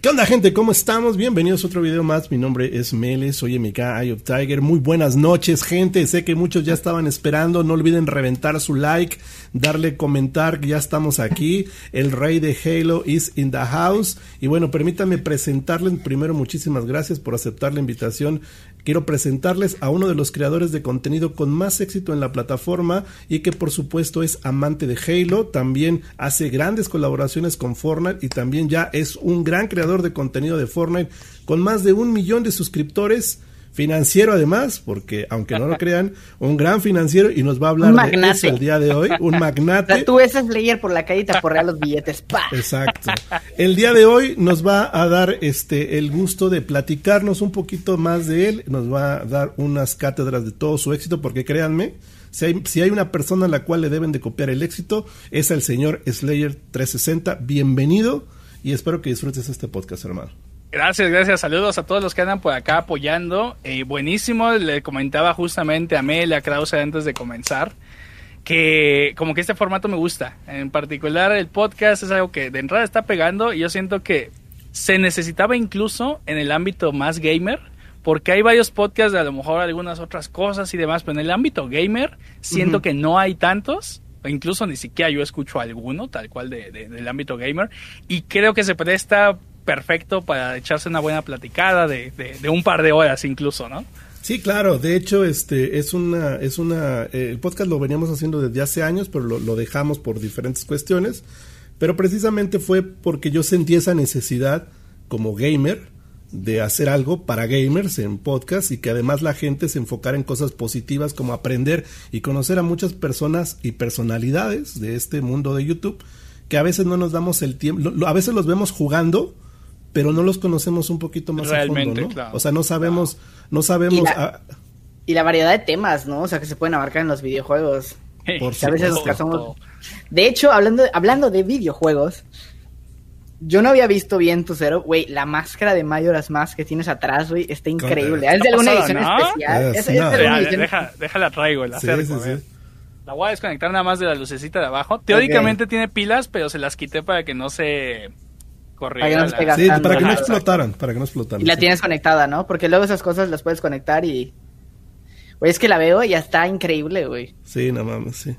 ¿Qué onda gente? ¿Cómo estamos? Bienvenidos a otro video más. Mi nombre es Mele, soy MK Eye of Tiger. Muy buenas noches gente. Sé que muchos ya estaban esperando. No olviden reventar su like, darle comentar que ya estamos aquí. El rey de Halo is in the house. Y bueno, permítanme presentarles primero muchísimas gracias por aceptar la invitación quiero presentarles a uno de los creadores de contenido con más éxito en la plataforma y que por supuesto es amante de Halo, también hace grandes colaboraciones con Fortnite y también ya es un gran creador de contenido de Fortnite con más de un millón de suscriptores financiero además, porque aunque no lo crean, un gran financiero y nos va a hablar de eso el día de hoy, un magnate. tú ves a Slayer por la calle y te aporrea los billetes, Exacto. El día de hoy nos va a dar este el gusto de platicarnos un poquito más de él, nos va a dar unas cátedras de todo su éxito, porque créanme, si hay, si hay una persona a la cual le deben de copiar el éxito, es el señor Slayer 360. Bienvenido y espero que disfrutes este podcast, hermano. Gracias, gracias. Saludos a todos los que andan por acá apoyando. Eh, buenísimo, le comentaba justamente a Mel, a Krause antes de comenzar, que como que este formato me gusta. En particular el podcast es algo que de entrada está pegando y yo siento que se necesitaba incluso en el ámbito más gamer, porque hay varios podcasts de a lo mejor algunas otras cosas y demás, pero en el ámbito gamer siento que no hay tantos incluso ni siquiera yo escucho alguno, tal cual de, del ámbito gamer, y creo que se presta perfecto para echarse una buena platicada de, de, un par de horas incluso, ¿no? Sí, claro. De hecho, este es una, es una, eh, el podcast lo veníamos haciendo desde hace años, pero lo, dejamos por diferentes cuestiones. Pero precisamente fue porque yo sentí esa necesidad como gamer de hacer algo para gamers en podcast y que además la gente se enfocara en cosas positivas como aprender y conocer a muchas personas y personalidades de este mundo de YouTube que a veces no nos damos el tiempo, a veces los vemos jugando pero no los conocemos un poquito más Realmente, a fondo, ¿no? O sea, no sabemos, no sabemos... Y la, variedad de temas, ¿no? O sea, que se pueden abarcar en los videojuegos. Por a veces De hecho, hablando, hablando de videojuegos, yo no había visto bien tu cero, güey, la máscara de Majora's Mask que tienes atrás, güey, está increíble. Es de alguna edición especial. Es, deja, déjala traigo el sí, La voy a desconectar nada más de la lucecita de abajo. Teóricamente tiene pilas, pero se las quité para que no se para que no, sí, para que no explotaran, para que no explotaran. Y la tienes conectada, ¿no? Porque luego esas cosas las puedes conectar y... Güey, es que la veo y ya está increíble, güey. Sí, no mames, sí.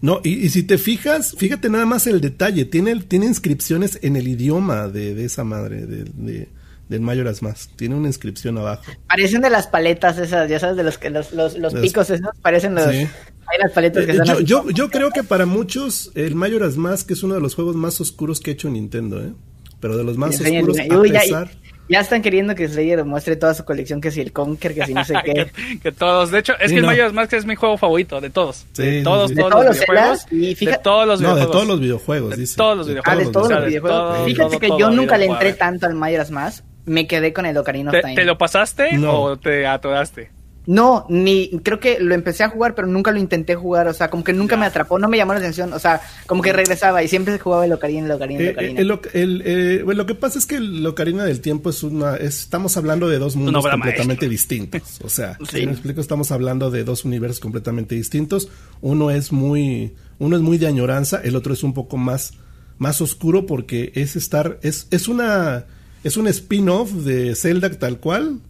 No, y, si te fijas, fíjate nada más el detalle, tiene, tiene inscripciones en el idioma de, de esa madre, de, de, del Mayoras Más. Tiene una inscripción abajo. Parecen de las paletas esas, ya sabes, de los que los, los, los picos esos, parecen los... Hay las paletas que eh, yo, yo, yo, creo que para muchos el Mayoras Más que es uno de los juegos más oscuros que ha hecho Nintendo, ¿eh? Pero de los más oscuros a pesar... Ya, están queriendo que Slayer muestre toda su colección, que si el Conker, que si no sé qué. que, todos, de hecho, es que el Majora's Mask es mi juego favorito, de todos. de todos, todos, los videojuegos. Y fíjate, de todos los videojuegos. No, de todos los videojuegos, dice. todos los videojuegos. Ah, de todos los videojuegos. Fíjate que yo nunca le entré tanto al Majora's Mask, me quedé con el Ocarina of Time. ¿Te lo pasaste o te atoraste? No, ni creo que lo empecé a jugar, pero nunca lo intenté jugar, o sea, como que nunca me atrapó, no me llamó la atención, o sea, como que regresaba y siempre jugaba el Ocarina, el Ocarina, el Ocarina. Eh, eh, lo que pasa es que el Ocarina del Tiempo es una, estamos hablando de dos mundos completamente distintos, o sea, si me explico, estamos hablando de dos universos completamente distintos, uno es muy, uno es muy de añoranza, el otro es un poco más, más oscuro porque es estar, es, es una, es un spin-off de Zelda tal cual,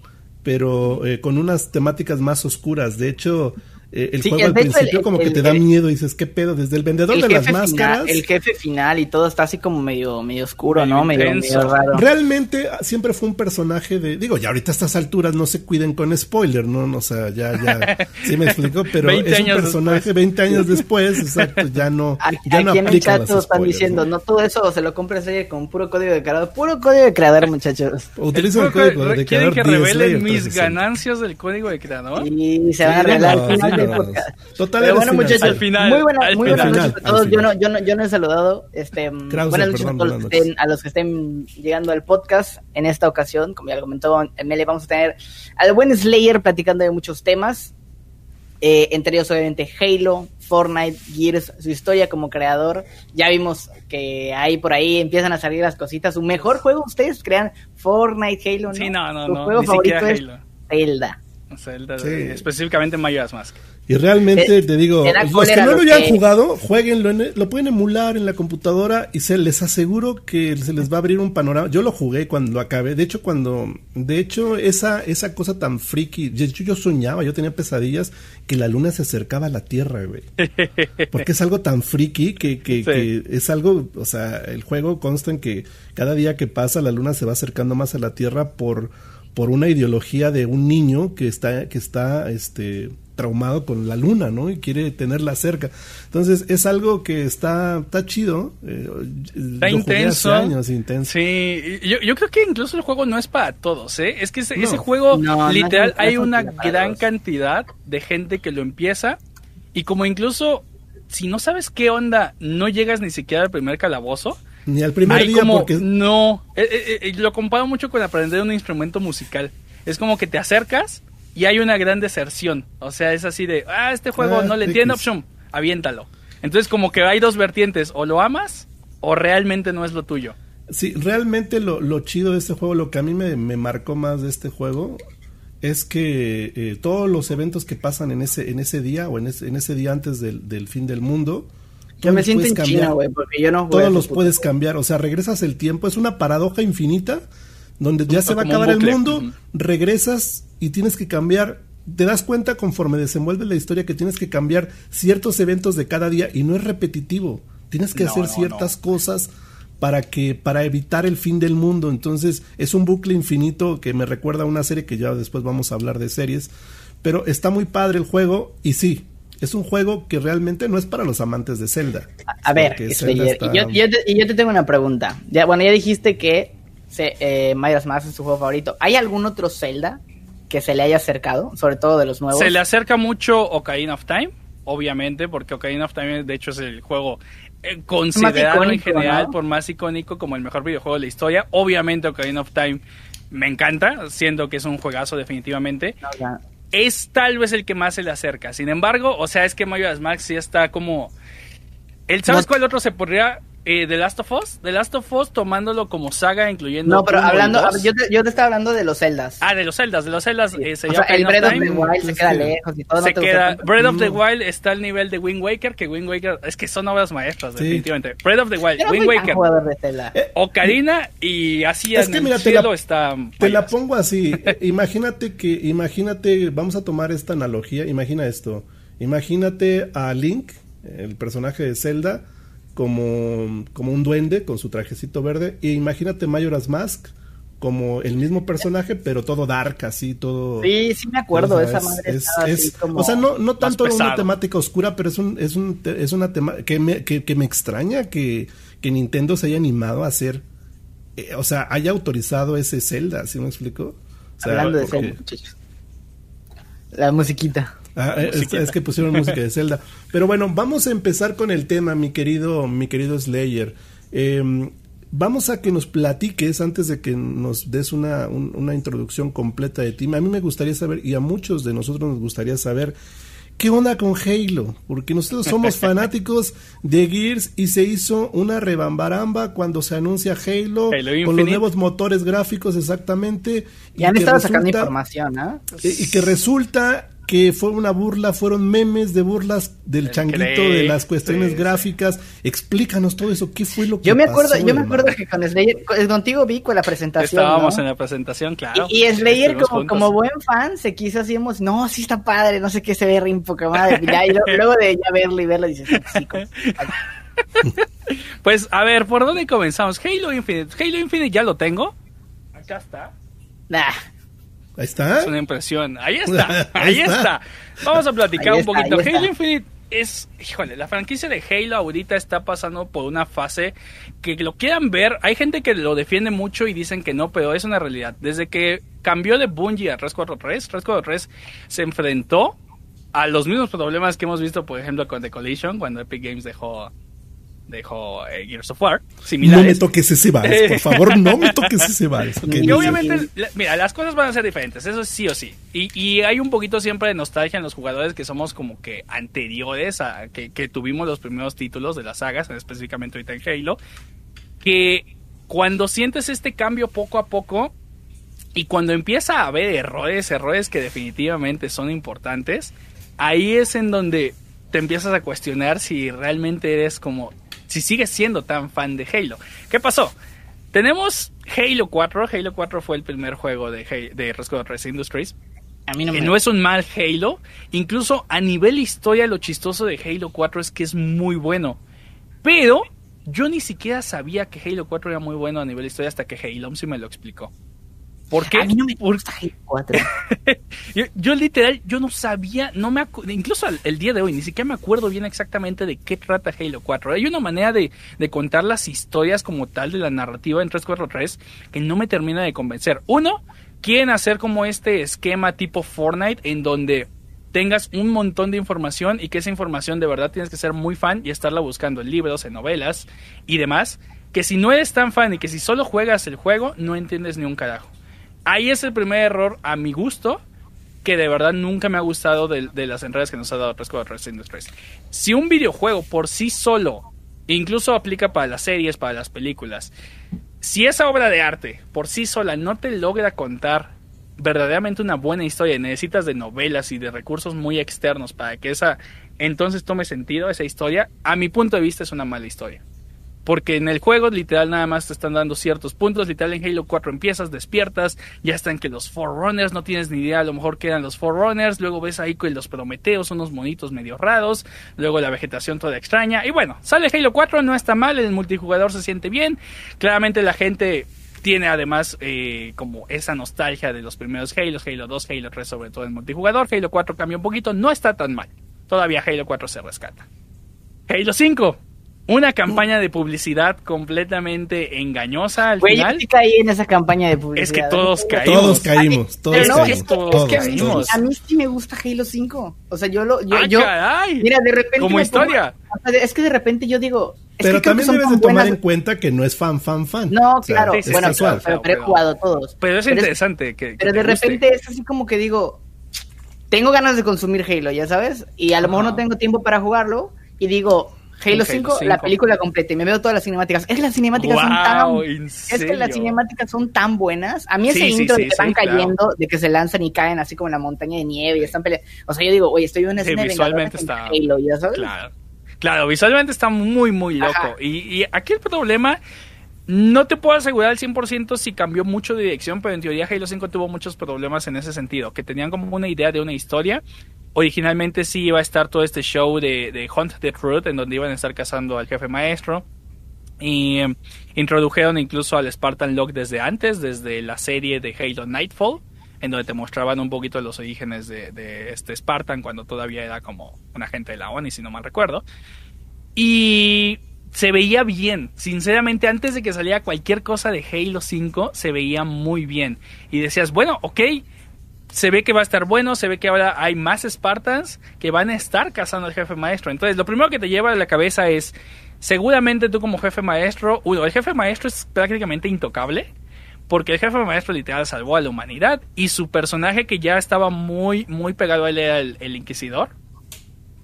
pero eh, con unas temáticas más oscuras. De hecho, eh, el juego al principio como que te da miedo y dices, ¿qué pedo? Desde el vendedor de las máscaras. el jefe final y todo está así como medio, medio oscuro, ¿no? Medio, raro. Realmente ah, siempre fue un personaje de. Digo, ya ahorita a estas alturas no se cuiden con spoiler, ¿no? O sea, ya, ya. sí me explico, pero es un personaje 20 años después, exacto, ya no. ya no aquí en el chat están diciendo, ¿no? todo eso se lo compras ahí con puro código de creador. Puro código de creador, muchachos. Utiliza el código de creador. ¿Quieren que revelen mis ganancias del código de creador? Y se van a revelar final Total, Pero bueno, muchachos, al final, muy buena, muy buenas noches a todos. Yo no, yo, no, yo no he saludado. Este, buenas noches a, todos los que estén, a los que estén llegando al podcast en esta ocasión. Como ya lo comentó Mele, vamos a tener al buen Slayer platicando de muchos temas. Eh, entre ellos, obviamente, Halo, Fortnite, Gears, su historia como creador. Ya vimos que ahí por ahí empiezan a salir las cositas. Su mejor juego, ustedes crean Fortnite, Halo, ¿no? Sí, no, no, su no. juego favorito es Zelda. Zelda, específicamente Majora's Mask. Y realmente te digo, los que no lo hayan jugado, jueguenlo, lo pueden emular en la computadora y se les aseguro que se les va a abrir un panorama. Yo lo jugué cuando lo acabé, de hecho cuando, de hecho esa esa cosa tan friki, de hecho yo soñaba, yo tenía pesadillas que la luna se acercaba a la Tierra, güey. Porque es algo tan friki que, que, que es algo, o sea, el juego consta en que cada día que pasa la luna se va acercando más a la Tierra por por una ideología de un niño que está que está este traumado con la luna, ¿no? Y quiere tenerla cerca. Entonces es algo que está, está chido. Eh, está intenso. Años, intenso. Sí, yo, yo, creo que incluso el juego no es para todos, ¿eh? Es que ese, juego, literal, hay una gran cantidad de gente que lo empieza y como incluso, si no sabes qué onda, no llegas ni siquiera al primer calabozo. Ni al primer día porque... No, eh, eh, lo comparo mucho con aprender un instrumento musical. Es como que te acercas y hay una gran deserción. O sea, es así de, ah, este juego ah, no le entiendo, opción, aviéntalo. Entonces como que hay dos vertientes, o lo amas o realmente no es lo tuyo. Sí, realmente lo, lo chido de este juego, lo que a mí me, marcó más de este juego, es que eh, todos los eventos que pasan en ese, en ese día o en ese, en ese día antes del, del fin del mundo, yo me siento en China, güey, porque yo no Todos los puedes cambiar, o sea, regresas el tiempo, es una paradoja infinita donde ya se va a acabar el mundo, regresas y tienes que cambiar. Te das cuenta conforme desenvuelve la historia que tienes que cambiar ciertos eventos de cada día y no es repetitivo. Tienes que hacer ciertas cosas para que para evitar el fin del mundo. Entonces, es un bucle infinito que me recuerda a una serie que ya después vamos a hablar de series, pero está muy padre el juego y sí, es un juego que realmente no es para los amantes de Zelda. A, ver, este, y, yo, y, yo, te tengo una pregunta. Ya, bueno, ya dijiste que se, eh, Mask es su juego favorito. ¿Hay algún otro Zelda que se le haya acercado, sobre todo de los nuevos? Se le acerca mucho Ocarina of Time, obviamente, porque Ocarina of Time de hecho es el juego eh, considerado en general por más icónico como el mejor videojuego de la historia. Obviamente Ocarina of Time me encanta, siendo que es un juegazo definitivamente. Es tal vez el que más se le acerca. Sin embargo, o sea, es que Majora's Max sí está como... El, ¿Sabes cuál otro se podría eh, The Last of Us, The Last of Us tomándolo como saga, incluyendo. No, pero hablando, yo te, yo te, estaba hablando de los Zeldas. Ah, de los Zeldas, de los Zeldas. Eh, o sea, el Breath of, the Wild se queda lejos y todo. Se queda, Breath of the Wild está al nivel de Wind Waker, que Wind Waker, es que son obras maestras, definitivamente. Breath of the Wild, Wind Waker, eh, Ocarina y así es que mira, te la, está. Te la pongo así. imagínate que, imagínate, vamos a tomar esta analogía. Imagina esto. Imagínate a Link, el personaje de Zelda como, como un duende con su trajecito verde. E imagínate Majora's Mask como el mismo personaje, pero todo dark, así, todo... Sí, sí me acuerdo, esa madre O sea, no, no tanto una temática oscura, pero es, un, es, un, es una tema que me, que, me extraña que, que, Nintendo se haya animado a hacer, eh, o sea, haya autorizado ese Zelda, ¿sí me explico? Hablando de Zelda, La musiquita. Ah, es, que pusieron música de Zelda. Pero bueno, vamos a empezar con el tema, mi querido, mi querido Slayer. Em, vamos a que nos platiques antes de que nos des una, una introducción completa de ti. A mí me gustaría saber, y a muchos de nosotros nos gustaría saber, ¿qué onda con Halo? Porque nosotros somos fanáticos de Gears y se hizo una rebambaramba cuando se anuncia Halo, con los nuevos motores gráficos exactamente. Y, han estado sacando información, ¿ah? y que resulta que fue una burla, fueron memes de burlas del changuito, de las cuestiones gráficas. Explícanos todo eso, ¿qué fue lo que Yo me acuerdo, yo me acuerdo que con Slayer, contigo vi con la presentación. Estábamos en la presentación, claro. Y, Slayer como, como buen fan se quiso así, no, sí está padre, no sé qué se ve rin poca madre. Y, luego de ya verlo y verlo dices, sí, Pues a ver, ¿por dónde comenzamos? Halo Infinite. Halo Infinite ya lo tengo. Acá está. Nah. Ahí está. Es una impresión. Ahí está. Ahí, está. Vamos a platicar un poquito. Halo Infinite es, híjole, la franquicia de Halo ahorita está pasando por una fase que lo quieran ver. Hay gente que lo defiende mucho y dicen que no, pero es una realidad. Desde que cambió de Bungie a 343, 343 se enfrentó a los mismos problemas que hemos visto, por ejemplo, con The Collision, cuando Epic Games dejó dejó eh, Gears of War, similares. No me toques ese vals, por favor, no me toques ese vals. y obviamente, mira, las cosas van a ser diferentes, eso sí o sí. Y, y, hay un poquito siempre de nostalgia en los jugadores que somos como que anteriores a que, que tuvimos los primeros títulos de las sagas, específicamente ahorita en Halo, que cuando sientes este cambio poco a poco, Y cuando empieza a haber errores, errores que definitivamente son importantes, ahí es en donde te empiezas a cuestionar si realmente eres como, si sigues siendo tan fan de Halo. ¿Qué pasó? Tenemos Halo 4. Halo 4 fue el primer juego de, de Rescue Industries. A mí no que no es un mal Halo. Incluso a nivel historia, lo chistoso de Halo 4 es que es muy bueno. Pero yo ni siquiera sabía que Halo 4 era muy bueno a nivel historia hasta que Halo sí me lo explicó. ¿Por qué? A mí no me gusta Halo 4. yo, literal, yo no sabía, no me incluso el, día de hoy, ni siquiera me acuerdo bien exactamente de qué trata Halo 4. Hay una manera de, de contar las historias como tal de la narrativa en 343 que no me termina de convencer. Uno, quieren hacer como este esquema tipo Fortnite en donde tengas un montón de información y que esa información de verdad tienes que ser muy fan y estarla buscando en libros, en novelas y demás, que si no eres tan fan y que si solo juegas el juego, no entiendes ni un carajo. Ahí es el primer error a mi gusto, que de verdad nunca me ha gustado de, las entradas que nos ha dado 343 Si un videojuego por sí solo, incluso aplica para las series, para las películas, si esa obra de arte por sí sola no te logra contar verdaderamente una buena historia necesitas de novelas y de recursos muy externos para que esa entonces tome sentido esa historia, a mi punto de vista es una mala historia. Porque en el juego, literal, nada más te están dando ciertos puntos. Literal, en Halo 4 empiezas, despiertas, ya están que los Forerunners, no tienes ni idea, a lo mejor quedan los Forerunners. Luego ves ahí que los Prometeos unos monitos medio raros. Luego la vegetación toda extraña. Y bueno, sale Halo 4, no está mal, el multijugador se siente bien. Claramente la gente tiene además eh, como esa nostalgia de los primeros Halo, Halo 2, Halo 3, sobre todo en multijugador. Halo 4 cambia un poquito, no está tan mal. Todavía Halo 4 se rescata. Halo 5, una campaña de publicidad completamente engañosa al final. Yo caí en esa campaña de publicidad. Es que todos caímos. Todos caímos. Todos caímos. Es que, a, mí, sí me gusta Halo 5. O sea, yo lo. Yo, ah, yo caray. Mira, de repente. Como historia. es que de repente yo digo. pero también debes de tomar en cuenta que no es fan, fan, fan. No, claro. bueno, pero, he jugado todos. Pero es interesante. que, pero de repente es así como que digo. Tengo ganas de consumir Halo, ya sabes. Y a lo mejor no tengo tiempo para jugarlo. Y digo, Halo 5, la película completa y me veo todas las cinemáticas. Es que las cinemáticas son tan es que las cinemáticas son tan buenas. A mí ese intro de que van cayendo, de que se lanzan y caen así como en la montaña de nieve y están peleando. O sea, yo digo, oye, estoy en una escena visualmente está Halo, ¿ya sabes? Claro. Claro, visualmente está muy muy loco. Y, y aquí el problema no te puedo asegurar al 100% si cambió mucho de dirección, pero en teoría Halo 5 tuvo muchos problemas en ese sentido, que tenían como una idea de una historia originalmente sí iba a estar todo este show de, Hunt the Truth, en donde iban a estar cazando al jefe maestro. Y em, introdujeron incluso al Spartan Log desde antes, desde la serie de Halo Nightfall, en donde te mostraban un poquito los orígenes de, este Spartan cuando todavía era como un agente de la ONU, si no mal recuerdo. Y se veía bien, sinceramente, antes de que saliera cualquier cosa de Halo 5, se veía muy bien. Y decías, bueno, ok, se ve que va a estar bueno, se ve que ahora hay más Spartans que van a estar cazando al jefe maestro. Entonces, lo primero que te lleva a la cabeza es, seguramente tú como jefe maestro, uno, el jefe maestro es prácticamente intocable, porque el jefe maestro literal salvó a la humanidad y su personaje que ya estaba muy, muy pegado a él era el inquisidor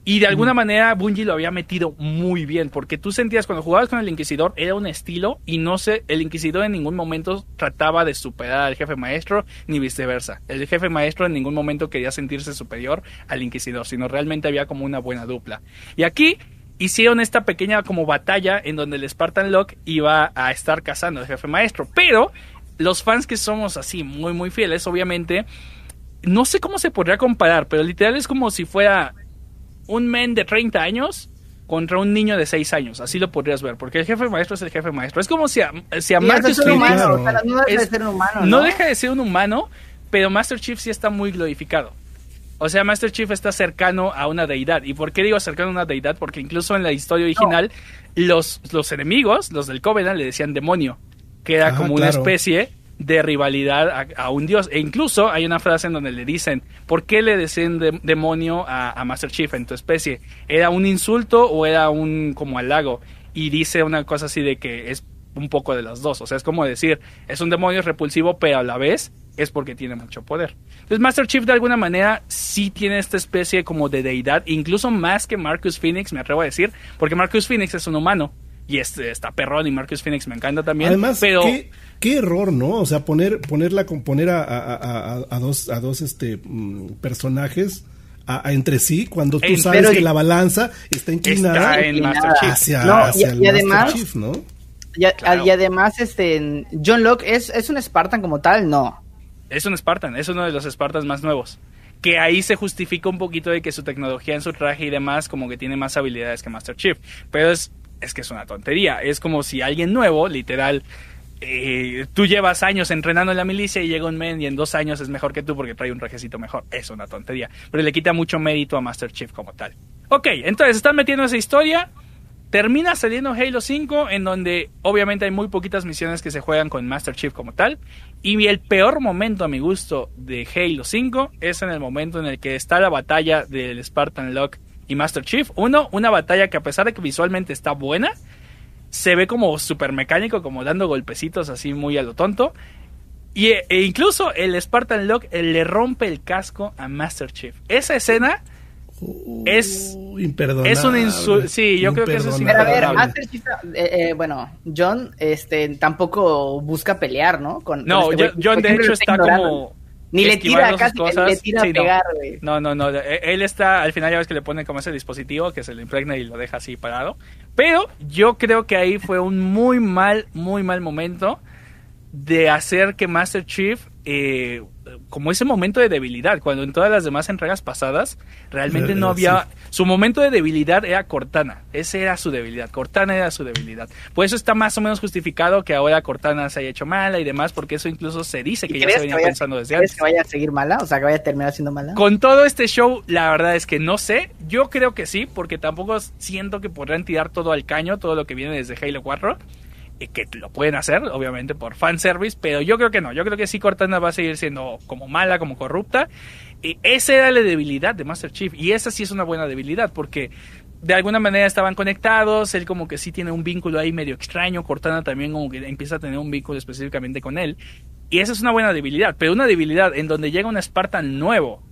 y de alguna manera Bungie lo había metido muy bien, porque tú sentías cuando jugabas con el Inquisidor era un estilo y no sé, el Inquisidor en ningún momento trataba de superar al jefe maestro ni viceversa. El jefe maestro en ningún momento quería sentirse superior al Inquisidor, sino realmente había como una buena dupla. Y aquí hicieron esta pequeña como batalla en donde el Spartan Lock iba a estar cazando al jefe maestro, pero los fans que somos así muy muy fieles, obviamente no sé cómo se podría comparar, pero literal es como si fuera un men de 30 años contra un niño de 6 años. Así lo podrías ver, porque el jefe maestro es el jefe maestro. Es como si a, si a Marcus humano, no deja de ser un humano. ¿no? deja de ser un humano, pero Master Chief sí está muy glorificado. O sea, Master Chief está cercano a una deidad. ¿Y por qué digo cercano a una deidad? Porque incluso en la historia original, los, los enemigos, los del Covenant, le decían demonio, que era ah, como una especie de rivalidad a, un dios. E incluso hay una frase en donde le dicen, ¿por qué le decían demonio a, Master Chief en tu especie? ¿Era un insulto o era un como halago? Y dice una cosa así de que es un poco de las dos. O sea, es como decir, es un demonio repulsivo, pero a la vez es porque tiene mucho poder. Entonces Master Chief de alguna manera sí tiene esta especie como de deidad, incluso más que Marcus Phoenix, me atrevo a decir, porque Marcus Phoenix es un humano y este, está perrón y Marcus Phoenix me encanta también. Además, pero... ¿qué, error, ¿no? O sea, poner, ponerla, componer a, a, dos, a dos este, mm, personajes entre sí cuando tú sabes que la balanza está inclinada hacia, y, además, Y, además, este, John Locke es, es un Spartan como tal, no. Es un Spartan, es uno de los Spartans más nuevos que ahí se justifica un poquito de que su tecnología en su traje y demás como que tiene más habilidades que Master Chief. Pero es, es que es una tontería. Es como si alguien nuevo, literal, eh, tú llevas años entrenando en la milicia y llega un men y en dos años es mejor que tú porque trae un trajecito mejor. Es una tontería. Pero le quita mucho mérito a Master Chief como tal. Ok, entonces están metiendo esa historia. Termina saliendo Halo 5, en donde obviamente hay muy poquitas misiones que se juegan con Master Chief como tal. Y el peor momento a mi gusto de Halo 5 es en el momento en el que está la batalla del Spartan Lock y Master Chief. Uno, una batalla que a pesar de que visualmente está buena, se ve como súper mecánico, como dando golpecitos así muy a lo tonto. Y, e incluso el Spartan Lock le rompe el casco a Master Chief. Esa escena es imperdonable. Es un insulto. Sí, yo creo que eso es imperdonable. Pero a ver, Master Chief, eh, eh, bueno, John este, tampoco busca pelear, ¿no? Con, no, este John de hecho está como... Ni le tira casi, le tira a pegar, güey. No. no, no, e, Él está, al final ya ves que le pone como ese dispositivo que se le impregna y lo deja así parado. Pero yo creo que ahí fue un muy mal, muy mal momento de hacer que Master Chief eh, como ese momento de debilidad, cuando en todas las demás entregas pasadas realmente no había... Su momento de debilidad era Cortana, ese era su debilidad, Cortana era su debilidad. Por eso está más o menos justificado que ahora Cortana se haya hecho mala y demás, porque eso incluso se dice que ya se venía pensando desde antes. que vaya a seguir mala? O sea, que vaya a terminar siendo mala. Con todo este show, la verdad es que no sé, yo creo que sí, porque tampoco siento que podrán tirar todo al caño, todo lo que viene desde Halo 4 que lo pueden hacer, obviamente, por fanservice, pero yo creo que no. Yo creo que sí Cortana va a seguir siendo como mala, como corrupta. Y esa era la debilidad de Master Chief. Y esa sí es una buena debilidad, porque de alguna manera estaban conectados. Él como que sí tiene un vínculo ahí medio extraño. Cortana también como que empieza a tener un vínculo específicamente con él. Y esa es una buena debilidad. Pero una debilidad en donde llega un Spartan nuevo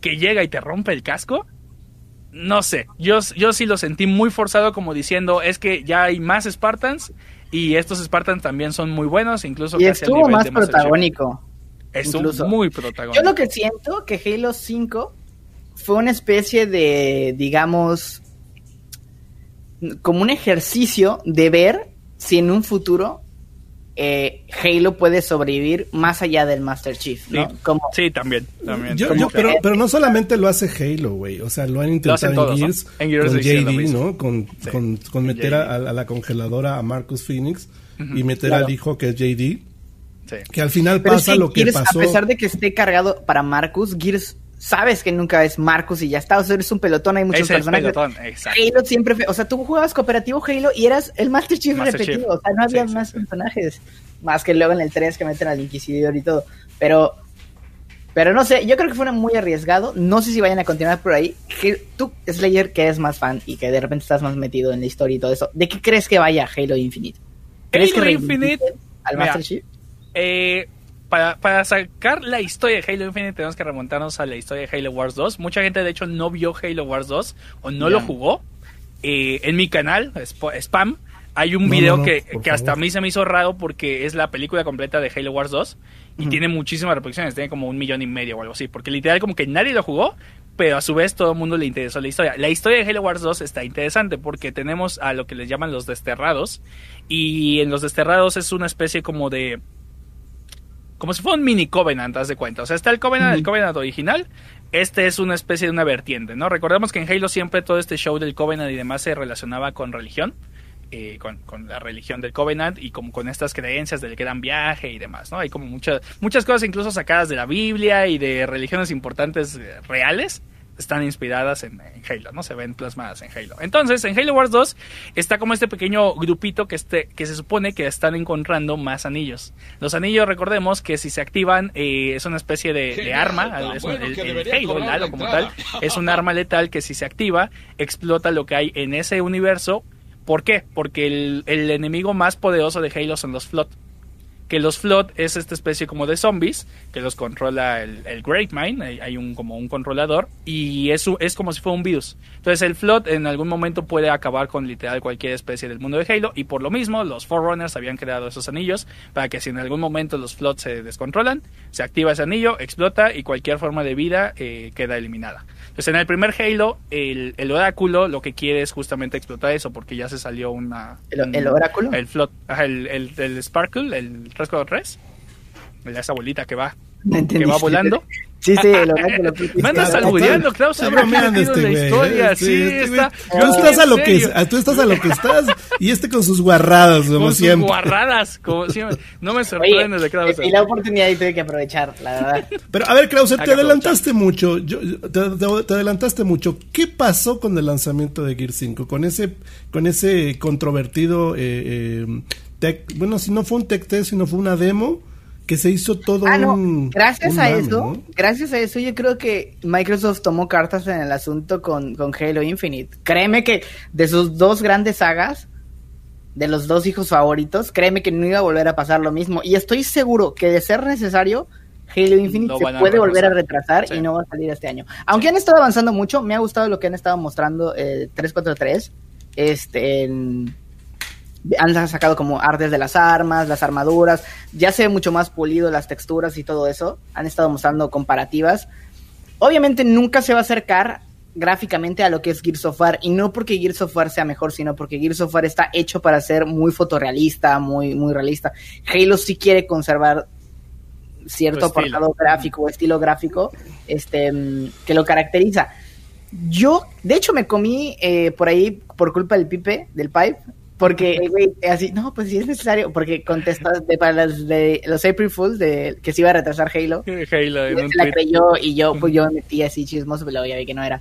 que llega y te rompe el casco no sé, yo, yo sí lo sentí muy forzado como diciendo, es que ya hay más Spartans y estos Spartans también son muy buenos, incluso y estuvo más protagónico. Estuvo muy protagónico. Yo lo que siento que Halo 5 fue una especie de, digamos, como un ejercicio de ver si en un futuro eh, Halo puede sobrevivir más allá del Master Chief, ¿no? Sí, como, sí también. pero, no solamente lo hace Halo, güey. O sea, lo han intentado en, Gears, con JD, ¿no? Con, meter a, la congeladora a Marcus Phoenix y meter al hijo que es JD. Que al final pasa lo que pasó. A pesar de que esté cargado para Marcus, Gears sabes que nunca es Marcus y ya está, o sea, eres un pelotón, hay muchos personajes. Halo siempre, o sea, tú jugabas cooperativo Halo y eras el Master Chief repetido, o sea, no había más personajes, más que luego en el 3 que meten al Inquisidor y todo, pero pero no sé, yo creo que fue muy arriesgado, no sé si vayan a continuar por ahí. Tú, Slayer, que es más fan y que de repente estás más metido en la historia y todo eso, ¿de qué crees que vaya Halo Infinite? ¿Crees Halo que Infinite al Master Chief? Eh, para, sacar la historia de Halo Infinite tenemos que remontarnos a la historia de Halo Wars 2. Mucha gente de hecho no vio Halo Wars 2 o no lo jugó. Eh, en mi canal, Spam, hay un video que, hasta a mí se me hizo raro porque es la película completa de Halo Wars 2 y tiene muchísimas reproducciones, tiene como un millón y medio o algo así, porque literal como que nadie lo jugó, pero a su vez todo el mundo le interesó la historia. La historia de Halo Wars 2 está interesante porque tenemos a lo que les llaman los desterrados y en los desterrados es una especie como de como si fuera un mini Covenant, haz de cuenta. O sea, está el Covenant, el Covenant original. Este es una especie de una vertiente, ¿no? Recordemos que en Halo siempre todo este show del Covenant y demás se relacionaba con religión. Eh, con, la religión del Covenant y como con estas creencias del gran viaje y demás, ¿no? Hay como muchas, muchas cosas incluso sacadas de la Biblia y de religiones importantes eh, reales están inspiradas en, Halo, ¿no? Se ven plasmadas en Halo. Entonces, en Halo Wars 2 está como este pequeño grupito que, este, que se supone que están encontrando más anillos. Los anillos, recordemos que si se activan, eh, es una especie de, arma, el, Halo, el Halo como tal, es un arma letal que si se activa, explota lo que hay en ese universo. ¿Por qué? Porque el, el enemigo más poderoso de Halo son los Flot que los Flood es esta especie como de zombies que los controla el, Great Mind, hay, un como un controlador y eso es como si fuera un virus. Entonces el Flood en algún momento puede acabar con literal cualquier especie del mundo de Halo y por lo mismo los Forerunners habían creado esos anillos para que si en algún momento los Flood se descontrolan, se activa ese anillo, explota y cualquier forma de vida eh, queda eliminada. Entonces en el primer Halo el, el, oráculo lo que quiere es justamente explotar eso porque ya se salió una... ¿El, oráculo? El Flood, el, el, el Sparkle, el Fresco 3. Esa bolita que va que va volando. Sí, sí, lo Me andas saludando, Klaus. Está bromeando este güey. historia, ¿eh? sí, este está. Tú estás a lo que tú estás a lo que estás y este con sus guarradas, como con siempre. Sus guarradas, como siempre. No me sorprendes de Klaus. Y la oportunidad y tuve que aprovechar, la verdad. Pero a ver, Klaus, te adelantaste mucho. Yo, te, te, adelantaste mucho. ¿Qué pasó con el lanzamiento de Gear 5? Con ese con ese controvertido eh, eh, tech, bueno, si no fue un tech test, sino fue una demo que se hizo todo ah, un, gracias a eso gracias a eso yo creo que Microsoft tomó cartas en el asunto con, con Halo Infinite. Créeme que de sus dos grandes sagas de los dos hijos favoritos créeme que no iba a volver a pasar lo mismo. Y estoy seguro que de ser necesario Halo Infinite se puede volver a retrasar. y no va a salir este año. Aunque han estado avanzando mucho me ha gustado lo que han estado mostrando eh, 343 este en han sacado como artes de las armas, las armaduras, ya se ve mucho más pulido las texturas y todo eso, han estado mostrando comparativas. Obviamente nunca se va a acercar gráficamente a lo que es Gears of War y no porque Gears of War sea mejor, sino porque Gears of War está hecho para ser muy fotorrealista, muy muy realista. Halo sí quiere conservar cierto apartado gráfico o estilo gráfico este que lo caracteriza. Yo, de hecho, me comí eh, por ahí, por culpa del pipe, del pipe, porque, güey, así, no, pues sí es necesario, porque contestas de, para las de los April Fools de que se iba a retrasar Halo. Halo, y la creyó y yo, pues yo me metí así chismoso, pero ya vi que no era.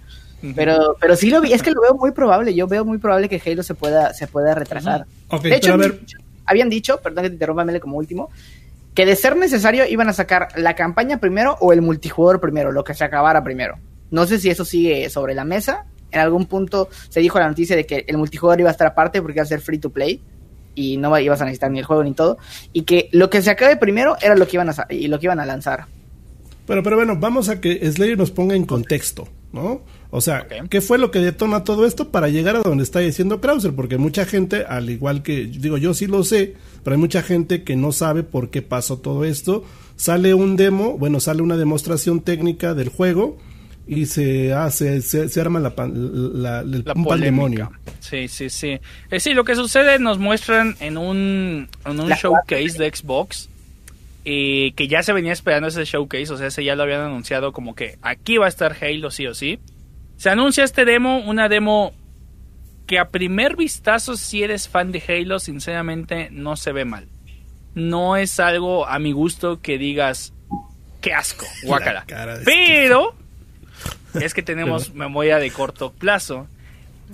Pero, pero sí lo vi, es que lo veo muy probable, yo veo muy probable que Halo se pueda, se pueda retrasar. de hecho, habían dicho, perdón que te interrumpa, Mele, como último, que de ser necesario iban a sacar la campaña primero o el multijugador primero, lo que se acabara primero. No sé si eso sigue sobre la mesa, en algún punto se dijo la noticia de que el multijugador iba a estar aparte porque iba a ser free to play y no ibas a necesitar ni el juego ni todo y que lo que se acabe primero era lo que iban a y lo que iban a lanzar. Pero pero bueno, vamos a que Slayer nos ponga en contexto, ¿no? O sea, ¿qué fue lo que detona todo esto para llegar a donde está diciendo Krauser? Porque mucha gente, al igual que, digo, yo sí lo sé, pero hay mucha gente que no sabe por qué pasó todo esto. Sale un demo, bueno, sale una demostración técnica del juego y se hace se, arma la, la, un pandemonio. Sí, sí, sí. Eh, sí, lo que sucede nos muestran en un, en un showcase de Xbox eh, que ya se venía esperando ese showcase, o sea, ese ya lo habían anunciado como que aquí va a estar Halo sí o sí. Se anuncia este demo, una demo que a primer vistazo si eres fan de Halo, sinceramente no se ve mal. No es algo a mi gusto que digas qué asco, guácala. Pero es que tenemos memoria de corto plazo.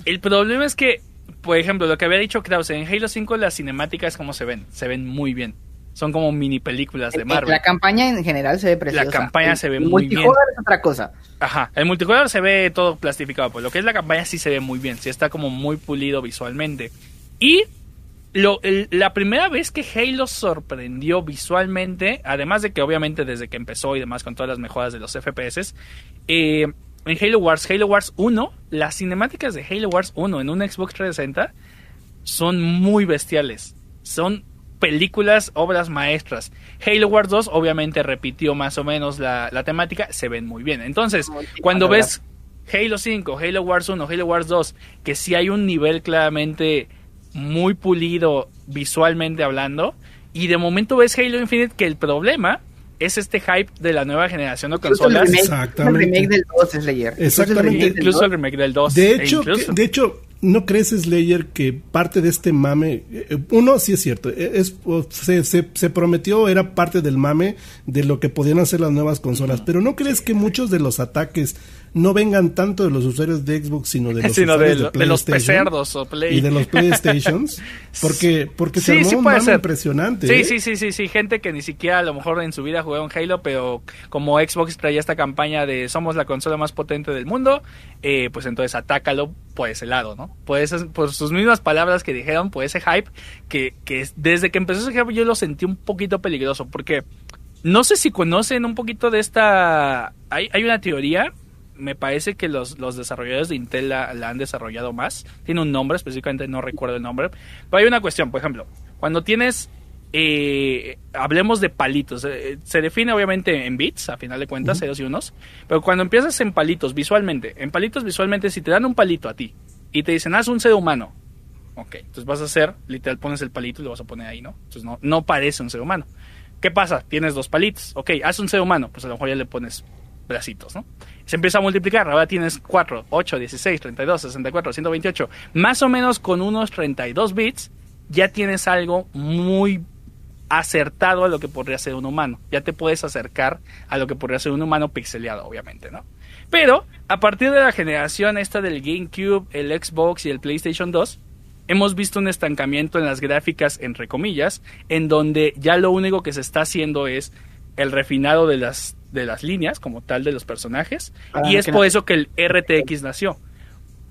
El problema es que, por ejemplo, lo que había dicho Krause, en Halo 5 las cinemáticas como se ven, se ven muy bien. Son como mini películas de Marvel. La campaña en general se ve preciosa. La campaña se ve muy bien. El multijugador es otra cosa. Ajá, el multijugador se ve todo plastificado, pues lo que es la campaña sí se ve muy bien, sí está como muy pulido visualmente. Y lo, la primera vez que Halo sorprendió visualmente, además de que obviamente desde que empezó y demás con todas las mejoras de los FPS, eh, en Halo Wars, Halo Wars 1, las cinemáticas de Halo Wars 1 en un Xbox 360 son muy bestiales. Son películas, obras maestras. Halo Wars 2 obviamente repitió más o menos la, temática, se ven muy bien. Entonces, cuando ves Halo 5, Halo Wars 1, Halo Wars 2, que sí hay un nivel claramente muy pulido visualmente hablando, y de momento ves Halo Infinite que el problema es este hype de la nueva generación de consolas. Exactamente. El remake del 2 es Slayer. Exactamente. Incluso el remake del 2. De hecho, de hecho, ¿no crees, Slayer, que parte de este mame, eh, uno sí es cierto, e, es, se, se, prometió, era parte del mame de lo que podían hacer las nuevas consolas, pero ¿no crees que muchos de los ataques no vengan tanto de los usuarios de Xbox, sino de los usuarios de, los pecerdos o Play. Y de los PlayStations. Porque, porque se armó un mame impresionante. Sí, ¿eh? sí, sí, sí, sí. Gente que ni siquiera a lo mejor en su vida jugó un Halo, pero como Xbox traía esta campaña de somos la consola más potente del mundo, eh, pues entonces atácalo por ese lado, ¿no? Por, por sus mismas palabras que dijeron, por ese hype, que, que desde que empezó ese hype yo lo sentí un poquito peligroso, porque no sé si conocen un poquito de esta... Hay, hay una teoría, me parece que los, los desarrolladores de Intel la, han desarrollado más, tiene un nombre, específicamente no recuerdo el nombre, pero hay una cuestión, por ejemplo, cuando tienes eh, hablemos de palitos. Eh, se define obviamente en bits, a final de cuentas, ceros y unos. Pero cuando empiezas en palitos visualmente, en palitos visualmente, si te dan un palito a ti y te dicen, haz un ser humano. Ok, entonces vas a hacer, literal pones el palito y lo vas a poner ahí, ¿no? Entonces no, no parece un ser humano. ¿Qué pasa? Tienes dos palitos. Ok, haz un ser humano. Pues a lo mejor ya le pones bracitos, ¿no? Se empieza a multiplicar. Ahora tienes 4, 8, 16, 32, 64, 128. Más o menos con unos 32 bits ya tienes algo muy acertado a lo que podría ser un humano. Ya te puedes acercar a lo que podría ser un humano pixeleado, obviamente, ¿no? Pero a partir de la generación esta del GameCube, el Xbox y el PlayStation 2, hemos visto un estancamiento en las gráficas, entre comillas, en donde ya lo único que se está haciendo es el refinado de las, de las líneas, como tal, de los personajes, ah, y es por eso que el RTX nació.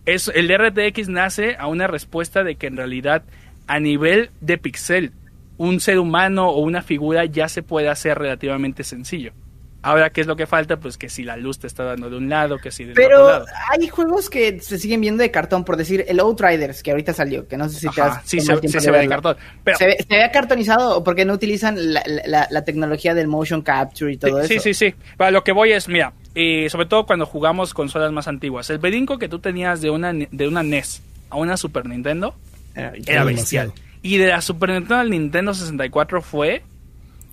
Es, el RTX nace a una respuesta de que en realidad a nivel de pixel un ser humano o una figura ya se puede hacer relativamente sencillo. Ahora, ¿qué es lo que falta? Pues que si la luz te está dando de un lado, que si Pero otro lado. hay juegos que se siguen viendo de cartón, por decir, el Outriders, que ahorita salió, que no sé si te has... Sí, se, ve de cartón. ¿Se, ve, ¿Se, cartonizado porque no utilizan la, tecnología del motion capture y todo eso? Sí, sí, sí. Para lo que voy es, mira, y sobre todo cuando jugamos consolas más antiguas, el brinco que tú tenías de una, de una NES a una Super Nintendo era, bestial. Y de la Super Nintendo al Nintendo 64 fue.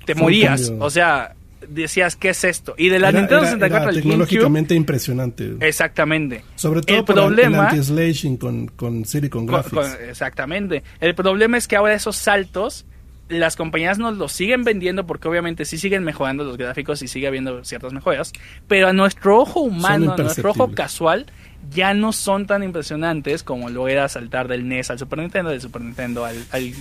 Te morías. O sea, decías, ¿qué es esto? Y de la Nintendo 64 al tecnológicamente impresionante. Exactamente. Sobre todo el problema, el anti con, con Silicon Graphics. exactamente. El problema es que ahora esos saltos las compañías nos los siguen vendiendo porque obviamente sí siguen mejorando los gráficos y sigue habiendo ciertas mejoras, pero a nuestro ojo humano, a nuestro ojo casual, ya no son tan impresionantes como lo era saltar del NES al Super Nintendo, del Super Nintendo al, al,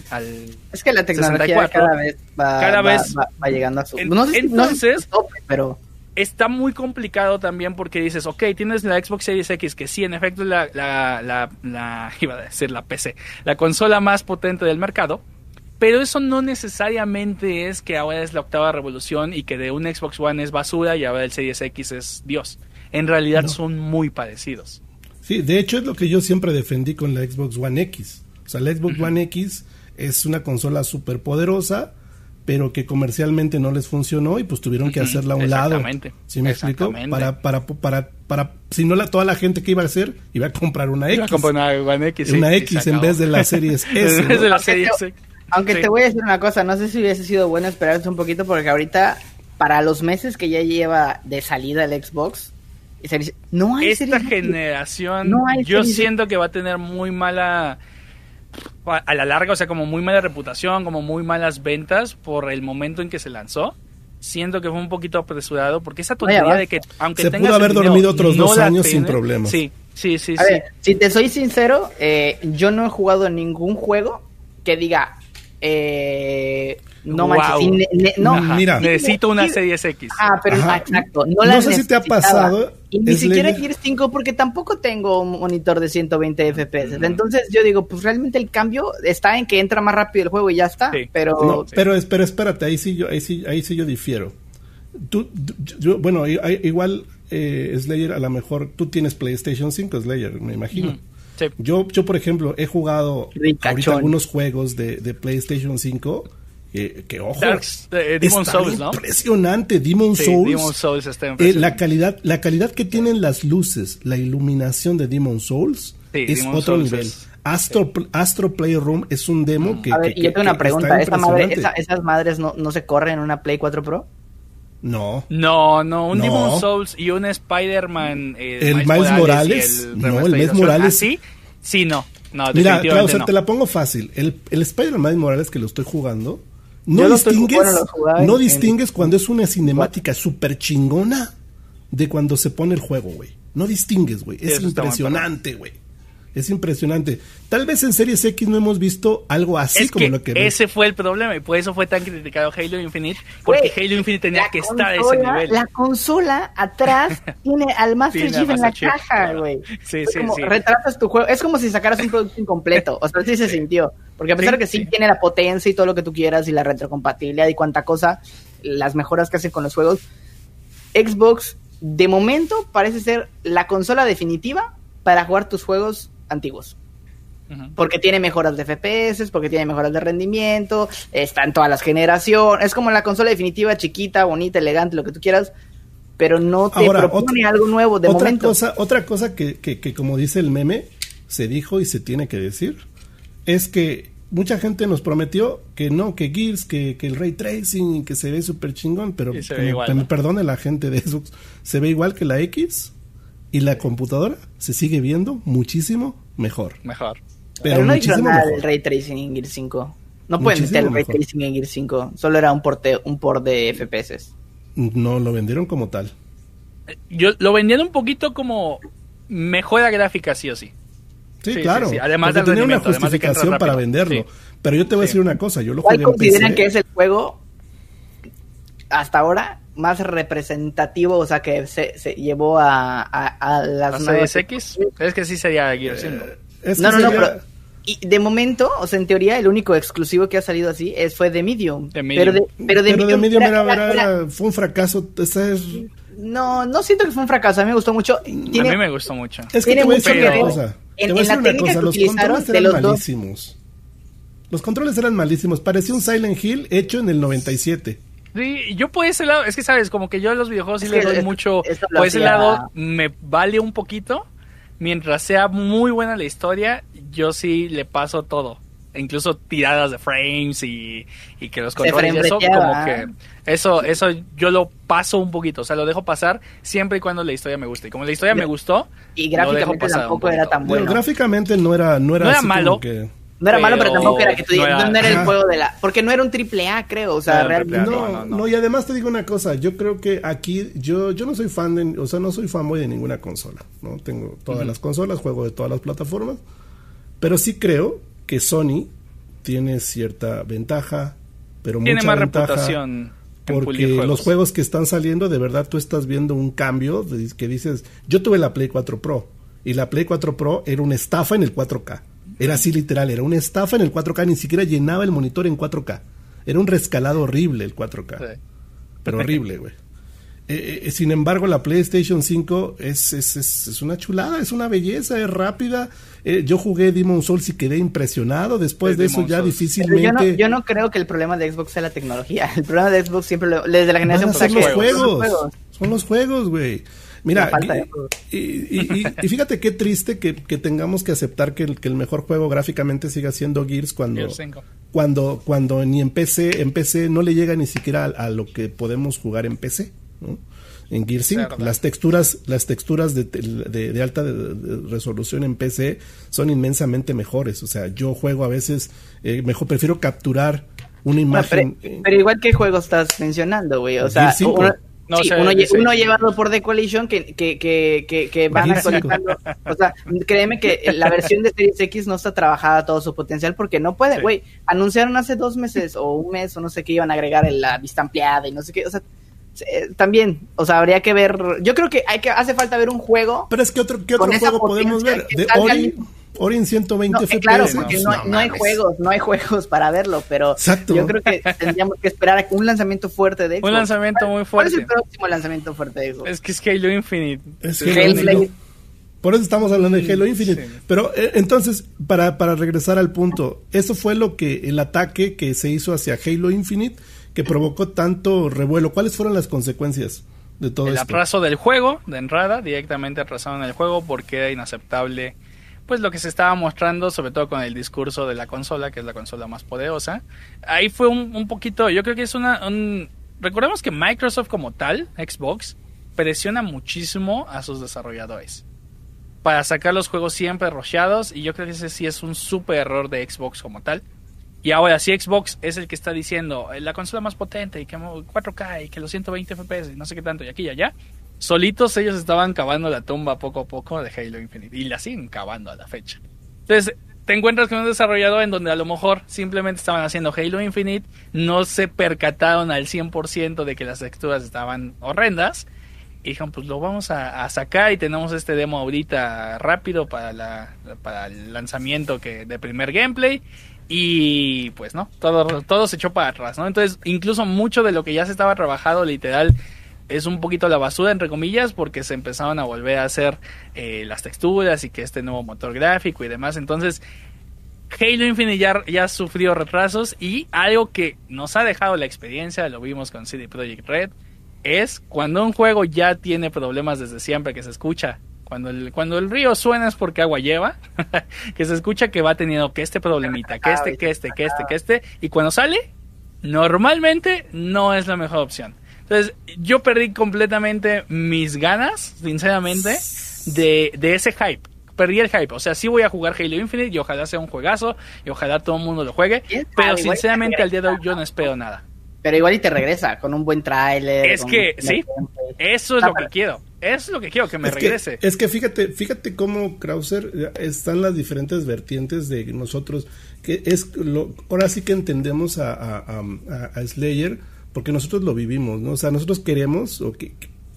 es que la tecnología cada vez va, cada vez va, llegando a su entonces pero está muy complicado también porque dices, ok, tienes la Xbox Series X, que sí, en efecto es la, la, la, la, iba a decir la PC, la consola más potente del mercado, pero eso no necesariamente es que ahora es la octava revolución y que de un Xbox One es basura y ahora el Series X es Dios en realidad son muy parecidos. Sí, de hecho es lo que yo siempre defendí con la Xbox One X. O sea, la Xbox One X es una consola súper poderosa, pero que comercialmente no les funcionó y pues tuvieron que hacerla a un lado. ¿Sí me explico? Para, para, para, para, si no la, toda la gente que iba a hacer iba a comprar una X. Iba a comprar una One X. Una X en vez de la Series S. en vez de la Series S. Aunque te voy a decir una cosa, no sé si hubiese sido bueno esperarse un poquito porque ahorita, para los meses que ya lleva de salida el Xbox, no hay Esta generación, yo siento que va a tener muy mala a la larga, o sea, como muy mala reputación, como muy malas ventas por el momento en que se lanzó. Siento que fue un poquito apresurado porque esa tontería de que aunque se pudo haber dormido otros dos años sin problema. Sí, sí, sí. si te soy sincero, eh, yo no he jugado ningún juego que diga eh, no manches, no, mira, necesito una serie X. Ah, pero exacto, no, no sé si te ha pasado. Y ni siquiera Gears 5 porque tampoco tengo un monitor de 120 FPS. Entonces yo digo, pues realmente el cambio está en que entra más rápido el juego y ya está. pero... pero, pero espérate, ahí sí yo, ahí sí, ahí sí yo difiero. Tú, bueno, igual eh, Slayer, a lo mejor tú tienes PlayStation 5, Slayer, me imagino. Yo, yo, por ejemplo, he jugado ahorita algunos juegos de, de PlayStation 5 que, ojo, eh, Demon Souls, ¿no? impresionante, Demon Souls. Eh, la calidad, la calidad que tienen las luces, la iluminación de Demon Souls es otro nivel. Astro, Astro Playroom es un demo que. A ver, y yo tengo una pregunta: ¿esas madres no, no se corren en una Play 4 Pro? No. No, no, un Demon Souls y un Spider-Man. Eh, el Miles Morales. no, el Miles Morales. sí? Sí, no. No, Mira, claro, te la pongo fácil. El, el Spider-Man Miles Morales que lo estoy jugando no distingues, no distingues cuando es una cinemática súper chingona de cuando se pone el juego, güey. No distingues, güey. Es impresionante, güey. Es impresionante. Tal vez en Series X no hemos visto algo así como lo que ese fue el problema y por eso fue tan criticado Halo Infinite, porque Halo Infinite tenía que estar a ese nivel. La consola atrás tiene al Master Chief en la caja, güey. Sí, sí, sí. Retratas tu juego. Es como si sacaras un producto incompleto. O sea, sí se sintió. Porque a pesar de que sí, tiene la potencia y todo lo que tú quieras y la retrocompatibilidad y cuánta cosa, las mejoras que hacen con los juegos, Xbox de momento parece ser la consola definitiva para jugar tus juegos antiguos. Porque tiene mejoras de FPS, porque tiene mejoras de rendimiento, está en todas las generaciones. Es como la consola definitiva, chiquita, bonita, elegante, lo que tú quieras, pero no te propone algo nuevo de otra momento. Cosa, otra cosa que, que, que, como dice el meme, se dijo y se tiene que decir, es que mucha gente nos prometió que no, que Gears, que, que el ray tracing, que se ve súper chingón, pero me perdone la gente de Xbox, se ve igual que la X y la computadora se sigue viendo muchísimo mejor. Mejor. Pero, no hay nada del ray tracing en Gear 5. No pueden meter el ray tracing en Gear 5. Solo era un porte, un port de FPS. No, lo vendieron como tal. Yo lo vendieron un poquito como mejora gráfica, sí o sí. Sí, claro. Además de tener una justificación para venderlo. Pero yo te voy a decir una cosa, yo lo ¿Cuál consideran que es el juego hasta ahora más representativo, o sea, que se, se llevó a, a, las nuevas... X? Es que sí sería Gear 5. Eh, no, no, no, pero y de momento, o sea, en teoría, el único exclusivo que ha salido así es, fue de Medium. Pero de, pero de Medium, era, fue un fracaso. No, no siento que fue un fracaso. A mí me gustó mucho. a mí me gustó mucho. Es que tiene te voy a decir una cosa. Te voy a decir una cosa. Los controles eran malísimos. Los controles eran malísimos. Parecía un Silent Hill hecho en el 97. Sí, yo por ese lado, es que sabes, como que yo a los videojuegos sí les doy mucho. Por ese lado me vale un poquito. Mientras sea muy buena la historia, yo sí le paso todo. Incluso tiradas de frames y, que los controles y eso, como que eso, eso yo lo paso un poquito, o sea, lo dejo pasar siempre y cuando la historia me guste. Y como la historia me gustó, y gráficamente tampoco era tan bueno. gráficamente no era, no era, malo. No era malo, pero tampoco era que tú no era, no era el juego de la. Porque no era un triple A, creo. O sea, realmente. No, no, y además te digo una cosa. Yo creo que aquí. Yo, yo no soy fan de. O sea, no soy fanboy de ninguna consola. ¿no? Tengo todas las consolas, juego de todas las plataformas. Pero sí creo que Sony tiene cierta ventaja. Pero tiene mucha más reputación. Porque los juegos que están saliendo, de verdad tú estás viendo un cambio. Que dices. Yo tuve la Play 4 Pro. Y la Play 4 Pro era una estafa en el 4K. Era así literal, era una estafa en el 4K, ni siquiera llenaba el monitor en 4K. Era un rescalado horrible el 4K. Pero horrible, güey. Eh, eh, sin embargo, la PlayStation 5 es, es, es, una chulada, es una belleza, es rápida. Eh, yo jugué Demon Souls y quedé impresionado. Después de eso ya difícilmente... Yo no, creo que el problema de Xbox sea la tecnología. El problema de Xbox siempre, desde la generación... Son los juegos. Son los juegos, güey. Mira, y, fíjate qué triste que, tengamos que aceptar que el, que el, mejor juego gráficamente siga siendo Gears cuando, cuando, cuando ni en PC, en PC no le llega ni siquiera a, lo que podemos jugar en PC. En Gears 5, las texturas, las texturas de, de, alta resolución en PC son inmensamente mejores. O sea, yo juego a veces, eh, mejor prefiero capturar una imagen. pero, igual qué juego estás mencionando, güey. O sea, no, uno, llevado por The Coalition que, que, que, que, van actualizando. O sea, créeme que la versión de Series X no está trabajada a todo su potencial porque no puede, güey. Anunciaron hace dos meses o un mes o no sé qué iban a agregar en la vista ampliada y no sé qué. O sea, eh, también, o sea, habría que ver. Yo creo que hay que hace falta ver un juego. Pero es que otro, ¿qué otro juego podemos ver? De Ori. Ori en 120 no, FPS. Claro, porque no, hay juegos, no hay juegos para verlo, pero yo creo que tendríamos que esperar a un lanzamiento fuerte de Xbox. Un lanzamiento muy fuerte. ¿Cuál es el próximo lanzamiento fuerte de Xbox? Es que es Halo Infinite. Es Halo Por eso estamos hablando de Halo Infinite. Pero eh, entonces, para, para regresar al punto, eso fue lo que el ataque que se hizo hacia Halo Infinite que provocó tanto revuelo. ¿Cuáles fueron las consecuencias? De todo el esto? atraso del juego, de entrada, directamente atrasaron el juego porque era inaceptable pues lo que se estaba mostrando, sobre todo con el discurso de la consola, que es la consola más poderosa. Ahí fue un, poquito, yo creo que es una... recordemos que Microsoft como tal, Xbox, presiona muchísimo a sus desarrolladores para sacar los juegos siempre rocheados y yo creo que ese sí es un súper error de Xbox como tal. Y ahora si Xbox es el que está diciendo eh, la consola más potente y que 4K y que los 120 FPS y no sé qué tanto y aquí y allá, solitos ellos estaban cavando la tumba poco a poco de Halo Infinite y la siguen cavando a la fecha. Entonces, te encuentras con un desarrollador en donde a lo mejor simplemente estaban haciendo Halo Infinite, no se percataron al 100% de que las texturas estaban horrendas y dijeron, pues lo vamos a, sacar y tenemos este demo ahorita rápido para, la, para el lanzamiento que de primer gameplay y pues no, todo, todo se echó para atrás, ¿no? Entonces, incluso mucho de lo que ya se estaba trabajado literal es un poquito la basura, entre comillas, porque se empezaron a volver a hacer eh, las texturas y que este nuevo motor gráfico y demás. Entonces, Halo Infinite ya, ya sufrió retrasos y algo que nos ha dejado la experiencia, lo vimos con CD Projekt Red, es cuando un juego ya tiene problemas desde siempre, que se escucha. Cuando el, cuando el río suena es porque agua lleva, que se escucha que va teniendo que este problemita, que este, que este, que este, que este, y cuando sale, normalmente no es la mejor opción. Entonces, yo perdí completamente mis ganas, sinceramente, de, de ese hype. Perdí el hype. O sea, sí voy a jugar Halo Infinite y ojalá sea un juegazo y ojalá todo el mundo lo juegue. Pero sinceramente al día de hoy yo no espero nada. Pero igual y te regresa con un buen tráiler. Es que, sí, eso es lo que quiero. Eso es lo que quiero, que me regrese. es que fíjate, fíjate cómo Krauser están las diferentes vertientes de nosotros. Que es lo, ahora sí que entendemos a, a, a Slayer porque nosotros lo vivimos, ¿no? O sea, nosotros queremos o que,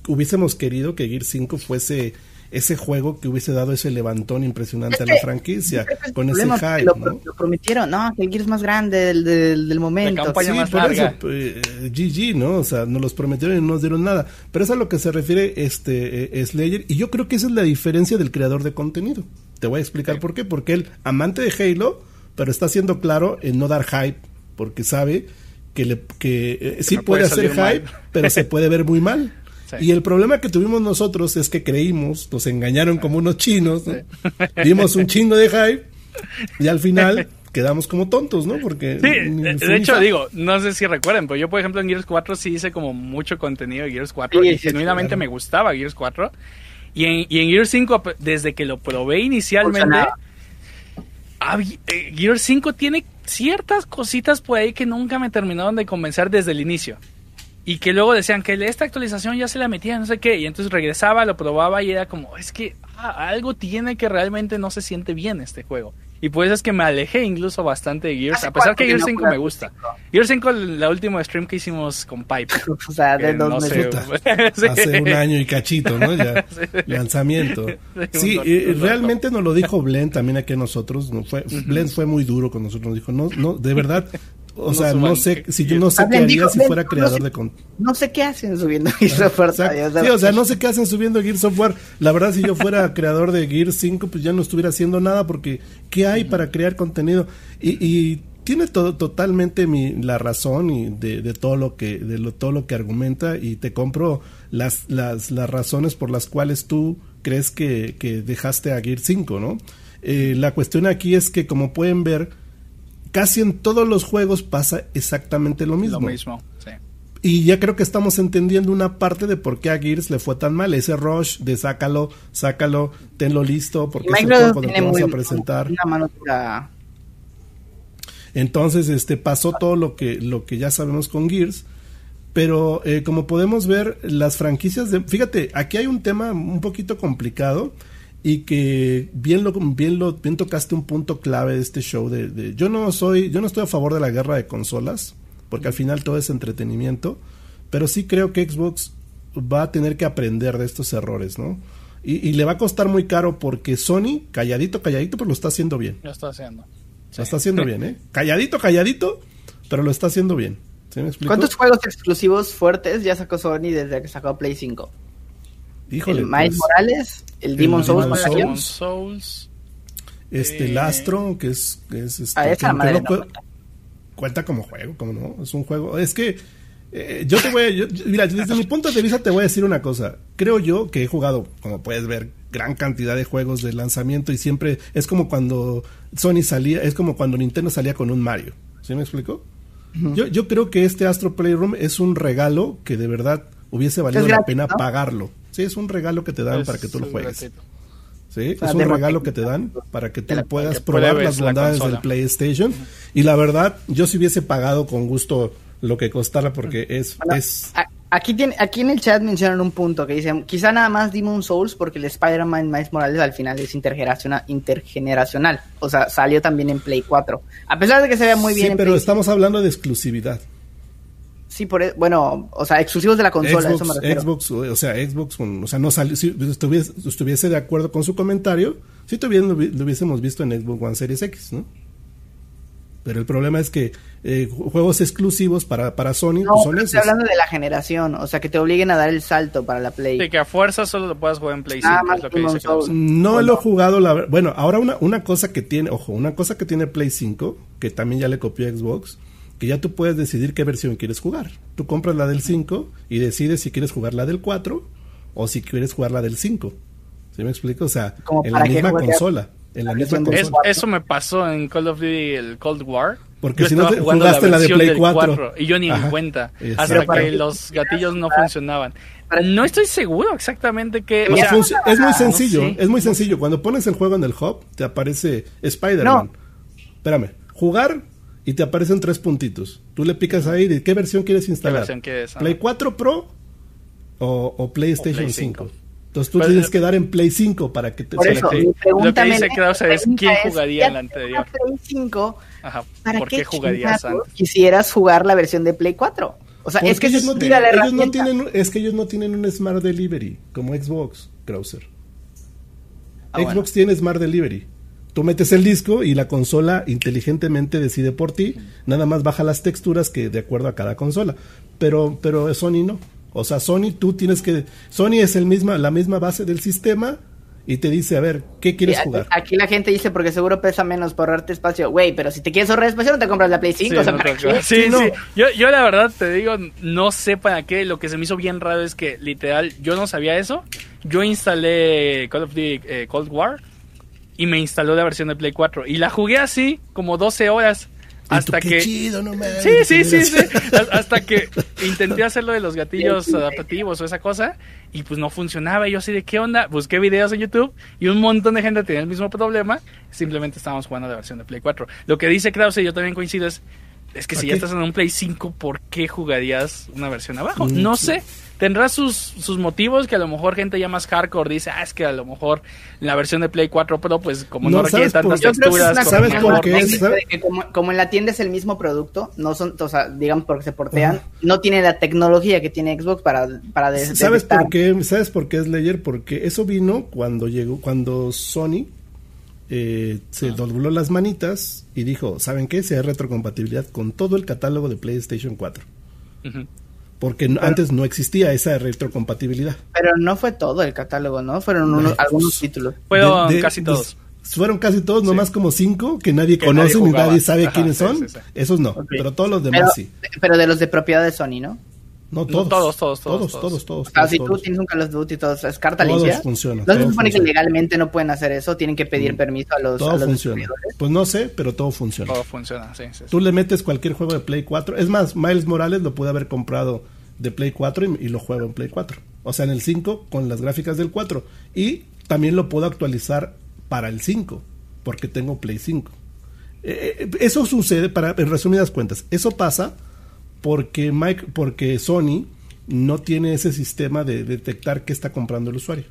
hubiésemos querido que Gear 5 fuese ese juego que hubiese dado ese levantón impresionante a la franquicia con ese hype, lo, ¿no? Lo prometieron, no, que el Gear es más grande del, del, momento. sí, por eso, GG, eh, ¿no? O sea, nos los prometieron y no nos dieron nada. Pero es a lo que se refiere este eh, Slayer y yo creo que esa es la diferencia del creador de contenido. Te voy a explicar por qué. Porque él, amante de Halo, pero está siendo claro en no dar hype, porque sabe que, le, que eh, sí puede, hacer hype, pero se puede ver muy mal. Y el problema que tuvimos nosotros es que creímos, nos engañaron como unos chinos, vimos un chingo de hype y al final quedamos como tontos, ¿no? Porque de hecho digo, no sé si recuerden, pero yo por ejemplo en Gears 4 sí hice como mucho contenido de Gears 4 y genuinamente me gustaba Gears 4 y en, y en Gears 5 desde que lo probé inicialmente eh, Gears 5 tiene ciertas cositas por ahí que nunca me terminaron de convencer desde el inicio. Y que luego decían que esta actualización ya se la metía, no sé qué. Y entonces regresaba, lo probaba y era como, es que ah, algo tiene que realmente no se siente bien este juego. Y pues es que me alejé incluso bastante de Gears, a pesar que Gears 5 me gusta. Gears 5, la última stream que hicimos con Pipe. o sea, de dos Hace un año y cachito, ¿no? Ya, lanzamiento. Sí, eh, realmente nos lo dijo Blend también aquí a nosotros. No fue, Blend fue muy duro con nosotros. Nos dijo, no, no, de verdad, o sea, no sé, si yo no sé qué haría si fuera creador de contenido. No sé qué hacen subiendo Gears Software. sí, o sea, no sé qué hacen subiendo Gears Software. La verdad, si yo fuera creador de Gears 5, pues ya no estuviera haciendo nada porque ¿qué hay para crear contenido? Y, y tiene todo totalmente mi, la razón y de, de, todo lo que de lo, todo lo que argumenta y te compro las, las, las razones por las cuales tú crees que, que dejaste a Gears 5, ¿no? Eh, la cuestión aquí es que como pueden ver casi en todos los juegos pasa exactamente lo mismo. Lo mismo, sí. Y ya creo que estamos entendiendo una parte de por qué a Gears le fue tan mal. Ese rush de sácalo, sácalo, tenlo listo, porque es el juego que vamos a presentar. Entonces, este pasó todo lo que, lo que ya sabemos con Gears. Pero eh, como podemos ver, las franquicias de. Fíjate, aquí hay un tema un poquito complicado y que bien lo bien lo bien tocaste un punto clave de este show de, yo no soy yo no estoy a favor de la guerra de consolas porque al final todo es entretenimiento pero sí creo que Xbox va a tener que aprender de estos errores no y, le va a costar muy caro porque Sony calladito calladito pero lo está haciendo bien. Lo está haciendo. Lo está haciendo bien eh calladito calladito pero lo está haciendo bien. ¿Cuántos juegos exclusivos fuertes ya sacó Sony desde que sacó Play 5? Híjole, el Miles pues, Morales, el Demon Souls, Souls, este el eh, Astro, que es, es este, ah, cuenta. Como juego, como no, es un juego, es que eh, yo te voy a, mira, desde mi punto de vista te voy a decir una cosa, creo yo que he jugado, como puedes ver, gran cantidad de juegos de lanzamiento y siempre es como cuando Sony salía, es como cuando Nintendo salía con un Mario, ¿sí me explico? yo, yo creo que este Astro Playroom es un regalo que de verdad hubiese valido la pena pagarlo. Sí, es un regalo que te dan para que tú lo juegues. Sí, es un regalo que te dan para que tú puedas probar las bondades del PlayStation. Y la verdad, yo si hubiese pagado con gusto lo que costara porque es... es Aquí, tiene, aquí en el chat mencionan un punto que dicen, quizá nada más un Souls porque el Spider-Man Miles Morales al final es intergeneracional, intergeneracional. O sea, salió también en Play 4. A pesar de que se vea muy bien. Sí, pero estamos hablando de exclusividad. Sí, por e, bueno, o sea, exclusivos de la consola, Xbox, eso me Xbox, o sea, Xbox, o sea, no salió, si estuviese, estuviese, de acuerdo con su comentario, si lo, lo hubiésemos visto en Xbox One Series X, ¿no? Pero el problema es que eh, juegos exclusivos para, para Sony no, pues son estoy hablando de la generación, o sea, que te obliguen a dar el salto para la Play. De que a fuerza solo lo puedas jugar en Play 5. no lo he jugado, la bueno, ahora una, una cosa que tiene, ojo, una cosa que tiene Play 5, que también ya le copió Xbox, que ya tú puedes decidir qué versión quieres jugar. Tú compras la del 5 y decides si quieres jugar la del 4 o si quieres jugar la del 5. ¿Sí me explico? O sea, en la misma consola eso me pasó en Call of Duty el Cold War. Porque si no te jugaste la, de Play 4. y yo ni en cuenta. Hasta que los gatillos no funcionaban. No estoy seguro exactamente qué. es muy sencillo. Es muy sencillo. Cuando pones el juego en el hub, te aparece Spider-Man. Espérame. Jugar y te aparecen tres puntitos. Tú le picas ahí de qué versión quieres instalar. ¿Play 4 Pro o, PlayStation 5? Entonces tú tienes que dar en Play 5 para que te Por eso, mi Lo que dice Krause es quién jugaría en la anterior. Play 5, Ajá. ¿para ¿Por qué, jugarías antes? Quisieras jugar la versión de Play 4. O sea, es que ellos, no, tienen, ellos no tienen, es que ellos no tienen un Smart Delivery como Xbox, Krauser. Ah, Xbox tiene Smart Delivery. Tú metes el disco y la consola inteligentemente decide por ti, nada más baja las texturas que de acuerdo a cada consola. Pero, pero Sony no. O sea, Sony, tú tienes que. Sony es el misma, la misma base del sistema y te dice, a ver, ¿qué quieres jugar? Aquí la gente dice, porque seguro pesa menos por ahorrarte espacio. Güey, pero si te quieres ahorrar espacio, no te compras la Play 5. Sí, o sea, sí, sí. Yo, yo la verdad te digo, no sé para qué. Lo que se me hizo bien raro es que, literal, yo no sabía eso. Yo instalé Call of Duty eh, Cold War y me instaló la versión de Play 4. Y la jugué así, como 12 horas hasta que sí sí sí sí. Hasta que intenté hacerlo de los gatillos adaptativos o esa cosa y pues no funcionaba. Y yo así de qué onda busqué videos en YouTube y un montón de gente tenía el mismo problema. Simplemente estábamos jugando la versión de Play 4 lo que dice Krause y yo también coincido es es que si ya estás en un Play 5 ¿por qué jugarías una versión abajo? Mm, no sé tendrá sus, sus motivos que a lo mejor gente ya más hardcore dice, ah, es que a lo mejor la versión de Play 4 Pro, pues como no, requiere tantas texturas. ¿Sabes por qué? como, en la tienda es el mismo producto, no son, o sea, digamos porque se portean, no tiene la tecnología que tiene Xbox para, para ¿Sabes por qué? ¿Sabes por qué es Layer? Porque eso vino cuando llegó, cuando Sony eh, se dobló las manitas y dijo, ¿saben qué? Se hay retrocompatibilidad con todo el catálogo de PlayStation 4 porque antes no existía esa retrocompatibilidad. Pero no fue todo el catálogo, ¿no? Fueron unos, algunos títulos. Fueron casi todos. fueron casi todos, nomás como cinco que nadie conoce ni nadie sabe quiénes son. Esos no, pero todos los demás sí. Pero de los de propiedad de Sony, ¿no? No, todos. todos, todos, todos, todos, todos. Si tú tienes un Call of Duty y todos, es carta todos limpia. Funciona, no se supone que legalmente no pueden hacer eso, tienen que pedir mm. permiso a los, todo a funciona. Pues no sé, pero todo funciona. Todo funciona, sí, sí, Tú le metes cualquier juego de Play 4. Es más, Miles Morales lo puede haber comprado de Play 4 y, lo juego en Play 4. O sea, en el 5 con las gráficas del 4. Y también lo puedo actualizar para el 5, porque tengo Play 5. Eh, eh, eso sucede, para, en resumidas cuentas, eso pasa porque, Mike, porque Sony no tiene ese sistema de detectar qué está comprando el usuario.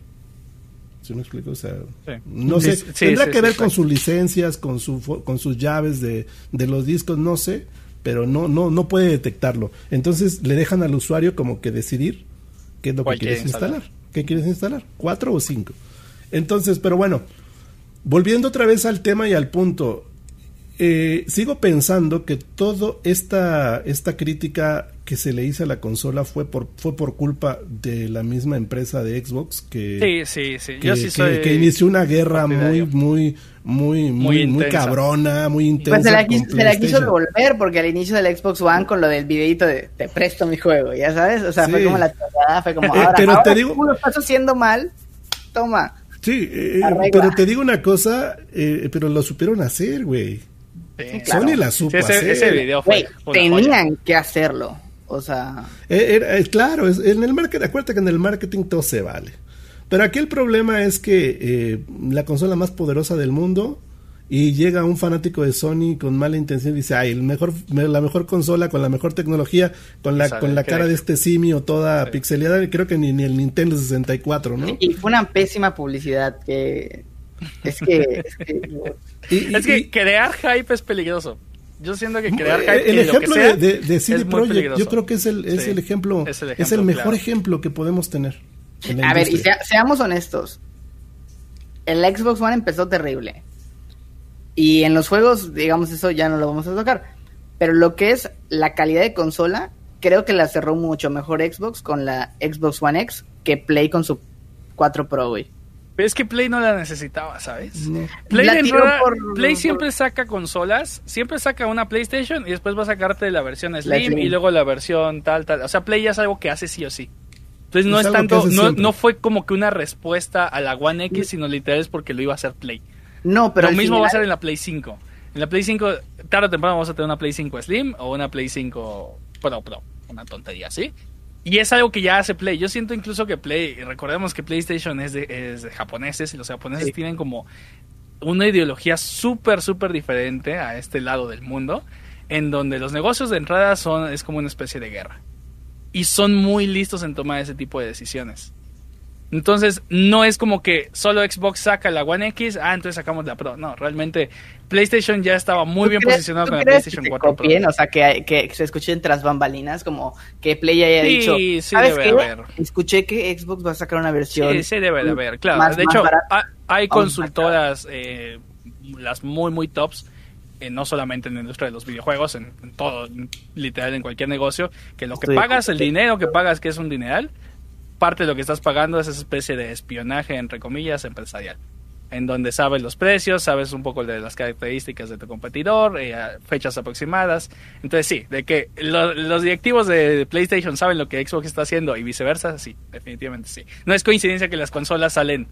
¿Sí me explico? O sea, no sé, tendrá que ver con sus licencias, con, su, con sus llaves de, de los discos, no sé, pero no, no, no puede detectarlo. Entonces le dejan al usuario como que decidir qué es lo que quieres instalar. ¿Qué quieres instalar? ¿Cuatro o cinco? Entonces, pero bueno, volviendo otra vez al tema y al punto, eh, sigo pensando que toda esta, esta crítica que se le hizo a la consola fue por fue por culpa de la misma empresa de Xbox que sí, sí, sí. Que, sí que, inició una guerra muy muy muy muy muy, cabrona muy intensa pues se la, quiso, devolver porque al inicio del Xbox One con lo del videito de te presto mi juego ya sabes o sea fue como la fue como eh, ahora, pero te digo lo estás haciendo mal toma sí eh, pero te digo una cosa pero lo supieron hacer güey Sony la supo ese, video fue tenían que hacerlo. O sea. Eh, eh, claro, en el marketing, acuérdate que en el marketing todo se vale. Pero aquí el problema es que eh, la consola más poderosa del mundo y llega un fanático de Sony con mala intención y dice, ay, el mejor, la mejor consola con la mejor tecnología, con la, con la cara de este simio toda pixeleada, creo que ni, ni el Nintendo 64, ¿no? Y fue una pésima publicidad que... Es que... es que, crear hype es peligroso. Yo siento que crear hype... El ejemplo de, de, CD Projekt, yo creo que es el, es el ejemplo, es el, mejor ejemplo que podemos tener. A ver, y seamos honestos. El Xbox One empezó terrible y en los juegos, digamos, eso ya no lo vamos a tocar. Pero lo que es la calidad de consola, creo que la cerró mucho mejor Xbox con la Xbox One X que Play con su 4 Pro, güey. Pero es que Play no la necesitaba, ¿sabes? Play, Play siempre saca consolas, siempre saca una PlayStation y después va a sacarte la versión Slim, y luego la versión tal, tal. O sea, Play ya es algo que hace sí o sí. Entonces no es, tanto, no, no, fue como que una respuesta a la One X, sino literal es porque lo iba a hacer Play. No, pero. Lo mismo va a ser en la Play 5. En la Play 5, tarde o temprano vamos a tener una Play 5 Slim o una Play 5 Pro Pro. Una tontería así. Y es algo que ya hace Play. Yo siento incluso que Play, recordemos que PlayStation es de, es de japoneses y los japoneses tienen como una ideología súper, súper diferente a este lado del mundo, en donde los negocios de entrada son, es como una especie de guerra. Y son muy listos en tomar ese tipo de decisiones. Entonces, no es como que solo Xbox saca la One X, ah, entonces sacamos la Pro. No, realmente PlayStation ya estaba muy bien posicionado con la PlayStation 4 Pro. O sea, que, que, se escuchen tras bambalinas, como que Play haya dicho, sí, ¿sabes debe Haber. Escuché que Xbox va a sacar una versión. Sí, sí debe de haber, claro. de hecho, hay consultoras, eh, las muy, muy tops, eh, no solamente en la industria de los videojuegos, en, todo, literal, en cualquier negocio, que lo que pagas, el dinero que pagas, que es un dineral, parte de lo que estás pagando es esa especie de espionaje, entre comillas, empresarial. En donde sabes los precios, sabes un poco de las características de tu competidor, eh, fechas aproximadas. Entonces, sí, de que los directivos de PlayStation saben lo que Xbox está haciendo y viceversa, sí, definitivamente sí. No es coincidencia que las consolas salen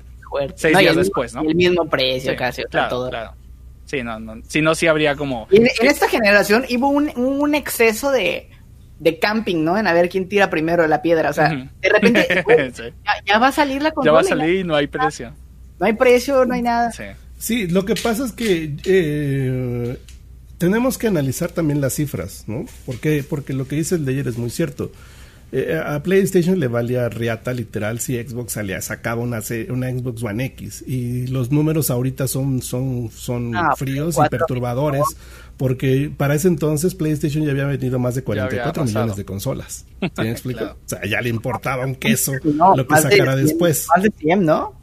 seis días después, ¿no? El mismo precio casi, claro, todo. Claro. Sí, no, no, si no, sí habría como... En, esta generación hubo un exceso de de camping, ¿no? En a ver quién tira primero la piedra. O sea, de repente ya, va a salir la consola. Ya va a salir y no hay precio. No hay precio, no hay nada. Sí, lo que pasa es que eh, tenemos que analizar también las cifras, ¿no? Porque, porque lo que dice el de ayer es muy cierto. Eh, a PlayStation le valía riata literal si Xbox salía, sacaba una, una Xbox One X y los números ahorita son, son, son ah, fríos y perturbadores porque para ese entonces PlayStation ya había vendido más de 44 millones de consolas. ¿Sí me explico? O sea, ya le importaba un queso lo que sacara después. Más de 100, ¿no?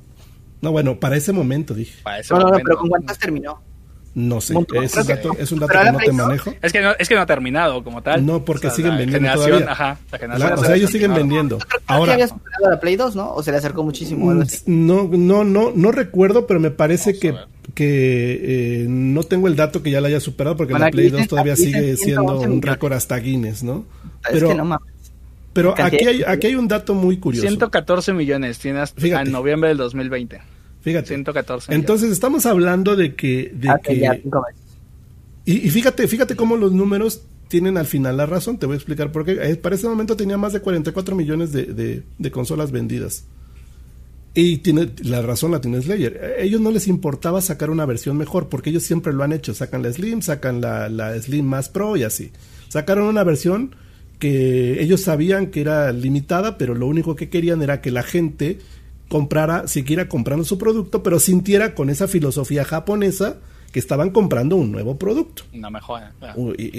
No, bueno, para ese momento dije. no, no, pero ¿con cuántas terminó? No sé, es un dato, es un dato que no te manejo. Es que no, es que no ha terminado como tal. No, porque siguen vendiendo todavía. Ajá, o sea, ellos siguen vendiendo. Ahora, había superado la Play 2, ¿no? ¿O se le acercó muchísimo? Mm, no, no, no, no recuerdo, pero me parece que, que eh, no tengo el dato que ya la haya superado porque la Play 2 todavía sigue siendo un récord hasta Guinness, ¿no? Pero, pero aquí hay, aquí hay un dato muy curioso. 114 millones tienes en noviembre del 2020. Fíjate. 114. Entonces estamos hablando de que... De ah, que y, fíjate, fíjate cómo los números tienen al final la razón. Te voy a explicar por qué. Eh, para ese momento tenía más de 44 millones de, de, consolas vendidas. Y tiene, la razón la tiene Slayer. A ellos no les importaba sacar una versión mejor, porque ellos siempre lo han hecho. Sacan la Slim, sacan la, la Slim más Pro y así. Sacaron una versión que ellos sabían que era limitada, pero lo único que querían era que la gente comprara, siquiera comprando su producto, pero sintiera con esa filosofía japonesa que estaban comprando un nuevo producto. Una mejora.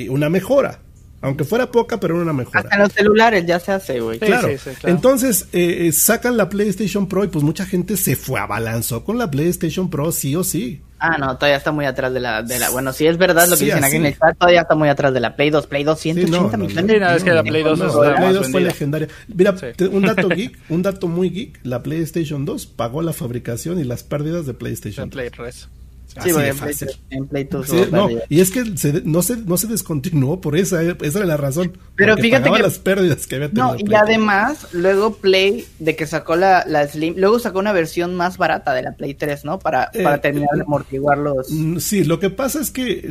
Una mejora. Aunque fuera poca, pero una mejora. Hasta los celulares ya se hace, güey. claro. Entonces, eh, eh, sacan la PlayStation Pro y pues mucha gente se fue abalanzó con la PlayStation Pro sí o sí. Ah, no, todavía está muy atrás de la... De la bueno, si es verdad lo que dicen aquí en el chat, todavía está muy atrás de la Play 2. Play 2, 180 millones. No, es que la Play 2, la Play 2 fue legendaria. Mira, un dato geek, un dato muy geek, la PlayStation 2 pagó la fabricación y las pérdidas de PlayStation 3. Sí, en, Play, en Play no, y es que no, se, no se descontinuó por esa, esa era la razón. Pero fíjate que las pérdidas que había No, y además, luego Play, de que sacó la, la, Slim, luego sacó una versión más barata de la Play 3, ¿no? Para, eh, para terminar de amortiguar los... Mm, sí, lo que pasa es que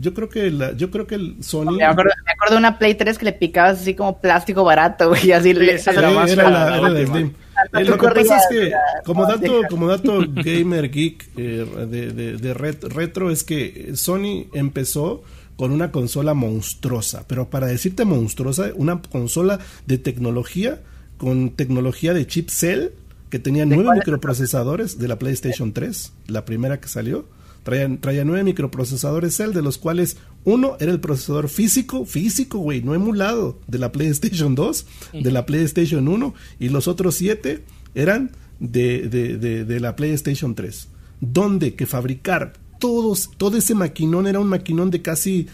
yo creo que la, yo creo que el Sony... Me acuerdo, me acuerdo, de una Play 3 que le picabas así como plástico barato, güey, así le... Era, la, era la Slim. Eh, lo que pasa es que, como dato, como dato gamer geek eh, de, de, retro, es que Sony empezó con una consola monstruosa, pero para decirte monstruosa, una consola de tecnología con tecnología de chip Cell que tenía nueve microprocesadores de la PlayStation 3, la primera que salió. Traía, nueve microprocesadores Cell, de los cuales uno era el procesador físico, físico, güey, no emulado, de la PlayStation 2, de la PlayStation 1, y los otros siete eran de, de, de, de la PlayStation 3. Donde que fabricar todos, todo ese maquinón era un maquinón de casi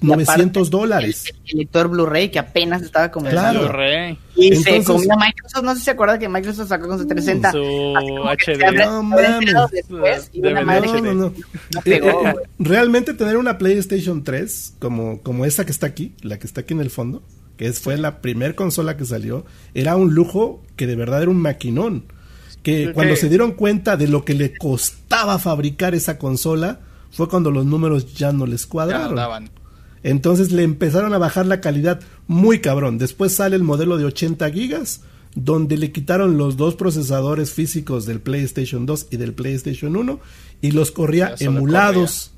900 dólares. El, lector Blu-ray que apenas estaba comenzando. Claro. Blu-ray. Y se comía Microsoft, no sé si se acuerda que Microsoft sacó con su 360. Su HD. No mames. Después, y una madre no, no, eh, eh, realmente tener una PlayStation 3 como, como esa que está aquí, la que está aquí en el fondo, que fue la primer consola que salió, era un lujo que de verdad era un maquinón que cuando se dieron cuenta de lo que le costaba fabricar esa consola, fue cuando los números ya no les cuadraron. Entonces le empezaron a bajar la calidad muy cabrón. Después sale el modelo de 80 gigas, donde le quitaron los dos procesadores físicos del PlayStation 2 y del PlayStation 1 y los corría emulados.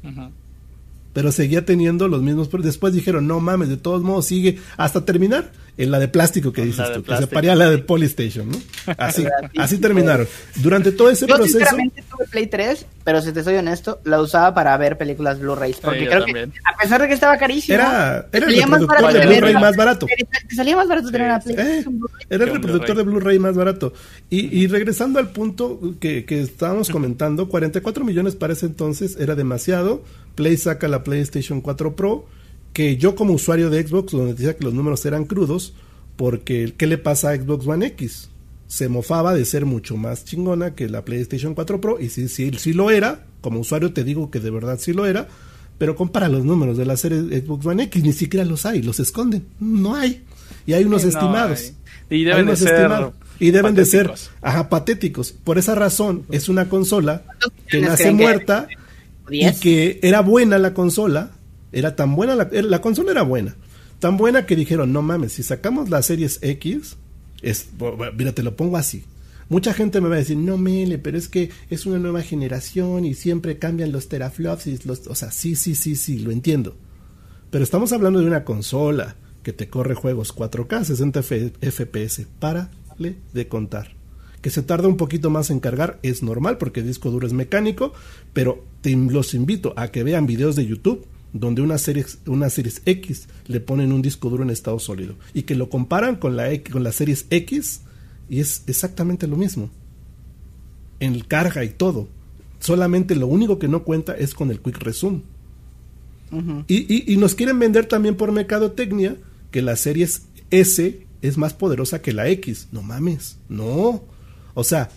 Pero seguía teniendo los mismos. Después dijeron, no mames, de todos modos sigue hasta terminar en la de plástico que dices tú, que se paría a la de Polystation, ¿no? Así, así terminaron. Durante todo ese Yo proceso. Sinceramente tuve Play 3, pero si te soy honesto, la usaba para ver películas Blu-rays. Porque creo que, a pesar de que estaba carísimo, era, era el reproductor de Blu-ray más barato. Te salía más barato tener una Play eh, Era el reproductor de Blu-ray más barato. Y, y regresando al punto que, que estábamos comentando, 44 millones para ese entonces era demasiado. Play saca la PlayStation 4 Pro que yo como usuario de Xbox, donde decía que los números eran crudos, porque ¿qué le pasa a Xbox One X? Se mofaba de ser mucho más chingona que la PlayStation 4 Pro, y sí, sí, sí lo era, como usuario te digo que de verdad sí lo era, pero compara los números de la serie Xbox One X, ni siquiera los hay, los esconden, no hay, y hay unos estimados. Y deben de ser y deben de ser ajá, patéticos. Por esa razón es una consola que nace muerta y que era buena la consola, era tan buena, la, la consola era buena. Tan buena que dijeron, no mames, si sacamos las series X, es, mira, te lo pongo así. Mucha gente me va a decir, no, Mele, pero es que es una nueva generación y siempre cambian los teraflops y los... O sea, sí, sí, sí, sí, lo entiendo. Pero estamos hablando de una consola que te corre juegos 4K, 60 FPS. Párale de contar. Que se tarda un poquito más en cargar es normal porque el disco duro es mecánico, pero te los invito a que vean videos de YouTube donde una serie, una series X le ponen un disco duro en estado sólido y que lo comparan con la, con las series X y es exactamente lo mismo. En carga y todo. Solamente lo único que no cuenta es con el quick resume. y, y, nos quieren vender también por mercadotecnia que la serie S es más poderosa que la X. No mames, no. O sea,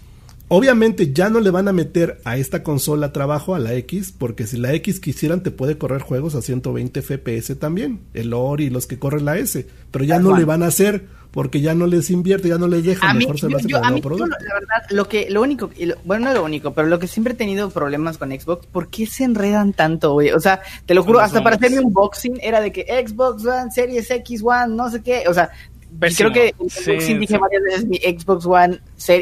Obviamente ya no le van a meter a esta consola trabajo a la X, porque si la X quisieran te puede correr juegos a 120 FPS también, el OR y los que corren la S, pero ya no le van a hacer porque ya no les invierte, ya no les deja, mejor se lo hace con el producto. La verdad, lo que, lo único, bueno, no lo único, pero lo que siempre he tenido problemas con Xbox, ¿por qué se enredan tanto, güey? O sea, te lo juro, hasta para hacerme un unboxing era de que Xbox One, Series X One, no sé qué, o sea, Creo que sí, dije varias veces mi Xbox One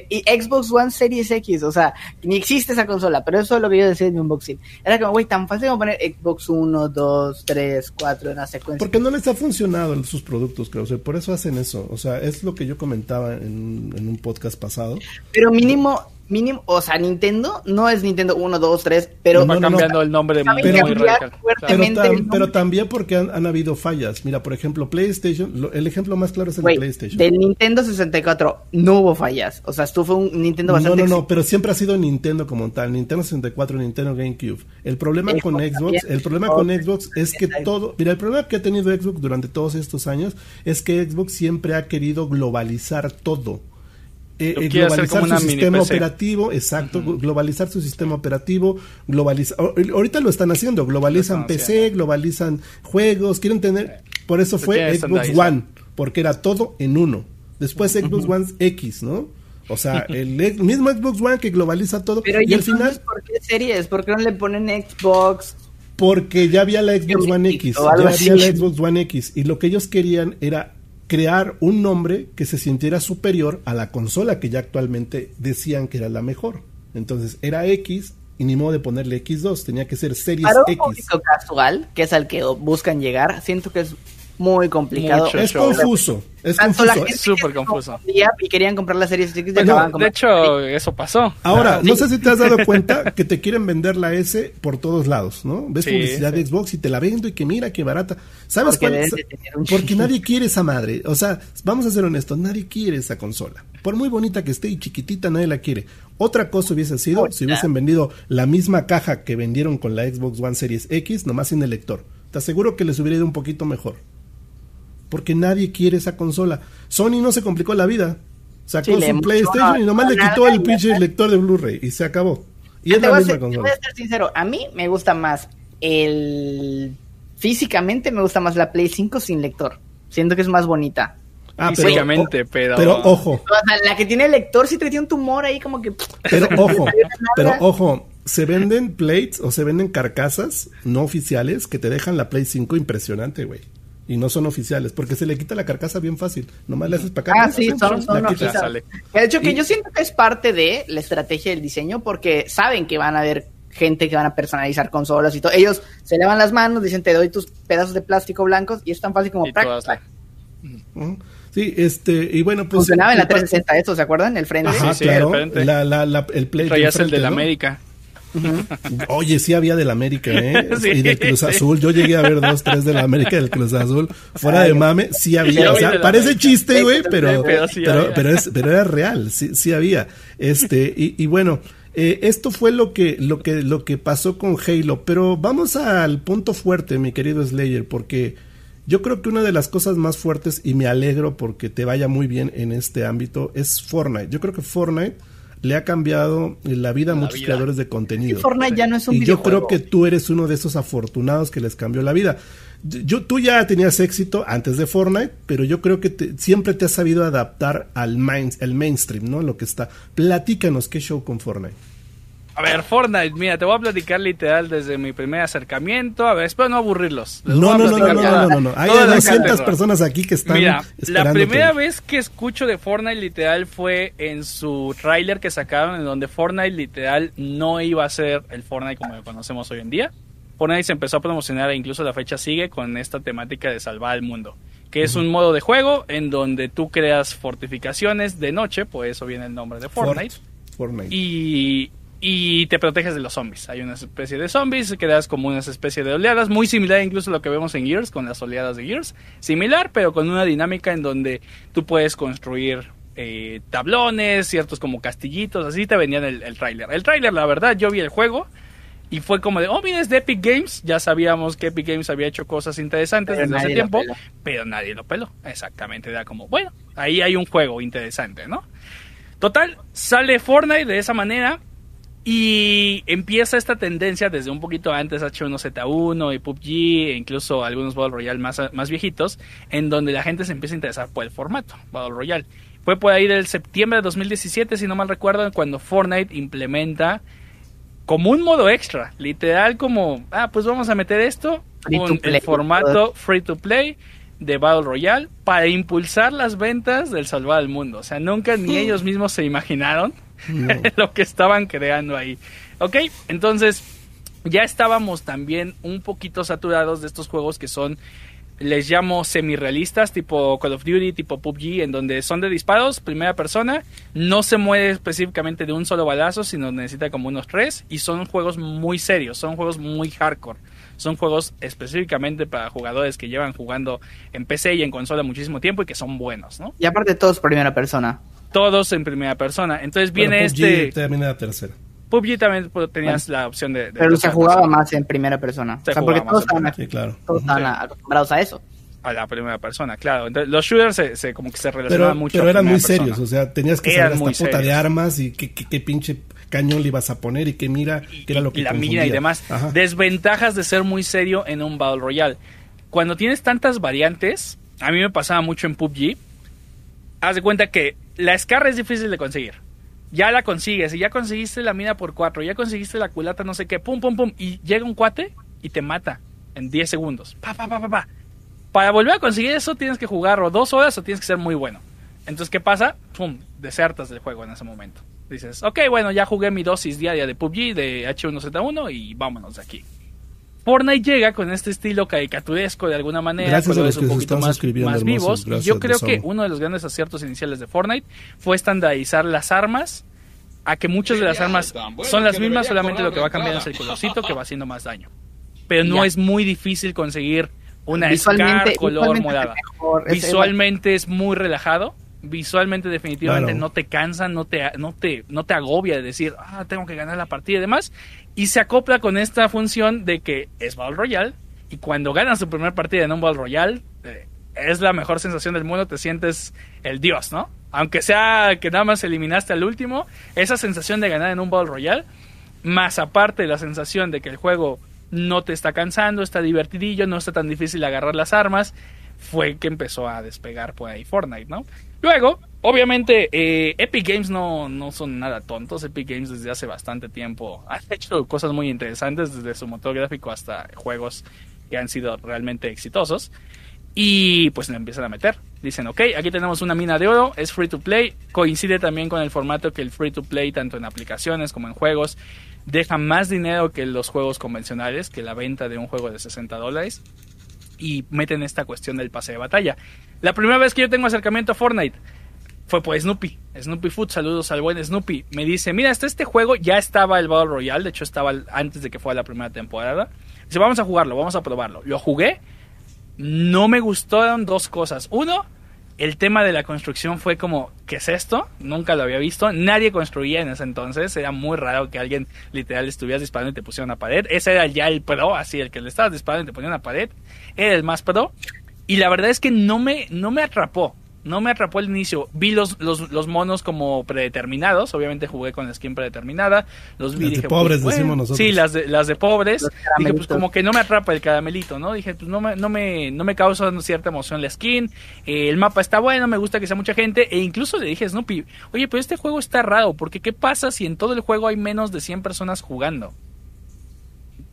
y Xbox One Series X, o sea, ni existe esa consola, pero eso es lo que yo decía en mi unboxing. Era como, güey, tan fácil como poner Xbox 1, 2, 3, 4 en la secuencia. Porque no les ha funcionado en sus productos, creo, o sea, por eso hacen eso. O sea, es lo que yo comentaba en, en un podcast pasado. Pero mínimo mínimo, o sea, Nintendo no es Nintendo 1, 2, 3, pero... va cambiando el nombre de pero, muy Pero, también porque han, habido fallas. Mira, por ejemplo, PlayStation, el ejemplo más claro es el de PlayStation. Del Nintendo 64 no hubo fallas. O sea, esto fue un Nintendo bastante... No, no, no, pero siempre ha sido Nintendo como tal. Nintendo 64, Nintendo GameCube. El problema con Xbox, el problema con Xbox es que todo... Mira, el problema que ha tenido Xbox durante todos estos años es que Xbox siempre ha querido globalizar todo eh, eh, globalizar su sistema operativo, exacto, globalizar su sistema operativo, globalizar, ahorita lo están haciendo, globalizan PC, globalizan juegos, quieren tener, por eso fue Xbox One, porque era todo en uno. Después Xbox One X, ¿no? O sea, el mismo Xbox One que globaliza todo. Pero y al final. ¿Por qué series? ¿Por qué no le ponen Xbox? Porque ya había la Xbox One X. Ya había la Xbox One X. Y lo que ellos querían era crear un nombre que se sintiera superior a la consola que ya actualmente decían que era la mejor. Entonces era X y ni modo de ponerle X2, tenía que ser Series Para un X. casual, que es al que buscan llegar, siento que es muy complicado. es confuso. Es confuso. Es súper confuso. Y querían comprar la serie X De hecho, eso pasó. Ahora, no sé si te has dado cuenta que te quieren vender la S por todos lados, ¿no? Ves publicidad de Xbox y te la vendo y que mira qué barata. ¿Sabes cuál? Porque nadie quiere esa madre. O sea, vamos a ser honestos, nadie quiere esa consola. Por muy bonita que esté y chiquitita, nadie la quiere. Otra cosa hubiese sido si hubiesen vendido la misma caja que vendieron con la Xbox One Series X, nomás sin el lector. Te aseguro que les hubiera ido un poquito mejor porque nadie quiere esa consola. Sony no se complicó la vida. Sacó su PlayStation y nomás le quitó el pinche lector de Blu-ray y se acabó. Y es la misma consola. Voy a ser sincero, a mí me gusta más el físicamente me gusta más la Play 5 sin lector. Siento que es más bonita. Ah, físicamente, pero, pero, ojo. la que tiene lector sí te tiene un tumor ahí como que Pero ojo, pero ojo, se venden plates o se venden carcasas no oficiales que te dejan la Play 5 impresionante, güey y no son oficiales, porque se le quita la carcasa bien fácil. Nomás le haces para acá. Ah, sí, son, son oficiales. De hecho, que yo siento que es parte de la estrategia del diseño, porque saben que van a haber gente que van a personalizar consolas y todo. Ellos se lavan las manos, dicen, te doy tus pedazos de plástico blancos y es tan fácil como... Sí, este, y bueno, pues... Funcionaba en la 360 eso, ¿se acuerdan? El frente. Ajá, sí, claro, el, la, la, el Play. el de la América. Oye, sí había del América, ¿eh? Y del Cruz Azul. Yo llegué a ver dos, tres del América y del Cruz Azul. Fuera de mame, sí había. o sea, parece chiste, güey, pero, pero, pero, es, pero era real, sí, sí había. Este, y, y bueno, eh, esto fue lo que, lo que, lo que pasó con Halo. Pero vamos al punto fuerte, mi querido Slayer, porque yo creo que una de las cosas más fuertes, y me alegro porque te vaya muy bien en este ámbito, es Fortnite. Yo creo que Fortnite le ha cambiado la vida a muchos creadores de contenido. Fortnite ya no es un y yo creo que tú eres uno de esos afortunados que les cambió la vida. Yo, tú ya tenías éxito antes de Fortnite, pero yo creo que siempre te has sabido adaptar al main, el mainstream, ¿no? Lo que está. Platícanos qué show con Fortnite. A ver, Fortnite, mira, te voy a platicar literal desde mi primer acercamiento. A ver, espero no aburrirlos. no, no, no, no, no, no, no, Hay 200 personas aquí que están. Mira, la primera vez que escucho de Fortnite literal fue en su tráiler que sacaron, en donde Fortnite literal no iba a ser el Fortnite como lo conocemos hoy en día. Fortnite se empezó a promocionar e incluso la fecha sigue con esta temática de salvar el mundo. Que es un modo de juego en donde tú creas fortificaciones de noche, por eso viene el nombre de Fortnite. Fortnite. Y y te proteges de los zombies. Hay una especie de zombies, quedas como una especie de oleadas, muy similar incluso a lo que vemos en Gears, con las oleadas de Gears. Similar, pero con una dinámica en donde tú puedes construir eh, tablones, ciertos como castillitos, así te venían el, el tráiler. El tráiler, la verdad, yo vi el juego y fue como de, oh, mira, es de Epic Games. Ya sabíamos que Epic Games había hecho cosas interesantes desde hace tiempo, pero nadie lo peló. Exactamente, era como, bueno, ahí hay un juego interesante, ¿no? Total, sale Fortnite de esa manera y empieza esta tendencia desde un poquito antes, H1Z1 y PUBG, e incluso algunos Battle Royale más, más viejitos, en donde la gente se empieza a interesar por el formato Battle Royale. Fue por ahí del septiembre de 2017, si no mal recuerdo, cuando Fortnite implementa como un modo extra, literal como, ah, pues vamos a meter esto con el formato free to play de Battle Royale para impulsar las ventas del Salvar al Mundo. O sea, nunca ni ellos mismos se imaginaron lo que estaban creando ahí. Ok, entonces ya estábamos también un poquito saturados de estos juegos que son les llamo semi-realistas, tipo Call of Duty, tipo PUBG, en donde son de disparos, primera persona, no se mueve específicamente de un solo balazo, sino necesita como unos tres, y son juegos muy serios, son juegos muy hardcore. Son juegos específicamente para jugadores que llevan jugando en PC y en consola muchísimo tiempo y que son buenos, ¿no? Y aparte todos primera persona. Todos en primera persona. Entonces viene este... también era tercera. PUBG también tenías la opción de... Pero se jugaba más en primera persona. o sea, porque todos estaban, sí, claro. todos estaban acostumbrados a eso a la primera persona, claro. Entonces, los shooters se, como que se relacionaban mucho. Pero eran muy serios, o sea, tenías que saber esta puta de armas y qué, qué, qué, pinche cañón le ibas a poner y qué mira, qué era lo que y la mira y demás. Desventajas de ser muy serio en un Battle Royale. Cuando tienes tantas variantes, a mí me pasaba mucho en PUBG. Haz de cuenta que la Scar es difícil de conseguir. Ya la consigues y ya conseguiste la mina por cuatro, ya conseguiste la culata no sé qué, pum, pum, pum, y llega un cuate y te mata en 10 segundos. Pa, pa, pa, pa, pa Para volver a conseguir eso tienes que jugar o dos horas o tienes que ser muy bueno. Entonces, ¿qué pasa? ¡Pum! Desertas del juego en ese momento. Dices, ok, bueno, ya jugué mi dosis diaria de PUBG, de H1Z1 y vámonos de aquí. Fortnite llega con este estilo caricaturesco de alguna manera, Gracias a los un poquito más, más vivos. Y yo creo que uno de los grandes aciertos iniciales de Fortnite fue estandarizar las armas a que muchas de las armas son las mismas, solamente lo que va cambiando es el colorcito que va haciendo más daño. Pero no es muy difícil conseguir una Scar color morada. visualmente es muy relajado. Visualmente definitivamente no te cansa, no te, no te, no te agobia de decir, ah, tengo que ganar la partida y demás. Y se acopla con esta función de que es Battle Royale. Y cuando ganas tu primera partida en un Battle Royale, eh, es la mejor sensación del mundo, te sientes el dios, ¿no? Aunque sea que nada más eliminaste al último, esa sensación de ganar en un Battle Royale, más aparte la sensación de que el juego no te está cansando, está divertidillo, no está tan difícil agarrar las armas, fue que empezó a despegar por ahí Fortnite, ¿no? Luego, obviamente, eh, Epic Games no, no son nada tontos. Epic Games desde hace bastante tiempo ha hecho cosas muy interesantes, desde su motor gráfico hasta juegos que han sido realmente exitosos. Y pues le empiezan a meter. Dicen, ok, aquí tenemos una mina de oro, es free to play. Coincide también con el formato que el free to play, tanto en aplicaciones como en juegos, deja más dinero que los juegos convencionales, que la venta de un juego de 60 dólares. Y meten esta cuestión del pase de batalla. La primera vez que yo tengo acercamiento a Fortnite fue por Snoopy. Snoopy Food, saludos al buen Snoopy. Me dice, mira, hasta este juego ya estaba el Battle Royale, de hecho estaba antes de que fuera la primera temporada. Dice, vamos a jugarlo, vamos a probarlo. Lo jugué no me gustaron dos cosas. Uno, el tema de la construcción fue como, ¿qué es esto? Nunca lo había visto. Nadie construía en ese entonces. Era muy raro que alguien literal estuvieras disparando y te pusiera una pared. Ese era ya el pro, así, el que le estabas disparando y te ponía una pared. Era el más pro. Y la verdad es que no me, no me atrapó no me atrapó el inicio. Vi los, los, monos como predeterminados. Obviamente jugué con la skin predeterminada. Los vi las de pobres, pues, decimos nosotros. Sí, las de, las de pobres. Dije, pues como que no me atrapa el caramelito, ¿no? Dije, pues no me, no me, no me causa cierta emoción la skin. Eh, el mapa está bueno, me gusta que sea mucha gente. E incluso le dije a Snoopy, oye, pero este juego está raro. Porque ¿qué pasa si en todo el juego hay menos de 100 personas jugando?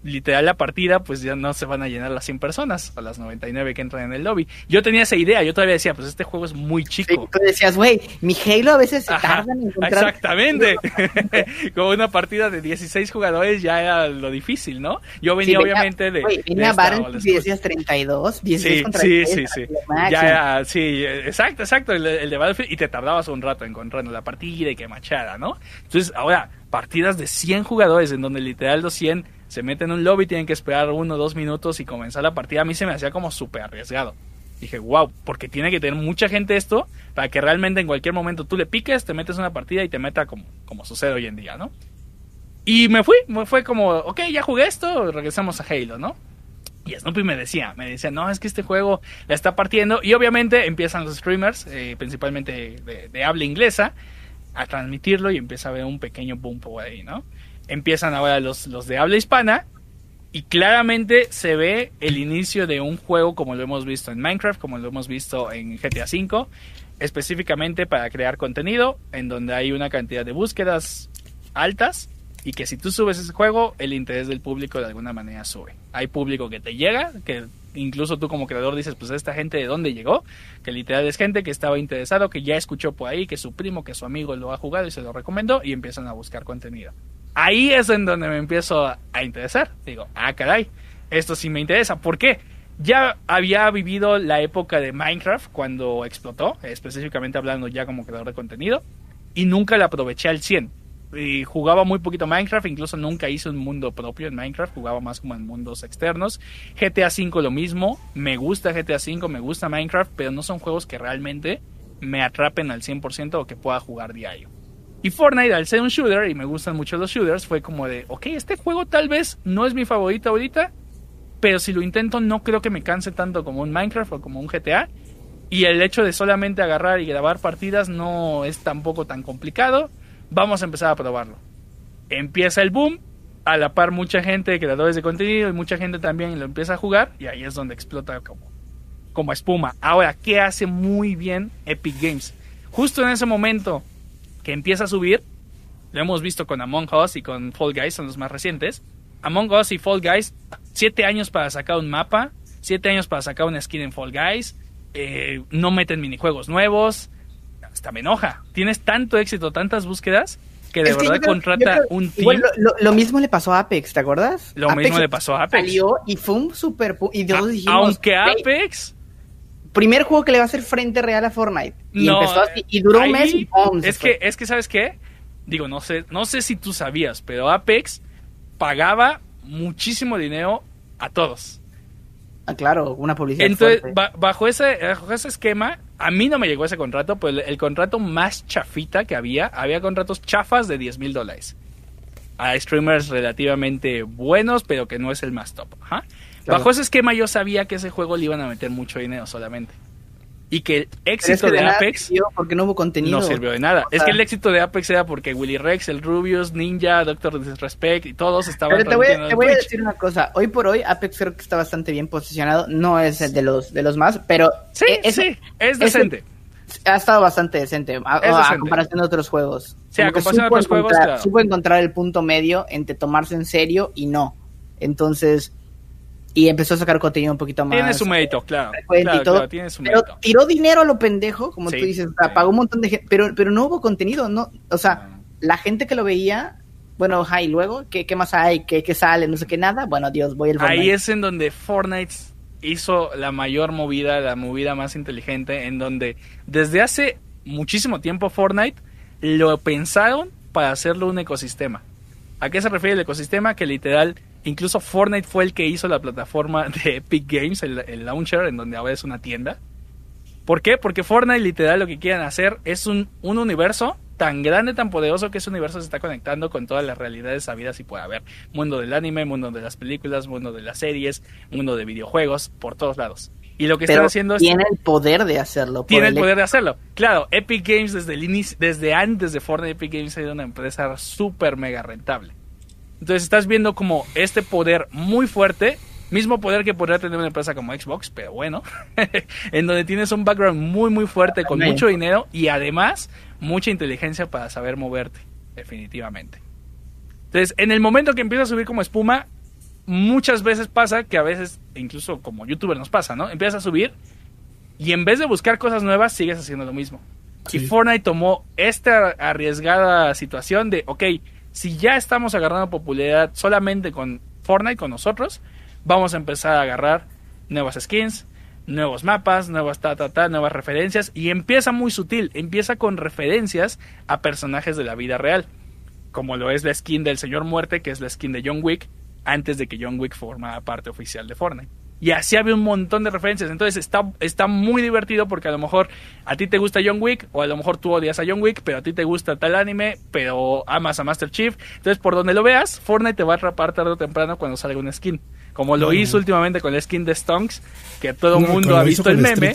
Literal la partida, pues ya no se van a llenar las 100 personas o las 99 que entran en el lobby. Yo tenía esa idea, yo todavía decía, pues este juego es muy chico. tú decías, güey, mi Halo a veces se tarda en encontrar... Exactamente. Como una partida de 16 jugadores ya era lo difícil, ¿no? Yo venía, obviamente de... Güey, venía Baron y decías 32, 16 sí, contra sí, sí, sí, Ya sí, exacto, exacto, el, el de Battlefield y te tardabas un rato encontrando la partida y que machada, ¿no? Entonces, ahora, partidas de 100 jugadores en donde literal los 100 se meten en un lobby, tienen que esperar uno o dos minutos y comenzar la partida. A mí se me hacía como súper arriesgado. Dije, wow, porque tiene que tener mucha gente esto para que realmente en cualquier momento tú le piques, te metes una partida y te meta como, como sucede hoy en día, ¿no? Y me fui, me fue como, ok, ya jugué esto, regresamos a Halo, ¿no? Y Snoopy me decía, me decía, no, es que este juego la está partiendo. Y obviamente empiezan los streamers, eh, principalmente de, habla inglesa, a transmitirlo y empieza a haber un pequeño boom por ahí, ¿no? Empiezan ahora los, los de habla hispana y claramente se ve el inicio de un juego como lo hemos visto en Minecraft, como lo hemos visto en GTA V, específicamente para crear contenido, en donde hay una cantidad de búsquedas altas y que si tú subes ese juego, el interés del público de alguna manera sube. Hay público que te llega, que incluso tú como creador dices, pues esta gente de dónde llegó, que literal es gente que estaba interesado, que ya escuchó por ahí, que su primo, que su amigo lo ha jugado y se lo recomendó y empiezan a buscar contenido ahí es en donde me empiezo a, interesar. Digo, ah, caray, esto sí me interesa. ¿Por qué? Ya había vivido la época de Minecraft cuando explotó, específicamente hablando ya como creador de contenido, y nunca la aproveché al 100. Y jugaba muy poquito Minecraft, incluso nunca hice un mundo propio en Minecraft, jugaba más como en mundos externos. GTA V lo mismo, me gusta GTA V, me gusta Minecraft, pero no son juegos que realmente me atrapen al 100% o que pueda jugar diario. Y Fortnite, al ser un shooter, y me gustan mucho los shooters, fue como de, ok, este juego tal vez no es mi favorito ahorita, pero si lo intento no creo que me canse tanto como un Minecraft o como un GTA. Y el hecho de solamente agarrar y grabar partidas no es tampoco tan complicado. Vamos a empezar a probarlo. Empieza el boom, a la par mucha gente, creadores de contenido y mucha gente también lo empieza a jugar y ahí es donde explota como, como espuma. Ahora, ¿qué hace muy bien Epic Games? Justo en ese momento que empieza a subir. Lo hemos visto con Among Us y con Fall Guys, son los más recientes. Among Us y Fall Guys, siete años para sacar un mapa, siete años para sacar una skin en Fall Guys, eh, no meten minijuegos nuevos, hasta me enoja. Tienes tanto éxito, tantas búsquedas, que de verdad contrata un team. lo, mismo le pasó a Apex, ¿te acuerdas? Lo mismo le pasó a Apex. Salió y fue un super... Y todos dijimos, Aunque Apex... primer juego que le va a hacer frente real a Fortnite. Y, empezó así, y duró un mes y Es que, es que, ¿sabes qué? Digo, no sé, no sé si tú sabías, pero Apex pagaba muchísimo dinero a todos. Ah, claro, una publicidad. Entonces, bajo, ese, bajo ese esquema, a mí no me llegó ese contrato, pues el, contrato más chafita que había, había contratos chafas de 10 mil dólares. A streamers relativamente buenos, pero que no es el más top. Bajo ese esquema yo sabía que ese juego le iban a meter mucho dinero solamente y que el éxito de, Apex porque no hubo contenido. No sirvió de nada. es que el éxito de Apex era porque Willy Rex, el Rubius, Ninja, Doctor Disrespect y todos estaban Pero te voy, te voy a decir una cosa, hoy por hoy Apex creo que está bastante bien posicionado, no es el de los de los más, pero sí, es, sí, es decente. ha estado bastante decente a, comparación de otros juegos. Sí, a comparación de otros juegos, claro. Supo encontrar el punto medio entre tomarse en serio y no. Entonces, y empezó a sacar contenido un poquito más. Tiene su mérito, claro. claro, tiene su pero tiró dinero a lo pendejo, como tú dices, pagó un montón de gente, pero, pero no hubo contenido, no, o sea, la gente que lo veía, bueno, y luego, ¿qué, qué más hay? ¿Qué, ¿Qué, sale? No sé qué nada. Bueno, Dios, voy al Fortnite. Ahí es en donde Fortnite hizo la mayor movida, la movida más inteligente, en donde desde hace muchísimo tiempo Fortnite lo pensaron para hacerlo un ecosistema. ¿A qué se refiere el ecosistema? Que literal Incluso Fortnite fue el que hizo la plataforma de Epic Games, el, launcher, en donde ahora es una tienda. ¿Por qué? Porque Fortnite literal lo que quieren hacer es un, un universo tan grande, tan poderoso que ese universo se está conectando con todas las realidades sabidas y puede haber. Mundo del anime, mundo de las películas, mundo de las series, mundo de videojuegos, por todos lados. Y lo que están haciendo es... Tiene el poder de hacerlo. Tiene el, poder de hacerlo. Claro, Epic Games desde el inicio, desde antes de Fortnite, Epic Games ha sido una empresa súper mega rentable. Entonces estás viendo como este poder muy fuerte, mismo poder que podría tener una empresa como Xbox, pero bueno, en donde tienes un background muy muy fuerte con mucho dinero y además mucha inteligencia para saber moverte, definitivamente. Entonces, en el momento que empieza a subir como espuma, muchas veces pasa que a veces, incluso como youtuber nos pasa, ¿no? Empiezas a subir y en vez de buscar cosas nuevas, sigues haciendo lo mismo. Y Fortnite tomó esta arriesgada situación de, ok, si ya estamos agarrando popularidad solamente con Fortnite, con nosotros, vamos a empezar a agarrar nuevas skins, nuevos mapas, nuevas ta, ta, nuevas referencias y empieza muy sutil, empieza con referencias a personajes de la vida real, como lo es la skin del Señor Muerte, que es la skin de John Wick, antes de que John Wick formara parte oficial de Fortnite. Y así había un montón de referencias. Entonces está, está muy divertido porque a lo mejor a ti te gusta John Wick o a lo mejor tú odias a John Wick, pero a ti te gusta tal anime, pero amas a Master Chief. Entonces por donde lo veas, Fortnite te va a atrapar tarde o temprano cuando salga una skin. Como lo hizo últimamente con la skin de Stonks, que todo el mundo ha visto el meme.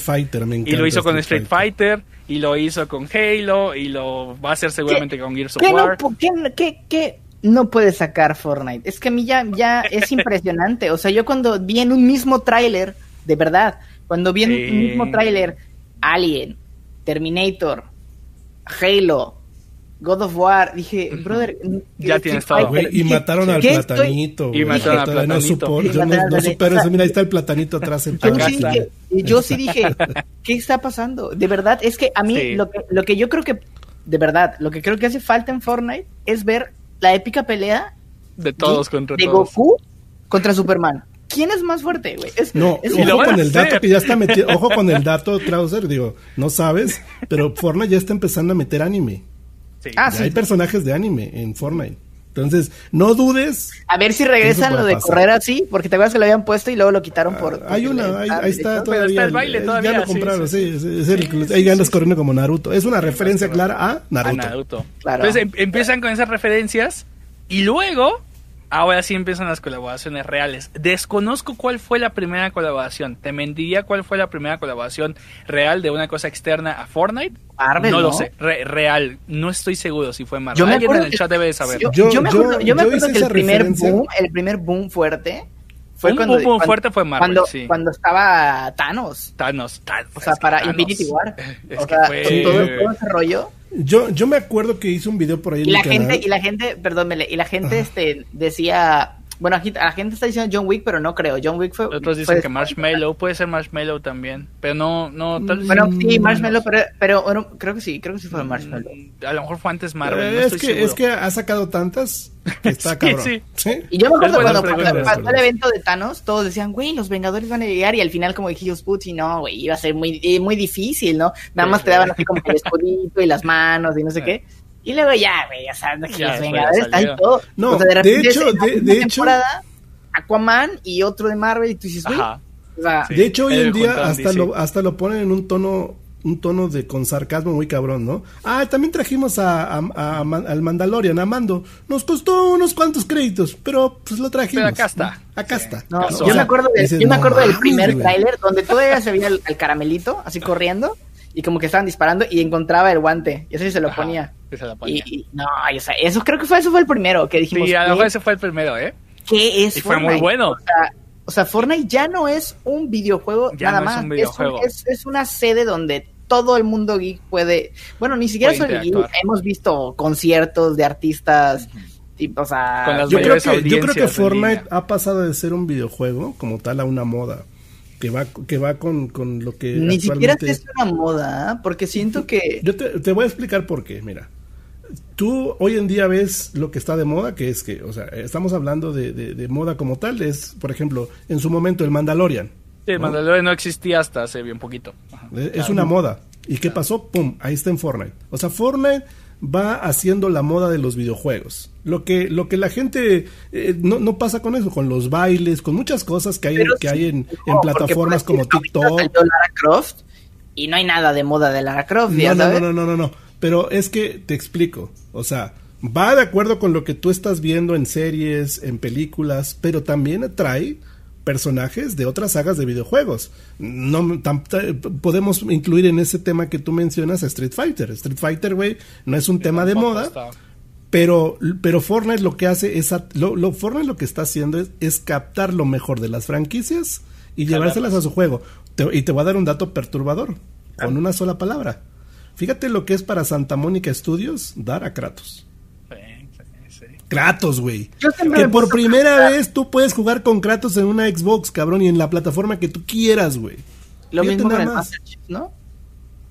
y lo hizo con Street Fighter. y lo hizo con Halo, y lo va a hacer seguramente con Gears of War. ¿qué, qué, no puede sacar Fortnite. Es que a mí ya, ya es impresionante. O sea, yo cuando vi en un mismo tráiler, de verdad, cuando vi en un mismo tráiler Alien, Terminator, Halo, God of War, dije, brother, ya tienes todo. y mataron al platanito. Y mataron al platanito. No, supo, yo no, no supero eso. Mira, ahí está el platanito atrás. En yo, sí dije, yo sí dije, ¿qué está pasando? De verdad, es que a mí lo, que, lo que yo creo que, de verdad, lo que creo que hace falta en Fortnite es ver la épica pelea de todos contra de Goku contra Superman. ¿Quién es más fuerte, güey? no, ojo con el dato que ya está metido, ojo con el dato, Krauser, digo, no sabes, pero Fortnite ya está empezando a meter anime. Sí. Ah, sí. Hay personajes de anime en Fortnite. Entonces, no dudes. A ver si regresan lo de correr así, porque te acuerdas que lo habían puesto y luego lo quitaron por. hay una, ahí, está todavía. Está el baile todavía. Ya lo compraron, sí. es, el, ahí andas corriendo como Naruto. Es una referencia clara a Naruto. A Naruto. Claro. Entonces em, empiezan con esas referencias y luego Ahora sí empiezan las colaboraciones reales. Desconozco cuál fue la primera colaboración. Te mentiría cuál fue la primera colaboración real de una cosa externa a Fortnite. Marvel, no, lo sé. real. No estoy seguro si fue Marvel. Alguien en el chat debe de saber. Yo, me acuerdo, yo me acuerdo que el primer boom, el primer boom fuerte fue un cuando, boom, boom fuerte fue Marvel, cuando, sí. cuando estaba Thanos. Thanos, Thanos. O sea, para Infinity War. Es o que sea, fue... todo, todo ese rollo. Yo, yo me acuerdo que hice un video por ahí. Y la gente, y la gente, y la gente este decía, bueno, la gente está diciendo John Wick, pero no creo. John Wick fue. Otros dicen que Marshmallow, puede ser Marshmallow también. Pero no, no, tal Bueno, sí, Marshmallow, pero, pero bueno, creo que sí, creo que sí fue Marshmallow. Mm, a lo mejor fue antes Marvel. es, que, es que ha sacado tantas que está cabrón. Sí, sí. Y yo me acuerdo cuando pasó el evento de Thanos, todos decían, güey, los Vengadores van a llegar. Y al final, como dijimos, y no, güey, iba a ser muy, eh, muy difícil, ¿no? Nada más te daban así como el escudito y las manos y no sé qué. Y luego ya, güey, o sea, los Vengadores están todo. No, de, repente, de hecho, de, de hecho. Aquaman y otro de Marvel y tú dices, güey. de hecho, hoy en día hasta lo, hasta lo ponen en un tono un tono de con sarcasmo muy cabrón, ¿no? Ah, también trajimos a, al Mandalorian, a Mando. Nos costó unos cuantos créditos, pero pues lo trajimos. Pero acá está. Acá está. yo, me acuerdo yo me acuerdo del primer tráiler donde todavía se veía el, caramelito así corriendo y como que estaban disparando y encontraba el guante y eso sí se lo ponía. Y, no, o sea, eso creo que fue eso fue el primero que dijimos. Sí, a lo mejor ese fue el primero, ¿eh? ¿Qué es? Y fue muy bueno. O sea, Fortnite ya no es un videojuego nada más. Es, una sede donde todo el mundo geek puede. Bueno, ni siquiera soy geek. Hemos visto conciertos de artistas. o sea, yo creo, que, yo creo que Fortnite ha pasado de ser un videojuego como tal a una moda que va que va con, lo que ni siquiera es una moda ¿eh? porque siento que yo te, te, voy a explicar por qué mira tú hoy en día ves lo que está de moda, que es que, o sea, estamos hablando de, moda como tal, es, por ejemplo, en su momento el Mandalorian. Sí, el Mandalorian no existía hasta hace bien poquito. es una moda. ¿Y qué pasó? ¡Pum! Ahí está en Fortnite. O sea, Fortnite va haciendo la moda de los videojuegos. Lo que, lo que la gente eh, no, no, pasa con eso, con los bailes, con muchas cosas que hay, que hay en, plataformas como TikTok. y no hay nada de moda de Lara Croft. no, no, no, no, no, no. Pero es que te explico, o sea, va de acuerdo con lo que tú estás viendo en series, en películas, pero también trae personajes de otras sagas de videojuegos. No podemos incluir en ese tema que tú mencionas a Street Fighter. Street Fighter, güey, no es un tema de moda. Pero, pero Fortnite lo que hace es, lo, Fortnite lo que está haciendo es, captar lo mejor de las franquicias y llevárselas a su juego. y te voy a dar un dato perturbador, con una sola palabra. Fíjate lo que es para Santa Mónica Studios dar a Kratos. Kratos, güey. Que por primera vez tú puedes jugar con Kratos en una Xbox, cabrón, y en la plataforma que tú quieras, güey. Lo mismo con Master Chief, ¿no?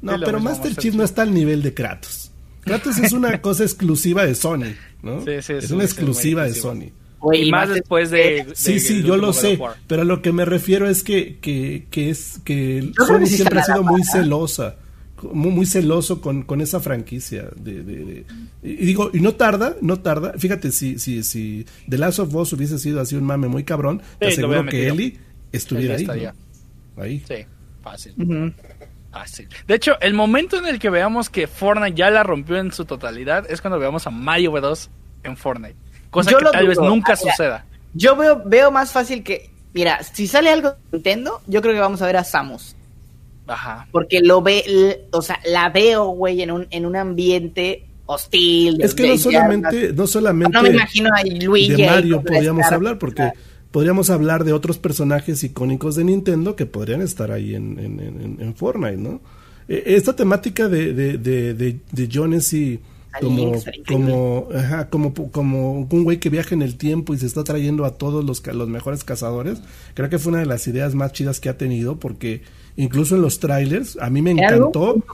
No, pero Master Chief no está al nivel de Kratos. Kratos es una cosa exclusiva de Sony, ¿no? Sí, sí, es una exclusiva de Sony. y más después de, sí sí yo lo sé pero a lo que me refiero es que que, que es que Sony siempre ha sido muy celosa muy, muy celoso con, con, esa franquicia. De, y digo, y no tarda, no tarda. Fíjate, si, si, si The Last of Us hubiese sido así un mame muy cabrón, te aseguro que Ellie estuviera ahí. Ahí. Sí, fácil. Fácil. De hecho, el momento en el que veamos que Fortnite ya la rompió en su totalidad es cuando veamos a Mario Bros. en Fortnite. Cosa que tal vez nunca suceda. Yo veo, veo más fácil que. Mira, si sale algo de Nintendo, yo creo que vamos a ver a Samus. Ajá. Porque lo ve, o sea, la veo, güey, en un, en un ambiente hostil. Es que no solamente, no solamente no me imagino a Luigi de Mario podríamos hablar, porque podríamos hablar de otros personajes icónicos de Nintendo que podrían estar ahí en, en, en, Fortnite, ¿no? E, esta temática de, de, de, de, de Jones y como como ajá, como como un güey que viaja en el tiempo y se está trayendo a todos los los mejores cazadores creo que fue una de las ideas más chidas que ha tenido porque incluso en los trailers, a mí me encantó.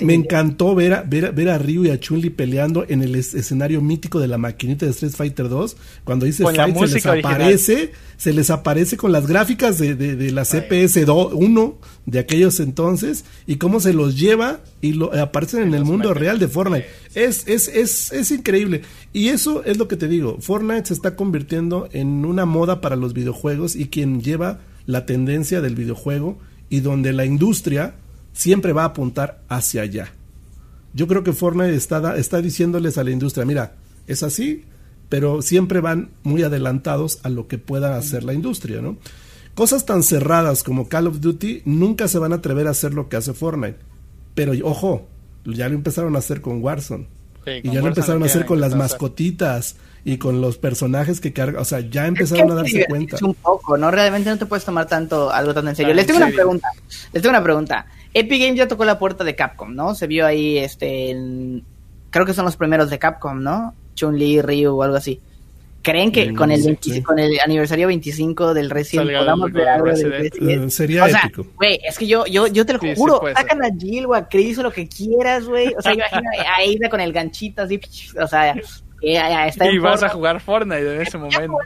Me, encantó ver a, ver, ver a Ryu y a Chun-Li peleando en el escenario mítico de la maquinita de Street Fighter 2. Cuando dice Fight, se les aparece, se les aparece con las gráficas de, de, la CPS 1 de aquellos entonces y cómo se los lleva y lo, aparecen en el mundo real de Fortnite. Es, es, es, es increíble. Y eso es lo que te digo. Fortnite se está convirtiendo en una moda para los videojuegos y quien lleva la tendencia del videojuego y donde la industria siempre va a apuntar hacia allá. Yo creo que Fortnite está, está diciéndoles a la industria, mira, es así, pero siempre van muy adelantados a lo que pueda hacer la industria, ¿no? Cosas tan cerradas como Call of Duty nunca se van a atrever a hacer lo que hace Fortnite. Pero ojo, ya lo empezaron a hacer con Warzone. y ya lo empezaron a hacer con las mascotitas y con los personajes que cargan, o sea, ya empezaron a darse cuenta. Un poco, ¿no? Realmente no te puedes tomar tanto algo tan en serio. Les tengo una pregunta. Les tengo una pregunta. Epic Games ya tocó la puerta de Capcom, ¿no? Se vio ahí, este, creo que son los primeros de Capcom, ¿no? Chun-Li, Ryu o algo así. ¿Creen que con el, con el aniversario 25 del Resident podamos ver algo del Resident? sería o sea, épico. Güey, es que yo, yo, yo te lo juro, sacan a Jill o a Chris o lo que quieras, güey. O sea, imagina a Aida con el ganchito así, o sea, está y vas a jugar Fortnite en ese momento.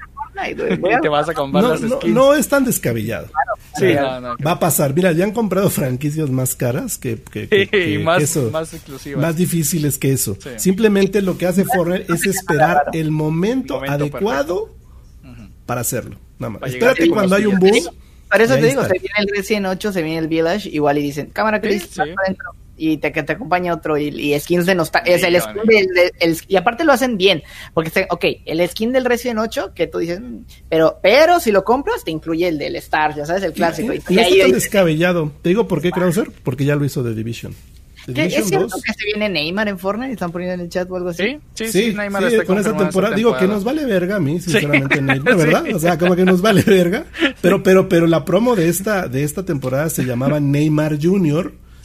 y te vas a comprar no, no, no, es tan descabellado. sí, va a pasar. Mira, ya han comprado franquicias más caras que, que, que, más, eso, más exclusivas. Más difíciles que eso. Simplemente lo que hace Fortnite es esperar el momento, adecuado para hacerlo. Nada más. Espérate cuando hay un boom. Por eso te digo, se viene el Resident 8, se viene el Village, igual y dicen, cámara Chris, sí, y te, que te acompaña otro y, skins de nostalgia. Es el skin del, y aparte lo hacen bien, porque, ok, el skin del Resident 8, que tú dices, mm", pero, pero si lo compras, te incluye el del Star, ya sabes, el clásico. Y, y, ahí, descabellado. Te digo por qué, Krauser, porque ya lo hizo The Division. ¿Es cierto que se viene Neymar en Fortnite? ¿Están poniendo en el chat o algo así? Sí, sí, sí, Neymar está con esa temporada. Digo que nos vale verga a mí, sinceramente, Neymar, ¿verdad? O sea, como que nos vale verga. Pero, pero, pero la promo de esta, de esta temporada se llamaba Neymar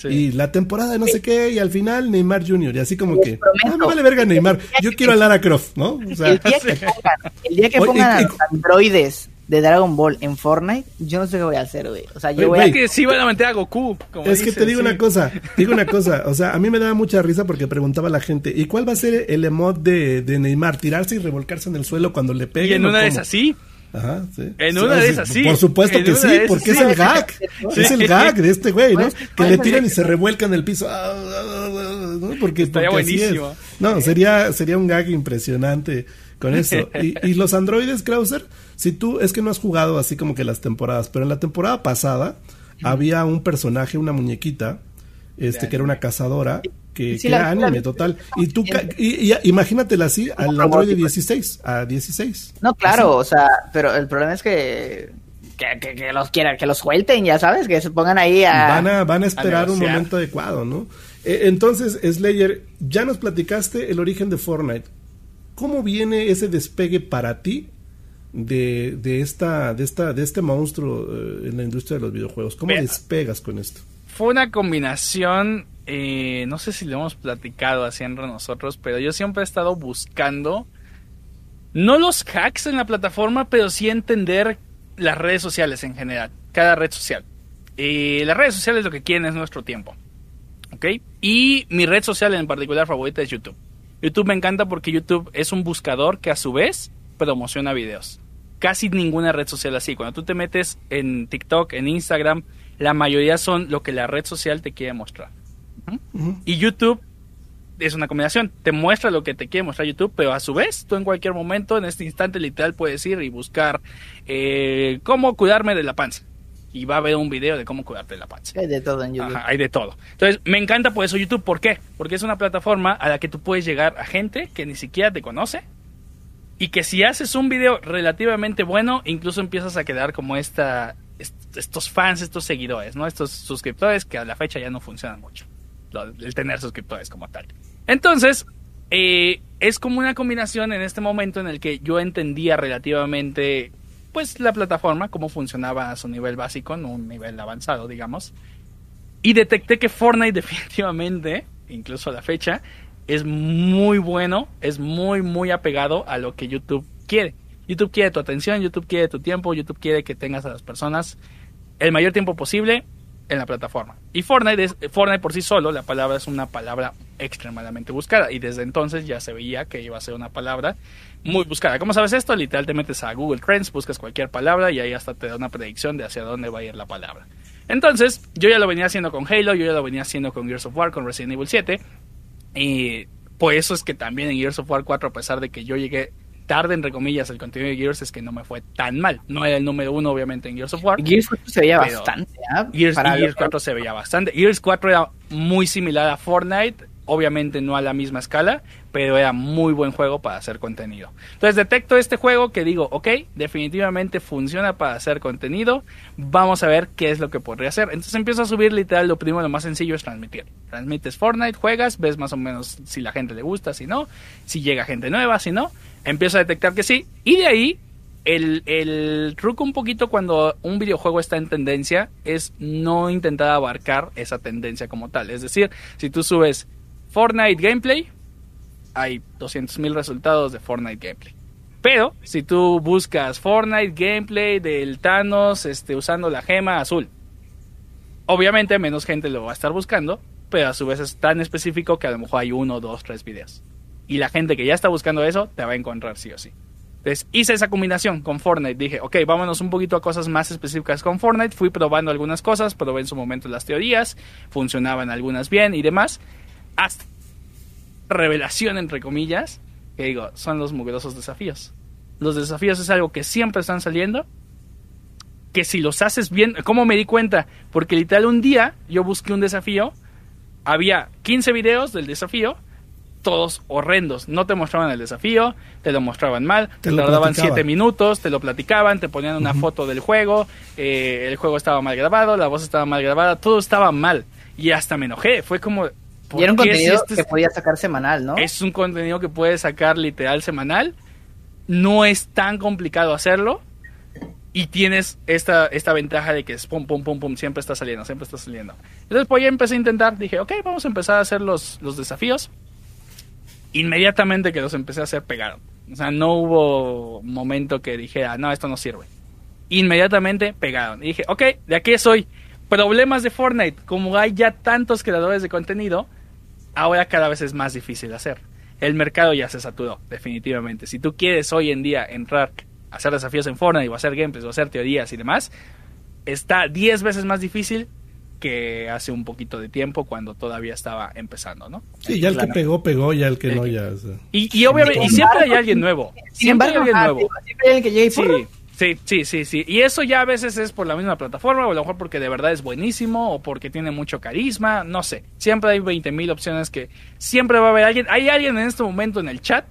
Y la temporada de no sé qué, y al final Neymar Jr. Y así como que, no me vale verga Neymar, yo quiero a Lara Croft, ¿no? el día que pongan, el día que pongan androides de Dragon Ball en Fortnite, yo no sé qué voy a hacer, güey. O sea, yo voy a... que sí van a meter a Goku. es que te digo una cosa, te digo una cosa. O sea, a mí me daba mucha risa porque preguntaba la gente, ¿y cuál va a ser el emote de, de Neymar? ¿Tirarse y revolcarse en el suelo cuando le peguen? Y en una de esas sí. Ajá, sí. En una de esas sí. Por supuesto que sí, porque es el gag. Es el gag de este güey, ¿no? Que le tiran y se revuelcan en el piso. Ah, ah, ah, ¿no? Porque, Estaría buenísimo. No, sería, sería un gag impresionante con eso. Y, y los androides, Krauser, si tú, es que no has jugado así como que las temporadas, pero en la temporada pasada había un personaje, una muñequita, este, que era una cazadora, que, era anime total. Y tú, y, imagínatela así, al Android de 16, a 16. No, claro, o sea, pero el problema es que que, los quieran, que los suelten, ya sabes, que se pongan ahí a... Van a, van a esperar un momento adecuado, ¿no? Eh, entonces, Slayer, ya nos platicaste el origen de Fortnite. ¿Cómo viene ese despegue para ti de, de, esta, de, esta, de este monstruo eh, en la industria de los videojuegos? ¿Cómo despegas con esto? Fue una combinación eh, no sé si lo hemos platicado así entre nosotros, pero yo siempre he estado buscando, no los hacks en la plataforma, pero sí entender las redes sociales en general, cada red social. Eh, las redes sociales lo que quieren es nuestro tiempo. ¿Ok? Y mi red social en particular favorita es YouTube. YouTube me encanta porque YouTube es un buscador que a su vez promociona videos. Casi ninguna red social así. Cuando tú te metes en TikTok, en Instagram, la mayoría son lo que la red social te quiere mostrar. Y YouTube es una combinación. Te muestra lo que te quiere mostrar YouTube, pero a su vez, tú en cualquier momento, en este instante literal, puedes ir y buscar eh, cómo cuidarme de la panza. Y va a haber un video de cómo cuidarte de la panza. Hay de todo en YouTube. hay de todo. Entonces, me encanta por eso YouTube. ¿Por qué? Porque es una plataforma a la que tú puedes llegar a gente que ni siquiera te conoce. Y que si haces un video relativamente bueno, incluso empiezas a quedar como esta, estos fans, estos seguidores, ¿no? Estos suscriptores que a la fecha ya no funcionan mucho el tener suscriptores como tal. Entonces, eh, es como una combinación en este momento en el que yo entendía relativamente pues la plataforma, cómo funcionaba a su nivel básico, no un nivel avanzado, digamos. Y detecté que Fortnite definitivamente, incluso a la fecha, es muy bueno, es muy, muy apegado a lo que YouTube quiere. YouTube quiere tu atención, YouTube quiere tu tiempo, YouTube quiere que tengas a las personas el mayor tiempo posible en la plataforma. Y Fortnite, es, Fortnite por sí solo, la palabra es una palabra extremadamente buscada. Y desde entonces ya se veía que iba a ser una palabra muy buscada. ¿Cómo sabes esto? Literal te metes a Google Trends, buscas cualquier palabra y ahí hasta te da una predicción de hacia dónde va a ir la palabra. Entonces, yo ya lo venía haciendo con Halo, yo ya lo venía haciendo con Gears of War, con Resident Evil 7. Y por eso es que también en Gears of War 4, a pesar de que yo llegué tarde, entre comillas, el contenido de Gears es que no me fue tan mal. No era el número uno, obviamente, en Gears of War. Gears 4 se veía bastante. ¿eh? Gears, Gears 4 se veía bastante. Gears 4 era muy similar a Fortnite, obviamente no a la misma escala, pero era muy buen juego para hacer contenido. Entonces detecto este juego que digo, ok, definitivamente funciona para hacer contenido, vamos a ver qué es lo que podría hacer. Entonces empiezo a subir literal, lo primero, lo más sencillo es transmitir. Transmites Fortnite, juegas, ves más o menos si la gente le gusta, si no, si llega gente nueva, si no, empiezo a detectar que sí, y de ahí el, el, truco un poquito cuando un videojuego está en tendencia es no intentar abarcar esa tendencia como tal. Es decir, si tú subes Fortnite gameplay, hay 200.000 resultados de Fortnite gameplay. Pero si tú buscas Fortnite gameplay del Thanos este, usando la gema azul, obviamente menos gente lo va a estar buscando, pero a su vez es tan específico que a lo mejor hay uno, dos, tres videos. Y la gente que ya está buscando eso te va a encontrar sí o sí. Entonces hice esa combinación con Fortnite. Dije, ok, vámonos un poquito a cosas más específicas con Fortnite. Fui probando algunas cosas, probé en su momento las teorías, funcionaban algunas bien y demás. Hasta revelación, entre comillas, que digo, son los mugrosos desafíos. Los desafíos es algo que siempre están saliendo. Que si los haces bien, ¿cómo me di cuenta? Porque literal un día yo busqué un desafío, había 15 videos del desafío todos horrendos. No te mostraban el desafío, te lo mostraban mal, te, tardaban siete minutos, te lo platicaban, te ponían una foto del juego, eh, el juego estaba mal grabado, la voz estaba mal grabada, todo estaba mal. Y hasta me enojé, fue como... Y era un contenido este que podía sacar semanal, ¿no? Es un contenido que puedes sacar literal semanal. No es tan complicado hacerlo. Y tienes esta, esta ventaja de que es pum, pum, pum, pum, siempre está saliendo, siempre está saliendo. Entonces, pues ya empecé a intentar. Dije, ok, vamos a empezar a hacer los, los desafíos inmediatamente que los empecé a hacer pegaron. O sea, no hubo momento que dije, ah, no, esto no sirve. Inmediatamente pegaron. Y dije, ok, de aquí soy. Problemas de Fortnite. Como hay ya tantos creadores de contenido, ahora cada vez es más difícil hacer. El mercado ya se saturó, definitivamente. Si tú quieres hoy en día entrar a hacer desafíos en Fortnite o hacer gameplays o hacer teorías y demás, está 10 veces más difícil que hace un poquito de tiempo cuando todavía estaba empezando, ¿no? Sí, ya el que pegó, pegó, ya el que no, ya. y, obviamente, y siempre hay alguien nuevo. Siempre hay alguien nuevo. Siempre hay alguien que sí. Sí, sí, sí, sí. Y eso ya a veces es por la misma plataforma, o a lo mejor porque de verdad es buenísimo, o porque tiene mucho carisma, no sé. Siempre hay 20.000 opciones que siempre va a haber alguien. Hay alguien en este momento en el chat,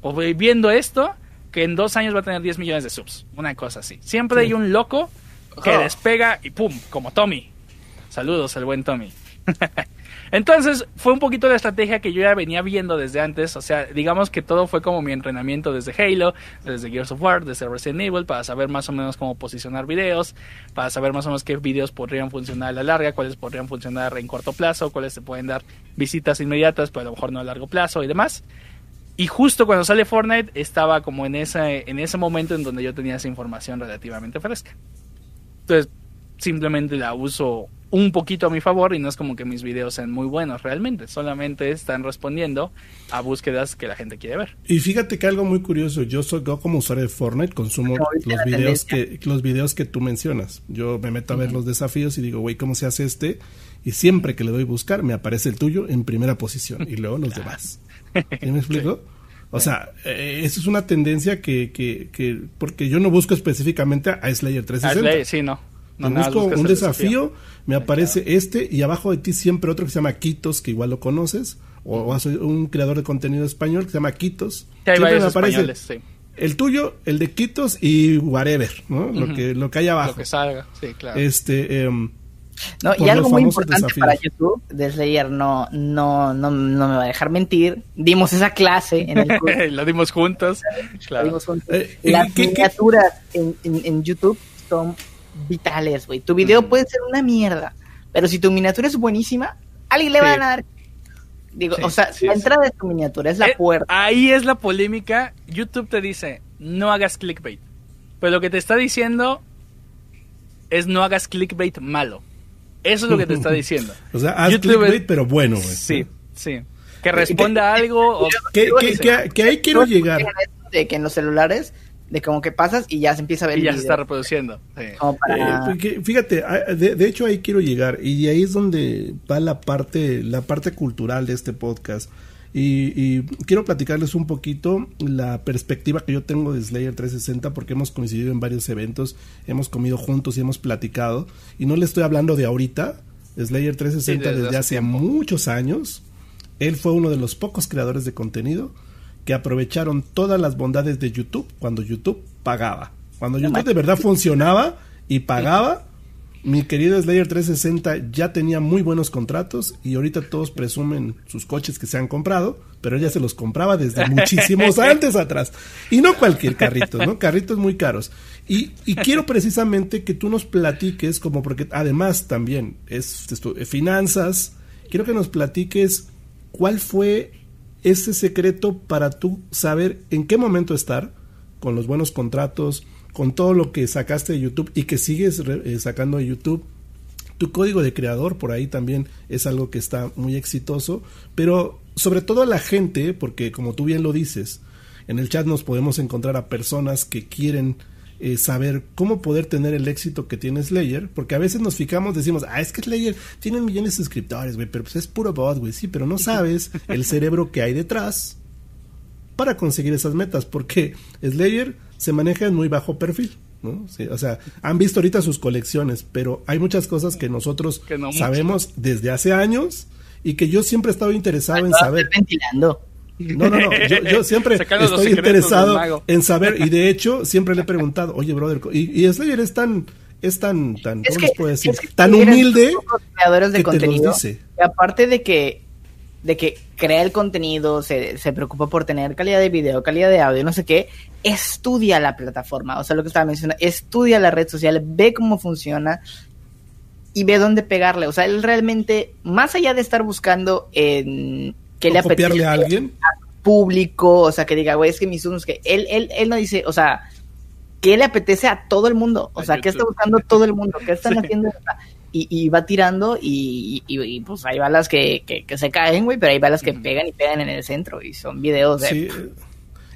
o viendo esto, que en dos años va a tener 10 millones de subs. Una cosa así. Siempre hay un loco que despega y pum, como Tommy. Saludos al buen Tommy. Entonces, fue un poquito la estrategia que yo ya venía viendo desde antes. O sea, digamos que todo fue como mi entrenamiento desde Halo, desde Gears of War, desde Resident Evil, para saber más o menos cómo posicionar videos, para saber más o menos qué videos podrían funcionar a la larga, cuáles podrían funcionar en corto plazo, cuáles se pueden dar visitas inmediatas, pero a lo mejor no a largo plazo y demás. Y justo cuando sale Fortnite, estaba como en ese, en ese momento en donde yo tenía esa información relativamente fresca. Entonces, simplemente la uso un poquito a mi favor y no es como que mis videos sean muy buenos realmente, solamente están respondiendo a búsquedas que la gente quiere ver. Y fíjate que algo muy curioso, yo soy como usuario de Fortnite, consumo los videos que los videos que tú mencionas. Yo me meto a ver los desafíos y digo, güey, ¿cómo se hace este? Y siempre que le doy a buscar me aparece el tuyo en primera posición y luego los demás. ¿Me explico? O sea, eh, eso es una tendencia que, que, que, porque yo no busco específicamente a Slayer 360. sí, no no, busco un desafío, me aparece este y abajo de ti siempre otro que se llama Quitos, que igual lo conoces, o, soy un creador de contenido español que se llama Quitos. siempre me aparece el tuyo, el de Quitos y whatever, ¿no? Lo que lo que hay abajo. Lo que salga, sí, claro. Este em, no, y algo muy importante para YouTube, de Slayer no, no, no, no me va a dejar mentir. Dimos esa clase en el La dimos juntos. Claro. Eh, Las miniaturas En, en, en, YouTube son vitales, güey. Tu video puede ser una mierda, pero si tu miniatura es buenísima, alguien le va a dar. Digo, o sea, la entrada de tu miniatura es la eh, puerta. Ahí es la polémica. YouTube te dice, no hagas clickbait. Pero lo que te está diciendo es no hagas clickbait malo. Eso es lo que te está diciendo. o sea, haz clickbait, pero bueno, güey. Sí, sí. Que responda a algo. O... Que, que, que, ahí quiero llegar. De que en los celulares de como que pasas y ya se empieza a ver. Y ya se está reproduciendo. Eh, fíjate, de, hecho ahí quiero llegar y ahí es donde va la parte, la parte cultural de este podcast. Y, quiero platicarles un poquito la perspectiva que yo tengo de Slayer 360 porque hemos coincidido en varios eventos, hemos comido juntos y hemos platicado. Y no le estoy hablando de ahorita, Slayer 360 desde, hace muchos años. Él fue uno de los pocos creadores de contenido que aprovecharon todas las bondades de YouTube cuando YouTube pagaba. Cuando YouTube de verdad funcionaba y pagaba, mi querido Slayer 360 ya tenía muy buenos contratos y ahorita todos presumen sus coches que se han comprado, pero ella se los compraba desde muchísimos antes atrás. Y no cualquier carrito, ¿no? Carritos muy caros. Y, y quiero precisamente que tú nos platiques, como porque además también es esto, finanzas, quiero que nos platiques cuál fue ese secreto para tú saber en qué momento estar, con los buenos contratos, con todo lo que sacaste de YouTube y que sigues eh, sacando de YouTube. Tu código de creador por ahí también es algo que está muy exitoso, pero sobre todo a la gente, porque como tú bien lo dices, en el chat nos podemos encontrar a personas que quieren eh, saber cómo poder tener el éxito que tiene Slayer, porque a veces nos fijamos, decimos, ah, es que Slayer tiene millones de suscriptores, güey, pero pues es puro bot, güey, sí, pero no sabes el cerebro que hay detrás para conseguir esas metas, porque Slayer se maneja en muy bajo perfil. ¿no? o sea, han visto ahorita sus colecciones, pero hay muchas cosas que nosotros sabemos desde hace años y que yo siempre he estado interesado en saber. Ventilando. No, no, no. Yo, siempre estoy interesado en saber, y de hecho, siempre le he preguntado, oye, brother, y, y Slayer es tan, es tan, tan, ¿cómo puede decir? tan humilde. Creadores de contenido. dice. Y aparte de que, de que crea el contenido, se, se preocupa por tener calidad de video, calidad de audio, no sé qué, estudia la plataforma. O sea, lo que estaba mencionando, estudia la red social, ve cómo funciona, y ve dónde pegarle. O sea, él realmente, más allá de estar buscando en que le apetece a alguien público, o sea, que diga, güey, es que mis unos que él, él, él no dice, o sea, que le apetece a todo el mundo, o sea, que está buscando todo el mundo, que están haciendo y, va tirando y, y, pues hay balas que, que, se caen, güey, pero hay balas que pegan y pegan en el centro y son videos de... Sí.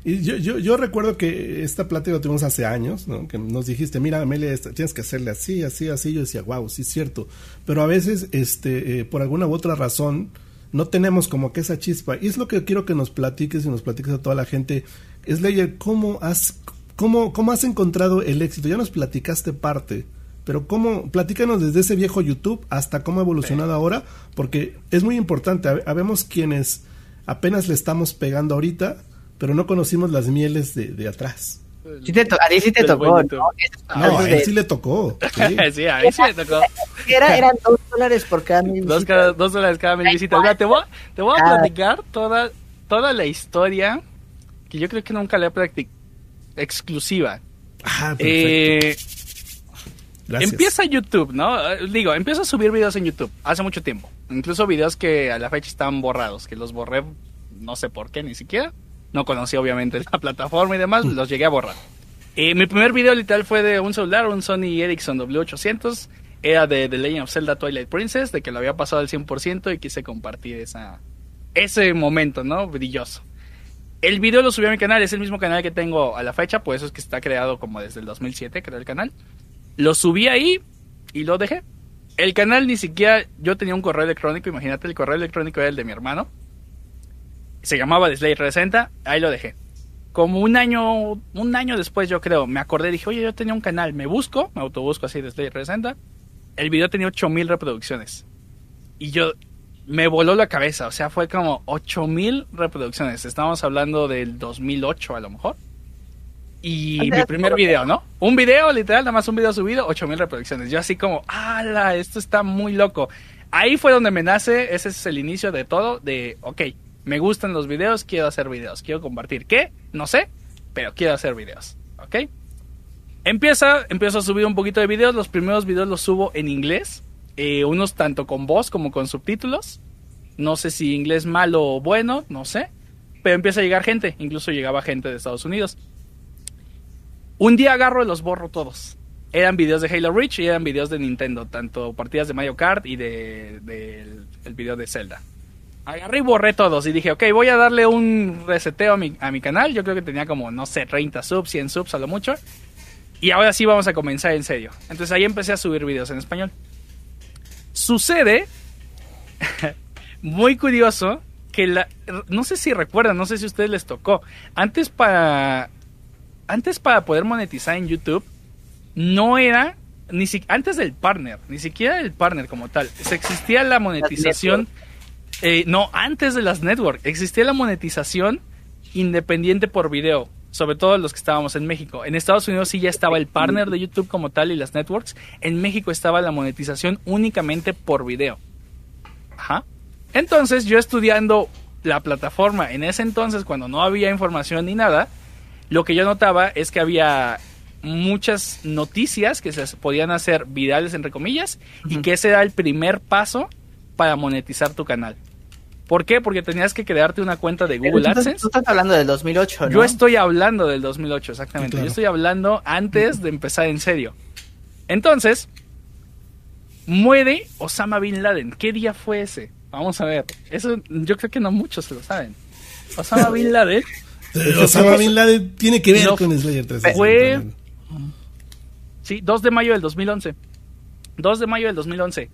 Y yo, yo, yo, recuerdo que esta plática la tuvimos hace años, ¿no? que nos dijiste, mira, Amelia, tienes que hacerle así, así, así. Yo decía, wow, sí es cierto. Pero a veces, este, eh, por alguna u otra razón, no tenemos como que esa chispa. Y es lo que quiero que nos platiques y nos platiques a toda la gente. Slayer, ¿cómo has, cómo, cómo has encontrado el éxito? Ya nos platicaste parte, pero cómo, platícanos desde ese viejo YouTube hasta cómo ha evolucionado ahora, porque es muy importante. Habemos quienes apenas le estamos pegando ahorita, pero no conocimos las mieles de, de atrás. Sí te a ti sí te tocó, ¿no? No, a él sí le tocó. Sí, a mí sí le tocó. Era, eran dos dólares por cada mil visitas. Dos, dos dólares cada mil visitas. te voy, te voy a platicar toda, toda la historia que yo creo que nunca le he practicado exclusiva. Ah, eh, empieza YouTube, ¿no? Digo, empiezo a subir videos en YouTube hace mucho tiempo. Incluso videos que a la fecha están borrados, que los borré no sé por qué ni siquiera. No conocía obviamente la plataforma y demás, los llegué a borrar. Eh, mi primer video literal fue de un celular, un Sony Ericsson W800. Era de The Legend of Zelda Twilight Princess, de que lo había pasado al 100% y quise compartir esa, ese momento, ¿no? Brilloso. El video lo subí a mi canal, es el mismo canal que tengo a la fecha, pues eso es que está creado como desde el 2007, creo el canal. Lo subí ahí y lo dejé. El canal ni siquiera, yo tenía un correo electrónico, imagínate, el correo electrónico era el de mi hermano se llamaba The Slayer 60, ahí lo dejé. Como un año, un año después yo creo, me acordé, dije, oye, yo tenía un canal, me busco, me autobusco así de Slayer 60, el video tenía 8000 reproducciones. Y yo, me voló la cabeza, o sea, fue como 8000 reproducciones, estábamos hablando del 2008 a lo mejor. Y mi primer video, ¿no? Un video, literal, nada más un video subido, 8000 reproducciones. Yo así como, ¡ala! Esto está muy loco. Ahí fue donde me nace, ese es el inicio de todo, de, ok, me gustan los videos, quiero hacer videos, quiero compartir. ¿Qué? No sé, pero quiero hacer videos. ¿Ok? Empieza, empiezo a subir un poquito de videos. Los primeros videos los subo en inglés. Eh, unos tanto con voz como con subtítulos. No sé si inglés malo o bueno, no sé. Pero empieza a llegar gente. Incluso llegaba gente de Estados Unidos. Un día agarro y los borro todos. Eran videos de Halo Reach y eran videos de Nintendo. Tanto partidas de Mario Kart y de, el video de Zelda agarré y borré todos y dije, ok, voy a darle un reseteo a mi, a mi canal. Yo creo que tenía como, no sé, 30 subs, 100 subs a lo mucho. Y ahora sí vamos a comenzar en serio. Entonces ahí empecé a subir videos en español. Sucede, muy curioso, que la, no sé si recuerdan, no sé si a ustedes les tocó. Antes para, antes para poder monetizar en YouTube, no era, ni si, antes del partner, ni siquiera el partner como tal. Se existía la monetización eh, no, antes de las networks existía la monetización independiente por video, sobre todo los que estábamos en México. En Estados Unidos sí ya estaba el partner de YouTube como tal y las networks. En México estaba la monetización únicamente por video. Ajá. Entonces yo estudiando la plataforma en ese entonces, cuando no había información ni nada, lo que yo notaba es que había muchas noticias que se podían hacer virales entre comillas y que ese era el primer paso para monetizar tu canal. ¿Por qué? Porque tenías que crearte una cuenta de Google AdSense. Tú estás hablando del 2008, ¿no? Yo estoy hablando del 2008, exactamente. Yo estoy hablando antes de empezar en serio. Entonces, muere Osama Bin Laden. ¿Qué día fue ese? Vamos a ver. Eso yo creo que no muchos se lo saben. Osama Bin Laden. Osama Bin Laden tiene que ver con Slayer 3. Fue. Sí, 2 de mayo del 2011. 2 de mayo del 2011.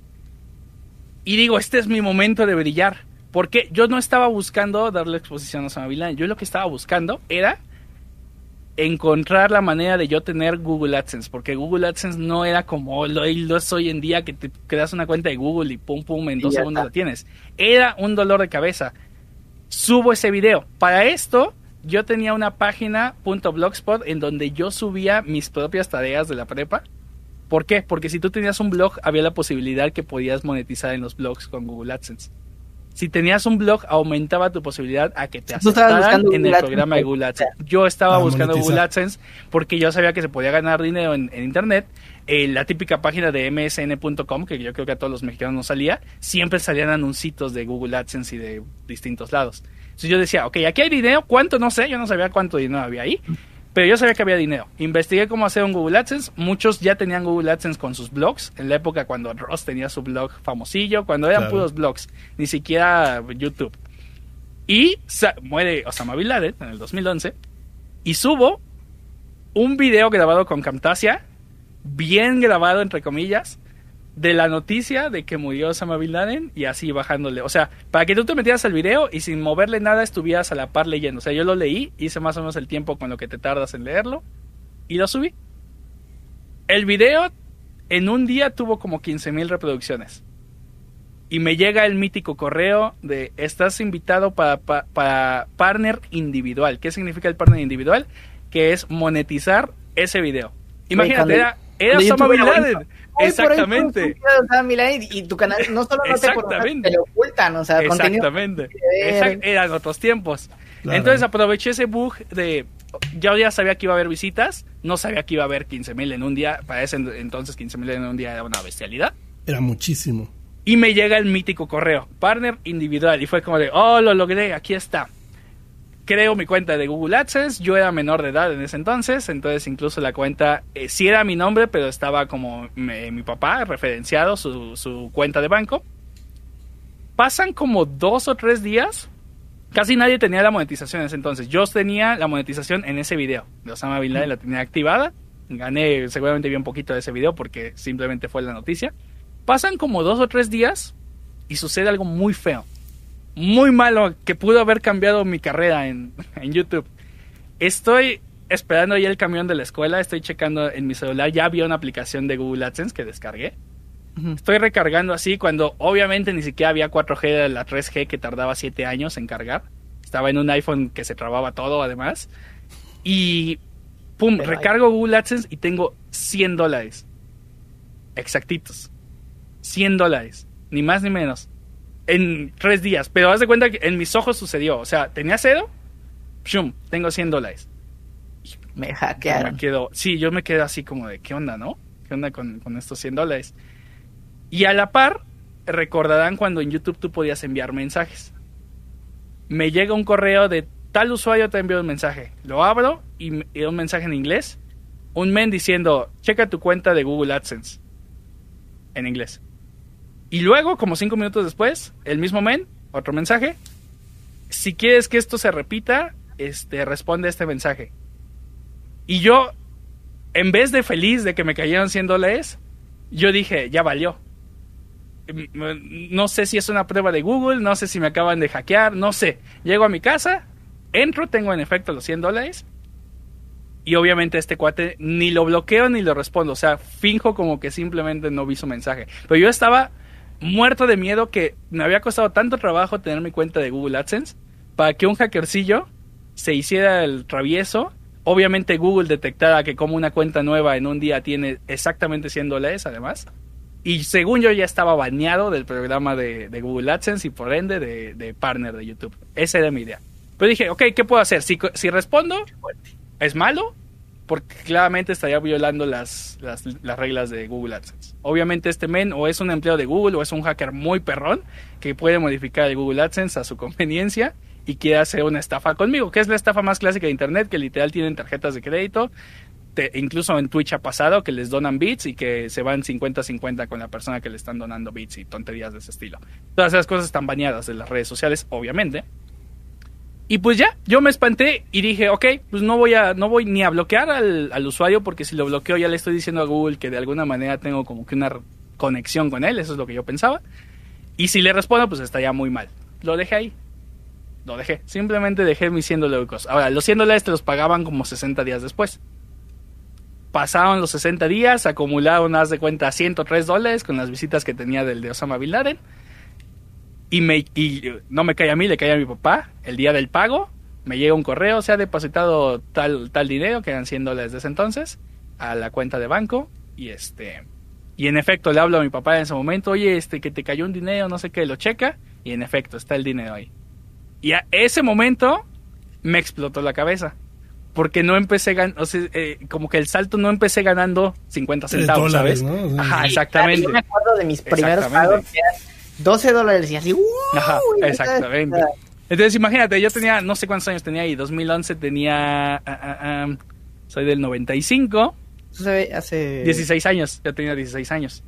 Y digo, este es mi momento de brillar. Porque yo no estaba buscando darle exposición a Osama Bin Laden. Yo lo que estaba buscando era encontrar la manera de yo tener Google AdSense, porque Google AdSense no era como lo, es hoy en día que te creas una cuenta de Google y pum pum en dos segundos la tienes. Era un dolor de cabeza. Subo ese video. Para esto yo tenía una página .blogspot en donde yo subía mis propias tareas de la prepa. ¿Por qué? Porque si tú tenías un blog había la posibilidad que podías monetizar en los blogs con Google AdSense si tenías un blog, aumentaba tu posibilidad a que te aceptaran en el programa de Google AdSense. Yo estaba buscando Google AdSense porque yo sabía que se podía ganar dinero en, Internet. Eh, la típica página de msn.com, que yo creo que a todos los mexicanos nos salía, siempre salían anuncios de Google AdSense y de distintos lados. Entonces yo decía, ok, aquí hay dinero, ¿cuánto? No sé, yo no sabía cuánto dinero había ahí. Pero yo sabía que había dinero. Investigué cómo hacer un Google AdSense. Muchos ya tenían Google AdSense con sus blogs. En la época cuando Ross tenía su blog famosillo, cuando eran puros blogs, ni siquiera YouTube. Y muere Osama Bin Laden en el 2011. Y subo un video grabado con Camtasia, bien grabado entre comillas, de la noticia de que murió Osama Bin Laden y así bajándole. O sea, para que tú te metieras al video y sin moverle nada estuvieras a la par leyendo. O sea, yo lo leí, hice más o menos el tiempo con lo que te tardas en leerlo y lo subí. El video en un día tuvo como 15 mil reproducciones. Y me llega el mítico correo de estás invitado para, para partner individual. ¿Qué significa el partner individual? Que es monetizar ese video. Imagínate, era, era Osama Bin Laden. Exactamente. y, tu canal no solo no te, te, ocultan, o sea, Exactamente. eran otros tiempos. Entonces aproveché ese bug de. Yo ya sabía que iba a haber visitas, no sabía que iba a haber 15.000 en un día. Para ese entonces 15.000 en un día era una bestialidad. Era muchísimo. Y me llega el mítico correo, partner individual. Y fue como de, oh, lo logré, aquí está creo mi cuenta de Google AdSense. Yo era menor de edad en ese entonces, entonces incluso la cuenta eh, sí era mi nombre, pero estaba como mi papá referenciado su, su, cuenta de banco. Pasan como dos o tres días. Casi nadie tenía la monetización en ese entonces. Yo tenía la monetización en ese video de Osama la tenía activada. Gané seguramente bien poquito de ese video porque simplemente fue la noticia. Pasan como dos o tres días y sucede algo muy feo muy malo que pudo haber cambiado mi carrera en, YouTube. Estoy esperando ya el camión de la escuela, estoy checando en mi celular, ya había una aplicación de Google AdSense que descargué. Estoy recargando así cuando obviamente ni siquiera había 4G de la 3G que tardaba 7 años en cargar. Estaba en un iPhone que se trababa todo además. Y pum, recargo Google AdSense y tengo 100 dólares. Exactitos. 100 dólares. Ni más ni menos en tres días. Pero haz de cuenta que en mis ojos sucedió. O sea, tenía cero, ¡shum! Tengo 100 dólares. Me hackearon. Me sí, yo me quedé así como de, ¿qué onda, no? ¿Qué onda con, con estos 100 dólares? Y a la par, recordarán cuando en YouTube tú podías enviar mensajes. Me llega un correo de tal usuario te envió un mensaje. Lo abro y, y un mensaje en inglés. Un men diciendo, checa tu cuenta de Google AdSense. En inglés. Y luego, como cinco minutos después, el mismo men, otro mensaje. Si quieres que esto se repita, este, responde este mensaje. Y yo, en vez de feliz de que me cayeron 100 dólares, yo dije, ya valió. No sé si es una prueba de Google, no sé si me acaban de hackear, no sé. Llego a mi casa, entro, tengo en efecto los 100 dólares. Y obviamente este cuate ni lo bloqueo ni lo respondo. O sea, finjo como que simplemente no vi su mensaje. Pero yo estaba muerto de miedo que me había costado tanto trabajo tener mi cuenta de Google AdSense para que un hackercillo se hiciera el travieso. Obviamente Google detectara que como una cuenta nueva en un día tiene exactamente 100 dólares además. Y según yo ya estaba baneado del programa de, Google AdSense y por ende de, partner de YouTube. Esa era mi idea. Pero dije, ok, ¿qué puedo hacer? Si, si respondo, es malo. Porque claramente estaría violando las, las, reglas de Google AdSense. Obviamente este men o es un empleado de Google o es un hacker muy perrón que puede modificar el Google AdSense a su conveniencia y quiere hacer una estafa conmigo, que es la estafa más clásica de Internet, que literal tienen tarjetas de crédito, incluso en Twitch ha pasado que les donan bits y que se van 50-50 con la persona que le están donando bits y tonterías de ese estilo. Todas esas cosas están bañadas de las redes sociales, obviamente. Y pues ya, yo me espanté y dije, ok, pues no voy a, no voy ni a bloquear al, al, usuario porque si lo bloqueo ya le estoy diciendo a Google que de alguna manera tengo como que una conexión con él, eso es lo que yo pensaba. Y si le respondo, pues estaría muy mal. Lo dejé ahí. Lo dejé. Simplemente dejé mis 100 dólares. Ahora, los 100 dólares te los pagaban como 60 días después. Pasaron los 60 días, acumularon, haz de cuenta, 103 dólares con las visitas que tenía del de Osama Bin Laden y, me, no me cae a mí, le cae a mi papá. El día del pago me llega un correo, se ha depositado tal, tal dinero, que eran 100 dólares desde entonces, a la cuenta de banco. Y este y en efecto le hablo a mi papá en ese momento, oye, este que te cayó un dinero, no sé qué, lo checa. Y en efecto, está el dinero ahí. Y a ese momento me explotó la cabeza. Porque no empecé ganando, o sea, eh, como que el salto no empecé ganando 50 centavos, ¿sabes? Ajá, exactamente. Yo me acuerdo de mis primeros pagos 12 dólares y así, Ajá, exactamente. Entonces imagínate, yo tenía, no sé cuántos años tenía ahí, 2011 tenía, ah, ah, ah, soy del 95. Hace 16 años, ya tenía 16 años.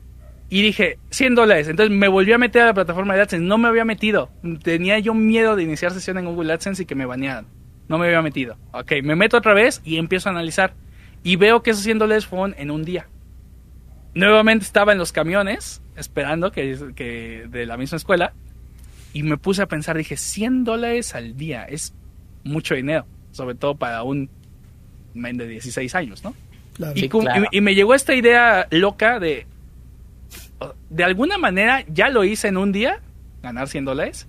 Y dije, 100 dólares. Entonces me volví a meter a la plataforma de AdSense. No me había metido. Tenía yo miedo de iniciar sesión en Google AdSense y que me banearan. No me había metido. Ok, me meto otra vez y empiezo a analizar. Y veo que esos 100 dólares fueron en un día. Nuevamente estaba en los camiones esperando que, que de la misma escuela y me puse a pensar, dije, 100 dólares al día es mucho dinero, sobre todo para un men de 16 años, ¿no? y, y, me llegó esta idea loca de, de alguna manera ya lo hice en un día, ganar 100 dólares,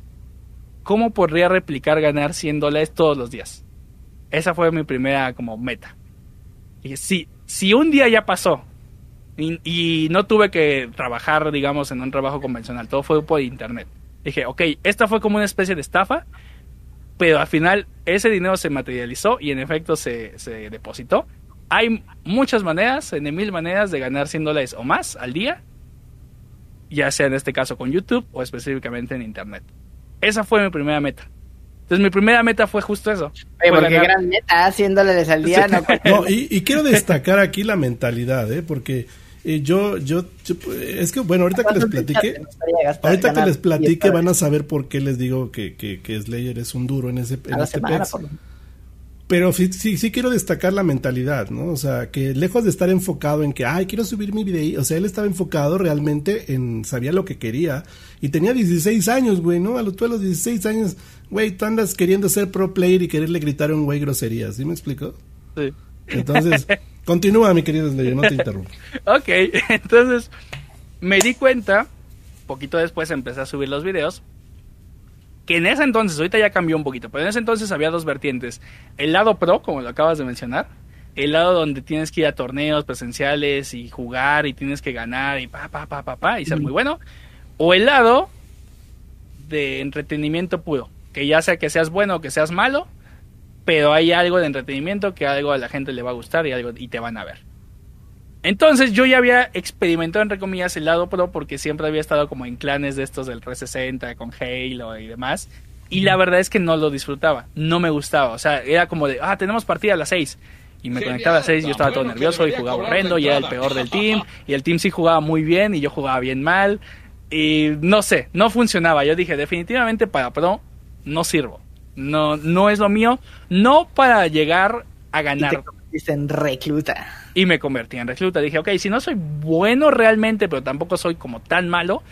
¿cómo podría replicar ganar 100 dólares todos los días? Esa fue mi primera como meta. Y si, si un día ya pasó y, no tuve que trabajar, digamos, en un trabajo convencional. Todo fue por internet. Dije, ok, esta fue como una especie de estafa, pero al final ese dinero se materializó y en efecto se, depositó. Hay muchas maneras, en mil maneras de ganar 100 dólares o más al día, ya sea en este caso con YouTube o específicamente en Internet. Esa fue mi primera meta. Entonces mi primera meta fue justo eso. porque gran meta, 100 dólares al día. No, y, y, quiero destacar aquí la mentalidad, ¿eh? porque yo, yo, es que bueno, ahorita que les platique, ahorita que les platique van a saber por qué les digo que, que, que Slayer es un duro en ese en este Pero sí, sí, sí quiero destacar la mentalidad, ¿no? O sea, que lejos de estar enfocado en que, ay, quiero subir mi video, o sea, él estaba enfocado realmente en, sabía lo que quería, y tenía 16 años, güey, ¿no? A los, tú a los 16 años, güey, tú andas queriendo ser pro player y quererle gritar a un güey groserías, ¿sí me explico? Sí. Entonces, continúa, mi querido Slayer, no te interrumpo. ok, entonces me di cuenta, poquito después empecé a subir los videos, que en ese entonces, ahorita ya cambió un poquito, pero en ese entonces había dos vertientes. El lado pro, como lo acabas de mencionar, el lado donde tienes que ir a torneos presenciales y jugar y tienes que ganar y pa, pa, pa, pa, pa, y ser muy bueno. O el lado de entretenimiento puro, que ya sea que seas bueno o que seas malo, pero hay algo de entretenimiento que algo a la gente le va a gustar y algo y te van a ver. Entonces yo ya había experimentado entre comillas el lado pro porque siempre había estado como en clanes de estos del 360 con Halo y demás y la verdad es que no lo disfrutaba, no me gustaba, o sea, era como de, ah, tenemos partida a las 6 y me conectaba a las 6 y yo estaba todo nervioso y jugaba horrendo y era el peor del team y el team sí jugaba muy bien y yo jugaba bien mal y no sé, no funcionaba. Yo dije, definitivamente para pro no sirvo. No, no es lo mío. No para llegar a ganar. Y te convertiste en recluta. Y me convertí en recluta. Dije, ok, si no soy bueno realmente, pero tampoco soy como tan malo,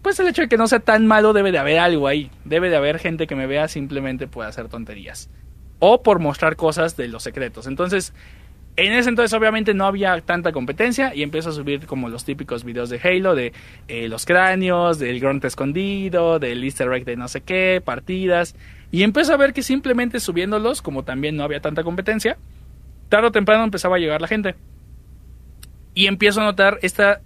pues el hecho de que no sea tan malo debe de haber algo ahí. Debe de haber gente que me vea simplemente por hacer tonterías. O por mostrar cosas de los secretos. Entonces, en ese entonces obviamente no había tanta competencia y empiezo a subir como los típicos videos de Halo, de eh, los cráneos, del grunt escondido, del easter egg de no sé qué, partidas. Y empecé a ver que simplemente subiéndolos, como también no había tanta competencia, tarde o temprano empezaba a llegar la gente. Y empiezo a notar esta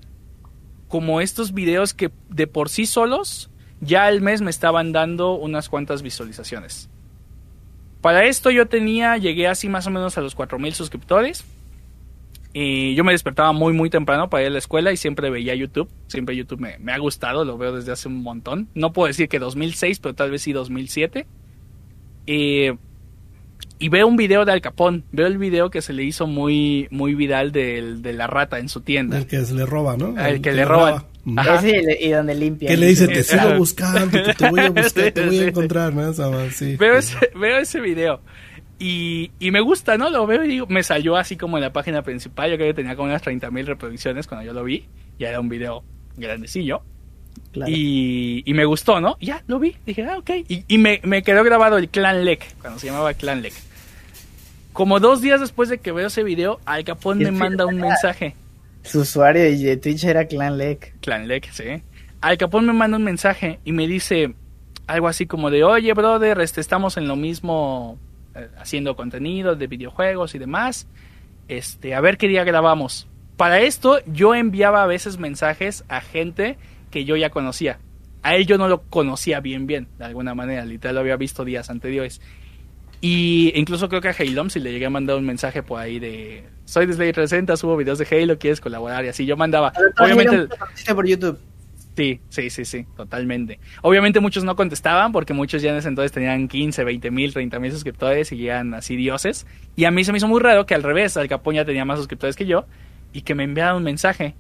como estos videos que de por sí solos ya al mes me estaban dando unas cuantas visualizaciones. Para esto yo tenía, llegué así más o menos a los 4000 suscriptores. Y yo me despertaba muy, muy temprano para ir a la escuela y siempre veía YouTube. Siempre YouTube me, me, ha gustado, lo veo desde hace un montón. No puedo decir que 2006, pero tal vez sí 2007. Y y veo un video de Al Capón, veo el video que se le hizo muy muy viral de, de la rata en su tienda. El que se le roba, ¿no? El, que, le roba. y donde limpia. Que le dice, te sigo buscando, te voy a buscar, te voy a encontrar, ¿no? Sí. Veo, ese, veo ese video. Y, y, me gusta, ¿no? Lo veo y digo, me salió así como en la página principal. Yo creo que tenía como unas 30.000 reproducciones cuando yo lo vi. Ya era un video grandecillo. Y, y, me gustó, ¿no? ya, lo vi. Dije, ah, ok. Y, y me, me, quedó grabado el Clan Lek, cuando se llamaba Clan Lek. Como dos días después de que veo ese video, Al Capón me manda un mensaje. Su usuario de Twitch era Clan Lek. Clan Lek, sí. Al Capón me manda un mensaje y me dice algo así como de, oye, brother, este, estamos en lo mismo, eh, haciendo contenido de videojuegos y demás. Este, a ver qué día grabamos. Para esto, yo enviaba a veces mensajes a gente que yo ya conocía. A él yo no lo conocía bien, bien, de alguna manera. Literal lo había visto días anteriores. Y incluso creo que a Halo, si le llegué a mandar un mensaje por ahí de soy de Slay 360, subo videos de Halo, ¿quieres colaborar? Y así yo mandaba. Obviamente. por YouTube. Sí, sí, sí, sí, totalmente. Obviamente muchos no contestaban porque muchos ya en ese entonces tenían 15, 20 mil, 30 mil suscriptores y eran así dioses. Y a mí se me hizo muy raro que al revés, Al Capón ya tenía más suscriptores que yo y que me enviaran un mensaje.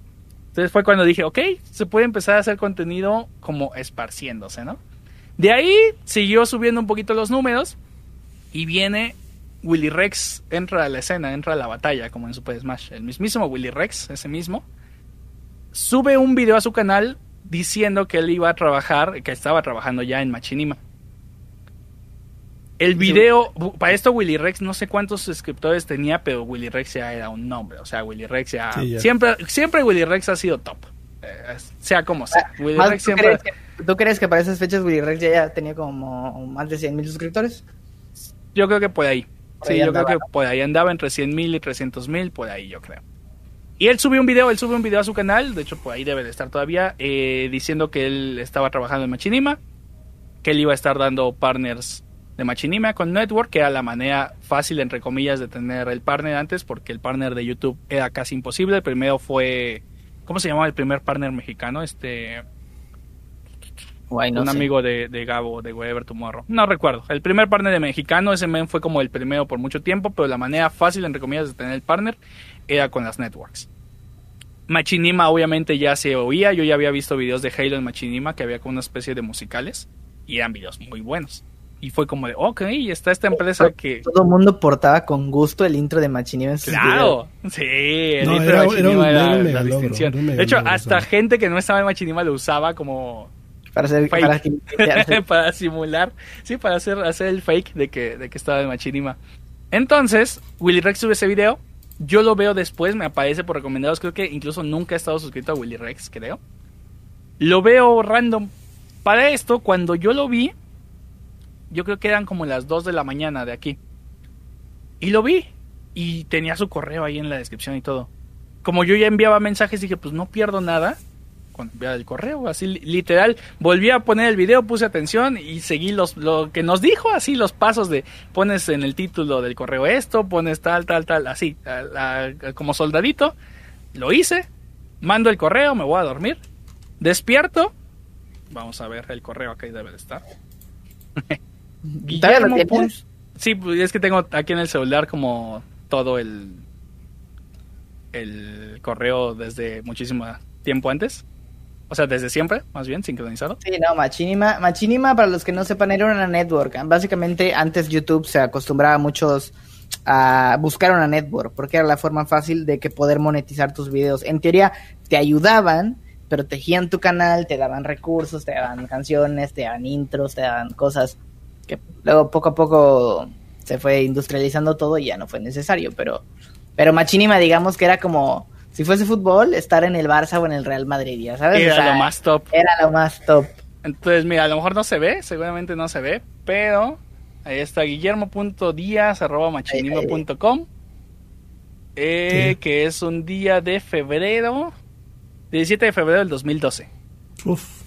Entonces fue cuando dije, ok, se puede empezar a hacer contenido como esparciéndose, ¿no? De ahí siguió subiendo un poquito los números y viene Willy Rex, entra a la escena, entra a la batalla, como en Super Smash. El mismísimo Willy Rex, ese mismo, sube un video a su canal diciendo que él iba a trabajar, que estaba trabajando ya en Machinima. El video, para esto Willy Rex no sé cuántos suscriptores tenía, pero Willy Rex ya era un nombre, o sea, Willy Rex ya, siempre siempre Willy Rex ha sido top. Eh, sea como sea. Ah, Willy Rex siempre... ¿tú, crees que, para esas fechas Willy Rex ya, tenía como más de 100 mil suscriptores? Yo creo que por ahí. sí, yo creo que por ahí andaba entre 100 mil y 300 mil, por ahí yo creo. Y él subió un video, él subió un video a su canal, de hecho por ahí debe de estar todavía, eh, diciendo que él estaba trabajando en Machinima, que él iba a estar dando partners de Machinima con Network, que era la manera fácil, entre comillas, de tener el partner antes, porque el partner de YouTube era casi imposible. El primero fue, ¿cómo se llamaba el primer partner mexicano? Este un amigo de, de, Gabo, de Weber Tomorrow. No recuerdo. El primer partner de mexicano, ese men fue como el primero por mucho tiempo, pero la manera fácil, entre comillas, de tener el partner era con las networks. Machinima obviamente ya se oía, yo ya había visto videos de Halo en Machinima que había como una especie de musicales y eran videos muy buenos. Y fue como de, ok, está esta empresa que... Todo el mundo portaba con gusto el intro de Machinima en sus Claro, sí, el intro de Machinima era, la distinción. de hecho, hasta gente que no estaba en Machinima lo usaba como para, hacer, para, simular, sí, para hacer, hacer el fake de que, de que estaba de Machinima. Entonces, Willy Rex sube ese video. Yo lo veo después, me aparece por recomendados. Creo que incluso nunca he estado suscrito a Willy Rex, creo. Lo veo random. Para esto, cuando yo lo vi, yo creo que eran como las 2 de la mañana de aquí. Y lo vi. Y tenía su correo ahí en la descripción y todo. Como yo ya enviaba mensajes, dije, pues no pierdo nada con el correo, así literal, volví a poner el video, puse atención y seguí los, lo que nos dijo, así los pasos de pones en el título del correo esto, pones tal, tal, tal, así, como soldadito, lo hice, mando el correo, me voy a dormir, despierto, vamos a ver el correo aquí debe de estar. Guillermo Sí, pues, es que tengo aquí en el celular como todo el el correo desde muchísimo tiempo antes. O sea, desde siempre, más bien, sincronizado. Sí, no, Machinima, Machinima, para los que no sepan, era una network. Básicamente, antes YouTube se acostumbraba a muchos a buscar una network, porque era la forma fácil de que poder monetizar tus videos. En teoría, te ayudaban, pero tejían tu canal, te daban recursos, te daban canciones, te daban intros, te daban cosas que luego poco a poco se fue industrializando todo y ya no fue necesario, pero pero Machinima digamos que era como si fuese fútbol, estar en el Barça o en el Real Madrid, ya sabes. Era lo más top. Era lo más top. Entonces, mira, a lo mejor no se ve, seguramente no se ve, pero ahí está guillermo.díaz.machinimo.com eh, que es un día de febrero, 17 de febrero del 2012. Uf.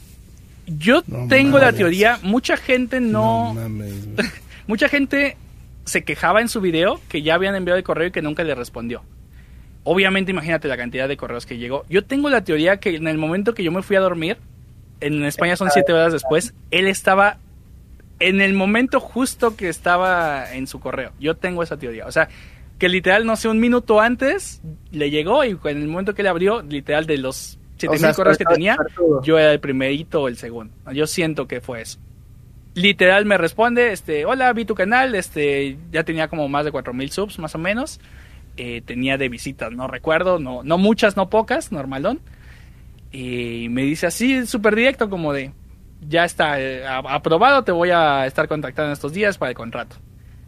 Yo tengo la teoría, mucha gente no... no mucha gente se quejaba en su video que ya habían enviado el correo y que nunca le respondió. Obviamente, imagínate la cantidad de correos que llegó. Yo tengo la teoría que en el momento que yo me fui a dormir, en España son siete horas después, él estaba en el momento justo que estaba en su correo. Yo tengo esa teoría. O sea, que literal, no sé, un minuto antes le llegó y en el momento que le abrió, literal, de los 7000 correos que tenía, yo era el primerito o el segundo. Yo siento que fue eso. Literal me responde, este, hola, vi tu canal, este, ya tenía como más de 4000 subs más o menos. Eh, tenía de visitas, no recuerdo, no, no muchas, no pocas, normalón. Y me dice así, súper directo, como de, ya está eh, aprobado, te voy a estar contactando estos días para el contrato.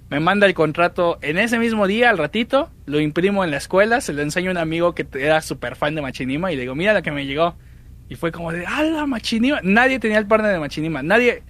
Me manda el contrato en ese mismo día, al ratito, lo imprimo en la escuela, se lo enseño a un amigo que era súper fan de Machinima y le digo, mira la que me llegó. Y fue como de, ¡ah, Machinima! Nadie tenía el partner de Machinima, nadie,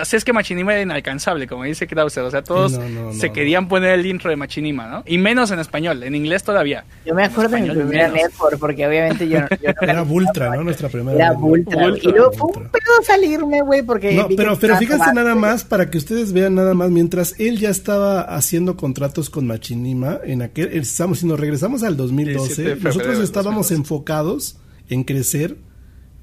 Así es que Machinima era inalcanzable, como dice Krauser. O sea, todos se querían poner el intro de Machinima, ¿no? Y menos en español, en inglés todavía. Yo me acuerdo de mi primera network, porque obviamente yo, Era Vultra, ¿no? Nuestra primera. Era Vultra. Y luego fue un pedo salirme, güey, porque. No, pero, pero fíjense nada más, para que ustedes vean nada más, mientras él ya estaba haciendo contratos con Machinima, en aquel. Estamos, si nos regresamos al 2012, nosotros estábamos enfocados en crecer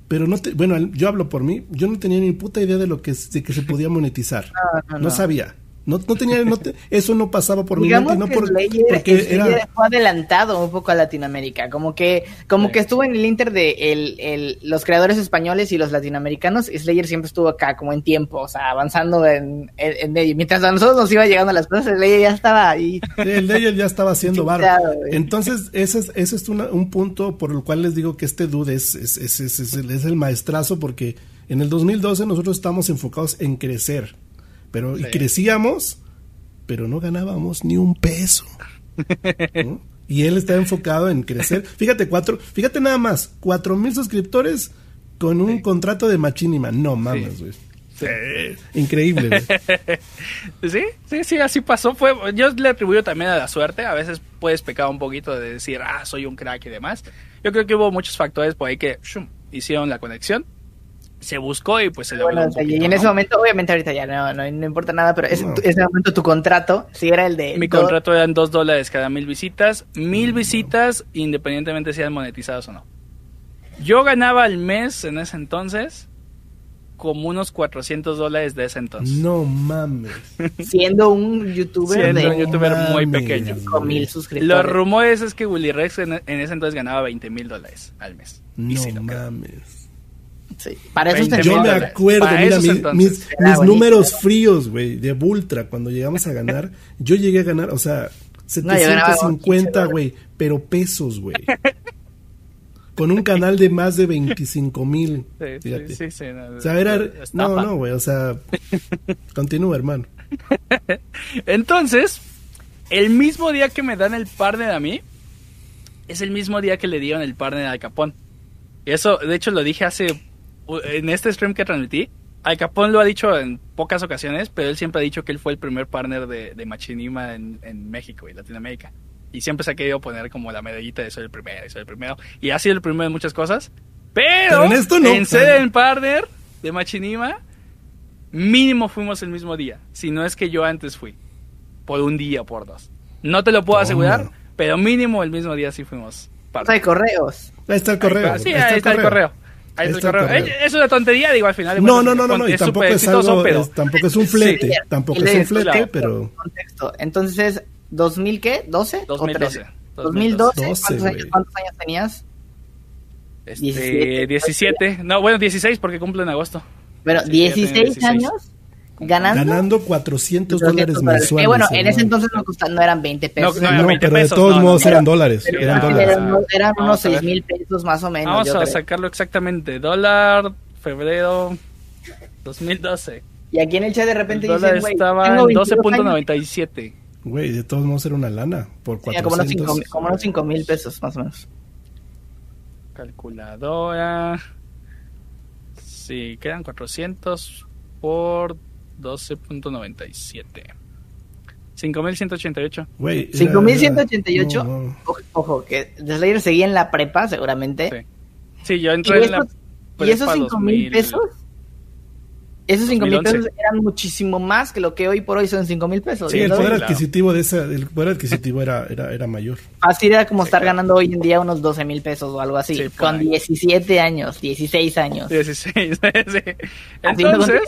pero no te, bueno, yo hablo por mí, yo no tenía ni puta idea de lo que, de que se podía monetizar. no, sabía. No, no tenía, no eso no pasaba por mi mente, no por, porque era... fue adelantado un poco a Latinoamérica, como que, como que estuvo en el inter de el, el, los creadores españoles y los latinoamericanos, Slayer siempre estuvo acá, como en tiempo, o sea, avanzando en, en. Mientras a nosotros nos iba llegando las cosas, Slayer ya estaba ahí. el Slayer ya estaba haciendo barro. Entonces, ese es, ese es un punto por el cual les digo que este dude es, es, es, es, es el maestrazo, porque en el 2012 nosotros estamos enfocados en crecer pero y crecíamos, pero no ganábamos ni un peso. Y él está enfocado en crecer. Fíjate, cuatro, fíjate nada más, cuatro mil suscriptores con un contrato de Machinima. No mames, güey. Increíble. sí, sí, sí, así pasó. Fue, yo le atribuyo también a la suerte. A veces puedes pecar un poquito de decir, ah, soy un crack y demás. Yo creo que hubo muchos factores por ahí que hicieron la conexión se buscó y pues se bueno, Y en ese momento, obviamente ahorita ya no, no, importa nada, pero en ese momento tu contrato, si era el de... Mi contrato eran dos dólares cada mil visitas, mil visitas independientemente sean monetizadas o no. Yo ganaba al mes en ese entonces como unos 400 dólares de ese entonces. No mames. Siendo un youtuber Siendo un youtuber muy pequeño. Con mil suscriptores. Los rumores es que Willy Rex en, ese entonces ganaba 20 mil dólares al mes. No mames. Para eso Yo me acuerdo, mira, mis, números fríos, güey, de Ultra, cuando llegamos a ganar, yo llegué a ganar, o sea, 750, güey, pero pesos, güey. Con un canal de más de 25 mil. Sí, sí, sí, no, o sea, era, no, no, güey, o sea, continúa, hermano. Entonces, el mismo día que me dan el partner a mí, es el mismo día que le dieron el partner al Capón. Y eso, de hecho, lo dije hace en este stream que transmití, Al Capón lo ha dicho en pocas ocasiones, pero él siempre ha dicho que él fue el primer partner de, Machinima en, México y Latinoamérica. Y siempre se ha querido poner como la medallita de soy el primero, soy el primero. Y ha sido el primero en muchas cosas. Pero, en, esto no. en ser el partner de Machinima, mínimo fuimos el mismo día. Si no es que yo antes fui. Por un día o por dos. No te lo puedo asegurar, pero mínimo el mismo día sí fuimos. Hay correos. Ahí está el correo. Sí, ahí está, el correo. Es una tontería, digo, al final. No, no, no, no, no, y tampoco es algo, tampoco es un flete, tampoco es un flete, pero... Contexto. Entonces, ¿2000 qué? ¿12? 2012. 2012, ¿cuántos, años, ¿cuántos años tenías? Este, 17, no, bueno, 16 porque cumple en agosto. Bueno, 16 años ganando. Ganando 400 dólares mensuales. Que bueno, en ese entonces no, no eran 20 pesos. No, no, pero de todos modos eran dólares. Eran, dólares. eran, unos 6 mil pesos más o menos. Vamos a sacarlo exactamente. Dólar, febrero 2012. Y aquí en el chat de repente el dicen, güey, estaba en 12.97. Güey, de todos modos era una lana por 400. Sí, como unos 5 mil pesos más o menos. Calculadora. Sí, quedan 400 por 12.97. 5188. Güey. 5188. Ojo, que Slayer seguía en la prepa, seguramente. Sí, sí yo entré en la prepa. ¿Y esos 5000 pesos? Esos 5 mil pesos eran muchísimo más que lo que hoy por hoy son 5 mil pesos. Sí, el poder adquisitivo de ese, el poder adquisitivo era, era, era mayor. Así era como estar ganando hoy en día unos 12 mil pesos o algo así, con 17 años, 16 años. 16, sí. Entonces,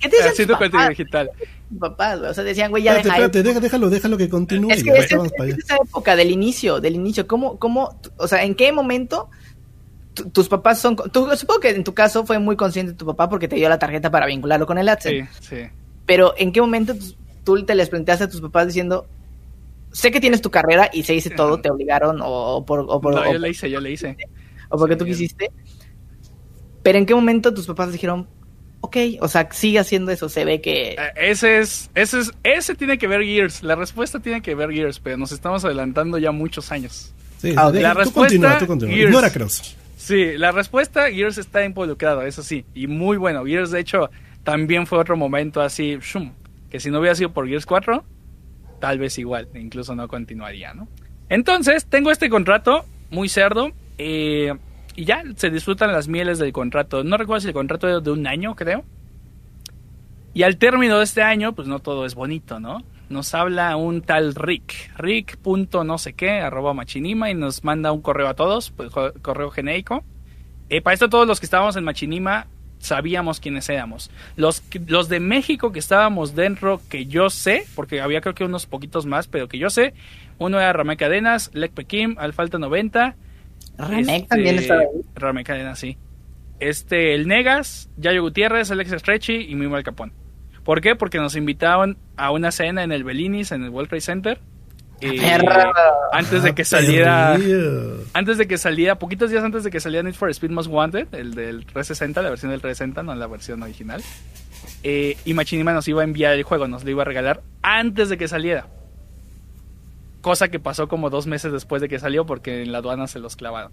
¿qué te haciendo contenido digital? Papás, o sea, decían, güey, ya espérate, deja déjalo, déjalo que continúe. Es que es, esa época del inicio, del inicio, ¿cómo, cómo, o sea, en qué momento tus papás son. supongo que en tu caso fue muy consciente tu papá porque te dio la tarjeta para vincularlo con el AdSense. Sí, sí. Pero ¿en qué momento tú te les planteaste a tus papás diciendo, sé que tienes tu carrera y se hice todo, te obligaron o, por... O por no, yo le hice, yo le hice. O porque tú quisiste. Pero ¿en qué momento tus papás dijeron, ok, o sea, sigue haciendo eso, se ve que... Eh, ese es, ese es, ese tiene que ver Gears, la respuesta tiene que ver Gears, pero nos estamos adelantando ya muchos años. Sí, la respuesta, continúa, tú continúa. Ignora Cross. Sí, la respuesta, Gears está involucrado, eso sí, y muy bueno. Gears, de hecho, también fue otro momento así, shum, que si no hubiera sido por Gears 4, tal vez igual, incluso no continuaría, ¿no? Entonces, tengo este contrato muy cerdo, eh, y ya se disfrutan las mieles del contrato. No recuerdo si el contrato era de un año, creo. Y al término de este año, pues no todo es bonito, ¿no? Nos habla un tal Rick, Rick. no sé qué, arroba machinima, y nos manda un correo a todos, pues, correo genérico. Eh, para esto todos los que estábamos en machinima sabíamos quiénes éramos. Los, los de México que estábamos dentro, que yo sé, porque había creo que unos poquitos más, pero que yo sé, uno era Ramé Cadenas, Lek Pekim, Alfalta 90. Ramek también estaba ahí. Ramé Cadenas, sí. Este, el Negas, Yayo Gutiérrez, Alex Stretchy y Mimo Capón. ¿Por qué? Porque nos invitaban a una cena en el Bellinis, en el World Trade Center. antes de que saliera antes de que saliera poquitos días antes de que saliera Need for Speed Most Wanted el del 360 la versión del 360 no la versión original eh, y Machinima nos iba a enviar el juego nos lo iba a regalar antes de que saliera. Cosa que pasó como dos meses después de que salió porque en la aduana se los clavaron.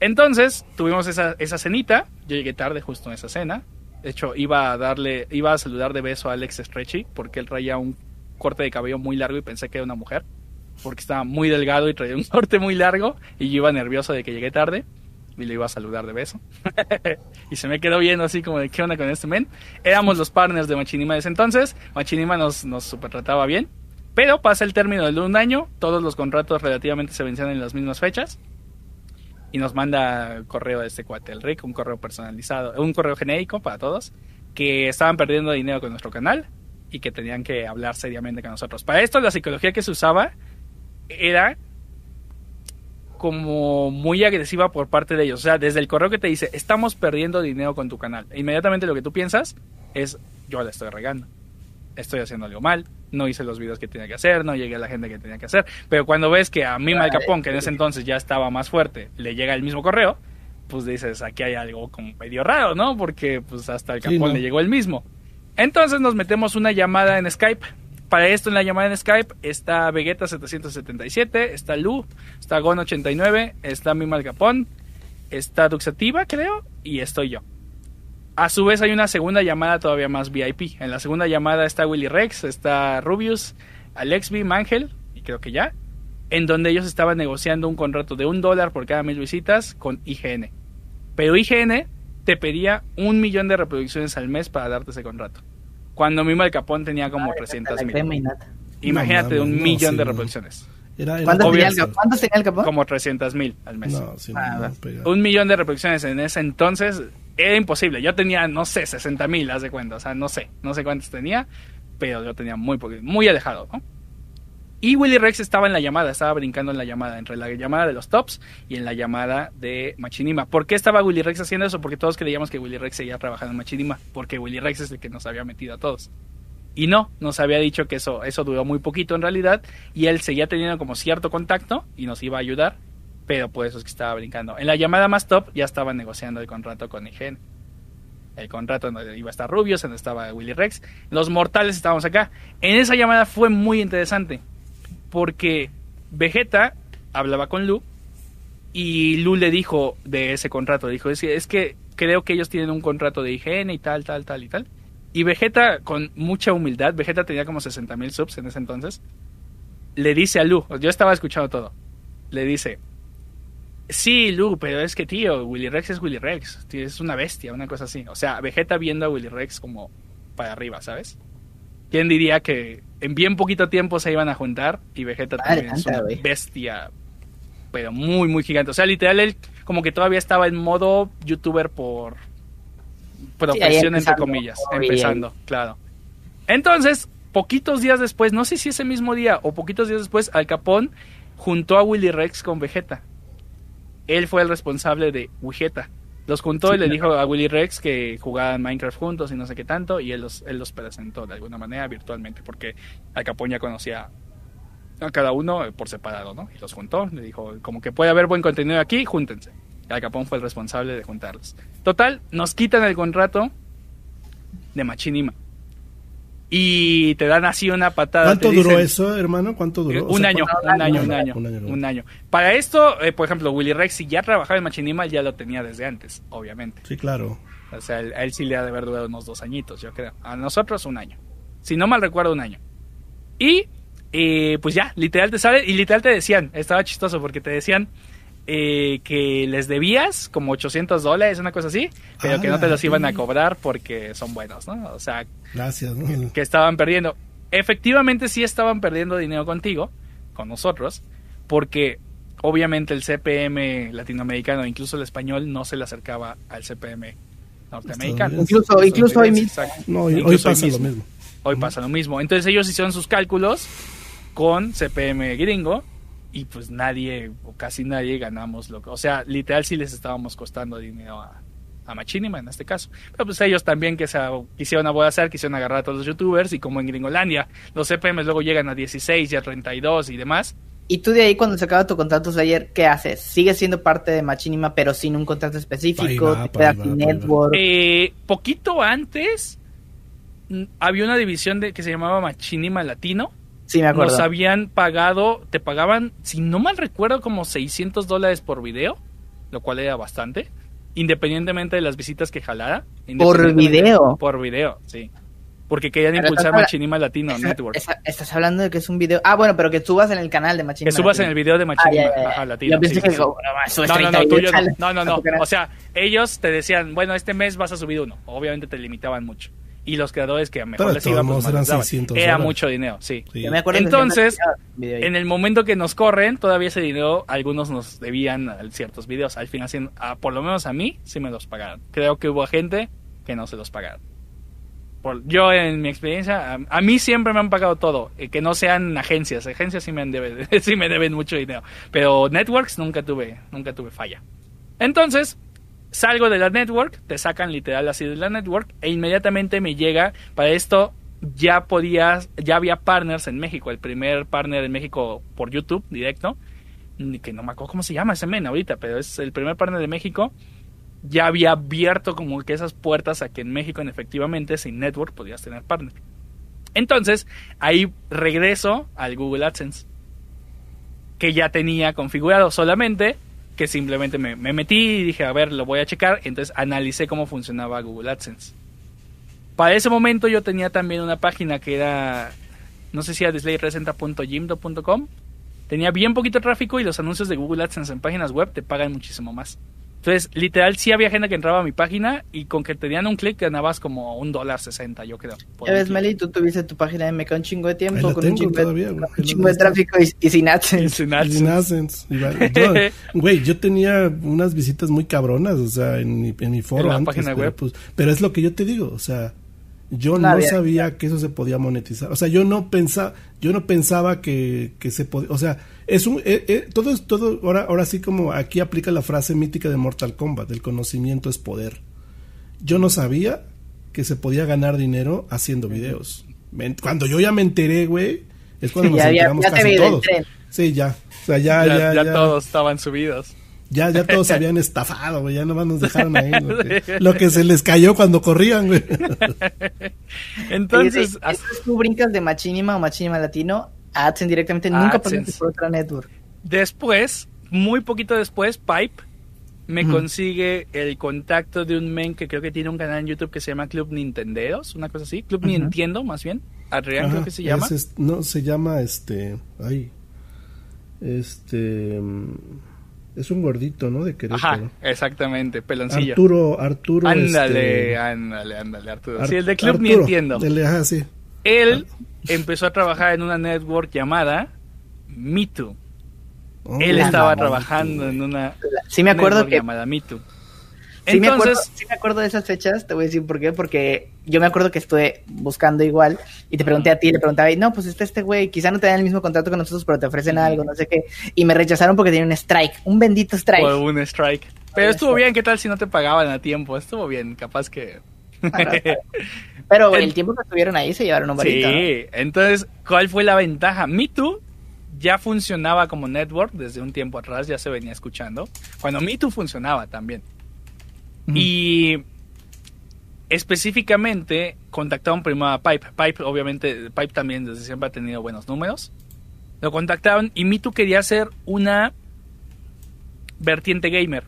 Entonces tuvimos esa, esa cenita. Yo llegué tarde justo en esa cena de hecho, iba a darle, iba a saludar de beso a Alex Stretchy porque él traía un corte de cabello muy largo y pensé que era una mujer porque estaba muy delgado y traía un corte muy largo y yo iba nervioso de que llegué tarde y le iba a saludar de beso. y se me quedó viendo así como de qué onda con este men. Éramos los partners de Machinima desde entonces. Machinima nos, nos super trataba bien. Pero pasa el término de un año, todos los contratos relativamente se vencían en las mismas fechas y nos manda correo de este cuate, el Rick, un correo personalizado, un correo genérico para todos, que estaban perdiendo dinero con nuestro canal y que tenían que hablar seriamente con nosotros. Para esto la psicología que se usaba era como muy agresiva por parte de ellos. O sea, desde el correo que te dice, estamos perdiendo dinero con tu canal. inmediatamente lo que tú piensas es, yo la estoy regando. Estoy haciendo algo mal no hice los videos que tenía que hacer, no llegué a la gente que tenía que hacer. Pero cuando ves que a mí Mal Capón, que en ese entonces ya estaba más fuerte, le llega el mismo correo, pues dices, aquí hay algo como medio raro, ¿no? Porque pues hasta el Capón le llegó el mismo. Entonces nos metemos una llamada en Skype. Para esto en la llamada en Skype está Vegeta777, está Lu, está Gon89, está mi Mal Capón, está Duxativa, creo, y estoy yo. A su vez hay una segunda llamada todavía más VIP. En la segunda llamada está Willy Rex, está Rubius, Alexby, Mangel, y creo que ya, en donde ellos estaban negociando un contrato de un dólar por cada mil visitas con IGN. Pero IGN te pedía un millón de reproducciones al mes para darte ese contrato. Cuando mismo el Capón tenía como 300 mil. Imagínate un millón de reproducciones. ¿Cuántos, tenía el, Capón? Como 300 mil al mes. Ah, un millón de reproducciones en ese entonces era imposible. Yo tenía, no sé, 60 mil, haz de cuenta. O sea, no sé, no sé cuántos tenía, pero yo tenía muy muy alejado, ¿no? Y Willy Rex estaba en la llamada, estaba brincando en la llamada, entre la llamada de los tops y en la llamada de Machinima. ¿Por qué estaba Willy Rex haciendo eso? Porque todos creíamos que Willy Rex seguía trabajando en Machinima, porque Willy Rex es el que nos había metido a todos. Y no, nos había dicho que eso, eso duró muy poquito en realidad, y él seguía teniendo como cierto contacto y nos iba a ayudar, pero por eso es que estaba brincando. En la llamada más top ya estaba negociando el contrato con IGN. El contrato donde iba a estar Rubius, donde estaba Willy Rex. Los mortales estábamos acá. En esa llamada fue muy interesante. Porque Vegeta hablaba con Lu. Y Lu le dijo de ese contrato. Dijo, es que, creo que ellos tienen un contrato de IGN y tal, tal, tal y tal. Y Vegeta, con mucha humildad, Vegeta tenía como 60 mil subs en ese entonces, le dice a Lu, yo estaba escuchando todo, le dice, Sí, Lu, pero es que, tío, Willy Rex es Willy Rex. es una bestia, una cosa así. O sea, Vegeta viendo a Willy Rex como para arriba, ¿sabes? ¿Quién diría que en bien poquito tiempo se iban a juntar y Vegeta también es una bestia, pero muy, muy gigante? O sea, literal, él como que todavía estaba en modo youtuber por profesión, entre comillas, empezando, claro. Entonces, poquitos días después, no sé si ese mismo día o poquitos días después, Al Capón juntó a Willy Rex con Vegeta él fue el responsable de Wigeta. Los juntó y le dijo a Willy Rex que jugaban Minecraft juntos y no sé qué tanto, y él los, él los presentó de alguna manera virtualmente, porque Al Capón ya conocía a cada uno por separado, ¿no? Y los juntó, le dijo, como que puede haber buen contenido aquí, júntense. Y Al Capón fue el responsable de juntarlos. Total, nos quitan el contrato de Machinima y te dan así una patada. ¿Cuánto duró eso, hermano? ¿Cuánto duró? Un, año, un, año, un, año, un año, Para esto, eh, por ejemplo, Willy Rex, si ya trabajaba en Machinima, ya lo tenía desde antes, obviamente. Sí, claro. O sea, a él, sí le ha de haber durado unos dos añitos, yo creo. A nosotros un año. Si no mal recuerdo, un año. Y, eh, pues ya, literal te sale, y literal te decían, estaba chistoso porque te decían, eh, que les debías como 800 dólares, una cosa así, pero que no te los iban a cobrar porque son buenos, ¿no? O sea, Gracias, que, estaban perdiendo. Efectivamente sí estaban perdiendo dinero contigo, con nosotros, porque obviamente el CPM latinoamericano, incluso el español, no se le acercaba al CPM norteamericano. Incluso, incluso hoy mismo. hoy, pasa lo mismo. Hoy pasa lo mismo. Entonces ellos hicieron sus cálculos con CPM gringo y pues nadie o casi nadie ganamos lo que, o sea, literal sí les estábamos costando dinero a, a Machinima en este caso. Pero pues ellos también que se quisieron a hacer, quisieron agarrar a todos los youtubers y como en Gringolandia los CPMs luego llegan a 16 y a 32 y demás. Y tú de ahí cuando se acaba tu contrato ayer, ¿qué haces? ¿Sigues siendo parte de Machinima pero sin un contrato específico? ¿Te network? Eh, poquito antes mm, había una división de que se llamaba Machinima Latino Sí, me acuerdo. Nos habían pagado, te pagaban, si no mal recuerdo, como 600 dólares por video, lo cual era bastante, independientemente de las visitas que jalara. ¿Por video? Por video, sí. Porque querían impulsar Machinima Latino Network. estás hablando de que es un video. Ah, bueno, pero que subas en el canal de Machinima. Que subas en el video de Machinima Latino. Yo pensé que no, no, no, no, no, no. O sea, ellos te decían, bueno, este mes vas a subir uno. Obviamente te limitaban mucho y los creadores que a mejor les iba pues, era mucho dinero, sí. Entonces, en el momento que nos corren, todavía ese dinero algunos nos debían ciertos videos. Al final, por lo menos a mí, sí me los pagaron. Creo que hubo gente que no se los pagaron. Por, yo en mi experiencia, a, mí siempre me han pagado todo, eh, que no sean agencias, agencias sí me, deben, sí me deben mucho dinero, pero networks nunca tuve, nunca tuve falla. Entonces, salgo de la network, te sacan literal así de la network e inmediatamente me llega, para esto ya podías, ya había partners en México, el primer partner en México por YouTube directo, que no me acuerdo cómo se llama ese men ahorita, pero es el primer partner de México, ya había abierto como que esas puertas a que en México en efectivamente sin network podías tener partner. Entonces, ahí regreso al Google AdSense, que ya tenía configurado solamente que simplemente me, metí y dije, a ver, lo voy a checar. Entonces analicé cómo funcionaba Google AdSense. Para ese momento yo tenía también una página que era, no sé si era displayresenta.jimdo.com. Tenía bien poquito tráfico y los anuncios de Google AdSense en páginas web te pagan muchísimo más. Entonces, literal, sí había gente que entraba a mi página y con que te dieran un clic ganabas como un dólar sesenta, yo creo. Ya ves, Meli, tú tuviste tu página de Meca un chingo de tiempo, con un chingo, de, tráfico y, sin AdSense. sin AdSense. Güey, yo tenía unas visitas muy cabronas, o sea, en mi, en mi foro ¿En la página web. Pues, pero es lo que yo te digo, o sea, yo no, sabía que eso se podía monetizar. O sea, yo no pensaba, yo no pensaba que, que se podía, o sea, es un, eh, eh, todo es todo, ahora, ahora sí como aquí aplica la frase mítica de Mortal Kombat, el conocimiento es poder. Yo no sabía que se podía ganar dinero haciendo videos. Cuando yo ya me enteré, güey, es cuando nos enteramos casi todos. Sí, ya. O sea, ya, ya, ya, todos estaban subidos. Ya, ya todos se habían estafado, güey. Ya nomás nos dejaron ahí. Lo que, se les cayó cuando corrían, güey. Entonces, tú brincas de Machinima o Machinima Latino AdSense directamente, nunca pasaste por otra network. Después, muy poquito después, Pipe me consigue el contacto de un men que creo que tiene un canal en YouTube que se llama Club Nintenderos, una cosa así, Club Nintendo más bien, Adrián creo que se llama. no, se llama este, ay, este, Es un gordito, ¿no? De Querétaro. Ajá, exactamente, peloncillo. Arturo, Arturo. Ándale, este, ándale, ándale, Arturo. sí, el de Club ni entiendo. ajá, sí. Él empezó a trabajar en una network llamada MeToo. Oh, Él estaba trabajando en una sí me acuerdo que llamada MeToo. Sí, me acuerdo, sí me acuerdo de esas fechas, te voy a decir por qué, porque yo me acuerdo que estuve buscando igual y te pregunté a ti, le preguntaba, no, pues está este güey, quizá no te dan el mismo contrato que nosotros, pero te ofrecen algo, no sé qué, y me rechazaron porque tenía un strike, un bendito strike. un strike. Pero estuvo bien, ¿qué tal si no te pagaban a tiempo? Estuvo bien, capaz que... pero el tiempo que estuvieron ahí se llevaron un varito. Sí, entonces, ¿cuál fue la ventaja? Me Too ya funcionaba como network desde un tiempo atrás, ya se venía escuchando. Cuando Me Too funcionaba también. Y específicamente contactaron primero a Pipe. Pipe, obviamente, Pipe también desde siempre ha tenido buenos números. Lo contactaron y Mitu quería hacer una vertiente gamer.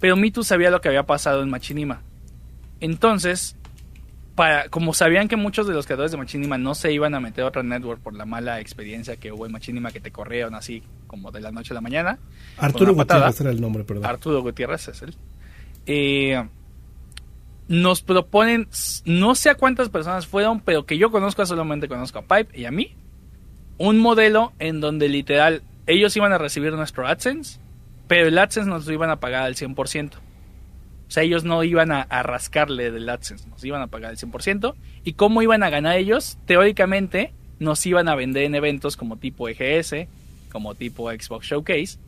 Pero Mitu sabía lo que había pasado en Machinima. Entonces, para, como sabían que muchos de los creadores de Machinima no se iban a meter a otra network por la mala experiencia que hubo en Machinima que te corrieron así como de la noche a la mañana. Arturo Gutiérrez era el nombre, perdón. Arturo Gutiérrez es él. Eh, nos proponen, no sé a cuántas personas fueron, pero que yo conozco, solamente conozco a Pipe y a mí, un modelo en donde literal ellos iban a recibir nuestro AdSense, pero el AdSense nos lo iban a pagar al 100%. O sea, ellos no iban a, rascarle del AdSense, nos iban a pagar el 100%. ¿Y cómo iban a ganar ellos? Teóricamente nos iban a vender en eventos como tipo EGS, como tipo Xbox Showcase,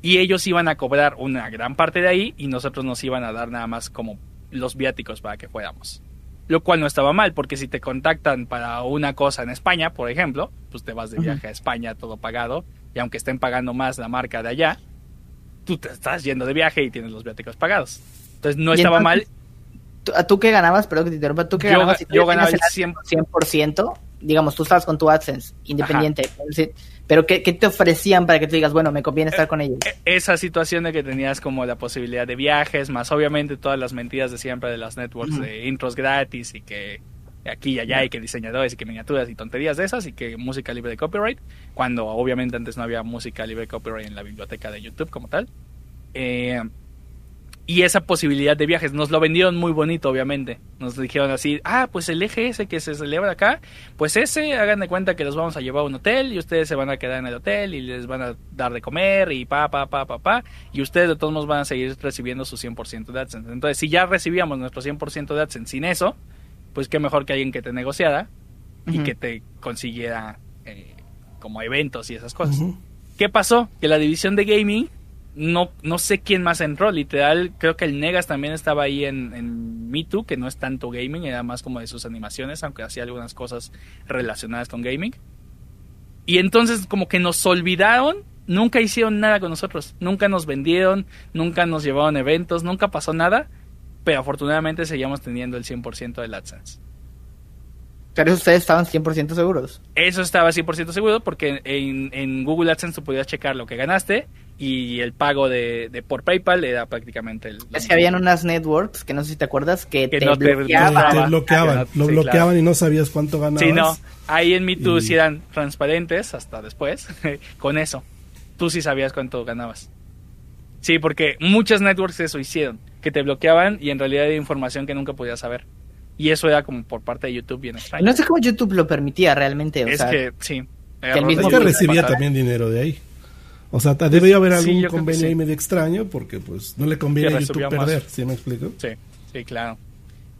y ellos iban a cobrar una gran parte de ahí y nosotros nos iban a dar nada más como los viáticos para que fuéramos. Lo cual no estaba mal, porque si te contactan para una cosa en España, por ejemplo, pues te vas de viaje a España todo pagado, y aunque estén pagando más la marca de allá, tú te estás yendo de viaje y tienes los viáticos pagados. Entonces no estaba mal. ¿A ¿Tú qué ganabas? Perdón que te interrumpa. ¿Tú qué ganabas? yo ganaba el 100%. 100%. Digamos, tú estabas con tu AdSense independiente. Pero ¿qué, te ofrecían para que tú digas, bueno, me conviene estar con ellos? E, esa situación de que tenías como la posibilidad de viajes, más obviamente todas las mentiras de siempre de las networks de intros gratis y que aquí y allá hay que diseñadores y que miniaturas y tonterías de esas y que música libre de copyright, cuando obviamente antes no había música libre de copyright en la biblioteca de YouTube como tal. Eh, y esa posibilidad de viajes. Nos lo vendieron muy bonito, obviamente. Nos dijeron así, ah, pues el eje ese que se celebra acá, pues ese, hagan de cuenta que los vamos a llevar a un hotel y ustedes se van a quedar en el hotel y les van a dar de comer y pa, pa, pa, pa, pa. Y ustedes de todos modos van a seguir recibiendo su 100% de AdSense. Entonces, si ya recibíamos nuestro 100% de AdSense sin eso, pues qué mejor que alguien que te negociara y que te consiguiera eh, como eventos y esas cosas. ¿Qué pasó? Que la división de gaming no, no sé quién más entró, literal, creo que el Negas también estaba ahí en, en Me Too, que no es tanto gaming, era más como de sus animaciones, aunque hacía algunas cosas relacionadas con gaming. Y entonces como que nos olvidaron, nunca hicieron nada con nosotros, nunca nos vendieron, nunca nos llevaron eventos, nunca pasó nada, pero afortunadamente seguíamos teniendo el 100% del AdSense. Pero ustedes estaban 100% seguros. Eso estaba 100% seguro porque en, en Google AdSense tú podías checar lo que ganaste y el pago de, por PayPal era prácticamente el... Es que habían unas networks, que no sé si te acuerdas, que, te, bloqueaban. lo bloqueaban y no sabías cuánto ganabas. Sí, no. Ahí en MeToo sí eran transparentes hasta después con eso. Tú sí sabías cuánto ganabas. Sí, porque muchas networks eso hicieron, que te bloqueaban y en realidad era información que nunca podías saber. Y eso era como por parte de YouTube bien extraño. No sé cómo YouTube lo permitía realmente. es que, sí. Que el mismo que recibía también dinero de ahí. O sea, debe haber algún convenio ahí medio extraño porque pues no le conviene a YouTube perder, ¿sí me explico? Sí, sí, claro.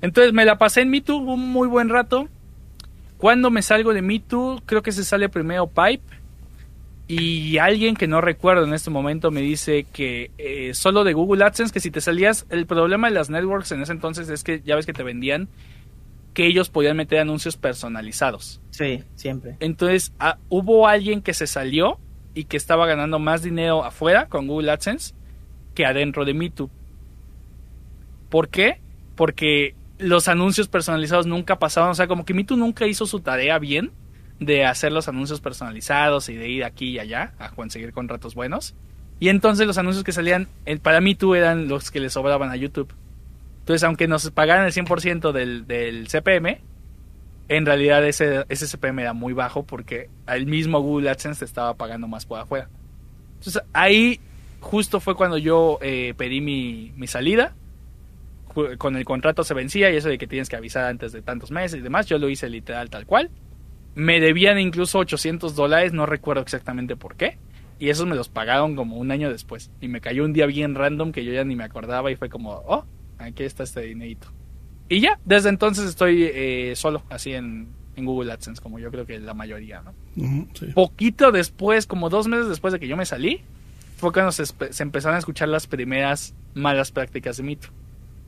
Entonces me la pasé en MeToo un muy buen rato. Cuando me salgo de MeToo, creo que se sale primero Pipe. Y alguien que no recuerdo en este momento me dice que eh, solo de Google AdSense, que si te salías, el problema de las networks en ese entonces es que ya ves que te vendían que ellos podían meter anuncios personalizados. Sí, siempre. Entonces ah, hubo alguien que se salió y que estaba ganando más dinero afuera con Google AdSense que adentro de MeToo. ¿Por qué? Porque los anuncios personalizados nunca pasaban, o sea, como que MeToo nunca hizo su tarea bien de hacer los anuncios personalizados y de ir aquí y allá a conseguir contratos buenos. Y entonces los anuncios que salían para MeToo eran los que le sobraban a YouTube. Entonces, aunque nos pagaran el 100% del, del CPM, en realidad ese, ese CPM era muy bajo porque el mismo Google AdSense estaba pagando más por afuera. Entonces ahí justo fue cuando yo eh, pedí mi, mi salida. Con el contrato se vencía y eso de que tienes que avisar antes de tantos meses y demás, yo lo hice literal tal cual. Me debían incluso 800 dólares, no recuerdo exactamente por qué. Y esos me los pagaron como un año después. Y me cayó un día bien random que yo ya ni me acordaba y fue como, oh, aquí está este dinerito. Y ya, desde entonces estoy eh, solo, así en, en, Google AdSense, como yo creo que la mayoría, ¿no? Poquito después, como dos meses después de que yo me salí, fue cuando se, se empezaron a escuchar las primeras malas prácticas de Mito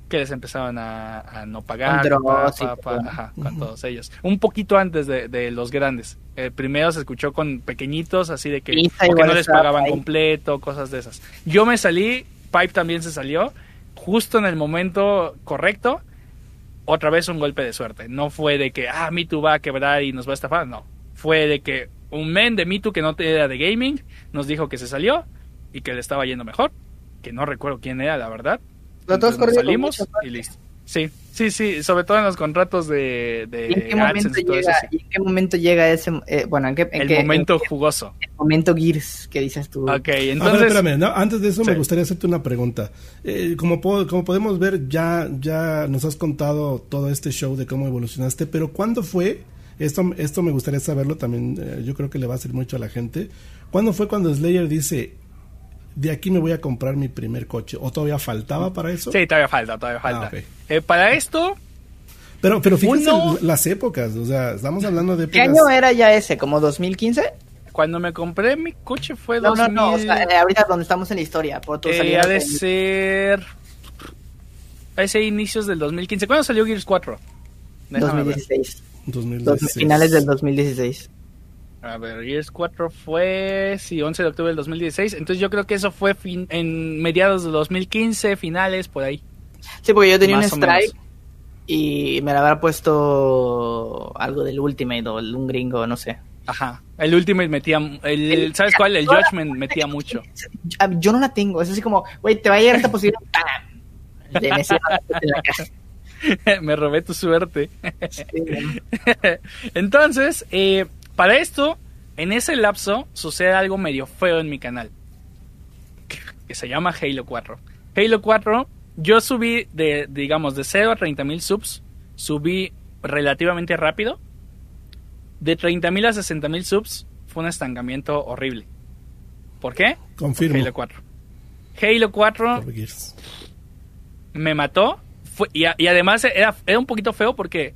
que les empezaron a, no pagar con todos ellos. Un poquito antes de, los grandes. El primero se escuchó con pequeñitos, así de que, no les pagaban completo, cosas de esas. Yo me salí, Pipe también se salió, justo en el momento correcto. Otra vez un golpe de suerte. No fue de que, ah, Me va a quebrar y nos va a estafar. No. Fue de que un men de Me que no era de gaming nos dijo que se salió y que le estaba yendo mejor. Que no recuerdo quién era, la verdad salimos y listo. Sí, sí, sí, sobre todo en los contratos de, de ¿Y en qué momento llega, ¿y en qué momento llega ese, eh, bueno, en qué, el momento jugoso, el momento Gears que dices tú. Ok, entonces, espérame, antes de eso me gustaría hacerte una pregunta. Eh, como como podemos ver, ya ya nos has contado todo este show de cómo evolucionaste, pero ¿cuándo fue? Esto, esto me gustaría saberlo también. Eh, yo creo que le va a servir mucho a la gente. ¿Cuándo fue cuando Slayer dice de aquí me voy a comprar mi primer coche. ¿O todavía faltaba para eso? Sí, todavía falta, todavía falta. Ah, eh, para esto... Pero, pero fíjense las épocas, o sea, estamos hablando de... ¿Qué año era ya ese? ¿Como 2015? Cuando me compré mi coche fue no, 2000... No, no, eh, ahorita donde estamos en la historia. Por tu eh, ha de ser... A ese inicios del 2015. ¿Cuándo salió Gears 4? 2016. 2016. Finales del 2016. A ver, Gears 4 fue, sí, 11 de octubre del 2016. Entonces yo creo que eso fue fin, en mediados de 2015, finales, por ahí. Sí, porque yo tenía un strike y me la habrá puesto algo del Ultimate o un gringo, no sé. Ajá, el Ultimate metía, el, ¿sabes cuál? El Judgment metía mucho. Yo no la tengo, es así como, güey, te va a llegar esta posibilidad. me robé tu suerte. Entonces, eh, para esto, en ese lapso sucede algo medio feo en mi canal. Que, se llama Halo 4. Halo 4, yo subí de, digamos, de 0 a 30 mil subs. Subí relativamente rápido. De 30 mil a 60 mil subs fue un estancamiento horrible. ¿Por qué? Confirmo. Halo 4. Halo 4 me mató. y, además era, era un poquito feo porque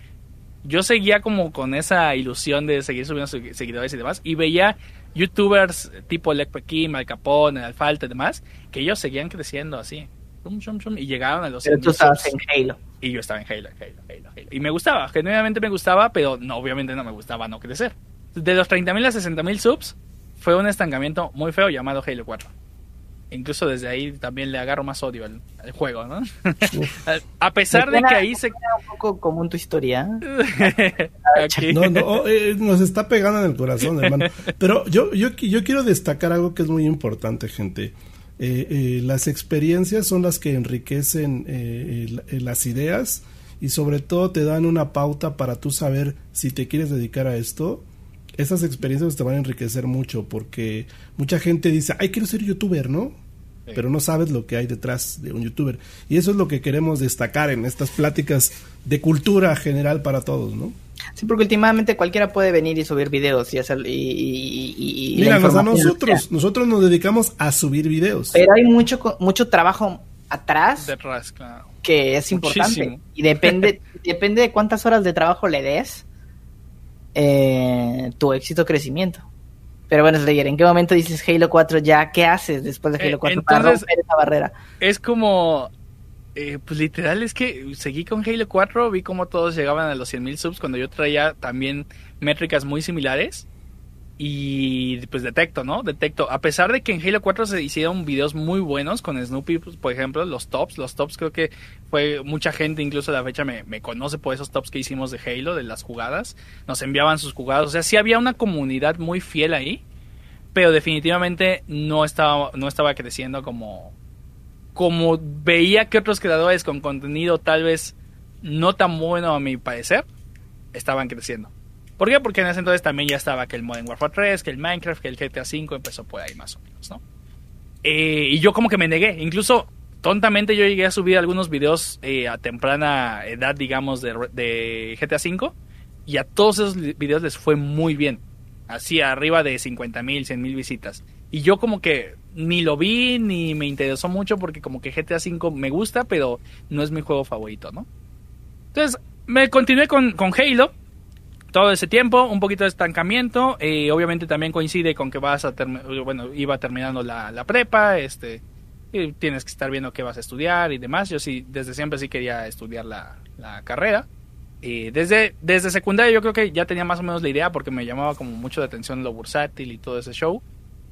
yo seguía como con esa ilusión de seguir subiendo seguidores y demás, y veía youtubers tipo Lek Kim, Al Capone, Alfalta y demás, que ellos seguían creciendo así. y llegaron a los Pero tú estabas en Halo. Y yo estaba en Halo, Halo, Halo, Halo. Y me gustaba, genuinamente me gustaba, pero no, obviamente no me gustaba no crecer. De los 30.000 a 60.000 subs, fue un estancamiento muy feo llamado Halo 4 incluso desde ahí también le agarro más odio al, juego, ¿no? a pesar de que ahí se... Un poco común tu historia. no, no, oh, eh, nos está pegando en el corazón, hermano. Pero yo, yo, yo quiero destacar algo que es muy importante, gente. Eh, eh, las experiencias son las que enriquecen las ideas y sobre todo te dan una pauta para tú saber si te quieres dedicar a esto esas experiencias te van a enriquecer mucho porque mucha gente dice, ay, quiero ser youtuber, ¿no? Pero no sabes lo que hay detrás de un youtuber. Y eso es lo que queremos destacar en estas pláticas de cultura general para todos, ¿no? Sí, porque últimamente cualquiera puede venir y subir videos y hacer y, Mira, a nosotros, nosotros nos dedicamos a subir videos. Pero hay mucho mucho trabajo atrás Detrás, claro. que es importante y depende depende de cuántas horas de trabajo le des eh, tu éxito crecimiento. Pero bueno, Slayer, ¿en qué momento dices Halo 4 ya? ¿Qué haces después de Halo 4 eh, para romper esa barrera? Es como, eh, pues literal, es que seguí con Halo 4, vi como todos llegaban a los 100.000 subs cuando yo traía también métricas muy similares y pues detecto, ¿no? Detecto. A pesar de que en Halo 4 se hicieron videos muy buenos con Snoopy, pues, por ejemplo, los tops. Los tops creo que fue mucha gente, incluso a la fecha me, me, conoce por esos tops que hicimos de Halo, de las jugadas. Nos enviaban sus jugadas. O sea, sí había una comunidad muy fiel ahí. Pero definitivamente no estaba, no estaba creciendo como, como veía que otros creadores con contenido tal vez no tan bueno a mi parecer estaban creciendo. ¿Por qué? Porque en ese entonces también ya estaba que el Modern Warfare 3, que el Minecraft, que el GTA 5 empezó por ahí más o menos, ¿no? Eh, y yo como que me negué. Incluso tontamente yo llegué a subir algunos videos eh, a temprana edad, digamos, de, de GTA V. Y a todos esos videos les fue muy bien. Así arriba de 50 mil, 100 mil visitas. Y yo como que ni lo vi ni me interesó mucho porque como que GTA V me gusta, pero no es mi juego favorito, ¿no? Entonces me continué con, con Halo todo ese tiempo, un poquito de estancamiento, obviamente también coincide con que vas a bueno, iba terminando la, la prepa, este, y tienes que estar viendo qué vas a estudiar y demás. Yo sí, desde siempre sí quería estudiar la, la carrera. Y desde, desde secundaria yo creo que ya tenía más o menos la idea porque me llamaba como mucho la atención lo bursátil y todo ese show.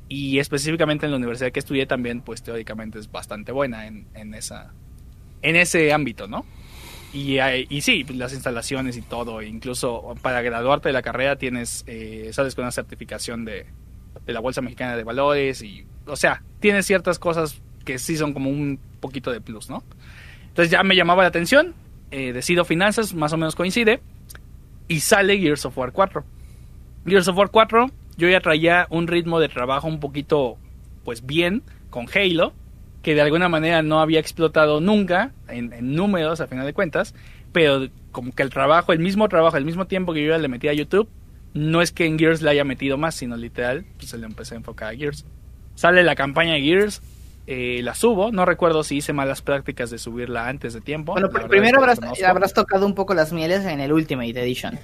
Y específicamente en la universidad que estudié también, pues teóricamente es bastante buena en, en, esa, en ese ámbito, ¿no? Y, y sí, pues, las instalaciones y todo, incluso para graduarte de la carrera tienes, eh, sales con una certificación de, de la Bolsa Mexicana de Valores y, o sea, tienes ciertas cosas que sí son como un poquito de plus, ¿no? Entonces ya me llamaba la atención, eh, decido finanzas, más o menos coincide, y sale Gears of War 4. Gears of War 4, yo ya traía un ritmo de trabajo un poquito, pues bien, con Halo, que de alguna manera no había explotado nunca en, números a final de cuentas, pero como que el trabajo, el mismo trabajo, el mismo tiempo que yo ya le metí a YouTube, no es que en Gears le haya metido más, sino literal, pues se le empecé a enfocar a Gears. Sale la campaña de Gears, eh, la subo, no recuerdo si hice malas prácticas de subirla antes de tiempo. Bueno, primero habrás, habrás, tocado un poco las mieles en el Ultimate Edition.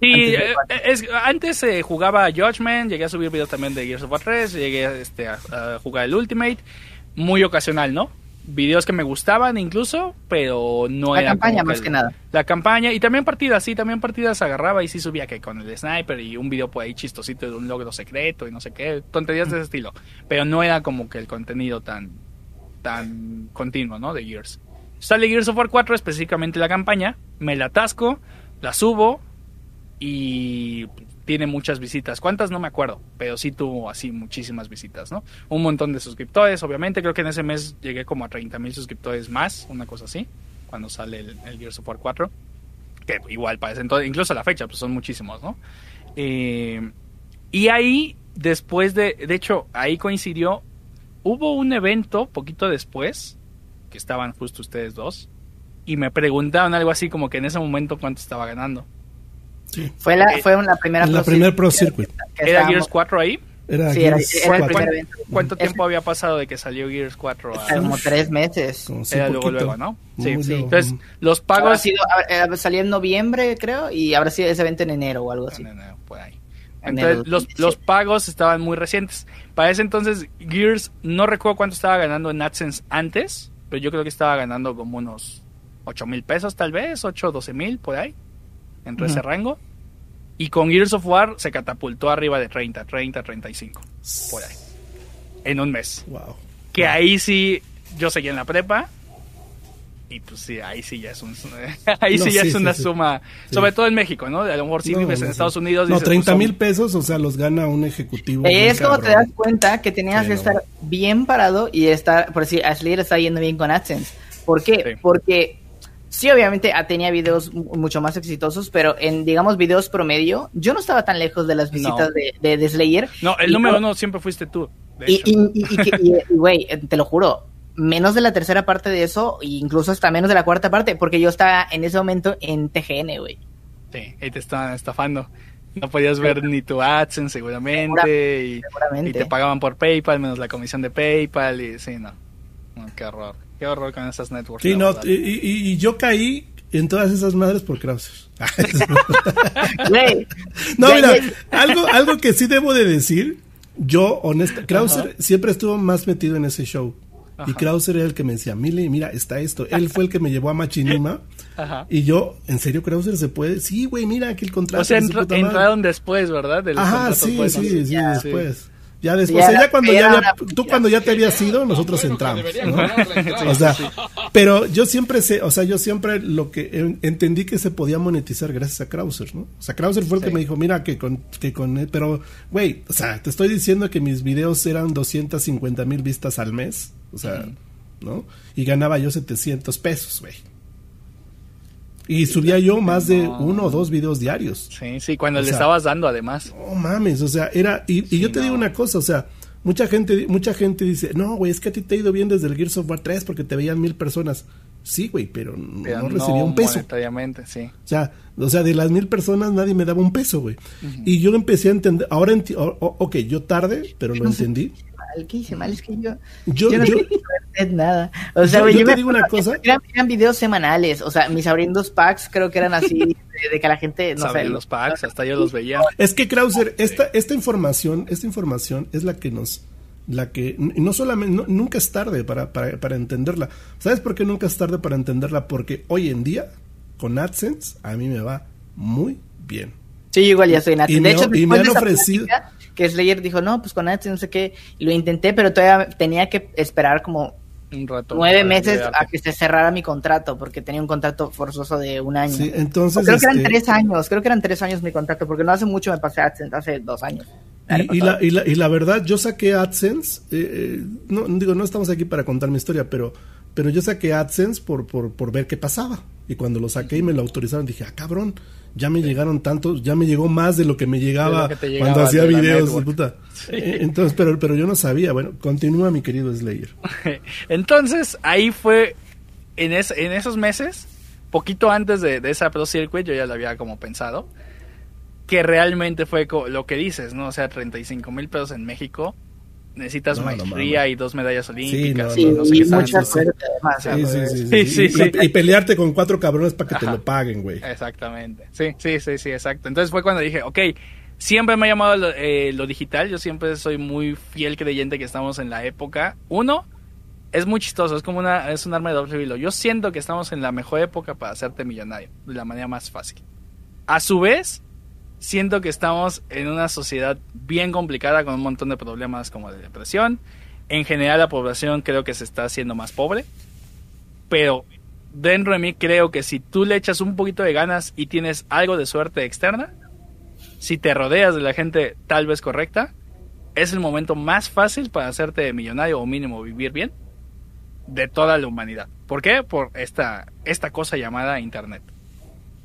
Sí, antes, eh, antes eh, jugaba Judgment, llegué a subir videos también de Gears of War 3, llegué este, a jugar el Ultimate muy ocasional, ¿no? Videos que me gustaban incluso, pero no era... La campaña más que, nada. La campaña y también partidas, sí, también partidas agarraba y sí subía que con el sniper y un video por ahí chistosito de un logro secreto y no sé qué, tonterías de ese estilo. Pero no era como que el contenido tan, tan continuo, ¿no? De Gears. Sale Gears of War 4, específicamente la campaña, me la atasco, la subo y tiene muchas visitas. ¿Cuántas? No me acuerdo, pero sí tuvo así muchísimas visitas, ¿no? Un montón de suscriptores, obviamente. Creo que en ese mes llegué como a 30 mil suscriptores más, una cosa así, cuando sale el, el Gears of War 4. Que igual parece entonces, incluso a la fecha, pues son muchísimos, ¿no? Eh, y ahí, después de, de hecho, ahí coincidió, hubo un evento poquito después, que estaban justo ustedes dos, y me preguntaron algo así como que en ese momento cuánto estaba ganando. Fue la, fue una primera la primer Pro Circuit. ¿Era Gears 4 ahí? Era, sí, era, el primer evento. ¿Cuánto tiempo había pasado de que salió Gears 4? Como tres meses. era luego, luego, ¿no? Sí, sí. Entonces, los pagos... Sido, salió en noviembre, creo, y habrá sido ese evento en enero o algo así. En enero, por ahí. Entonces, los, los pagos estaban muy recientes. Para ese entonces, Gears, no recuerdo cuánto estaba ganando en AdSense antes, pero yo creo que estaba ganando como unos 8 mil pesos tal vez, 8 o 12 mil, por ahí entre ese rango. Y con Gears of War se catapultó arriba de 30, 30, 35. Por ahí. En un mes. Wow. Que ahí sí, yo seguí en la prepa. Y pues sí, ahí sí ya es, un, ahí sí ya es una suma, sobre todo en México, ¿no? A lo mejor si vives en Estados Unidos. No, 30 pues, mil pesos, o sea, los gana un ejecutivo. Es como te das cuenta que tenías que estar bien parado y estar, por si Ashley está yendo bien con AdSense. ¿Por qué? Porque Sí, obviamente ah, tenía videos mucho más exitosos, pero en, digamos, videos promedio, yo no estaba tan lejos de las visitas de, de, Slayer. No, el número uno siempre fuiste tú. Y, güey, eh, te lo juro, menos de la tercera parte de eso, e incluso hasta menos de la cuarta parte, porque yo estaba en ese momento en TGN, güey. Sí, ahí te estaban estafando. No podías ver ni tu AdSense seguramente, y, y, te pagaban por PayPal menos la comisión de PayPal y sí, no. no qué horror. Qué horror con esas networks. Sí, no, y, yo caí en todas esas madres por Krauser. no, mira, algo, algo que sí debo de decir, yo, honesta, Krauser siempre estuvo más metido en ese show. Y Krauser era el que me decía, Mili, mira, está esto. Él fue el que me llevó a Machinima. Y yo, ¿en serio Krauser se puede? Sí, güey, mira aquí el contrato. O sea, entraron después, ¿verdad? Ajá, sí, sí, sí, después. Ya después, ya, cuando ya, tú cuando ya te habías ido, nosotros entramos. o sea, pero yo siempre sé, o sea, yo siempre lo que entendí que se podía monetizar gracias a Krauser, ¿no? O sea, Krauser fue el que me dijo, mira, que con, que con, pero, güey, o sea, te estoy diciendo que mis videos eran 250 mil vistas al mes, o sea, ¿no? Y ganaba yo 700 pesos, güey. Y subía yo más de uno o dos videos diarios. Sí, sí, cuando le estabas dando además. No mames, o sea, era... Y, yo te digo una cosa, o sea, Mucha gente, mucha gente dice, no, güey, es que a ti te ha ido bien desde el Gears of War 3 porque te veían mil personas. Sí, güey, pero, no, recibía un peso. sí. O sea, o sea, de las mil personas nadie me daba un peso, güey. Y yo empecé a entender, ahora, ok, yo tarde, pero lo entendí. ¿Qué hice mal? Es que yo, yo, no yo, nada. O sea, yo, te digo una cosa. Eran, videos semanales, o sea, mis abriendos packs creo que eran así, de, que la gente, no sé. los packs, hasta yo los veía. Es que, Krauser, esta, esta información, esta información es la que nos la que no solamente nunca es tarde para, para, para, entenderla. ¿Sabes por qué nunca es tarde para entenderla? Porque hoy en día con AdSense a mí me va muy bien. Sí, igual ya estoy en AdSense. de hecho, y me han ofrecido que Slayer dijo, "No, pues con AdSense no sé qué", lo intenté, pero todavía tenía que esperar como un rato nueve meses a que se cerrara mi contrato porque tenía un contrato forzoso de un año. Sí, entonces creo que eran este tres años, creo que eran tres años mi contrato porque no hace mucho me pasé AdSense, hace dos años. Y, la, y, la, y, la, verdad, yo saqué AdSense, eh, eh, no digo, no estamos aquí para contar mi historia, pero, pero yo saqué AdSense por, por, por ver qué pasaba. Y cuando lo saqué y me lo autorizaron, dije, ah, cabrón, ya me llegaron tantos, ya me llegó más de lo que me llegaba, cuando hacía videos. Puta. Eh, entonces, pero, pero yo no sabía. Bueno, continúa mi querido Slayer. Entonces, ahí fue, en, en esos meses, poquito antes de, de esa Pro Circuit, yo ya lo había como pensado que realmente fue lo que dices, ¿no? O sea, 35 mil pesos en México. Necesitas maestría y dos medallas olímpicas. Sí, no, y mucha suerte además. Sí, sí, sí. Y, pelearte con cuatro cabrones para que te lo paguen, güey. Exactamente. Sí, sí, sí, sí, exacto. Entonces fue cuando dije, ok, siempre me ha llamado lo, eh, lo digital. Yo siempre soy muy fiel creyente que estamos en la época. Uno, es muy chistoso, es como una, es un arma de doble filo. Yo siento que estamos en la mejor época para hacerte millonario, de la manera más fácil. A su vez, siento que estamos en una sociedad bien complicada con un montón de problemas como de depresión. En general la población creo que se está haciendo más pobre. Pero dentro de mí creo que si tú le echas un poquito de ganas y tienes algo de suerte externa, si te rodeas de la gente tal vez correcta, es el momento más fácil para hacerte millonario o mínimo vivir bien de toda la humanidad. ¿Por qué? Por esta, esta cosa llamada Internet.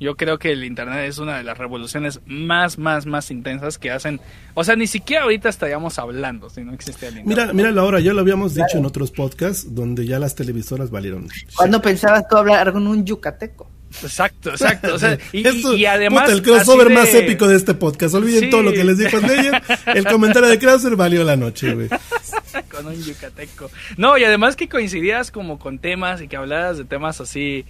Yo creo que el Internet es una de las revoluciones más, más, más intensas que hacen. O sea, ni siquiera ahorita estaríamos hablando si no existía el Internet. Mira, mira ahora, ya lo habíamos dicho en otros podcasts donde ya las televisoras valieron. ¿Cuándo pensabas tú hablar con un yucateco? Exacto, exacto. O sea, y, además. el crossover más épico de este podcast. Olviden todo lo que les dijo en El comentario de Krauser valió la noche, güey. con un yucateco. No, y además que coincidías como con temas y que hablaras de temas así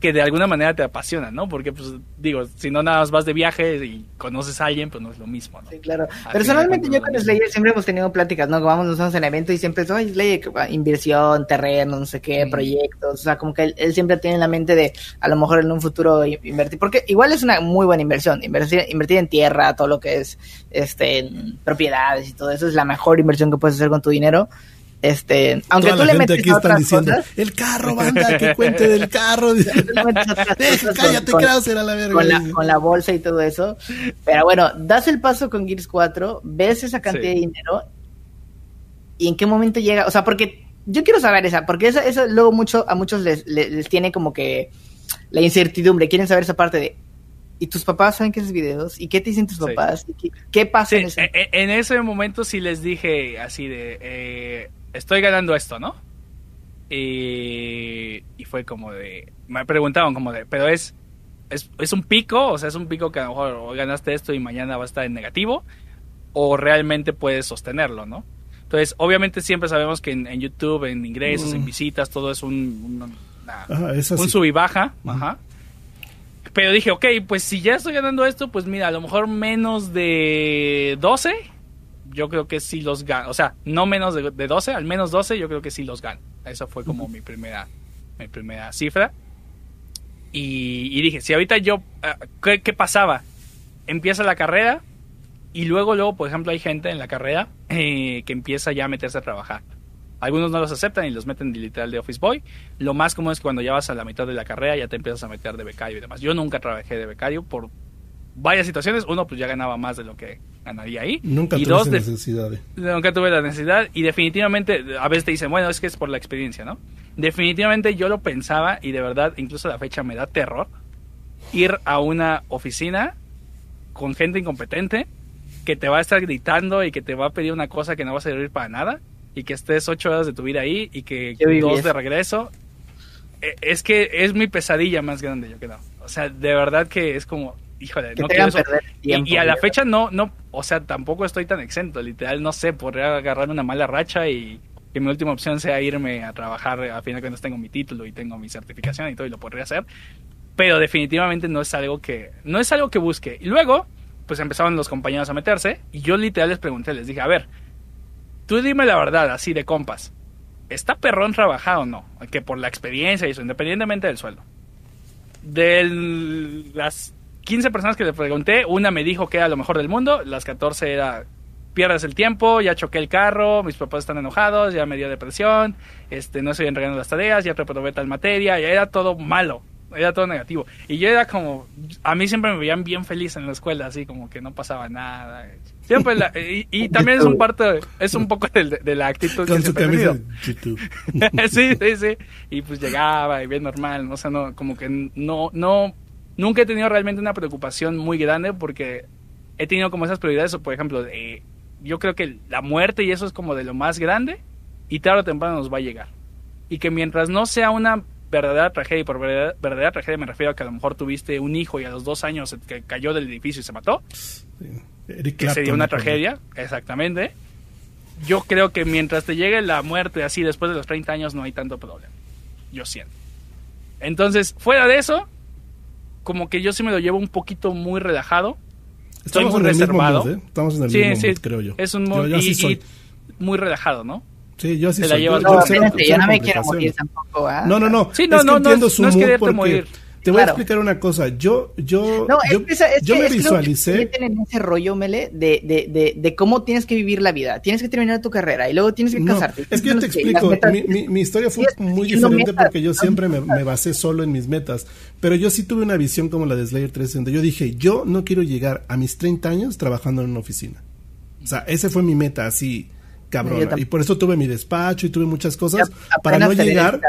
que de alguna manera te apasiona, ¿no? Porque, pues, digo, si no nada más vas de viaje y conoces a alguien, pues no es lo mismo, ¿no? Sí, claro. Personalmente yo con Slayer siempre hemos tenido pláticas, ¿no? Vamos, nos vamos en evento y siempre, oye, Slayer, inversión, terreno, no sé qué, proyectos, o sea, como que él, siempre tiene en la mente de, a lo mejor en un futuro invertir, porque igual es una muy buena inversión, invertir, invertir en tierra, todo lo que es, este, propiedades y todo eso, es la mejor inversión que puedes hacer con tu dinero, este, aunque tú le metes aquí están diciendo, el carro, banda, que cuente del carro. Cállate, con, Krauser a la verga. Con la, con la, bolsa y todo eso. Pero bueno, das el paso con Gears 4, ves esa cantidad de dinero y en qué momento llega, o sea, porque yo quiero saber esa, porque eso, eso luego mucho a muchos les, les, tiene como que la incertidumbre, quieren saber esa parte de ¿Y tus papás saben que haces videos? ¿Y qué te dicen tus papás? ¿Qué, pasa en, ese... E, e, en, ese momento sí les dije así de, eh, estoy ganando esto, ¿no? Y, y fue como de, me preguntaban como de, pero es, es, un pico, o sea, es un pico que a lo mejor hoy ganaste esto y mañana va a estar en negativo, o realmente puedes sostenerlo, ¿no? Entonces, obviamente siempre sabemos que en, YouTube, en ingresos, en mm. visitas, todo es un, un sub y baja, ajá. Pero dije, ok, pues si ya estoy ganando esto, pues mira, a lo mejor menos de 12 yo creo que sí los gano. O sea, no menos de, 12, al menos 12, yo creo que sí los gano. Esa fue como mi primera, mi primera cifra. Y, dije, si ahorita yo, ah, ¿qué, pasaba? Empieza la carrera y luego, luego, por ejemplo, hay gente en la carrera eh, que empieza ya a meterse a trabajar. Algunos no los aceptan y los meten literal de Office Boy. Lo más común es que cuando ya vas a la mitad de la carrera ya te empiezas a meter de becario y demás. Yo nunca trabajé de becario por varias situaciones. Uno, pues ya ganaba más de lo que ganaría ahí. Nunca y tuve dos, necesidad. Nunca tuve la necesidad. Y definitivamente, a veces te dicen, bueno, es que es por la experiencia, ¿no? Definitivamente yo lo pensaba y de verdad, incluso a la fecha me da terror ir a una oficina con gente incompetente que te va a estar gritando y que te va a pedir una cosa que no va a servir para nada y que estés ocho horas de tu vida ahí y que dos de regreso. E, es que es mi pesadilla más grande, yo creo. O sea, de verdad que es como, híjole, no quiero y, a la fecha no, no, o sea, tampoco estoy tan exento. Literal, no sé, podría agarrar una mala racha y que mi última opción sea irme a trabajar. A fin de cuentas tengo mi título y tengo mi certificación y todo y lo podría hacer. Pero definitivamente no es algo que, no es algo que busque. Y luego, pues empezaron los compañeros a meterse y yo literal les pregunté, les dije, a ver, tú dime la verdad, así de compas. ¿Está perrón trabajado o no? Que por la experiencia y eso, independientemente del sueldo. De las 15 personas que le pregunté, una me dijo que era lo mejor del mundo, las 14 era pierdes el tiempo, ya choqué el carro, mis papás están enojados, ya me dio depresión, este, no estoy entregando las tareas, ya reprobé tal materia, ya era todo malo era todo negativo. Y yo era como, a mí siempre me veían bien feliz en la escuela, así como que no pasaba nada. Siempre y, también es un parte, es un poco de, la actitud que siempre he tenido. sí, sí, sí. Y pues llegaba y bien normal, o sea, no, como que no, no, nunca he tenido realmente una preocupación muy grande porque he tenido como esas prioridades, por ejemplo, de, yo creo que la muerte y eso es como de lo más grande y tarde o temprano nos va a llegar. Y que mientras no sea una verdadera tragedia, y por verdadera, tragedia me refiero a que a lo mejor tuviste un hijo y a los dos años que cayó del edificio y se mató, que sería una tragedia, exactamente. Yo creo que mientras te llegue la muerte así después de los 30 años no hay tanto problema, yo siento. Entonces, fuera de eso, como que yo sí me lo llevo un poquito muy relajado. Estoy muy reservado. ¿eh? Estamos en el mismo mood, creo yo. Es un muy relajado, ¿no? Sí, yo sí soy. yo, no, yo no me quiero morir tampoco. ¿ah? No, no, no. Sí, no, es no, que entiendo su mood morir. Te voy a explicar una cosa. Yo, yo, yo, yo me visualicé. en ese rollo, Mele, de, de, de, de, cómo tienes que vivir la vida. Tienes que terminar tu carrera y luego tienes que casarte. Es que yo te explico. Mi, mi, mi, historia fue muy diferente porque yo siempre me, me, basé solo en mis metas. Pero yo sí tuve una visión como la de Slayer 360. Yo dije, yo no quiero llegar a mis 30 años trabajando en una oficina. O sea, ese fue mi meta, así cabrón. Y por eso tuve mi despacho y tuve muchas cosas para no llegar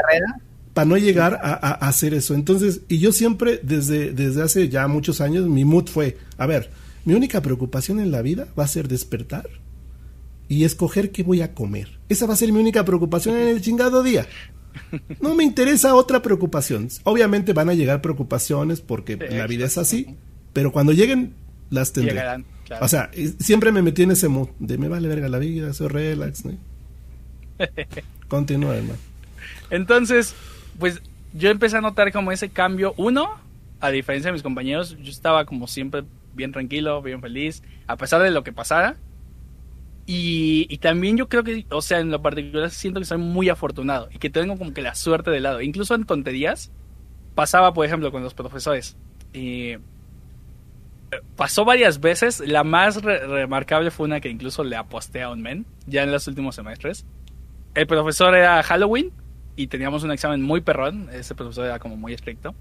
para no llegar a, hacer eso. Entonces, y yo siempre desde desde hace ya muchos años mi mood fue, a ver, mi única preocupación en la vida va a ser despertar y escoger qué voy a comer. Esa va a ser mi única preocupación en el chingado día. No me interesa otra preocupación. Obviamente van a llegar preocupaciones porque la vida es así, pero cuando lleguen las tendré. O sea, siempre me metí en ese mood de me vale verga la vida, soy relax, ¿no? Continúa, hermano. Entonces, pues yo empecé a notar como ese cambio. Uno, a diferencia de mis compañeros, yo estaba como siempre bien tranquilo, bien feliz, a pesar de lo que pasara. Y, también yo creo que, o sea, en lo particular siento que soy muy afortunado y que tengo como que la suerte de lado. Incluso en tonterías, pasaba, por ejemplo, con los profesores. Y pasó varias veces. La más remarcable fue una que incluso le aposté a un men, ya en los últimos semestres. El profesor era Halloween y teníamos un examen muy perrón. Ese profesor era como muy estricto.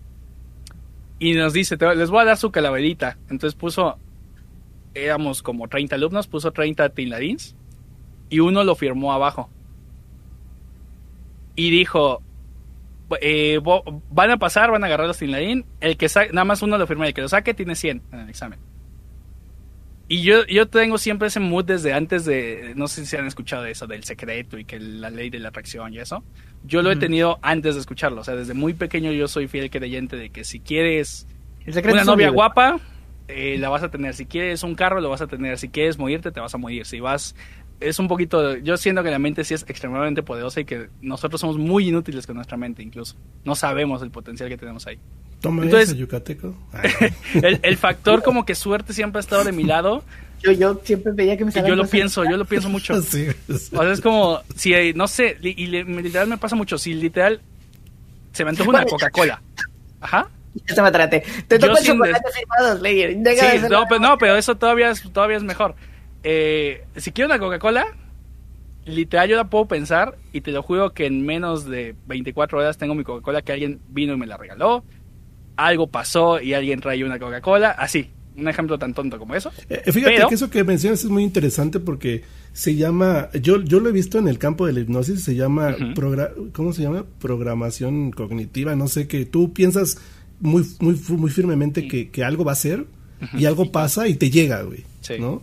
Y nos dice, les voy a dar su calaverita. Entonces puso, éramos como 30 alumnos, puso 30 tinladins y uno lo firmó abajo. Y dijo, eh, van a pasar, van a agarrar los Tinladín. El que nada más uno lo firma, el que lo saque tiene 100 en el examen. Y yo, yo tengo siempre ese mood desde antes de, no sé si han escuchado eso, del secreto y que la ley de la atracción y eso. Yo lo he tenido antes de escucharlo, o sea, desde muy pequeño yo soy fiel creyente de que si quieres una novia guapa, eh, la vas a tener. Si quieres un carro, lo vas a tener. Si quieres morirte, te vas a morir. Si vas es un poquito, yo siento que la mente sí es extremadamente poderosa y que nosotros somos muy inútiles con nuestra mente incluso. No sabemos el potencial que tenemos ahí. Toma Entonces, yucateco. el, factor como que suerte siempre ha estado de mi lado. Yo, yo siempre veía que me Yo lo pienso, yo lo pienso mucho. O sea, es como, si, no sé, y, literal me pasa mucho, si literal se me antoja una Coca-Cola. Ajá. Eso me trate. Te toco chocolates firmados, Sí, no, pero, no, pero eso todavía es, todavía es mejor eh, si quiero una Coca-Cola, literal yo la puedo pensar y te lo juro que en menos de 24 horas tengo mi Coca-Cola que alguien vino y me la regaló. Algo pasó y alguien trae una Coca-Cola, así. Un ejemplo tan tonto como eso. Eh, eh, fíjate que eso que mencionas es muy interesante porque se llama, yo, yo lo he visto en el campo de la hipnosis, se llama, ¿cómo se llama? Programación cognitiva, no sé, que tú piensas muy, muy, muy firmemente que, algo va a ser y algo pasa y te llega, güey, ¿no?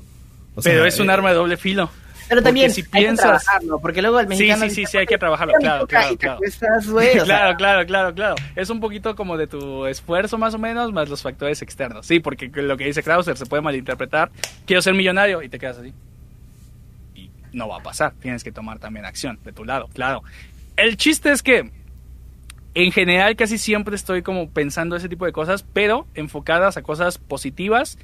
Pero es un eh, arma de doble filo. Pero también si hay que trabajarlo, porque luego el mexicano... Sí, sí, sí, sí, hay que trabajarlo, claro, claro, claro. claro, claro, claro, claro. Es un poquito como de tu esfuerzo más o menos, más los factores externos. Sí, porque lo que dice Krauser se puede malinterpretar. Quiero ser millonario y te quedas así. Y no va a pasar. Tienes que tomar también acción de tu lado, claro. El chiste es que en general casi siempre estoy como pensando ese tipo de cosas, pero enfocadas a cosas positivas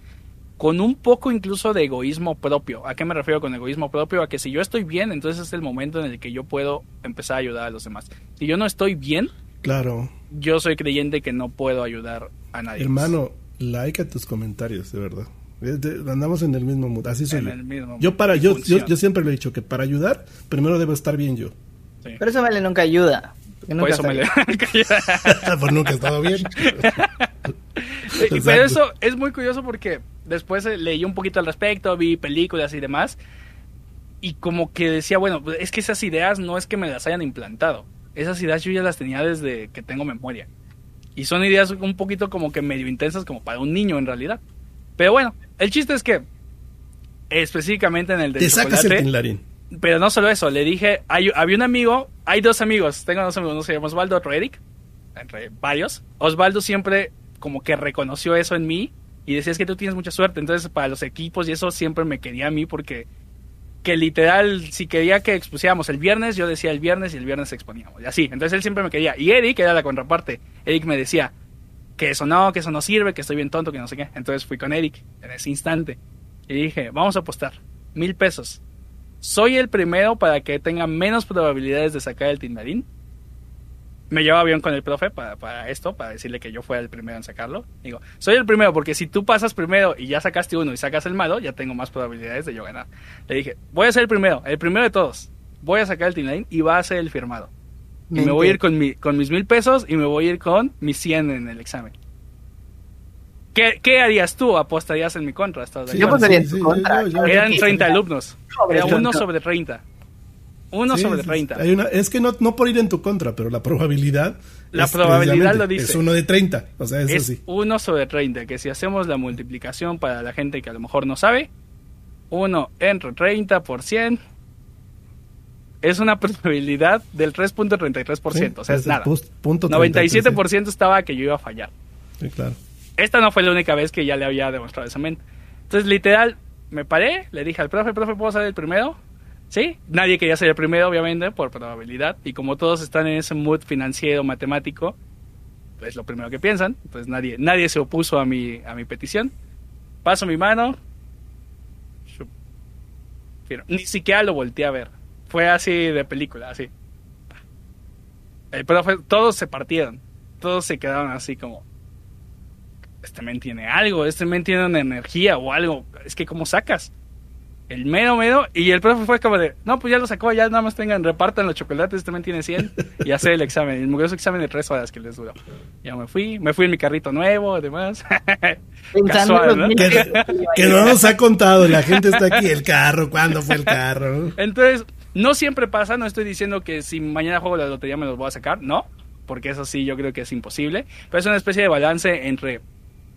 con un poco incluso de egoísmo propio. ¿A qué me refiero con egoísmo propio? A que si yo estoy bien, entonces es el momento en el que yo puedo empezar a ayudar a los demás. Si yo no estoy bien, claro. Yo soy creyente que no puedo ayudar a nadie. Hermano, like a tus comentarios, de verdad. Andamos en el mismo mood, así soy yo. para yo, yo, siempre le he dicho que para ayudar primero debo estar bien yo. Pero eso vale nunca ayuda. Nunca eso me pues nunca he estado bien. Pero eso es muy curioso porque después eh, leí un poquito al respecto, vi películas y demás. Y como que decía, bueno, pues, es que esas ideas no es que me las hayan implantado. Esas ideas yo ya las tenía desde que tengo memoria. Y son ideas un poquito como que medio intensas como para un niño en realidad. Pero bueno, el chiste es que específicamente en el de Te sacas el Pero no solo eso, le dije, había un amigo, hay dos amigos, tengo dos amigos, uno se llama Osvaldo, otro Eric, entre varios. Osvaldo siempre como que reconoció eso en mí y decía es que tú tienes mucha suerte. Entonces, para los equipos y eso siempre me quería a mí porque que literal, si quería que expusiéramos el viernes, yo decía el viernes y el viernes exponíamos. Y así. Entonces él siempre me quería. Y Eric era la contraparte. Eric me decía que eso no, que eso no sirve, que estoy bien tonto, que no sé qué. Entonces fui con Eric en ese instante. Y dije, vamos a apostar. Mil pesos. Soy el primero para que tenga menos probabilidades de sacar el Tindarín me llevaba bien con el profe para, esto, para decirle que yo fui el primero en sacarlo. Digo, soy el primero porque si tú pasas primero y ya sacaste uno y sacas el malo, ya tengo más probabilidades de yo ganar. Le dije, voy a ser el primero, el primero de todos. Voy a sacar el team y va a ser el firmado. Y me voy a ir con, mi, con mis mil pesos y me voy a ir con mis 100 en el examen. ¿Qué, ¿Qué, harías tú? ¿Apostarías en mi contra? yo apostaría en tu contra. Eran 30 alumnos. Era uno sobre 30. Uno sobre 30. Hay una, es que no, no por ir en tu contra, pero la probabilidad. La probabilidad lo dice. Es uno de 30. O sea, eso es sí. Uno sobre 30. Que si hacemos la multiplicación para la gente que a lo mejor no sabe, uno entre 30 por 100 es una probabilidad del 3.33%. o sea, es, nada. Punto 97% estaba que yo iba a fallar. Sí, claro. Esta no fue la única vez que ya le había demostrado esa mente. Entonces, literal, me paré, le dije al profe, profe, ¿puedo ser el primero? Sí, nadie quería ser el primero, obviamente, por probabilidad. Y como todos están en ese mood financiero, matemático, pues lo primero que piensan. Pues nadie, nadie se opuso a mi, a mi petición. Paso mi mano. Ni siquiera lo volteé a ver. Fue así de película, así. El profe, todos se partieron. Todos se quedaron así como. Este men tiene algo, este men tiene una energía o algo. Es que, ¿cómo sacas? El mero mero, y el profe fue como de, no, pues ya lo sacó, ya nada más tengan, repartan los chocolates, también tiene 100, y hacer el examen, el mugroso examen de tres horas que les duró. Ya me fui, me fui en mi carrito nuevo, además. Que, no nos ha contado, la gente está aquí, el carro, ¿cuándo fue el carro? Entonces, no siempre pasa, no estoy diciendo que si mañana juego la lotería me los voy a sacar, no, porque eso sí yo creo que es imposible, pero es una especie de balance entre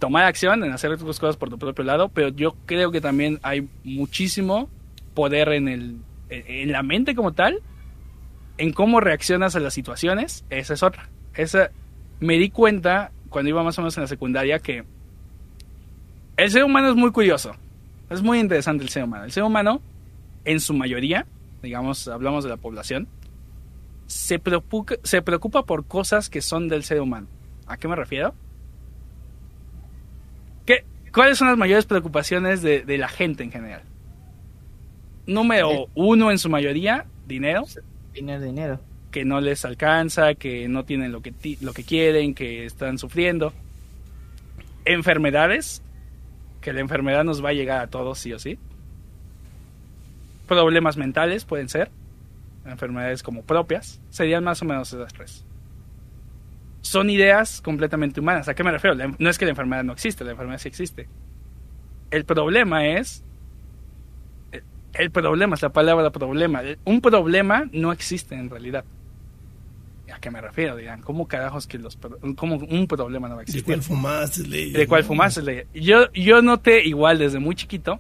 tomar acción, en hacer tus cosas por tu propio lado, pero yo creo que también hay muchísimo poder en, el, en la mente como tal, en cómo reaccionas a las situaciones, esa es otra. Esa, me di cuenta cuando iba más o menos en la secundaria que el ser humano es muy curioso, es muy interesante el ser humano. El ser humano, en su mayoría, digamos, hablamos de la población, se preocupa, se preocupa por cosas que son del ser humano. ¿A qué me refiero? ¿Cuáles son las mayores preocupaciones de, la gente en general? Número uno en su mayoría, dinero. Dinero, dinero. Que no les alcanza, que no tienen lo que, lo que quieren, que están sufriendo. Enfermedades, que la enfermedad nos va a llegar a todos sí o sí. Problemas mentales pueden ser, enfermedades como propias, serían más o menos esas tres son ideas completamente humanas. ¿A qué me refiero? No es que la enfermedad no existe, la enfermedad sí existe. El problema es... El problema es la palabra problema. Un problema no existe en realidad. ¿A qué me refiero? Dirán, ¿cómo carajos que los... ¿Cómo un problema no existe? ¿De cuál fumaste, ley? ¿De cuál fumaste, ley? Yo, yo noté igual desde muy chiquito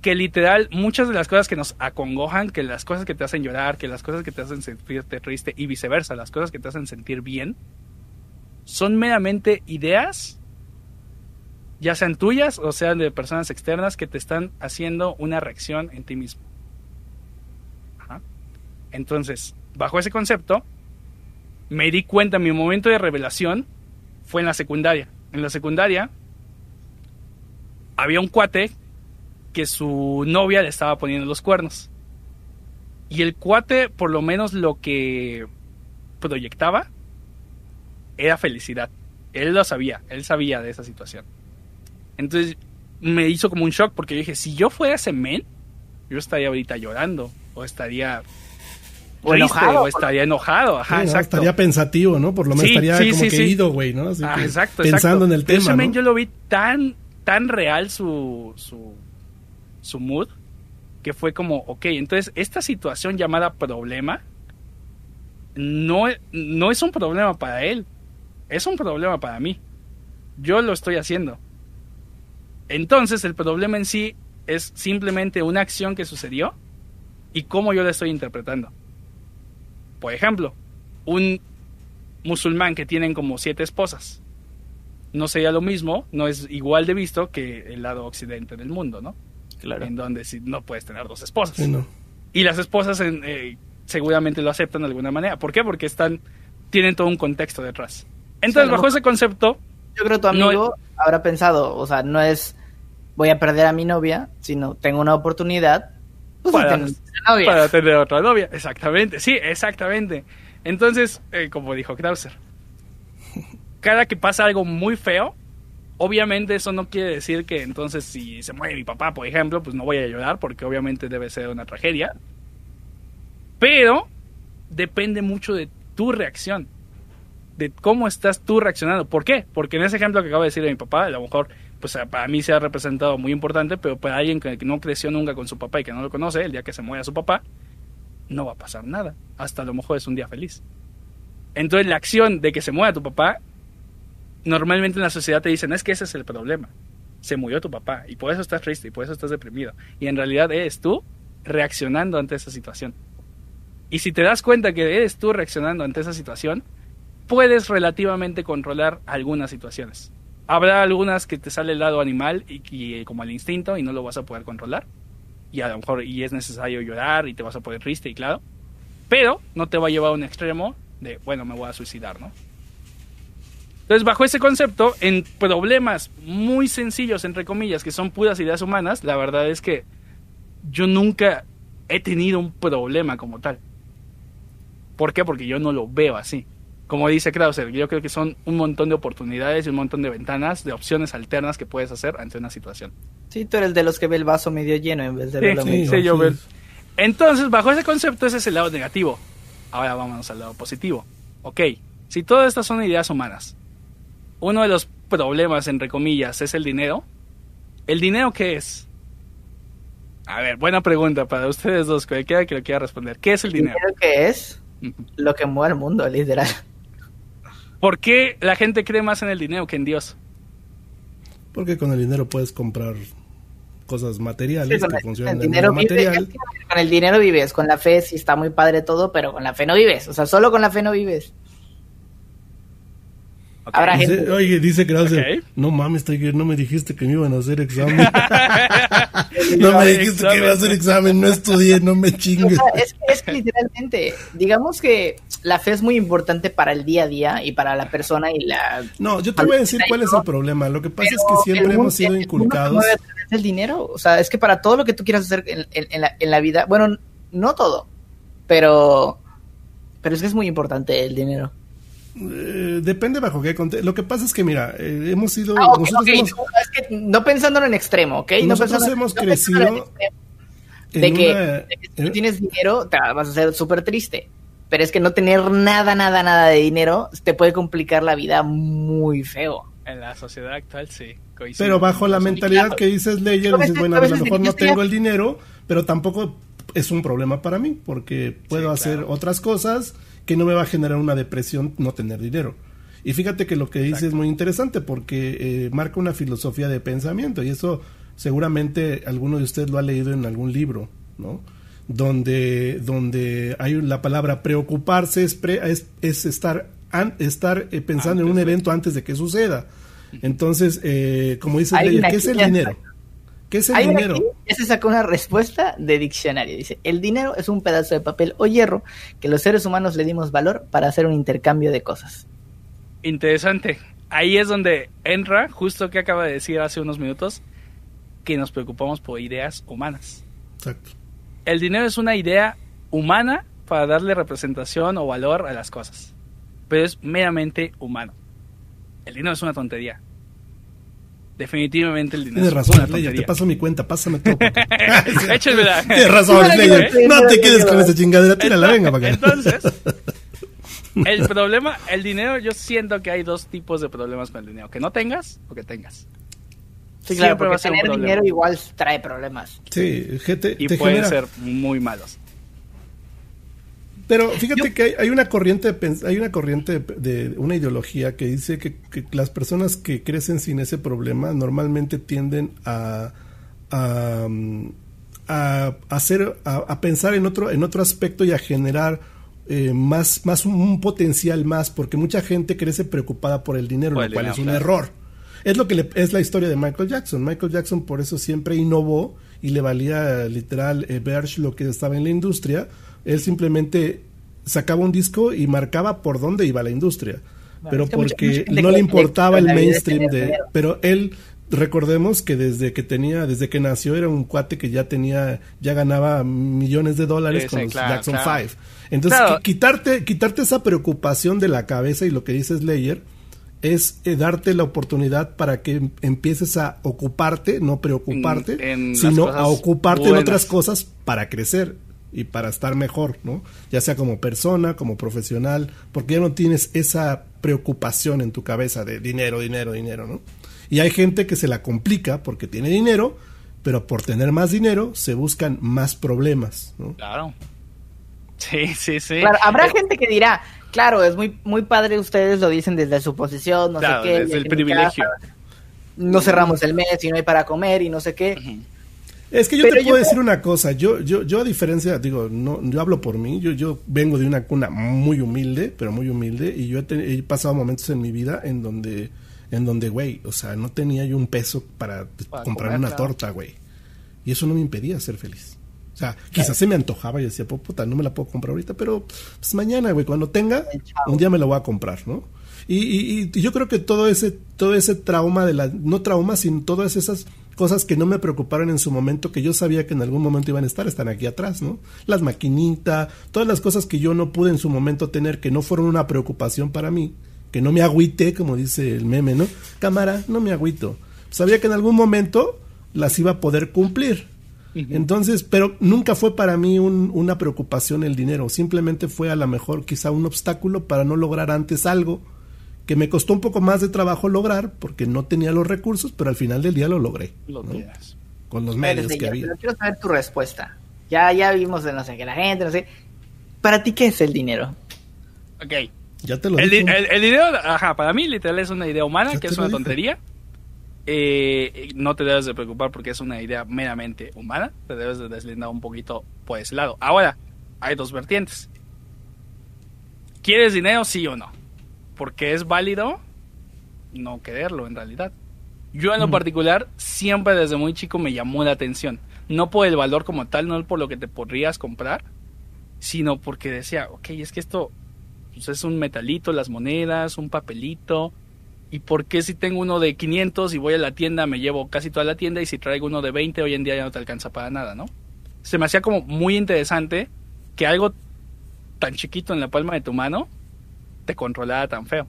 que literal muchas de las cosas que nos acongojan, que las cosas que te hacen llorar, que las cosas que te hacen sentirte triste y viceversa, las cosas que te hacen sentir bien, son meramente ideas, ya sean tuyas o sean de personas externas que te están haciendo una reacción en ti mismo. Entonces, bajo ese concepto, me di cuenta, mi momento de revelación fue en la secundaria. En la secundaria había un cuate que su novia le estaba poniendo los cuernos. Y el cuate, por lo menos lo que proyectaba, era felicidad. Él lo sabía, él sabía de esa situación. Entonces me hizo como un shock porque dije, si yo fuera ese men, yo estaría ahorita llorando o estaría o enojado, o estaría enojado, ajá, Estaría pensativo, ¿no? Por lo menos estaría como que ido, güey, ¿no? Ah, exacto, pensando en el tema. Ese men yo lo vi tan, tan real su, su, su mood, que fue como, ok, entonces esta situación llamada problema no, no es un problema para él, es un problema para mí. Yo lo estoy haciendo. Entonces el problema en sí es simplemente una acción que sucedió y cómo yo la estoy interpretando. Por ejemplo, un musulmán que tienen como siete esposas. No sería lo mismo, no es igual de visto que el lado occidente del mundo, ¿no? Claro. En donde si no puedes tener dos esposas. Y las esposas eh, seguramente lo aceptan de alguna manera. ¿Por qué? Porque están tienen todo un contexto detrás. Entonces, bajo ese concepto... Yo creo que tu amigo habrá pensado, o sea, no es voy a perder a mi novia, sino tengo una oportunidad pues, para, tener novia. para, tener otra novia. Exactamente, sí, exactamente. Entonces, eh, como dijo Krauser, cada que pasa algo muy feo, Obviamente eso no quiere decir que entonces si se muere mi papá, por ejemplo, pues no voy a llorar porque obviamente debe ser una tragedia. Pero depende mucho de tu reacción, de cómo estás tú reaccionando. ¿Por qué? Porque en ese ejemplo que acabo de decir de mi papá, a lo mejor pues para mí se ha representado muy importante, pero para alguien que no creció nunca con su papá y que no lo conoce, el día que se muera su papá, no va a pasar nada. Hasta a lo mejor es un día feliz. Entonces la acción de que se muera tu papá normalmente en la sociedad te dicen, es que ese es el problema. Se murió tu papá y por eso estás triste y por eso estás deprimido. Y en realidad eres tú reaccionando ante esa situación. Y si te das cuenta que eres tú reaccionando ante esa situación, puedes relativamente controlar algunas situaciones. Habrá algunas que te sale el lado animal y, como el instinto y no lo vas a poder controlar. Y a lo mejor y es necesario llorar y te vas a poner triste y claro. Pero no te va a llevar a un extremo de, bueno, me voy a suicidar, ¿no? Entonces, bajo ese concepto, en problemas muy sencillos, entre comillas, que son puras ideas humanas, la verdad es que yo nunca he tenido un problema como tal. ¿Por qué? Porque yo no lo veo así. Como dice Krauser, yo creo que son un montón de oportunidades y un montón de ventanas, de opciones alternas que puedes hacer ante una situación. Sí, tú eres de los que ve el vaso medio lleno en vez de verlo medio sí, yo veo. Entonces, bajo ese concepto, ese es el lado negativo. Ahora vámonos al lado positivo. Ok, si todas estas son ideas humanas, uno de los problemas, entre comillas, es el dinero. ¿El dinero qué es? A ver, buena pregunta para ustedes dos, cualquiera que lo quiera responder. ¿Qué es el dinero? ¿El dinero qué es? Lo que mueve al mundo, literal. ¿Por qué la gente cree más en el dinero que en Dios? Porque con el dinero puedes comprar cosas materiales que funcionan de dinero material. Con el dinero vives, con la fe sí está muy padre todo, pero con la fe no vives. O sea, solo con la fe no vives. Oye, dice Krause, no mames, no me dijiste que me iban a hacer examen. no me dijiste que iba a hacer examen, no estudié, no me chingues. es, que, literalmente, digamos que la fe es muy importante para el día a día y para la persona y la... No, yo te voy a decir cuál es el problema. Lo que pasa es que siempre hemos sido inculcados... El dinero, o sea, es que para todo lo que tú quieras hacer en, la, en la vida, bueno, no todo, pero, pero es que es muy importante el dinero. Eh, depende bajo qué contexto. Lo que pasa es que, mira, eh, hemos sido. Ah, no, pensándolo en extremo, ¿ok? Nosotros hemos crecido. De, que, si ¿eh? tienes dinero, te vas a ser súper triste. Pero es que no tener nada, nada, nada de dinero te puede complicar la vida muy feo. En la sociedad actual, sí. Pero bajo la mentalidad que dices, Leyer, dices, bueno, a lo mejor no tengo el dinero, pero tampoco es un problema para mí, porque puedo hacer otras cosas que no me va a generar una depresión no tener dinero. Y fíjate que lo que dice es muy interesante porque eh, marca una filosofía de pensamiento y eso seguramente alguno de ustedes lo ha leído en algún libro, ¿no? Donde, donde hay la palabra preocuparse es, es, estar, estar eh, pensando en un evento antes de que suceda. Entonces, eh, como dice ¿qué es el dinero? ¿Qué es el dinero? se sacó una respuesta de diccionario. Dice, el dinero es un pedazo de papel o hierro que los seres humanos le dimos valor para hacer un intercambio de cosas. Interesante. Ahí es donde entra justo que acaba de decir hace unos minutos que nos preocupamos por ideas humanas. Exacto. El dinero es una idea humana para darle representación o valor a las cosas, pero es meramente humano. El dinero es una tontería. Definitivamente el dinero. Tienes razón, Slayer, te paso mi cuenta, pásame todo. Échamela. Tienes razón, Slayer. No te quedes con esa chingadera, tírala, venga para acá. Entonces, el problema, el dinero, yo siento que hay dos tipos de problemas con el dinero. Que no tengas o que tengas. Sí, claro, porque tener dinero igual trae problemas. Sí, gente, y pueden ser muy malos. Pero fíjate que hay, una corriente, hay una corriente de, una ideología que dice que, las personas que crecen sin ese problema normalmente tienden a, a, hacer, a, pensar en otro, en otro aspecto y a generar eh, más, más un, potencial más, porque mucha gente crece preocupada por el dinero, lo cual es un error. Es lo que es la historia de Michael Jackson. Michael Jackson por eso siempre innovó y le valía literal eh, lo que estaba en la industria. Él simplemente sacaba un disco y marcaba por dónde iba la industria. pero porque no le importaba el mainstream de... Pero él, recordemos que desde que tenía, desde que nació era un cuate que ya tenía, ya ganaba millones de dólares con los Jackson 5. Entonces, quitarte, quitarte esa preocupación de la cabeza y lo que dice Slayer es eh, darte la oportunidad para que empieces a ocuparte, no preocuparte, sino a ocuparte en otras cosas para crecer y para estar mejor, ¿no? Ya sea como persona, como profesional, porque ya no tienes esa preocupación en tu cabeza de dinero, dinero, dinero, ¿no? Y hay gente que se la complica porque tiene dinero, pero por tener más dinero se buscan más problemas, ¿no? Claro. Sí, sí, sí. Claro, habrá eh, gente que dirá, claro, es muy muy padre ustedes lo dicen desde su posición, no sé qué, desde el privilegio. no cerramos el mes y no hay para comer y no sé qué. Es que yo te puedo decir una cosa, yo, yo, yo a diferencia, digo, no, yo hablo por mí, yo, yo vengo de una cuna muy humilde, pero muy humilde, y yo he, pasado momentos en mi vida en donde, en donde, güey, o sea, no tenía yo un peso para, comprar una torta, güey. Y eso no me impedía ser feliz. O sea, quizás se me antojaba y decía, puta, no me la puedo comprar ahorita, pero pues mañana, güey, cuando tenga, un día me la voy a comprar, ¿no? Y, y, y, yo creo que todo ese, todo ese trauma de la, no trauma, sino todas esas cosas que no me preocuparon en su momento, que yo sabía que en algún momento iban a estar, están aquí atrás, ¿no? Las maquinitas, todas las cosas que yo no pude en su momento tener, que no fueron una preocupación para mí, que no me agüité, como dice el meme, ¿no? Cámara, no me agüito. Sabía que en algún momento las iba a poder cumplir. Entonces, pero nunca fue para mí una preocupación el dinero, simplemente fue a lo mejor quizá un obstáculo para no lograr antes algo que me costó un poco más de trabajo lograr porque no tenía los recursos, pero al final del día lo logré. Con los medios que había. quiero saber tu respuesta. Ya, ya vimos de no sé qué la gente, no sé. ¿Para ti qué es el dinero? Ok. Ya te lo el, el, dinero, ajá, para mí literal es una idea humana, que es una tontería. Eh, no te debes de preocupar porque es una idea meramente humana. Te debes de deslindar un poquito por ese lado. Ahora, hay dos vertientes. ¿Quieres dinero, sí o no? porque es válido no quererlo en realidad. Yo en lo particular siempre desde muy chico me llamó la atención, no por el valor como tal, no por lo que te podrías comprar, sino porque decía, ok, es que esto pues, es un metalito, las monedas, un papelito, ¿y por qué si tengo uno de 500 y voy a la tienda me llevo casi toda la tienda y si traigo uno de 20 hoy en día ya no te alcanza para nada, ¿no? Se me hacía como muy interesante que algo tan chiquito en la palma de tu mano te controlaba tan feo.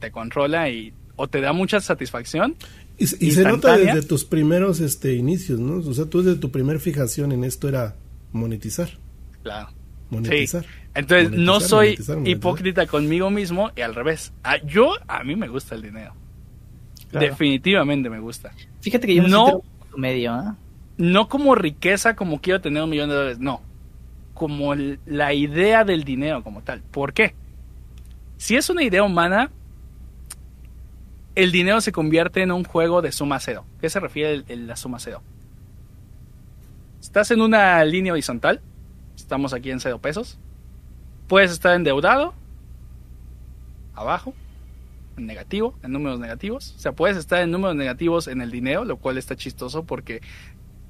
Te controla y o te da mucha satisfacción. Y, se nota desde tus primeros este, inicios, ¿no? O sea, tú desde tu primer fijación en esto era monetizar. Claro. Monetizar. Entonces, no soy hipócrita conmigo mismo y al revés. Ah, yo, a mí me gusta el dinero. Definitivamente me gusta. Fíjate que yo no medio, ¿eh? No como riqueza, como quiero tener un millón de dólares, no. Como la idea del dinero como tal. ¿Por qué? si es una idea humana, el dinero se convierte en un juego de suma cero. ¿Qué se refiere a la suma cero? Estás en una línea horizontal, estamos aquí en cero pesos, puedes estar endeudado, abajo, en negativo, en números negativos. O sea, puedes estar en números negativos en el dinero, lo cual está chistoso porque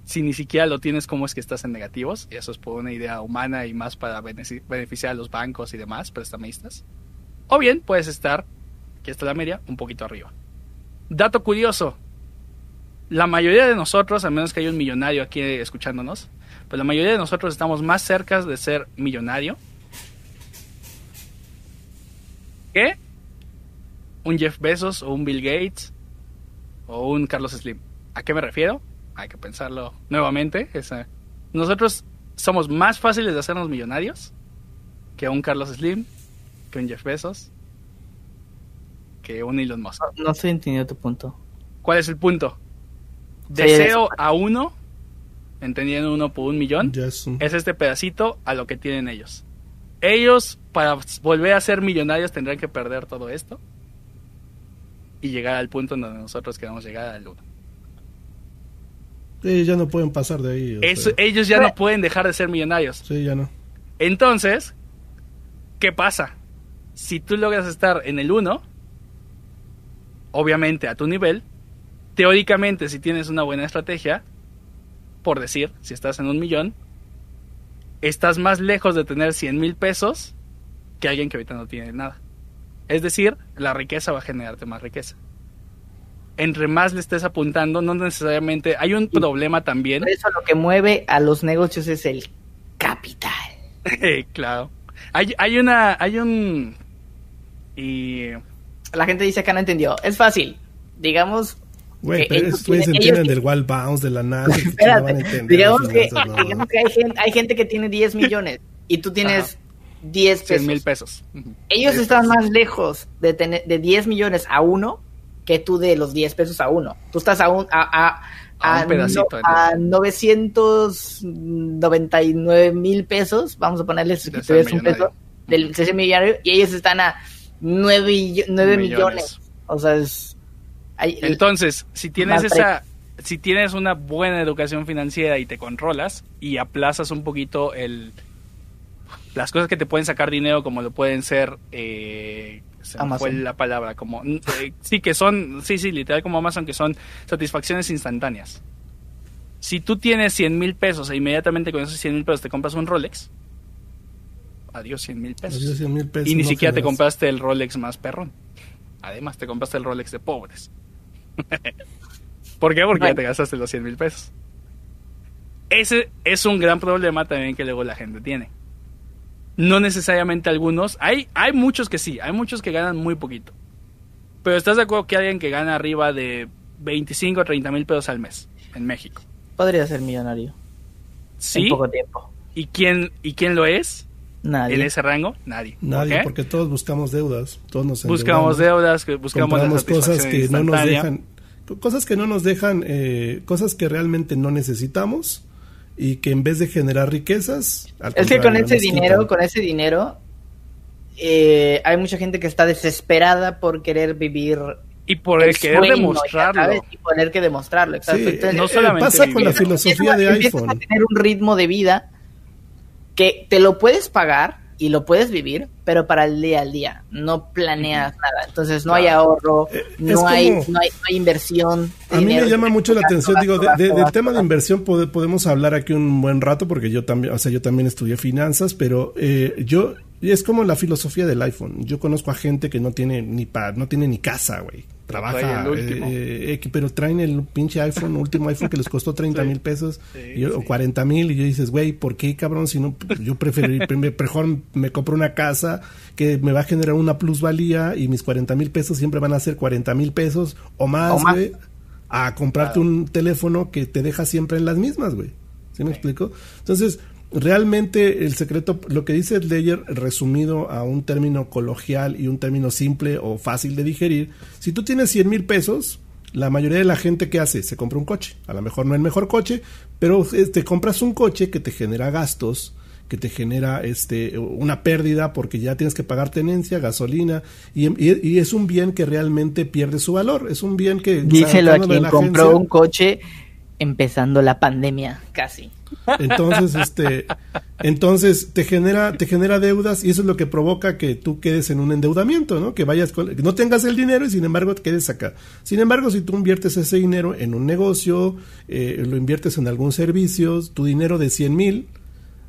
si ni siquiera lo tienes, ¿cómo es que estás en negativos? Y eso es por una idea humana y más para beneficiar a los bancos y demás prestamistas. O bien puedes estar, aquí está la media, un poquito arriba. Dato curioso. La mayoría de nosotros, a menos que haya un millonario aquí escuchándonos, pues la mayoría de nosotros estamos más cerca de ser millonario que un Jeff Bezos o un Bill Gates o un Carlos Slim. ¿A qué me refiero? Hay que pensarlo nuevamente. Nosotros somos más fáciles de hacernos millonarios que un Carlos Slim, que un Jeff Bezos, que un Elon Musk. No, estoy entendiendo tu punto. ¿Cuál es el punto? Deseo a uno, entendiendo uno por un millón, es este pedacito a lo que tienen ellos. Ellos, para volver a ser millonarios, tendrán que perder todo esto y llegar al punto en donde nosotros queremos llegar al 1. Ellos ya no pueden pasar de ahí. ellos ya no pueden dejar de ser millonarios. Sí, ya no. Entonces, ¿qué pasa? Si tú logras estar en el 1, obviamente a tu nivel, teóricamente si tienes una buena estrategia, por decir, si estás en un millón, estás más lejos de tener 100 mil pesos que alguien que ahorita no tiene nada. Es decir, la riqueza va a generarte más riqueza. Entre más le estés apuntando, no necesariamente. Hay un problema también. Por eso lo que mueve a los negocios es el capital. claro. Hay, hay una. Hay un. Y. La gente dice que no entendió. Es fácil. Digamos. Güey, pero ustedes entienden del wall bounce, de la nada. digamos, que, digamos que hay gente, hay gente que tiene 10 millones y tú tienes 10 pesos. mil pesos. Ellos están más lejos de, tener, de 10 millones a uno que tú de los 10 pesos a uno. Tú estás a un, a, a, a, a 999 mil pesos, vamos a ponerle si es un peso, del millonario, y ellos están a 9, 9 millones. O sea, es... Entonces, si tienes esa... Si tienes una buena educación financiera y te controlas y aplazas un poquito el, las cosas que te pueden sacar dinero como lo pueden ser eh, fue la palabra como eh, sí que son sí sí literal como Amazon que son satisfacciones instantáneas. Si tú tienes 100 mil pesos e inmediatamente con esos 100 mil pesos te compras un Rolex adiós 100 mil pesos. y ni siquiera te compraste el Rolex más perrón. Además te compraste el Rolex de pobres ¿por qué? porque ya te gastaste los 100 mil pesos ese es un gran problema también que luego la gente tiene no necesariamente algunos. Hay, hay muchos que sí, hay muchos que ganan muy poquito. Pero ¿estás de acuerdo que alguien que gana arriba de 25 o 30 mil pesos al mes en México? Podría ser millonario. Sí. En poco tiempo. ¿Y quién, ¿Y quién lo es? Nadie. ¿En ese rango? Nadie. Nadie, porque todos buscamos deudas. Todos nos buscamos deudas, buscamos cosas que no nos dejan. Cosas que no nos dejan, eh, cosas que realmente no necesitamos y que en vez de generar riquezas... Es que con ese dinero, con ese dinero, eh, hay mucha gente que está desesperada por querer vivir y por el, querer demostrarlo. Y poner que demostrarlo, exacto. no solamente pasa con la filosofía de iPhone. a tener un ritmo de vida que te lo puedes pagar, y lo puedes vivir, pero para el día al día, no planeas nada. Entonces no hay ahorro, eh, no, hay, no, hay, inversión. A mí me llama mucho la atención, digo, del tema de inversión podemos hablar aquí un buen rato porque yo también, o sea, yo también estudié finanzas, pero eh, yo es como la filosofía del iPhone. Yo conozco a gente que no tiene ni pa, no tiene ni casa, güey trabaja, eh, eh, pero traen el pinche iPhone, último iPhone que les costó 30 mil pesos o 40 mil y yo dices, güey, ¿por qué cabrón? Si no, yo prefiero, mejor me compro una casa que me va a generar una plusvalía y mis 40 mil pesos siempre van a ser 40 mil pesos o más, güey, a comprarte un teléfono que te deja siempre en las mismas, güey. ¿Sí me explico? Entonces, realmente el secreto, lo que dice Ledger resumido a un término coloquial y un término simple o fácil de digerir, si tú tienes 100 mil pesos, la mayoría de la gente que hace se compra un coche, a lo mejor no el mejor coche, pero te compras un coche que te genera gastos, que te genera este una pérdida porque ya tienes que pagar tenencia, gasolina y, es un bien que realmente pierde su valor, es un bien que díselo a quien compró un coche empezando la pandemia casi. Entonces, este, entonces te genera, te genera deudas y eso es lo que provoca que tú quedes en un endeudamiento, ¿no? Que vayas, no tengas el dinero y sin embargo te quedes acá. Sin embargo, si tú inviertes ese dinero en un negocio, eh, lo inviertes en algún servicio, tu dinero de 100 mil,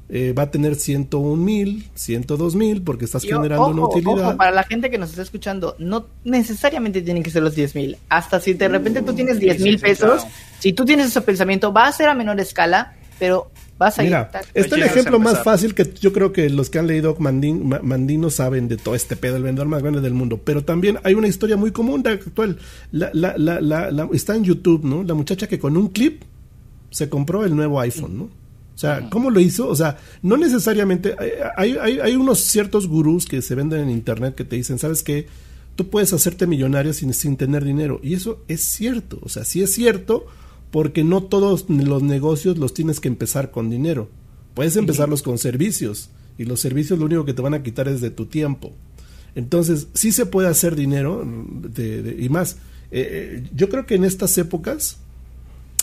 eh, va a tener 101 mil, 102 mil, porque estás generando una utilidad. para la gente que nos está escuchando, no necesariamente tienen que ser los 10 mil. Hasta si de repente tú tienes 10 mil pesos, si tú tienes ese pensamiento, va a ser a menor escala, pero vas a Mira, Este es el ejemplo más fácil que yo creo que los que han leído Mandino saben de todo este pedo, el vendedor más grande del mundo. Pero también hay una historia muy común de actual. La, la, la, está en YouTube, ¿no? La muchacha que con un clip se compró el nuevo iPhone, ¿no? O sea, ¿cómo lo hizo? O sea, no necesariamente. Hay, hay, hay unos ciertos gurús que se venden en internet que te dicen, ¿sabes qué? Tú puedes hacerte millonario sin, sin tener dinero. Y eso es cierto. O sea, sí es cierto, porque no todos los negocios los tienes que empezar con dinero. Puedes empezarlos con servicios. Y los servicios lo único que te van a quitar es de tu tiempo. Entonces, sí se puede hacer dinero y más. Eh, eh, yo creo que en estas épocas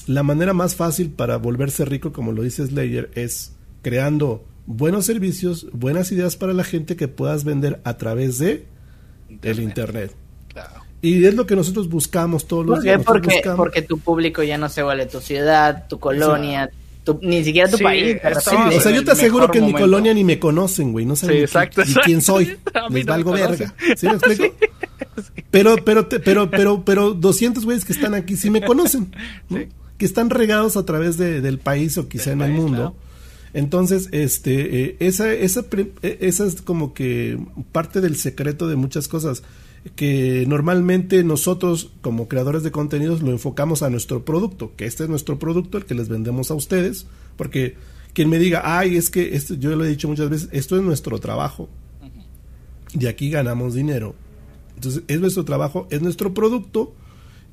la manera más fácil para volverse rico, como lo dice Slayer, es creando buenos servicios, buenas ideas para la gente que puedas vender a través de el internet. Y es lo que nosotros buscamos todos los días. Porque, porque tu público ya no se vale tu ciudad, tu colonia, ni siquiera tu país. o sea, yo te aseguro que en mi colonia ni me conocen, güey. No saben ni, quién soy. Les valgo verga. ¿Sí me explico? Pero, pero, pero, pero, pero 200 güeyes que están aquí sí me conocen. Que están regados a través de, del país o quizá en el mundo. Entonces, este, eh, esa, esa, eh, esa es como que parte del secreto de muchas cosas que normalmente nosotros como creadores de contenidos lo enfocamos a nuestro producto, que este es nuestro producto, el que les vendemos a ustedes, porque quien me diga, ay, es que esto, yo lo he dicho muchas veces, esto es nuestro trabajo, y aquí ganamos dinero. Entonces, es nuestro trabajo, es nuestro producto,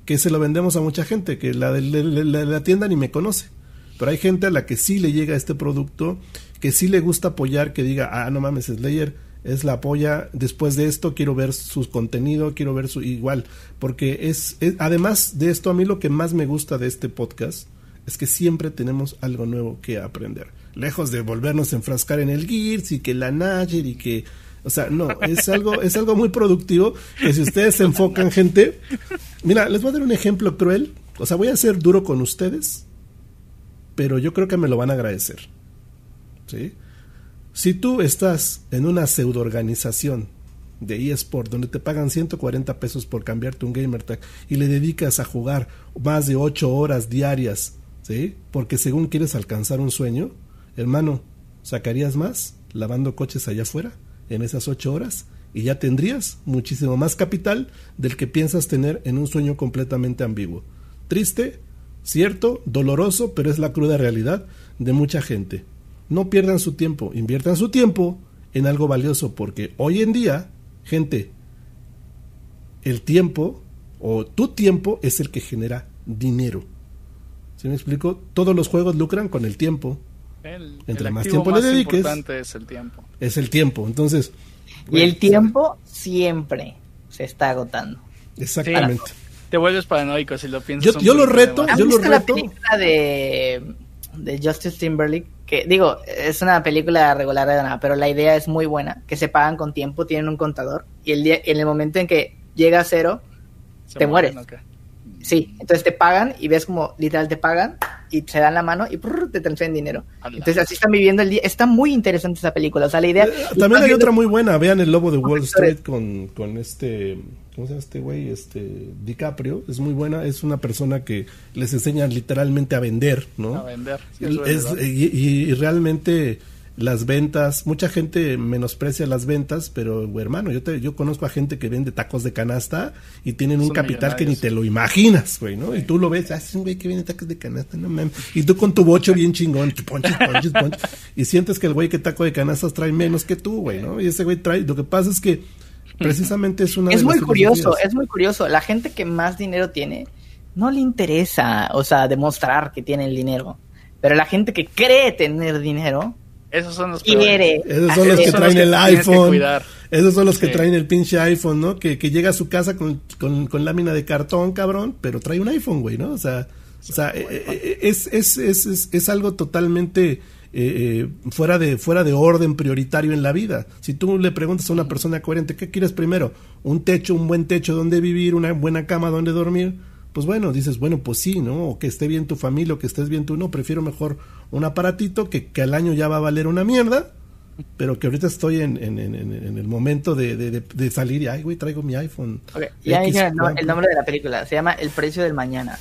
que se lo vendemos a mucha gente, que la de la, tienda ni me conoce. Pero hay gente a la que sí le llega este producto, que sí le gusta apoyar, que diga, ah, no mames, Slayer, es la apoya. Después de esto quiero ver su contenido, quiero ver su igual, porque es, además de esto a mí lo que más me gusta de este podcast es que siempre tenemos algo nuevo que aprender. Lejos de volvernos a enfrascar en el Gears y que la Nayer y que o sea, no, es algo es algo muy productivo que si ustedes se enfocan, gente, mira, les voy a dar un ejemplo cruel, o sea, voy a ser duro con ustedes, pero yo creo que me lo van a agradecer. ¿Sí? Si tú estás en una pseudo organización de eSport donde te pagan 140 pesos por cambiarte un gamer tag y le dedicas a jugar más de 8 horas diarias, ¿sí? Porque según quieres alcanzar un sueño, hermano, ¿sacarías más lavando coches allá afuera en esas 8 horas? Y ya tendrías muchísimo más capital del que piensas tener en un sueño completamente ambiguo. Triste, cierto, doloroso, pero es la cruda realidad de mucha gente no pierdan su tiempo, inviertan su tiempo en algo valioso, porque hoy en día, gente, el tiempo o tu tiempo es el que genera dinero. ¿Sí me explico? Todos los juegos lucran con el tiempo. Entre más tiempo le dediques, es el tiempo. Es el tiempo. Entonces, y el tiempo siempre se está agotando. Exactamente. Te vuelves paranoico si lo piensas. Yo, yo lo reto, yo lo reto. la película de, de Justice Timberlake que digo, es una película regular de nada, pero la idea es muy buena, que se pagan con tiempo, tienen un contador y el día, en el momento en que llega a cero, te mueres. Sí, entonces te pagan y ves como literal te pagan y se dan la mano y te transfieren dinero. Entonces así están viviendo el día. Está muy interesante esa película. O sea, la idea. Eh, también hay otra muy buena. Vean el lobo de Wall Street con, con este. ¿Cómo se llama este güey? Este DiCaprio. Es muy buena. Es una persona que les enseña literalmente a vender, ¿no? A vender. y, realmente las ventas, mucha gente menosprecia las ventas, pero hermano, yo te, yo conozco a gente que vende tacos de canasta y tienen un capital que ni te lo imaginas, güey, ¿no? Y tú lo ves, ah, es un güey que vende tacos de canasta, no mames. Y tú con tu bocho bien chingón, ponches, ponches, ponches, y sientes que el güey que taco de canastas trae menos que tú, güey, ¿no? Y ese güey trae, lo que pasa es que precisamente es una Es muy curioso, es muy curioso, la gente que más dinero tiene no le interesa, o sea, demostrar que tiene el dinero, pero la gente que cree tener dinero Esos son los quiere. Esos son los que traen el iPhone. Esos son los que traen el pinche iPhone, ¿no? Que, que llega a su casa con, con, lámina de cartón, cabrón, pero trae un iPhone, güey, ¿no? O sea, o sea eh, eh, es, es, es, es, algo totalmente eh, fuera, de, fuera de orden prioritario en la vida. Si tú le preguntas a una persona coherente, ¿qué quieres primero? ¿Un techo, un buen techo donde vivir, una buena cama donde dormir? Pues bueno, dices, bueno, pues sí, ¿no? O que esté bien tu familia, o que estés bien tú, no, prefiero mejor un aparatito que, que al año ya va a valer una mierda pero que ahorita estoy en, en, en, el momento de, de, de, salir y, ay, güey, traigo mi iPhone. ya dije el, nombre de la película, se llama El precio del mañana.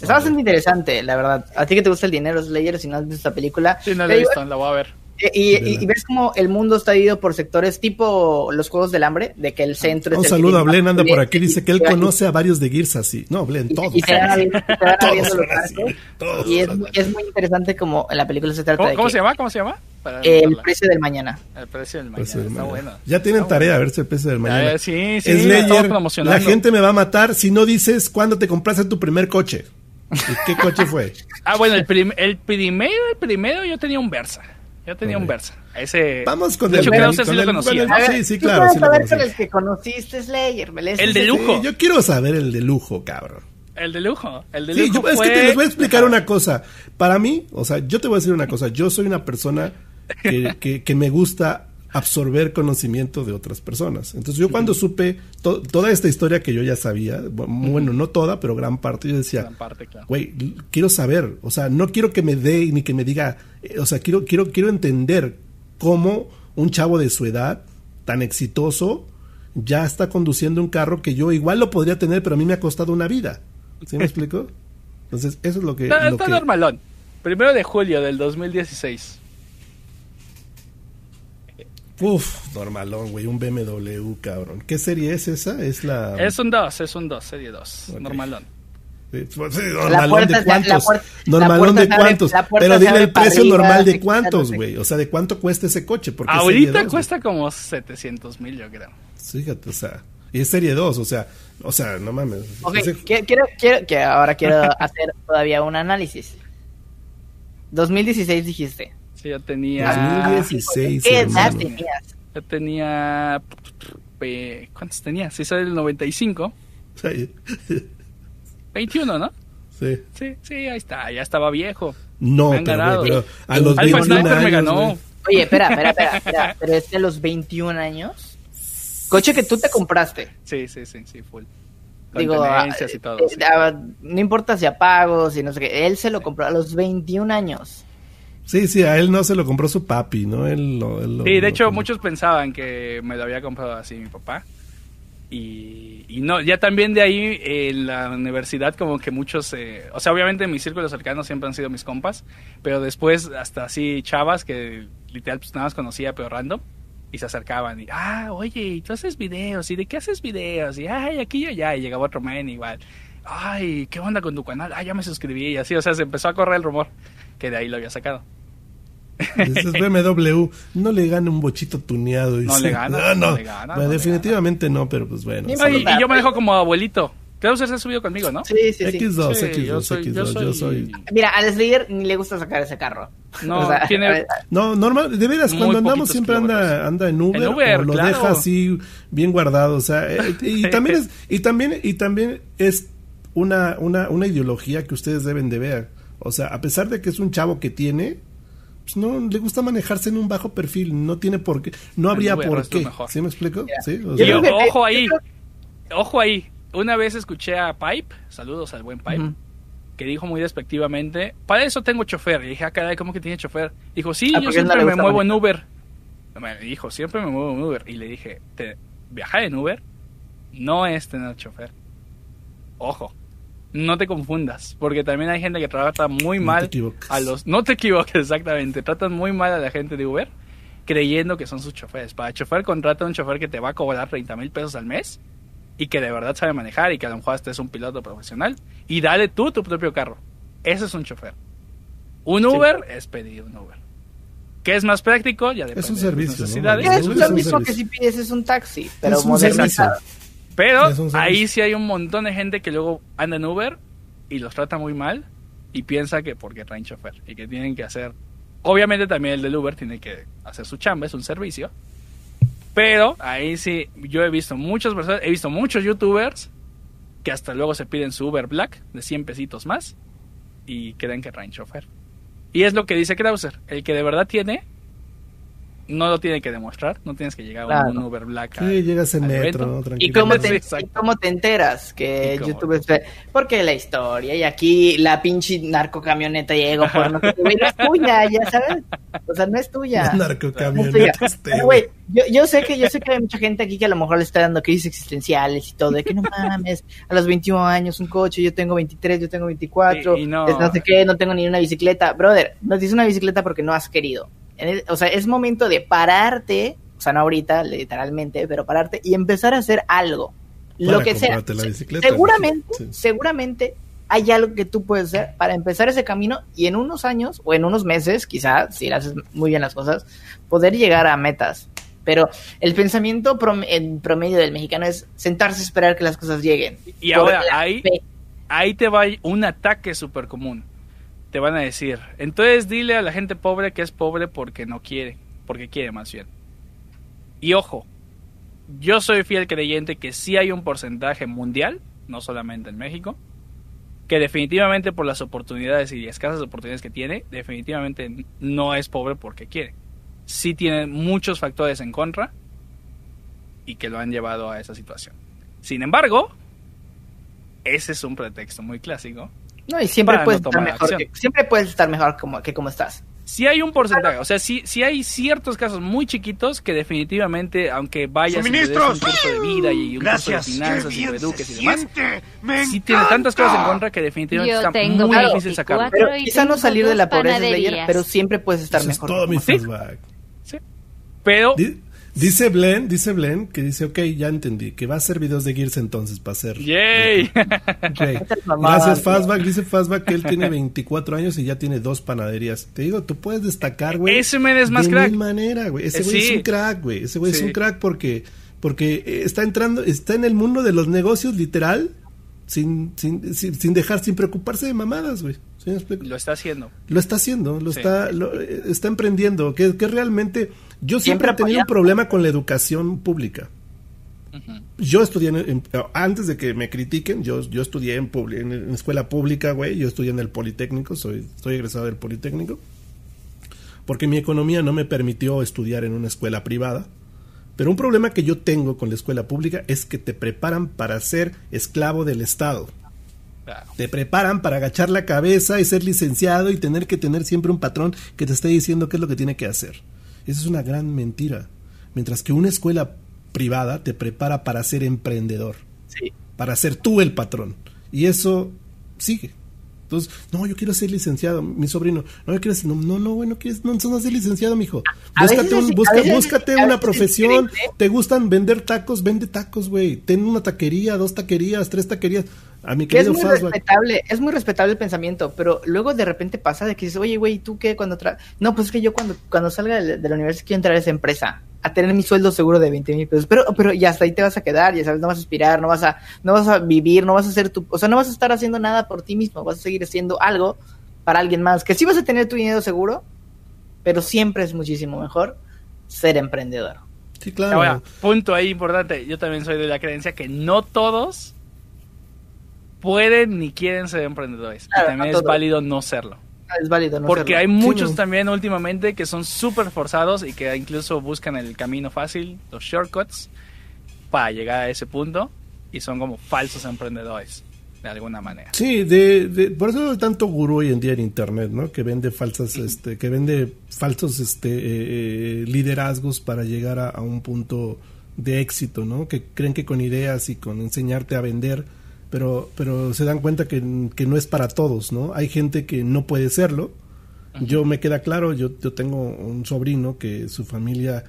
Está bastante interesante, la verdad. A ti que te gusta el dinero, Slayer, si no has visto esta película. Sí, no la he visto, la voy a ver. Y, ves como el mundo está dividido por sectores tipo los Juegos del Hambre, de que el centro Un saludo a Blen, anda por aquí, dice que él conoce a varios de Gears así. No, Blen, todos. Y, y es, es, muy interesante como en la película se trata ¿Cómo, de ¿Cómo se llama? ¿Cómo se llama? el precio del mañana. El precio del mañana. está bueno. Ya tienen tarea a ver si el precio del mañana. sí, sí, Slayer, la gente me va a matar si no dices cuándo te compraste tu primer coche. ¿Qué coche fue? ah, bueno, el, el primero, el primero yo tenía un Versa. Yo tenía un Versa. Ese... Vamos con el, creo que sí lo conocía. sí, sí, claro. Sí saber con el que conociste Slayer, El de lujo. yo quiero saber el de lujo, cabrón. El de lujo. El de lujo. es que te les voy a explicar una cosa. Para mí, o sea, yo te voy a decir una cosa. Yo soy una persona que, que, me gusta absorber conocimiento de otras personas. Entonces yo cuando supe toda esta historia que yo ya sabía, bueno, no toda, pero gran parte, yo decía, güey, quiero saber, o sea, no quiero que me dé ni que me diga, eh, o sea, quiero, quiero, quiero entender cómo un chavo de su edad, tan exitoso, ya está conduciendo un carro que yo igual lo podría tener, pero a mí me ha costado una vida. ¿Sí me explico? Entonces, eso es lo que... Está, está normalón. Primero de julio del 2016. Uf, normalón, güey, un BMW, cabrón. ¿Qué serie es esa? Es la... Es un 2, es un 2, serie 2, normalón. normalón de cuántos. normalón de cuántos. Pero dile el precio normal de cuántos, güey. O sea, ¿de cuánto cuesta ese coche? Porque Ahorita cuesta como 700 mil, yo creo. Fíjate, o sea. Y es serie 2, o sea, o sea, no mames. Ok, quiero, quiero, que ahora quiero hacer todavía un análisis. 2016 dijiste. Sí, yo tenía. 2016. ¿Qué edad tenías? Yo tenía. ¿Cuántos tenía? Si soy del 95. Sí. 21, ¿no? Sí. Sí, sí, ahí está. Ya estaba viejo. No, me pero, pero, a los 21 años. me ganó. Oye, espera, espera, espera, espera. Pero es de los 21 años. Coche que tú te compraste. Sí, sí, sí, sí, full. Digo, ah, y todo, eh, ah, no importa si apagos y no sé qué. Él se lo compró a los 21 años. Sí, sí, a él no se lo compró su papi, ¿no? Él lo, sí, de hecho muchos pensaban que me lo había comprado así mi papá. Y, no, ya también de ahí en la universidad como que muchos, eh, o sea, obviamente mis círculos cercanos siempre han sido mis compas, pero después hasta así chavas que literal pues nada más conocía pero random y se acercaban y, ah, oye, tú haces videos? ¿Y de qué haces videos? Y, ay, aquí y allá. Y llegaba otro man igual. Ay, ¿qué onda con tu canal? Ah, ya me suscribí y así, o sea, se empezó a correr el rumor que de ahí lo había sacado. Dices BMW, no le gana un bochito tuneado. No le gana. No, no. definitivamente no, pero pues bueno. Y, yo me dejo como abuelito. Creo que se ha subido conmigo, ¿no? Sí, sí, sí. X2, X2, X2, yo soy... Mira, al Slayer ni le gusta sacar ese carro. No, tiene... no normal, de veras, cuando andamos siempre anda, anda en Uber, en Uber o lo deja así bien guardado, o sea, eh, y, también es, y también, y también es una, una, una ideología que ustedes deben de ver. O sea, a pesar de que es un chavo que tiene, pues no le gusta manejarse en un bajo perfil, no tiene por qué, no habría por qué. ¿Sí me explico? ¿Sí? ojo ahí, ojo ahí. Una vez escuché a Pipe, saludos al buen Pipe, que dijo muy despectivamente, para eso tengo chofer. Y dije, ah, caray, ¿cómo que tiene chofer? Dijo, sí, ah, yo siempre me muevo en Uber. Me dijo, siempre me muevo en Uber. Y le dije, viajar en Uber no es tener chofer. Ojo no te confundas, porque también hay gente que trata muy mal a los... No te equivoques, exactamente. Tratan muy mal a la gente de Uber creyendo que son sus choferes. Para chofer contrata a un chofer que te va a cobrar 30 mil pesos al mes y que de verdad sabe manejar y que a lo mejor este es un piloto profesional y dale tú tu propio carro. Ese es un chofer. Un Uber es pedir un Uber. ¿Qué es más práctico? Ya es un servicio. Es, un servicio que si pides es un taxi, pero modernizado. Pero ahí sí hay un montón de gente que luego anda en Uber y los trata muy mal y piensa que porque traen chofer y que tienen que hacer Obviamente también el del Uber tiene que hacer su chamba, es un servicio. Pero ahí sí, yo he visto muchas personas, he visto muchos youtubers que hasta luego se piden su Uber Black de 100 pesitos más y creen que traen chofer. Y es lo que dice Krauser, el que de verdad tiene no lo tiene que demostrar, no tienes que llegar a un Uber Black. Sí, llegas en metro, ¿Y cómo, te, cómo te enteras que YouTube es... Porque la historia, y aquí la pinche narcocamioneta llegó por no, no es tuya, ya sabes. O sea, no es tuya. narcocamioneta. yo, yo sé que yo sé que hay mucha gente aquí que a lo mejor le está dando crisis existenciales y todo, de que no mames, a los 21 años un coche, yo tengo 23, yo tengo 24, no... no sé qué, no tengo ni una bicicleta. Brother, no tienes una bicicleta porque no has querido o sea, es momento de pararte, o sea, no ahorita, literalmente, pero pararte y empezar a hacer algo. lo que sea. seguramente, seguramente hay algo que tú puedes hacer para empezar ese camino y en unos años o en unos meses, quizás, si haces muy bien las cosas, poder llegar a metas. Pero el pensamiento en promedio del mexicano es sentarse a esperar que las cosas lleguen. Y ahora ahí, ahí te va un ataque súper común van a decir, entonces dile a la gente pobre que es pobre porque no quiere, porque quiere más bien. Y ojo, yo soy fiel creyente que sí hay un porcentaje mundial, no solamente en México, que definitivamente por las oportunidades y escasas oportunidades que tiene, definitivamente no es pobre porque quiere. Sí tiene muchos factores en contra y que lo han llevado a esa situación. Sin embargo, ese es un pretexto muy clásico no, y siempre puedes estar mejor. Que, siempre puedes estar mejor como, que como estás. Si hay un porcentaje, o sea, si si hay ciertos casos muy chiquitos que definitivamente, aunque vayas a un curso de vida y un curso de finanzas y eduques y demás, sí tiene tantas cosas en contra que definitivamente está muy difícil sacarlo. Pero quizá no salir de la pobreza, de pero siempre puedes estar mejor. Todo mi ¿Sí? ¿Sí? Pero Dice Blen, dice Blen, que dice, ok, ya entendí, que va a hacer videos de Gears entonces para hacer. ¡Yay! Gracias, Fastback. Dice Fastback que él tiene 24 años y ya tiene dos panaderías. Te digo, tú puedes destacar, güey. Ese men es más de crack. De manera, güey. Ese güey es un crack, güey. Ese güey es un crack porque, porque está entrando, está en el mundo de los negocios literal, sin, sin, sin, dejar, sin preocuparse de mamadas, güey. Lo está haciendo. Lo está haciendo, lo está, lo, está emprendiendo, que, que realmente yo siempre, he tenido un problema con la educación pública. Yo estudié, antes de que me critiquen, yo, yo estudié en, en, escuela pública, güey, yo estudié en el Politécnico, soy, soy egresado del Politécnico, porque mi economía no me permitió estudiar en una escuela privada. Pero un problema que yo tengo con la escuela pública es que te preparan para ser esclavo del Estado. Te preparan para agachar la cabeza y ser licenciado y tener que tener siempre un patrón que te esté diciendo qué es lo que tiene que hacer. Esa es una gran mentira. Mientras que una escuela privada te prepara para ser emprendedor. Sí. Para ser tú el patrón. Y eso sigue. Entonces, no, yo quiero ser licenciado, mi sobrino. No, yo quiero ser, no, no, no, no quieres, no, no ser licenciado, mijo. Búscate, un, búscate una profesión. ¿Te gustan vender tacos? Vende tacos, güey. Ten una taquería, dos taquerías, tres taquerías. A mi querido es muy respetable, es muy respetable el pensamiento, pero luego de repente pasa de que dices, oye, güey, ¿tú qué? Cuando tra no, pues es que yo cuando, cuando salga de, la universidad quiero entrar a esa empresa a tener mi sueldo seguro de 20 mil pesos. Pero, pero ya hasta ahí te vas a quedar, ya sabes, no vas a aspirar, no vas a, no vas a vivir, no vas a hacer tu, o sea, no vas a estar haciendo nada por ti mismo, vas a seguir haciendo algo para alguien más, que sí vas a tener tu dinero seguro, pero siempre es muchísimo mejor ser emprendedor. Sí, claro. punto ahí importante, yo también soy de la creencia que no todos pueden ni quieren ser emprendedores. y también es válido no serlo. Es válido no Porque hay muchos también últimamente que son súper forzados y que incluso buscan el camino fácil, los shortcuts, para llegar a ese punto y son como falsos emprendedores de alguna manera. Sí, de, por eso hay tanto gurú hoy en día en internet, ¿no? Que vende falsas, este, que vende falsos, este, eh, eh, liderazgos para llegar a, a, un punto de éxito, ¿no? Que creen que con ideas y con enseñarte a vender pero, pero se dan cuenta que, no es para todos, ¿no? Hay gente que no puede serlo. Yo me queda claro, yo, yo tengo un sobrino que su familia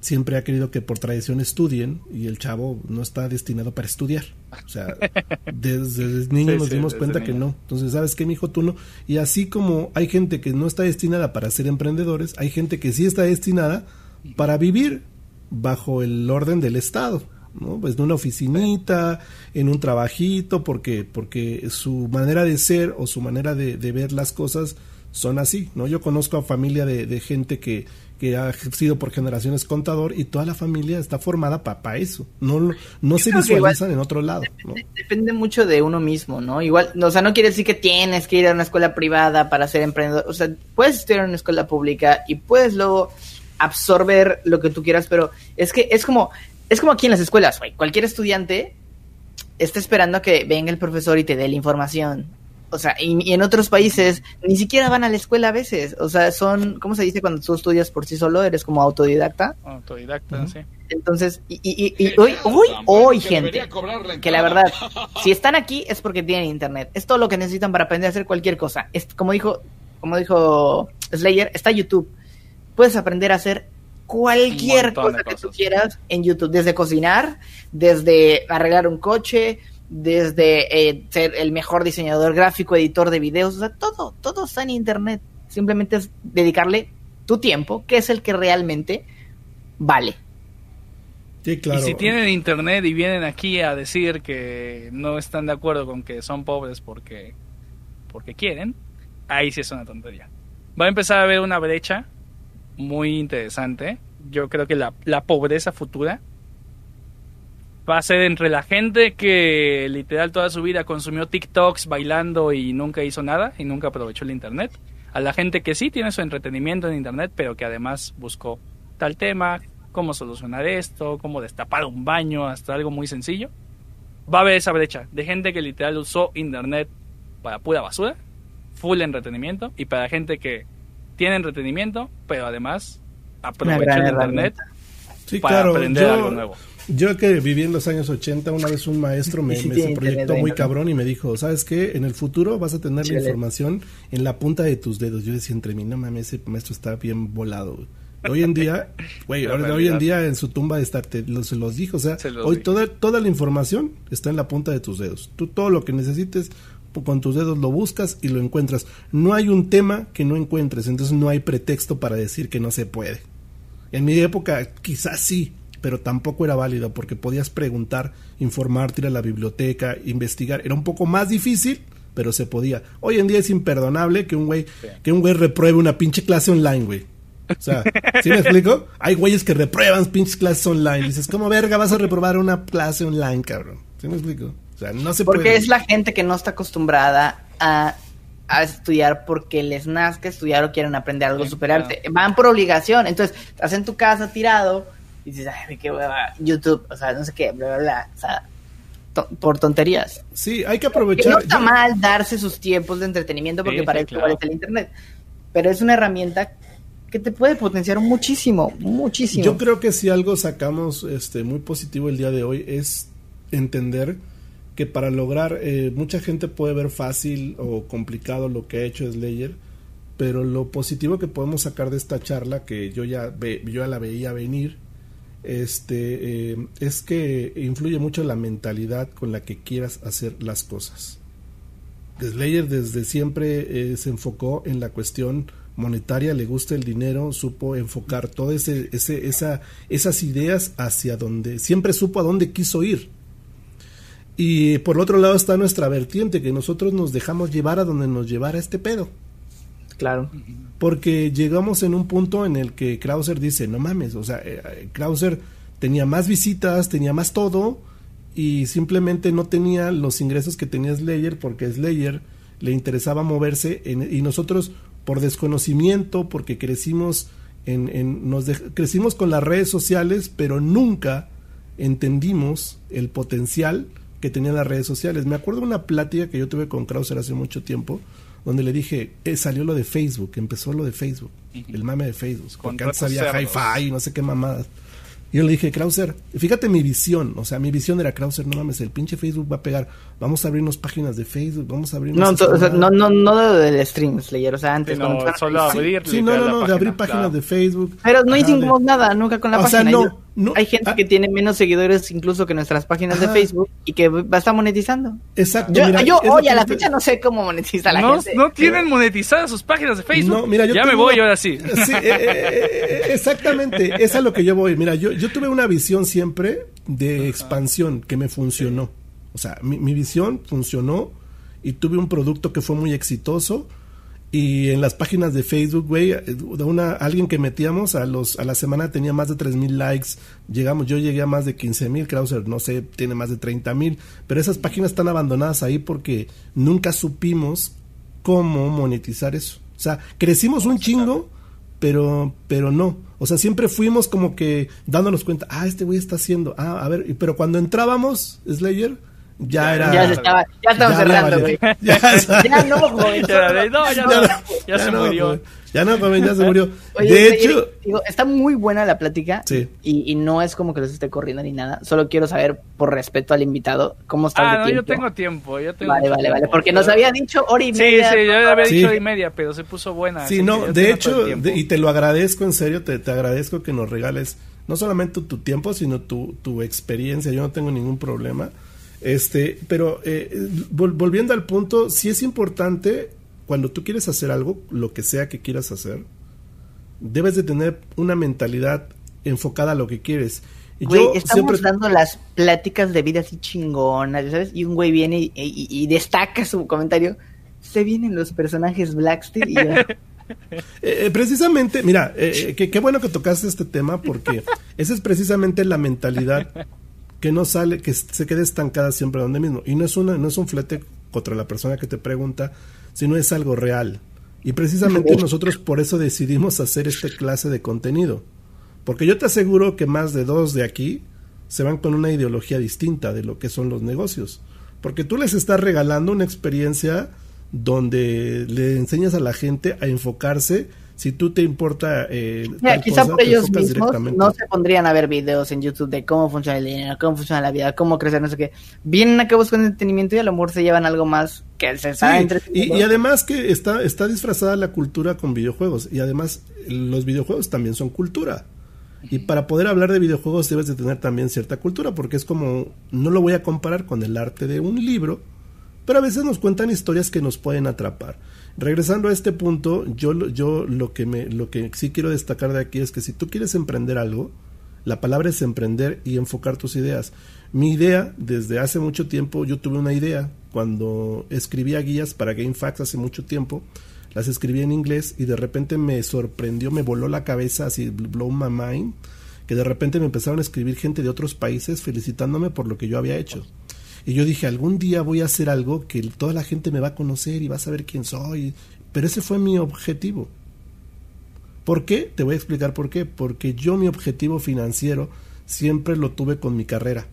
siempre ha querido que por tradición estudien y el chavo no está destinado para estudiar. O sea, desde, niño nos dimos cuenta que no. Entonces, ¿sabes qué, mi hijo? Tú no. Y así como hay gente que no está destinada para ser emprendedores, hay gente que sí está destinada para vivir bajo el orden del Estado. ¿No? Pues en una oficinita, en un trabajito, porque, porque su manera de ser o su manera de, ver las cosas son así, ¿no? Yo conozco a familia de, de gente que, que ha sido por generaciones contador y toda la familia está formada para eso. No, no se visualizan en otro lado. Depende mucho de uno mismo, ¿no? Igual, o sea, no quiere decir que tienes que ir a una escuela privada para ser emprendedor. O sea, puedes estudiar en una escuela pública y puedes luego absorber lo que tú quieras, pero es que es como, es como aquí en las escuelas, güey. Cualquier estudiante está esperando a que venga el profesor y te dé la información. O sea, y, en otros países ni siquiera van a la escuela a veces. O sea, son, ¿cómo se dice cuando tú estudias por sí solo? Eres como autodidacta. Autodidacta, sí. Entonces, y, y, hoy, hoy, hoy, gente, que la verdad, si están aquí es porque tienen internet. Es todo lo que necesitan para aprender a hacer cualquier cosa. Es, como dijo, como dijo Slayer, está YouTube. Puedes aprender a hacer cualquier cosa que tú quieras en YouTube, desde cocinar, desde arreglar un coche, desde eh, ser el mejor diseñador gráfico, editor de videos, o sea, todo, todo está en Internet. Simplemente es dedicarle tu tiempo, que es el que realmente vale. Sí, claro. Y si tienen internet y vienen aquí a decir que no están de acuerdo con que son pobres porque, porque quieren, ahí sí es una tontería. Va a empezar a haber una brecha muy interesante. Yo creo que la, la pobreza futura va a ser entre la gente que literal toda su vida consumió TikToks bailando y nunca hizo nada y nunca aprovechó el Internet, a la gente que sí tiene su entretenimiento en Internet, pero que además buscó tal tema, cómo solucionar esto, cómo destapar un baño, hasta algo muy sencillo. Va a haber esa brecha de gente que literal usó Internet para pura basura, full entretenimiento, y para gente que tiene entretenimiento, pero además aprovecha el internet para aprender algo nuevo. Yo que viví en los años 80, una vez un maestro me, me proyectó muy cabrón y me dijo, ¿sabes qué? En el futuro vas a tener la información en la punta de tus dedos. Yo decía entre mí, no mames, ese maestro está bien volado. Hoy en día, güey, hoy en día en su tumba está, te, se los dijo, o sea, hoy toda, toda la información está en la punta de tus dedos. Tú todo lo que necesites con tus dedos lo buscas y lo encuentras. No hay un tema que no encuentres, entonces no hay pretexto para decir que no se puede. En mi época quizás sí, pero tampoco era válido porque podías preguntar, informarte, ir a la biblioteca, investigar. Era un poco más difícil, pero se podía. Hoy en día es imperdonable que un güey, que un güey repruebe una pinche clase online, güey. O sea, ¿sí me explico? Hay güeyes que reprueban pinches clases online. dices, ¿cómo verga vas a reprobar una clase online, cabrón? ¿Sí me explico? No porque es la gente que no está acostumbrada a, estudiar porque les nazca estudiar o quieren aprender algo superarte. Van por obligación. Entonces, estás en tu casa tirado y dices, ay, qué hueva, YouTube, o sea, no sé qué, bla, bla, bla. O sea, por tonterías. Sí, hay que aprovechar. no está mal darse sus tiempos de entretenimiento porque para eso es el Internet. Pero es una herramienta que te puede potenciar muchísimo, muchísimo. Yo creo que si algo sacamos este muy positivo el día de hoy es entender que para lograr, eh, mucha gente puede ver fácil o complicado lo que ha hecho Slayer, pero lo positivo que podemos sacar de esta charla, que yo ya, yo la veía venir, este, eh, es que influye mucho la mentalidad con la que quieras hacer las cosas. Slayer desde siempre eh, se enfocó en la cuestión monetaria, le gusta el dinero, supo enfocar todas esas ideas hacia donde, siempre supo a dónde quiso ir y por el otro lado está nuestra vertiente, que nosotros nos dejamos llevar a donde nos llevara este pedo. Claro. Porque llegamos en un punto en el que Krauser dice, no mames, o sea, eh, Krauser tenía más visitas, tenía más todo, y simplemente no tenía los ingresos que tenía Slayer, porque Slayer le interesaba moverse, y nosotros por desconocimiento, porque crecimos en, en nos crecimos con las redes sociales, pero nunca entendimos el potencial que tenía las redes sociales. Me acuerdo de una plática que yo tuve con Krauser hace mucho tiempo, donde le dije, eh, salió lo de Facebook, empezó lo de Facebook, el mame de Facebook, porque antes había hi-fi y no sé qué mamadas. Y yo le dije, Krauser, fíjate mi visión, o sea, mi visión era Krauser, no mames, el pinche Facebook va a pegar, vamos a abrirnos páginas de Facebook, vamos a abrirnos... No, o sea, no, no, no del stream, Slayer, o sea, antes... no, solo abrir, sí, no, no, no, de abrir páginas de Facebook. Pero no hicimos nada, nunca con la o página. Sea, no, hay gente ah. que tiene menos seguidores incluso que nuestras páginas de Facebook y que va a estar monetizando. Exacto. Yo, hoy a la fecha no sé cómo monetiza la no, gente. No tienen monetizadas sus páginas de Facebook. No, mira, yo ya me voy ahora sí. sí eh, eh, eh, exactamente, es a lo que yo voy. Mira, yo, yo tuve una visión siempre de expansión que me funcionó. O sea, mi, visión funcionó y tuve un producto que fue muy exitoso Y en las páginas de Facebook, güey, de una, alguien que metíamos a los, a la semana tenía más de tres mil likes. Llegamos, yo llegué a más de 15 mil, Krauser, no sé, tiene más de 30 mil. Pero esas páginas están abandonadas ahí porque nunca supimos cómo monetizar eso. O sea, crecimos un chingo, pero, pero no. O sea, siempre fuimos como que dándonos cuenta, ah, este güey está haciendo, ah, a ver, pero cuando entrábamos, Slayer, ya era. Ya, estaba, ya estaba cerrando, güey. Ya, ya, no, joven. No, ya, no, ya, se murió. Ya no, joven, ya se murió. de hecho. Digo, está muy buena la plática. Sí. Y, y, no es como que los esté corriendo ni nada. Solo quiero saber, por respeto al invitado, cómo está ah, el no, tiempo. yo tengo tiempo. Yo tengo vale, vale, vale. Porque nos había dicho hora y media. Sí, sí, yo había dicho hora y media, pero se puso buena. Sí, no, de hecho, y te lo agradezco, en serio, te, te agradezco que nos regales no solamente tu tiempo, sino tu, tu experiencia. Yo no tengo ningún problema este, pero eh, volviendo al punto, sí es importante cuando tú quieres hacer algo, lo que sea que quieras hacer, debes de tener una mentalidad enfocada a lo que quieres. Güey, estamos dando las pláticas de vida así chingonas, ¿sabes? Y un güey viene y, destaca su comentario. Se vienen los personajes Blackster y eh, eh, precisamente, mira, eh, qué bueno que tocaste este tema porque esa es precisamente la mentalidad que no sale, que se quede estancada siempre donde mismo. Y no es, una, no es un flete contra la persona que te pregunta, sino es algo real. Y precisamente nosotros por eso decidimos hacer esta clase de contenido. Porque yo te aseguro que más de dos de aquí se van con una ideología distinta de lo que son los negocios. Porque tú les estás regalando una experiencia donde le enseñas a la gente a enfocarse si tú te importa eh, quizá por ellos mismos no se pondrían a ver videos en YouTube de cómo funciona el dinero, cómo funciona la vida, cómo crecer, no sé qué. Vienen a que buscan entretenimiento y a lo mejor se llevan algo más que se sabe y, y, además que está, está disfrazada la cultura con videojuegos y además los videojuegos también son cultura. Y para poder hablar de videojuegos debes de tener también cierta cultura, porque es como, no lo voy a comparar con el arte de un libro, pero a veces nos cuentan historias que nos pueden atrapar. Regresando a este punto, yo, yo lo, que me, lo que sí quiero destacar de aquí es que si tú quieres emprender algo, la palabra es emprender y enfocar tus ideas. Mi idea, desde hace mucho tiempo, yo tuve una idea cuando escribía guías para GameFAQs hace mucho tiempo, las escribí en inglés y de repente me sorprendió, me voló la cabeza, así, blow my mind, que de repente me empezaron a escribir gente de otros países felicitándome por lo que yo había hecho. Y yo dije, algún día voy a hacer algo que toda la gente me va a conocer y va a saber quién soy. Pero ese fue mi objetivo. ¿Por qué? Te voy a explicar por qué. Porque yo mi objetivo financiero siempre lo tuve con mi carrera.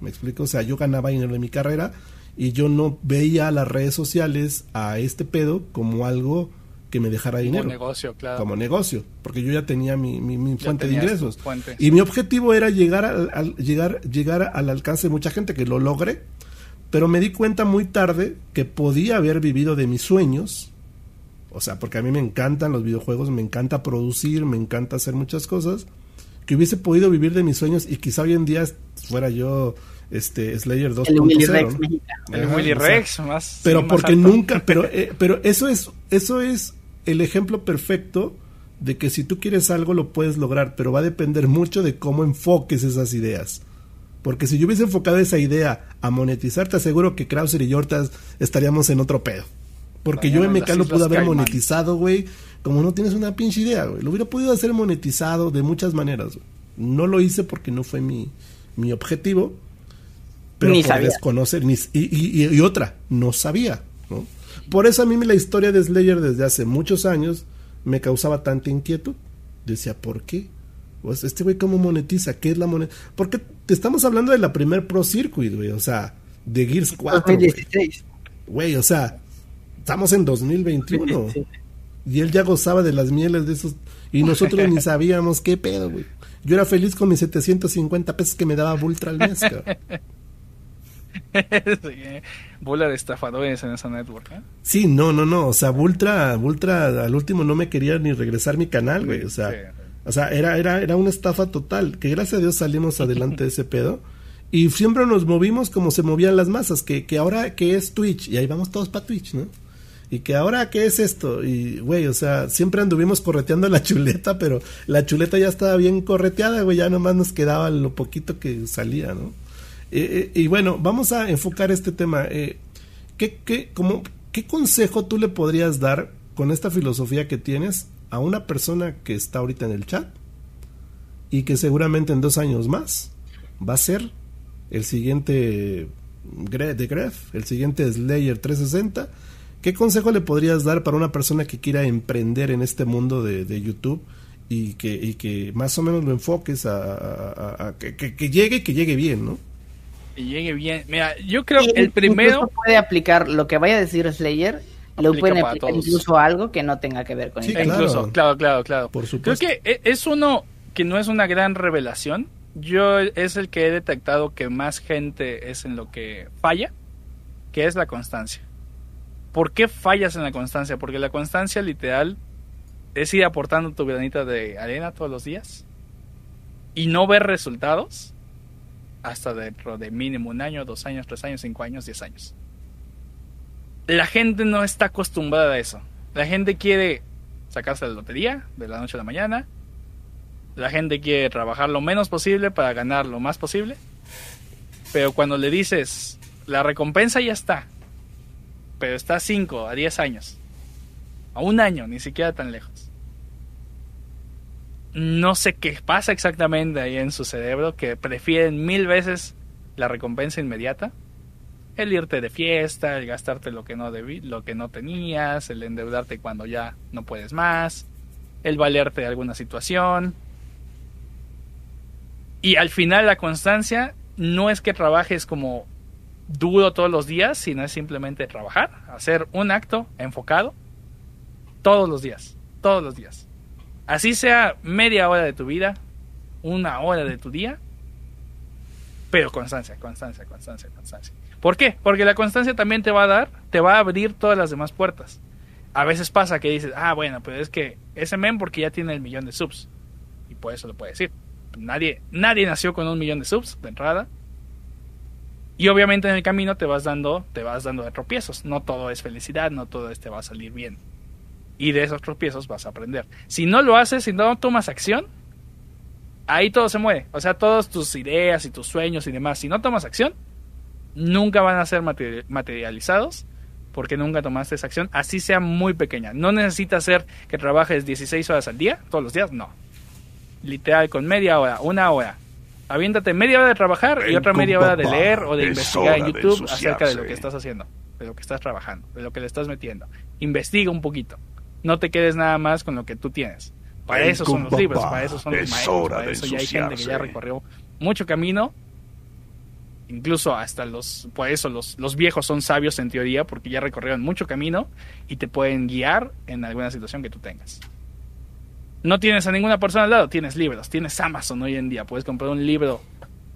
¿Me explico? O sea, yo ganaba dinero de mi carrera y yo no veía a las redes sociales, a este pedo, como algo que me dejara dinero. Como negocio, claro. Como negocio, porque yo ya tenía mi, mi, fuente de ingresos. Y mi objetivo era llegar, al, llegar, llegar al alcance de mucha gente, que lo logré, pero me di cuenta muy tarde que podía haber vivido de mis sueños, o sea, porque a mí me encantan los videojuegos, me encanta producir, me encanta hacer muchas cosas, que hubiese podido vivir de mis sueños y quizá hoy en día fuera yo este Slayer 2.0 el Willy Rex el Willy Rex más pero porque nunca pero eh, pero eso es eso es el ejemplo perfecto de que si tú quieres algo lo puedes lograr, pero va a depender mucho de cómo enfoques esas ideas. Porque si yo hubiese enfocado esa idea a monetizar, te aseguro que Krauser y Yortas estaríamos en otro pedo. Porque yo en MK lo pude haber monetizado, güey, como no tienes una pinche idea, güey. Lo hubiera podido hacer monetizado de muchas maneras. No lo hice porque no fue mi, mi objetivo. Pero ni sabía. desconocer, ni, y, y, y, otra, no sabía, ¿no? Por eso a mí la historia de Slayer desde hace muchos años me causaba tanta inquietud. Decía, ¿por qué? Pues este güey cómo monetiza, ¿qué es la moneda? Porque te estamos hablando de la primer Pro Circuit, güey, o sea, de Gears 4. 2016. Güey, o sea, estamos en 2021. Y él ya gozaba de las mieles de esos y nosotros ni sabíamos qué pedo, güey. Yo era feliz con mis 750 pesos que me daba Vultra al mes, sí, Bulla de estafadores en esa network. ¿eh? Sí, no, no, no. O sea, Vultra, Vultra al último no me quería ni regresar mi canal, güey. O sea, o sea era, era, era una estafa total. Que gracias a Dios salimos adelante de ese pedo. Y siempre nos movimos como se movían las masas. Que, que ahora que es Twitch. Y ahí vamos todos para Twitch, ¿no? Y que ahora, ¿qué es esto? Y, güey, o sea, siempre anduvimos correteando la chuleta, pero la chuleta ya estaba bien correteada, güey, ya nomás nos quedaba lo poquito que salía, ¿no? Eh, eh, y bueno, vamos a enfocar este tema. Eh, ¿qué, qué, ¿qué consejo tú le podrías dar con esta filosofía que tienes a una persona que está ahorita en el chat y que seguramente en dos años más va a ser el siguiente de Gref, el siguiente Slayer 360? ¿Qué consejo le podrías dar para una persona que quiera emprender en este mundo de, YouTube y que, y que más o menos lo enfoques a, que, que, llegue que llegue bien, ¿no? Llegue bien. Mira, yo creo que el primero... puede aplicar lo que vaya a decir Slayer, lo puede aplicar incluso algo que no tenga que ver con sí, claro. Incluso, claro, claro, claro. Por supuesto. Creo que e, es uno que no es una gran revelación. Yo es el que he detectado que más gente es en lo que falla, que es la constancia. ¿Por qué fallas en la constancia? Porque la constancia literal es ir aportando tu granita de arena todos los días y no ver resultados hasta dentro de mínimo un año, dos años, tres años, cinco años, diez años. La gente no está acostumbrada a eso. La gente quiere sacarse la lotería de la noche a la mañana. La gente quiere trabajar lo menos posible para ganar lo más posible. Pero cuando le dices, la recompensa ya está, pero está a 5, a 10 años, a un año, ni siquiera tan lejos. No sé qué pasa exactamente ahí en su cerebro, que prefieren mil veces la recompensa inmediata. El irte de fiesta, el gastarte lo que no debí, lo que no tenías, el endeudarte cuando ya no puedes más, el valerte de alguna situación. Y al final la constancia no es que trabajes como duro todos los días, sino es simplemente trabajar, hacer un acto enfocado todos los días, todos los días. Así sea media hora de tu vida, una hora de tu día, pero constancia, constancia, constancia, constancia. ¿Por qué? Porque la constancia también te va a dar, te va a abrir todas las demás puertas. A veces pasa que dices, ah, bueno, pero es que ese men porque ya tiene el millón de subs. Y por eso lo puede decir. Nadie, nadie nació con un millón de subs de entrada. Y obviamente en el camino te vas dando, te vas dando de tropiezos. No todo es felicidad, no todo este va a salir bien. Y de esos tropiezos vas a aprender. Si no lo haces, si no tomas acción, ahí todo se muere. O sea, todas tus ideas y tus sueños y demás, si no tomas acción, nunca van a ser materializados porque nunca tomaste esa acción, así sea muy pequeña. No necesitas hacer que trabajes 16 horas al día, todos los días, no. Literal, con media hora, una hora, aviéntate media hora de trabajar y otra media hora de leer o de investigar en YouTube acerca de lo que estás haciendo, de lo que estás trabajando, de lo que le estás metiendo. Investiga un poquito. No te quedes nada más con lo que tú tienes. Para eso son los libros, para eso son los maestros, para eso ya hay gente que ya recorrió mucho camino. Incluso hasta los, por eso los, los viejos son sabios en teoría, porque ya recorrieron mucho camino y te pueden guiar en alguna situación que tú tengas. No tienes a ninguna persona al lado, tienes libros, tienes Amazon hoy en día, puedes comprar un libro,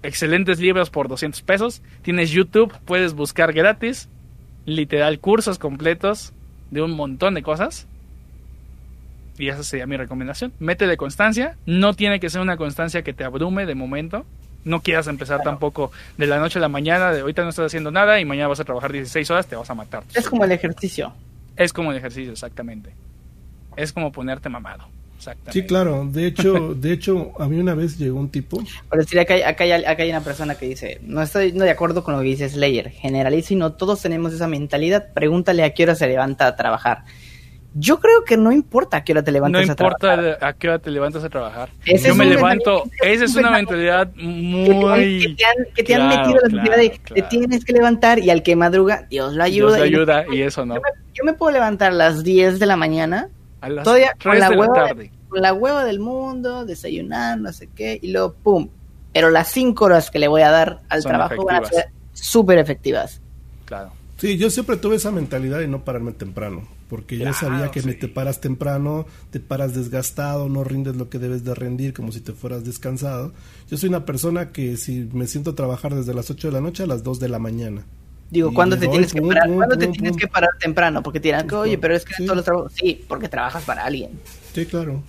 excelentes libros por 200 pesos, tienes YouTube, puedes buscar gratis, literal cursos completos de un montón de cosas. Y esa sería mi recomendación. Métele constancia, no tiene que ser una constancia que te abrume de momento. No quieras empezar tampoco de la noche a la mañana, de ahorita no estás haciendo nada y mañana vas a trabajar 16 horas, te vas a matar. Es como el ejercicio. Es como el ejercicio, exactamente. Es como ponerte mamado. Sí, claro. De hecho, de hecho, a mí una vez llegó un tipo. Por decir, acá hay, acá, hay, una persona que dice, no estoy no de acuerdo con lo que dice Slayer. Generalizo y no todos tenemos esa mentalidad. Pregúntale a qué hora se levanta a trabajar. Yo creo que no importa a qué hora te levantas a trabajar. No importa a qué hora te levantas a trabajar. Yo me levanto. Esa es una mentalidad muy. Que te han, metido la mentalidad de te tienes que levantar y al que madruga, Dios lo ayuda. Dios lo ayuda y, eso no. Yo me, puedo levantar a las 10 de la mañana Todavía con la, hueva, con la hueva del mundo, desayunar, no sé qué, y luego pum. Pero las cinco horas que le voy a dar al trabajo van a ser súper efectivas. Claro. Sí, yo siempre tuve esa mentalidad de no pararme temprano, porque ya sabía que me te paras temprano, te paras desgastado, no rindes lo que debes de rendir como si te fueras descansado. Yo soy una persona que si me siento a trabajar desde las 8 de la noche a las 2 de la mañana. Digo, ¿cuándo te tienes que parar? ¿Cuándo te tienes que parar temprano? Porque te dirán que, oye, pero es que todos los trabajos. Sí, porque trabajas para alguien. Sí, claro.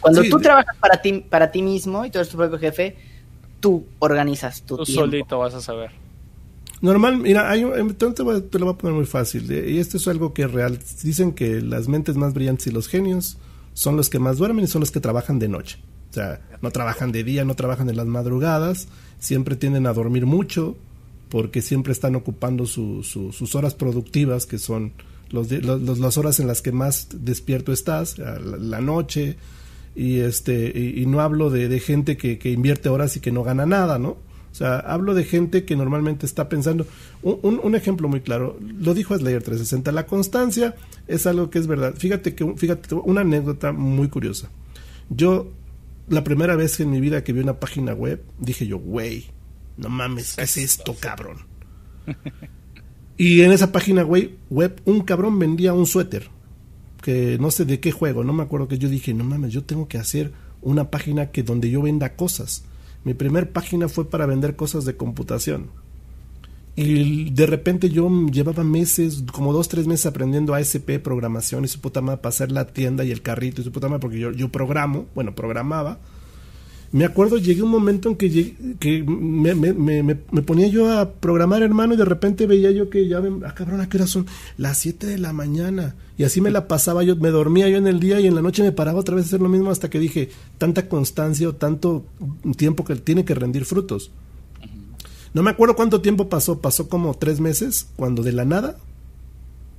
Cuando tú trabajas para ti, para ti mismo y tú eres tu propio jefe, tú organizas tu tú solito vas a saber. Normal, mira, hay te, te, lo voy a poner muy fácil. Y esto es algo que es real. Dicen que las mentes más brillantes y los genios son los que más duermen y son los que trabajan de noche. O sea, no trabajan de día, no trabajan en las madrugadas, siempre tienden a dormir mucho, porque siempre están ocupando sus horas productivas, que son los, las horas en las que más despierto estás, la, noche, y este y, no hablo de, gente que, invierte horas y que no gana nada, ¿no? O sea, hablo de gente que normalmente está pensando. Un, un, ejemplo muy claro, lo dijo Slayer 360, la constancia es algo que es verdad. Fíjate que, fíjate, una anécdota muy curiosa. Yo, la primera vez en mi vida que vi una página web, dije yo, güey, no mames, ¿qué es esto, cabrón? Y en esa página web, web, un cabrón vendía un suéter, que no sé de qué juego, no me acuerdo que yo dije, no mames, yo tengo que hacer una página que donde yo venda cosas. Mi primer página fue para vender cosas de computación. Y de repente yo llevaba meses, como dos, tres meses aprendiendo ASP, programación y su puta madre para hacer la tienda y el carrito y su puta madre, porque yo, yo programo, bueno, programaba me acuerdo, llegué un momento en que, que me, ponía yo a programar, hermano, y de repente veía yo que ya, me, ah, cabrón, ¿a qué hora son? Las 7 de la mañana. Y así me la pasaba yo, me dormía yo en el día y en la noche me paraba otra vez a hacer lo mismo hasta que dije, tanta constancia o tanto tiempo que tiene que rendir frutos. No me acuerdo cuánto tiempo pasó, pasó como tres meses, cuando de la nada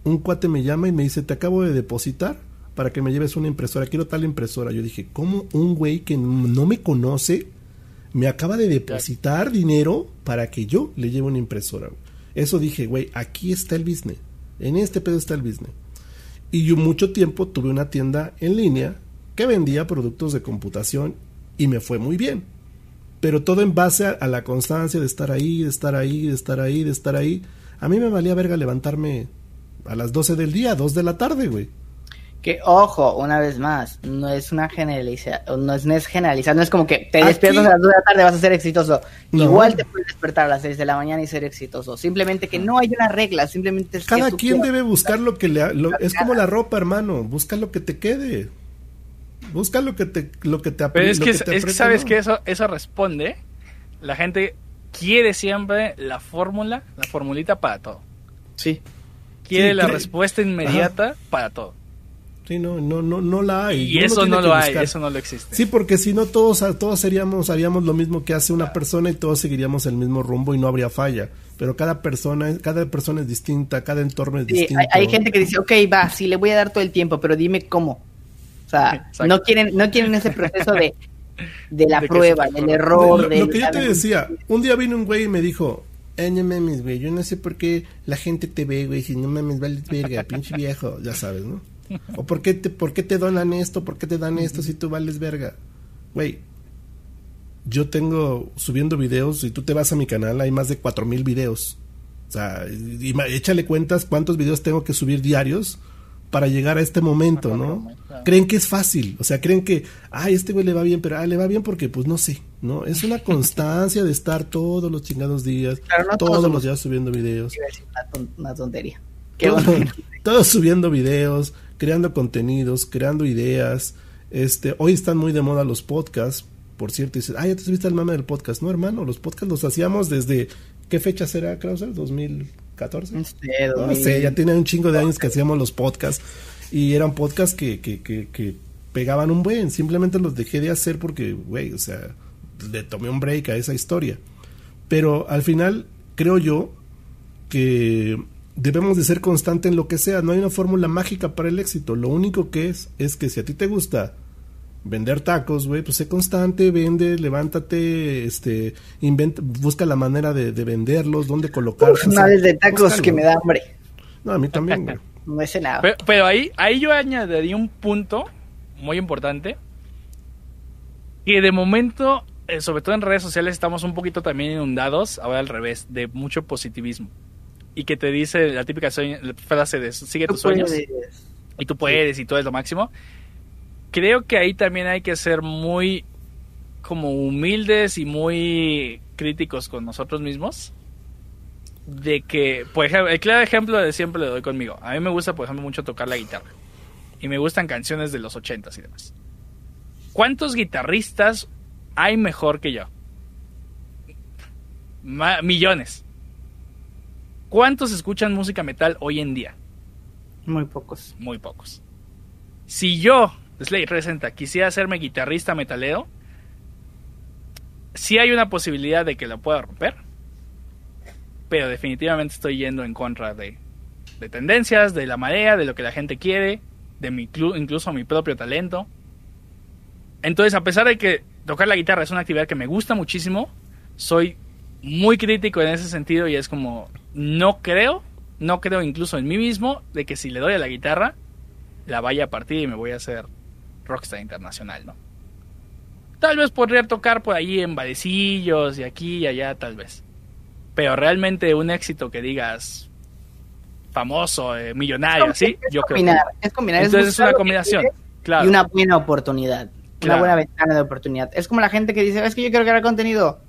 un cuate me llama y me dice, te acabo de depositar para que me lleves una impresora, quiero tal impresora. Yo dije, ¿cómo un güey que no me conoce me acaba de depositar dinero para que yo le lleve una impresora? Eso dije, güey, aquí está el business. En este pedo está el business. Y yo mucho tiempo tuve una tienda en línea que vendía productos de computación y me fue muy bien. Pero todo en base a, a, la constancia de estar ahí, de estar ahí, de estar ahí, de estar ahí. A mí me valía verga levantarme a las 12 del día, 2 de la tarde, güey. Que ojo, una vez más, no es una generalización, no es, no es generalizar, no es como que te despiertas a las 2 de la tarde vas a ser exitoso. Igual te puedes despertar a las 6 de la mañana y ser exitoso. Simplemente que no hay una regla, simplemente es Cada quien debe buscar lo que le es como la ropa, hermano, busca lo que te quede. Busca lo que te lo que te Pero es que, es que sabes que eso eso responde la gente quiere siempre la fórmula, la formulita para todo. Sí. Quiere la respuesta inmediata para todo. Sí, no, no, no, no la hay. Y eso no lo hay, eso no lo existe. Sí, porque si no todos, todos seríamos, haríamos lo mismo que hace una persona y todos seguiríamos el mismo rumbo y no habría falla. Pero cada persona, cada persona es distinta, cada entorno es distinto. Hay, gente que dice, ok, va, sí le voy a dar todo el tiempo, pero dime cómo. O sea, no quieren, no quieren ese proceso de, de la prueba, del error. Lo, lo que yo te decía, un día vino un güey y me dijo, eh, no mames, güey, yo no sé por qué la gente te ve, güey, si no mames, vale verga, pinche viejo, ya sabes, ¿no? ¿O por qué, te, por qué te donan esto? ¿Por qué te dan esto si tú vales verga? Güey, yo tengo subiendo videos y tú te vas a mi canal, hay más de cuatro mil videos. O sea, échale cuentas cuántos videos tengo que subir diarios para llegar a este momento, ¿no? Creen que es fácil, o sea, creen que, ay, este güey le va bien, pero ah, le va bien porque, pues no sé, ¿no? Es una constancia de estar todos los chingados días, todos, los días subiendo videos. Una, tontería. todos subiendo videos, creando contenidos, creando ideas. Este, hoy están muy de moda los podcasts, por cierto, dices, ah, ya te subiste al mame del podcast. No, hermano, los podcasts los hacíamos desde, ¿qué fecha será, Krauser? ¿2014? No sé, ya tiene un chingo de años que hacíamos los podcasts y eran podcasts que, que, que, que pegaban un buen, simplemente los dejé de hacer porque, güey, o sea, le tomé un break a esa historia. Pero al final, creo yo que debemos de ser constante en lo que sea. No hay una fórmula mágica para el éxito. Lo único que es es que si a ti te gusta vender tacos, güey, pues sé constante, vende, levántate, este, inventa, busca la manera de, venderlos, dónde colocarlos. Una vez de tacos que me da hambre. No, a mí también, güey. no sé nada. Pero, ahí, ahí yo añadiría un punto muy importante. Que de momento, eh, sobre todo en redes sociales, estamos un poquito también inundados, ahora al revés, de mucho positivismo y que te dice la típica frase de sigue tus sueños y tú puedes y todo es lo máximo. Creo que ahí también hay que ser muy como humildes y muy críticos con nosotros mismos. De que, por ejemplo, el claro ejemplo de siempre le doy conmigo. A mí me gusta, por ejemplo, mucho tocar la guitarra. Y me gustan canciones de los ochentas y demás. ¿Cuántos guitarristas hay mejor que yo? millones. ¿Cuántos escuchan música metal hoy en día? Muy pocos. Muy pocos. Si yo, Slay Resenta, quisiera hacerme guitarrista metalero, sí hay una posibilidad de que lo pueda romper, pero definitivamente estoy yendo en contra de de tendencias, de la marea, de lo que la gente quiere, de mi incluso mi propio talento. Entonces, a pesar de que tocar la guitarra es una actividad que me gusta muchísimo, soy muy crítico en ese sentido y es como, no creo, no creo incluso en mí mismo de que si le doy a la guitarra, la vaya a partir y me voy a hacer rockstar internacional, ¿no? Tal vez podría tocar por ahí en barecillos y aquí y allá, tal vez. Pero realmente un éxito que digas famoso, eh, millonario, ¿sí? Yo combinar, creo. Es combinar, Entonces es, una combinación, claro. Y una buena oportunidad. Una buena ventana de oportunidad. Es como la gente que dice, es que yo quiero crear contenido.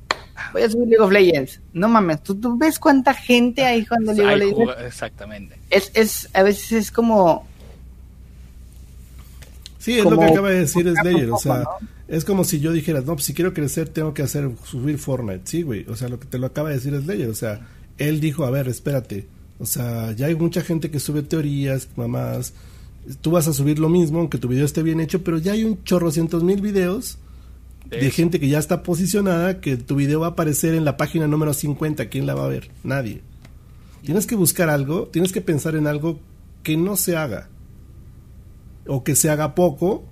Voy a subir League of Legends. No mames, ¿tú, tú ves cuánta gente hay jugando League of Legends? Exactamente. Es, es, a veces es como... Sí, es lo que acaba de decir Slayer, o sea... Es como si yo dijera, no, pues si quiero crecer tengo que hacer subir Fortnite. Sí, güey. O sea, lo que te lo acaba de decir es ley. O sea, él dijo, a ver, espérate. O sea, ya hay mucha gente que sube teorías, mamás. Tú vas a subir lo mismo, aunque tu video esté bien hecho, pero ya hay un chorro cientos mil videos de, gente que ya está posicionada, que tu video va a aparecer en la página número 50. ¿Quién la va a ver? Nadie. Tienes que buscar algo, tienes que pensar en algo que no se haga. O que se haga poco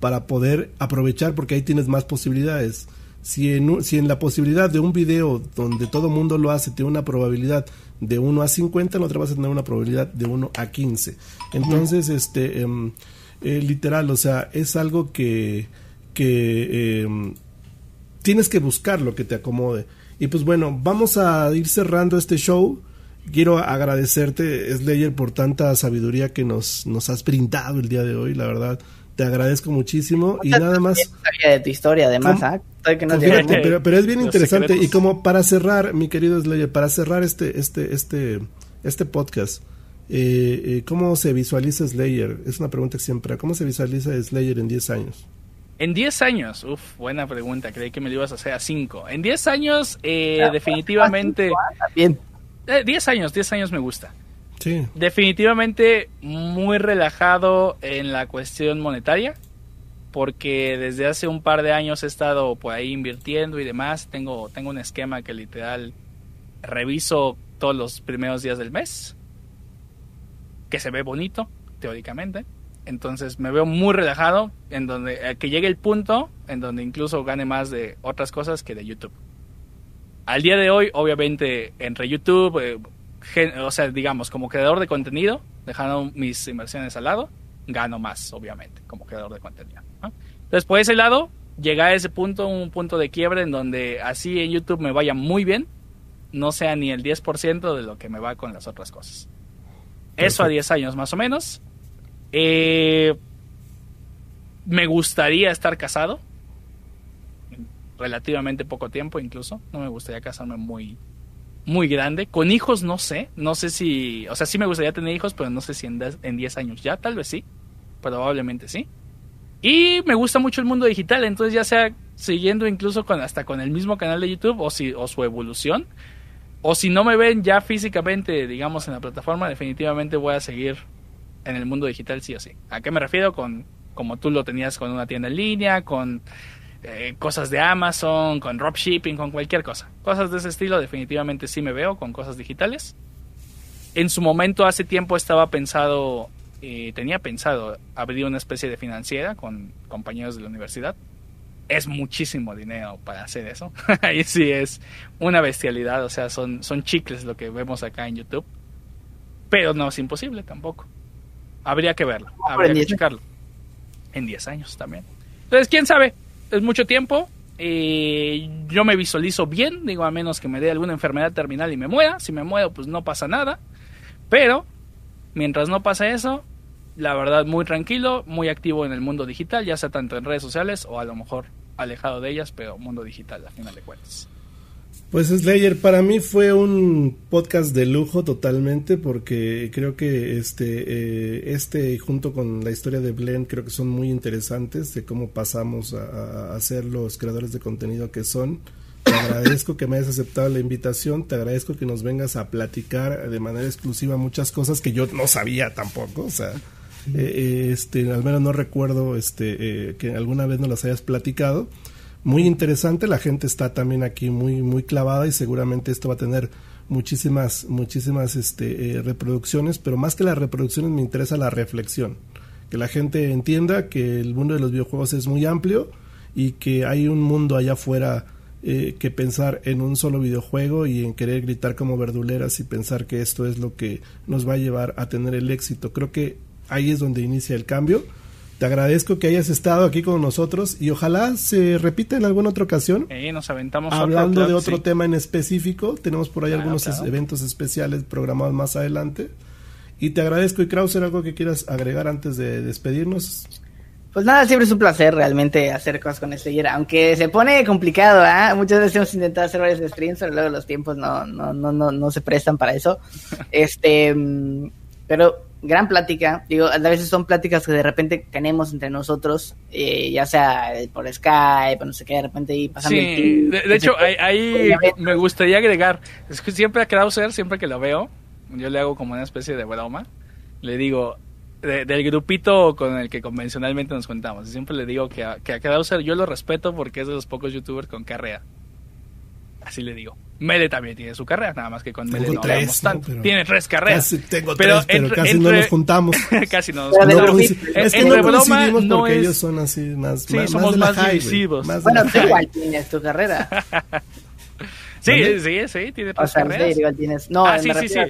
para poder aprovechar porque ahí tienes más posibilidades. Si en, si en la posibilidad de un video donde todo el mundo lo hace tiene una probabilidad de 1 a 50, en otra vas a tener una probabilidad de 1 a 15. Entonces, este, em, eh, literal, o sea, es algo que, que em, tienes que buscar lo que te acomode. Y pues bueno, vamos a ir cerrando este show. Quiero agradecerte, Slayer, por tanta sabiduría que nos, nos has brindado el día de hoy, la verdad te agradezco muchísimo y nada más de tu historia además ¿ah? pero, es bien interesante y como para cerrar mi querido Slayer para cerrar este este este este podcast eh, eh, ¿cómo se visualiza Slayer? Es una pregunta que siempre ¿cómo se visualiza Slayer en 10 años? En 10 años, uff, buena pregunta, creí que me lo ibas a hacer a 5. En 10 años, eh, definitivamente... 10 ah, años, 10 años me gusta. Definitivamente muy relajado en la cuestión monetaria, porque desde hace un par de años he estado por ahí invirtiendo y demás. Tengo, tengo un esquema que literal reviso todos los primeros días del mes, que se ve bonito, teóricamente. Entonces me veo muy relajado en donde que llegue el punto en donde incluso gane más de otras cosas que de YouTube. Al día de hoy, obviamente, entre YouTube, eh, o sea, digamos, como creador de contenido, dejando mis inversiones al lado, gano más, obviamente, como creador de contenido. Entonces, por ese lado, llega a ese punto, un punto de quiebre en donde así en YouTube me vaya muy bien, no sea ni el 10% de lo que me va con las otras cosas. Eso a 10 años más o menos. Eh, me gustaría estar casado. Relativamente poco tiempo incluso. No me gustaría casarme muy, muy grande. Con hijos no sé, no sé si, o sea, sí me gustaría tener hijos, pero no sé si en 10 años ya, tal vez sí, probablemente sí. Y me gusta mucho el mundo digital, entonces ya sea siguiendo incluso con hasta con el mismo canal de YouTube o su evolución o si no me ven ya físicamente, digamos en la plataforma, definitivamente voy a seguir en el mundo digital sí o sí. ¿A qué me refiero con como tú lo tenías con una tienda en línea, con eh, cosas de Amazon, con dropshipping, con cualquier cosa. Cosas de ese estilo definitivamente sí me veo con cosas digitales. En su momento, hace tiempo estaba pensado, eh, tenía pensado abrir una especie de financiera con compañeros de la universidad. Es muchísimo dinero para hacer eso. Ahí sí es una bestialidad, o sea, son, son chicles lo que vemos acá en YouTube. Pero no es imposible tampoco. Habría que verlo, habría que checarlo. En 10 años también. Entonces, quién sabe, es mucho tiempo. Eh, yo me visualizo bien, digo, a menos que me dé alguna enfermedad terminal y me muera. Si me muero, pues no pasa nada. Pero, mientras no pasa eso, la verdad, muy tranquilo, muy activo en el mundo digital, ya sea tanto en redes sociales o a lo mejor alejado de ellas, pero mundo digital, a final de cuentas. Pues Slayer, para mí fue un podcast de lujo totalmente porque creo que este, eh, este junto con la historia de Blend creo que son muy interesantes de cómo pasamos a, a, ser los creadores de contenido que son. Te agradezco que me hayas aceptado la invitación, te agradezco que nos vengas a platicar de manera exclusiva muchas cosas que yo no sabía tampoco, o sea, eh, eh, este, al menos no recuerdo este, que alguna vez nos las hayas platicado muy interesante. La gente está también aquí muy, muy clavada y seguramente esto va a tener muchísimas, muchísimas este, eh, reproducciones, pero más que las reproducciones me interesa la reflexión. Que la gente entienda que el mundo de los videojuegos es muy amplio y que hay un mundo allá afuera eh, que pensar en un solo videojuego y en querer gritar como verduleras y pensar que esto es lo que nos va a llevar a tener el éxito. Creo que ahí es donde inicia el cambio. Te agradezco que hayas estado aquí con nosotros y ojalá se repita en alguna otra ocasión. nos aventamos Hablando de otro tema en específico, tenemos por ahí algunos eventos especiales programados más adelante. Y te agradezco y Krauser, algo que quieras agregar antes de despedirnos. Pues nada, siempre es un placer realmente hacer cosas con Slayer, aunque se pone complicado, ¿ah? Muchas veces hemos intentado hacer varios streams, pero luego los tiempos no, no, no, no, no se prestan para eso. Este, mm, pero gran plática, digo, a veces son pláticas que de repente tenemos entre nosotros, eh, ya sea por Skype, no sé qué, de repente ahí pasando Sí, de, hecho, ahí, me gustaría agregar, es que siempre a Krauser, siempre que lo veo, yo le hago como una especie de broma, le digo, del grupito con el que convencionalmente nos contamos. siempre le digo que a, que a Krauser yo lo respeto porque es de los pocos youtubers con carrera. Así le digo. Mele también tiene su carrera, nada más que con Mele no hablamos tanto. tiene tres carreras. Casi tengo pero tres, pero casi no nos juntamos. casi no nos juntamos. es que no coincidimos porque ellos son así más, sí, somos más, visivos. bueno, tú igual tienes tu carrera. Sí, sí, sí, tiene tres carreras. No, ah, sí, sí, sí.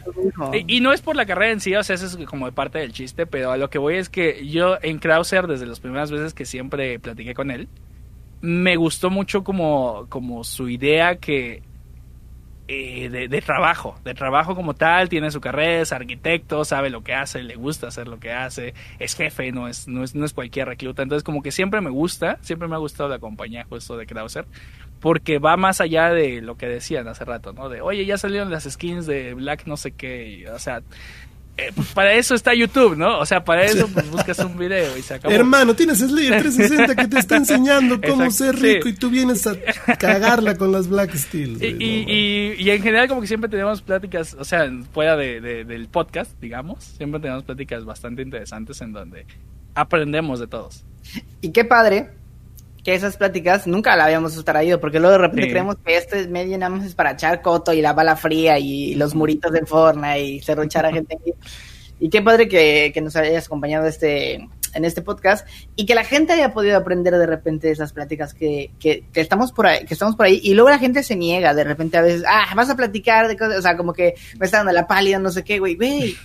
Y, no es por la carrera en sí, o sea, eso es como de parte del chiste, pero a lo que voy es que yo en Krauser, desde las primeras veces que siempre platiqué con él, me gustó mucho como, como su idea que eh, de, trabajo, de trabajo como tal, tiene su carrera, es arquitecto, sabe lo que hace, le gusta hacer lo que hace, es jefe, no es, no es, no es cualquier recluta. Entonces como que siempre me gusta, siempre me ha gustado la compañía justo de Krauser, porque va más allá de lo que decían hace rato, ¿no? De, oye, ya salieron las skins de Black no sé qué, o sea, eh, pues para eso está YouTube, ¿no? O sea, para eso pues buscas un video y se acabó. Hermano, tienes Slayer 360 que te está enseñando cómo ser rico y tú vienes a cagarla con las Black Steel. Y, y, en general como que siempre tenemos pláticas, o sea, fuera de, del podcast, digamos, siempre tenemos pláticas bastante interesantes en donde aprendemos de todos. Y qué padre que esas pláticas nunca la habíamos traído, porque luego de repente creemos que este medio nada más es para echar coto y la bala fría y los muritos de Fortnite y cerruchar a gente. Y qué padre que, nos hayas acompañado este, en este podcast y que la gente haya podido aprender de repente de esas pláticas que, que, estamos por ahí, que estamos por ahí y luego la gente se niega de repente a veces, ah, vas a platicar de cosas, o sea, como que me está dando la pálida, no sé qué, güey, güey.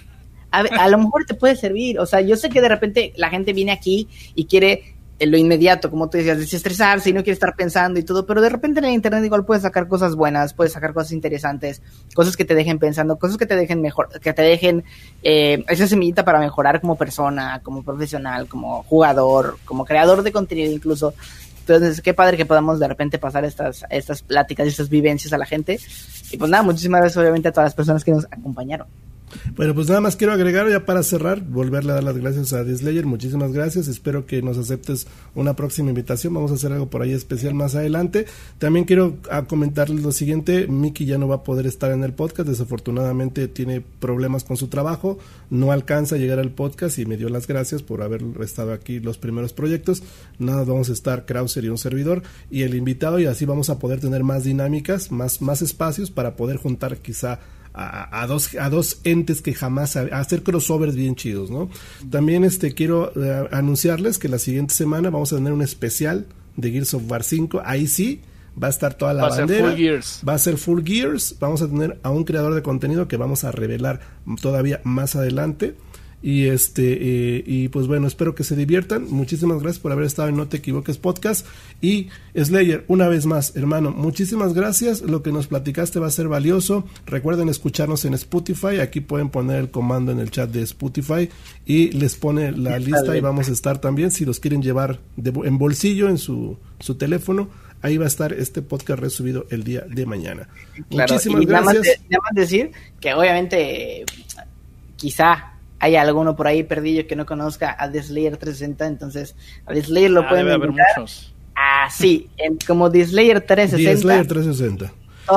A, a lo mejor te puede servir, o sea, yo sé que de repente la gente viene aquí y quiere en lo inmediato, como tú decías, desestresarse y no quiere estar pensando y todo, pero de repente en el internet igual puedes sacar cosas buenas, puedes sacar cosas interesantes, cosas que te dejen pensando, cosas que te dejen mejor, que te dejen eh, esa semillita para mejorar como persona, como profesional, como jugador, como creador de contenido incluso. Entonces, qué padre que podamos de repente pasar estas, estas pláticas y estas vivencias a la gente. Y pues nada, muchísimas gracias obviamente a todas las personas que nos acompañaron. Bueno, pues nada más quiero agregar ya para cerrar, volverle a dar las gracias a Dislayer, muchísimas gracias, espero que nos aceptes una próxima invitación, vamos a hacer algo por ahí especial más adelante. También quiero ah, comentarles lo siguiente, Miki ya no va a poder estar en el podcast, desafortunadamente tiene problemas con su trabajo, no alcanza a llegar al podcast y me dio las gracias por haber estado aquí los primeros proyectos. Nada, vamos a estar Krauser y un servidor y el invitado y así vamos a poder tener más dinámicas, más, más espacios para poder juntar quizá a, dos, a dos entes que jamás hacer crossovers bien chidos, ¿no? También este quiero eh, anunciarles que la siguiente semana vamos a tener un especial de Gears of War 5. Ahí sí va a estar toda la va bandera. Va a ser full gears. Vamos a tener a un creador de contenido que vamos a revelar todavía más adelante. Y este eh, y pues bueno, espero que se diviertan. Muchísimas gracias por haber estado en No te equivoques podcast y Slayer, una vez más, hermano, muchísimas gracias. Lo que nos platicaste va a ser valioso. Recuerden escucharnos en Spotify. Aquí pueden poner el comando en el chat de Spotify y les pone la lista y vamos a estar también si los quieren llevar en bolsillo en su su teléfono. Ahí va a estar este podcast resubido el día de mañana. Muchísimas gracias. Nada más, decir que obviamente quizá hay alguno por ahí perdido que no conozca a The Slayer 360, entonces a The Slayer lo ah, pueden ver muchos. Ah, sí, como The Slayer 360. The Slayer 360.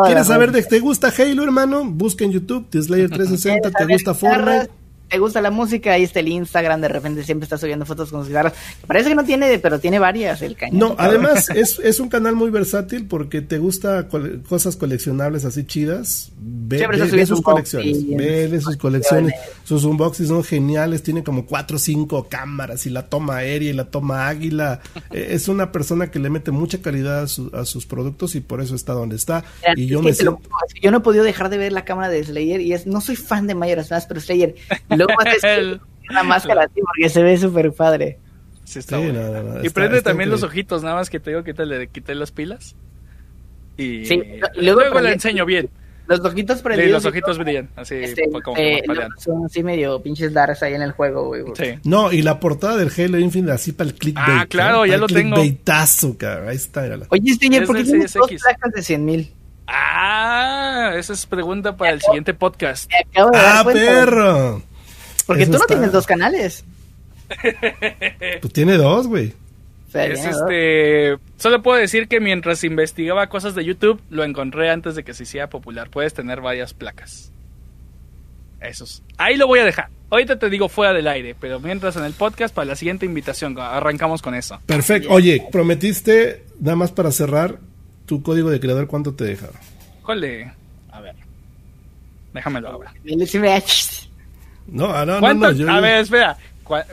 ¿Quieres saber de te gusta Halo, hermano? Busca en YouTube The Slayer 360, te gusta Fortnite. Te gusta la música, ahí está el Instagram, de repente siempre está subiendo fotos con sus guitarras. Parece que no tiene, pero tiene varias el cañón. No, además es, es un canal muy versátil porque te gusta cosas coleccionables así chidas. Ve, sus colecciones, ve sus colecciones. Sus unboxings son geniales, tiene como cuatro o cinco cámaras y la toma aérea y la toma águila. Eh, es una persona que le mete mucha calidad a, sus productos y por eso está donde está. y yo me yo no he podido dejar de ver la cámara de Slayer y es no soy fan de Mayoras más, pero Slayer Luego haces una máscara así porque se ve súper padre. y prende también los ojitos, nada más que te digo que te le quité las pilas. Y, luego, le enseño bien. Los ojitos prendidos. los ojitos brillan, así este, como eh, Son así medio pinches darks ahí en el juego, güey. No, y la portada del Halo Infinite así para el clickbait. Ah, claro, ya lo tengo. Clickbaitazo, Ahí está. Oye, Stinger, ¿por qué tienes dos placas de 100 mil? Ah, esa es pregunta para el siguiente podcast. Ah, perro. Porque tú no tienes dos canales. Pues tiene dos, güey. Es este. Solo puedo decir que mientras investigaba cosas de YouTube, lo encontré antes de que se hiciera popular. Puedes tener varias placas. Esos. Ahí lo voy a dejar. Ahorita te digo fuera del aire, pero mientras en el podcast, para la siguiente invitación, arrancamos con eso. Perfecto. Oye, prometiste, nada más para cerrar, tu código de creador, ¿cuánto te dejaron? Jole. A ver. Déjamelo ahora. No, ah, no, no, no, A ver, espera.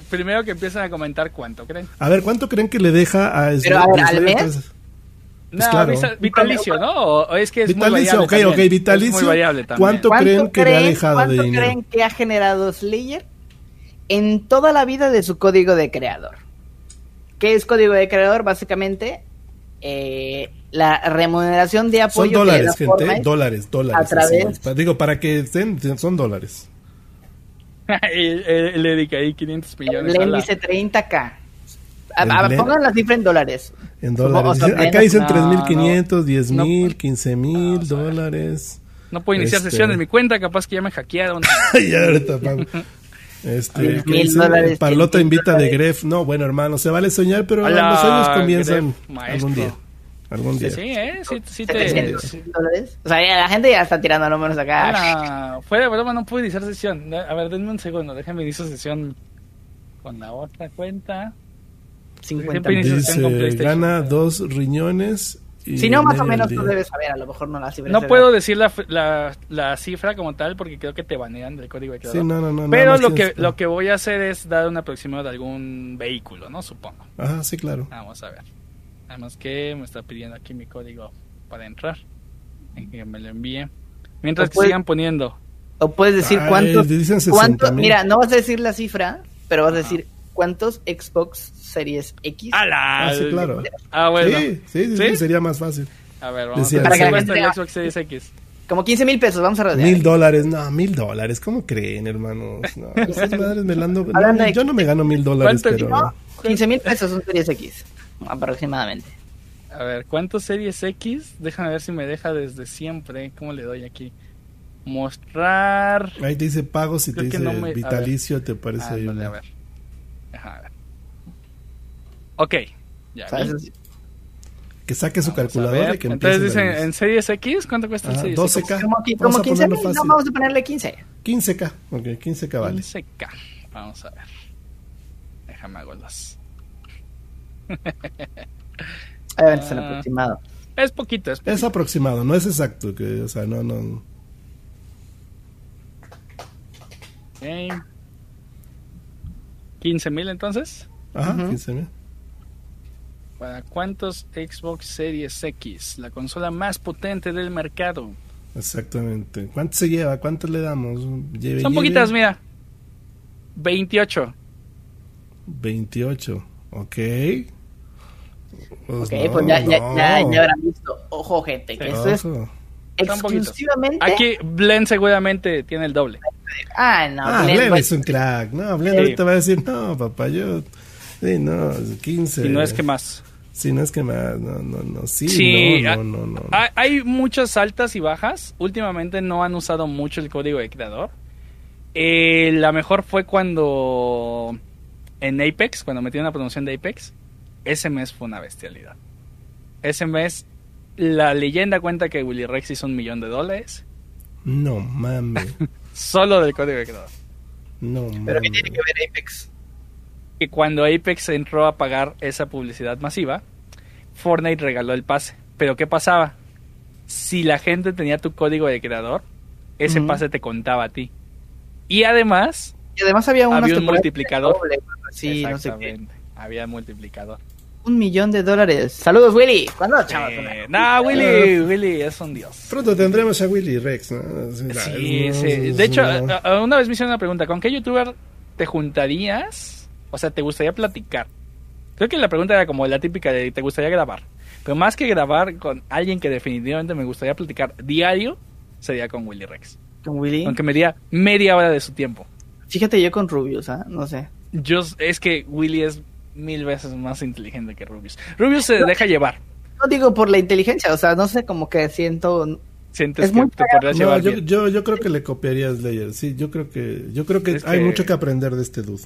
Primero que empiecen a comentar cuánto creen. A ver, ¿cuánto creen que le deja a Pero a ver, al mes. Pues no, vitalicio, ¿no? O es que es vitalicio, muy variable. Ok, ok, vitalicio. muy variable también. ¿Cuánto, creen que le ha dejado de dinero? ¿Cuánto creen que ha generado Slayer en toda la vida de su código de creador? ¿Qué es código de creador? Básicamente, eh, la remuneración de apoyo. Son dólares, gente, dólares, dólares. A través. digo, para que estén, son dólares. le dedica ahí 500 millones. Le dice 30k. pongan la cifra en dólares. En dólares. Acá dicen 3.500, 10.000, 15.000 dólares. No puedo iniciar este... sesión en mi cuenta, capaz que ya me hackearon. ya ahorita, Este, Parlota invita de Gref. No, bueno, hermano, se vale soñar, pero los sueños comienzan algún día. Algún día. Sí, ¿eh? Sí, sí te... O sea, la gente ya está tirando números acá. Fue de broma, no pude iniciar sesión. A ver, denme un segundo, déjame iniciar sesión con la otra cuenta. 50 Dice, gana dos riñones y si no, más o menos tú debes saber, a lo mejor no la cifra. No puedo decir la, la, la, cifra como tal porque creo que te banean del código de creador. Sí, no, no, no, Pero lo que, lo que voy a hacer es dar un aproximado de algún vehículo, ¿no? Supongo. Ajá, sí, claro. Vamos a ver. Además que me está pidiendo aquí mi código para entrar. Que me lo envíe. Mientras que sigan poniendo. O puedes decir cuántos. cuánto, mira, no vas a decir la cifra, pero vas a decir cuántos Xbox Series X. Ah, sí, claro. Ah, bueno. Sí, sí, sí, sería más fácil. A ver, vamos a ver. Para que el Xbox Series X. Como 15 mil pesos, vamos a rodear. Mil dólares, no, mil dólares, ¿cómo creen, hermanos? No, esas madres me lando, no, yo no me gano mil dólares, pero... No, 15 mil pesos un Series X, aproximadamente. A ver, ¿cuántos Series X? Déjame ver si me deja desde siempre. ¿Cómo le doy aquí? Mostrar. Ahí te dice pagos y te dice vitalicio, ¿te parece ahí? a ver. Déjame ver. Ok. Ya que saque su calculadora y que Entonces dicen, ¿en Series X cuánto cuesta el Series 12K. X? Como, 15 No, vamos a ponerle 15. 15K, ok, 15K vale. 15K, vamos a ver. Déjame hago los. Obviamente es ah, aproximado. Es poquito, es Es aproximado, no es exacto. Que, o sea, no, no. Okay. 15 mil entonces. Ajá, 15 mil. ¿Para cuántos Xbox Series X? La consola más potente del mercado. Exactamente. ¿Cuánto se lleva? ¿Cuánto le damos? Son poquitas, mira. 28. 28. Ok. Pues ok, pues ya, ya, ya, habrán visto. Ojo, gente, que eso es exclusivamente. Aquí Blend seguramente tiene el doble. Ah, no. Ah, Blend, es un crack. No, Blend ahorita va a decir, no, papá, yo. Sí, no, 15. Y no es que más. Sí, no es que más. No, no, no. Sí, no, no, no, Hay muchas altas y bajas. Últimamente no han usado mucho el código de creador. Eh, la mejor fue cuando. En Apex, cuando metí una promoción de Apex ese mes fue una bestialidad. Ese mes, la leyenda cuenta que Willy Rex hizo un millón de dólares. No mames. Solo del código de creador. No, Pero ¿qué tiene que ver Apex? Que cuando Apex entró a pagar esa publicidad masiva, Fortnite regaló el pase. Pero ¿qué pasaba? Si la gente tenía tu código de creador, ese pase te contaba a ti. Y además, y además había, había un multiplicador. sí, no sé qué. Había multiplicador. Un millón de dólares. Saludos, Willy. ¿Cuándo chavos? Eh, no, Willy, Willy es un dios. Pronto tendremos a Willy Rex, ¿no? Sí, sí. De hecho, una vez me hicieron una pregunta. ¿Con qué youtuber te juntarías? O sea, ¿te gustaría platicar? Creo que la pregunta era como la típica de ¿te gustaría grabar? Pero más que grabar con alguien que definitivamente me gustaría platicar diario, sería con Willy Rex. ¿Con Willy? Aunque me diera media hora de su tiempo. Fíjate yo con Rubius, ¿ah? No sé. Yo, es que Willy es mil veces más inteligente que Rubius. Rubius se deja llevar. No digo por la inteligencia, o sea, no sé, como que siento... Sientes que te podrías llevar yo, yo, yo, creo que le copiaría a Slayer, sí, yo creo que, yo creo que hay mucho que aprender de este dude.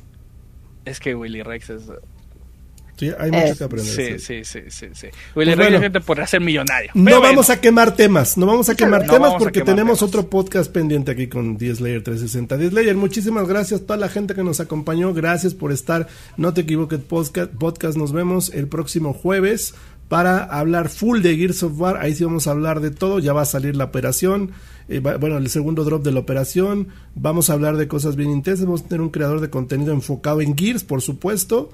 Es que Willy Rex es hay mucho que aprender. Sí, sí, sí, sí, sí. Willy pues bueno, podrá ser millonario. no vamos a quemar temas, no vamos a quemar temas porque tenemos otro podcast pendiente aquí con 10 Layer 360. 10 Layer, muchísimas gracias a toda la gente que nos acompañó. Gracias por estar. No te equivoques, podcast. podcast. Nos vemos el próximo jueves para hablar full de Gears of War. Ahí sí vamos a hablar de todo. Ya va a salir la operación. Eh, bueno, el segundo drop de la operación. Vamos a hablar de cosas bien intensas. Vamos a tener un creador de contenido enfocado en Gears, por supuesto.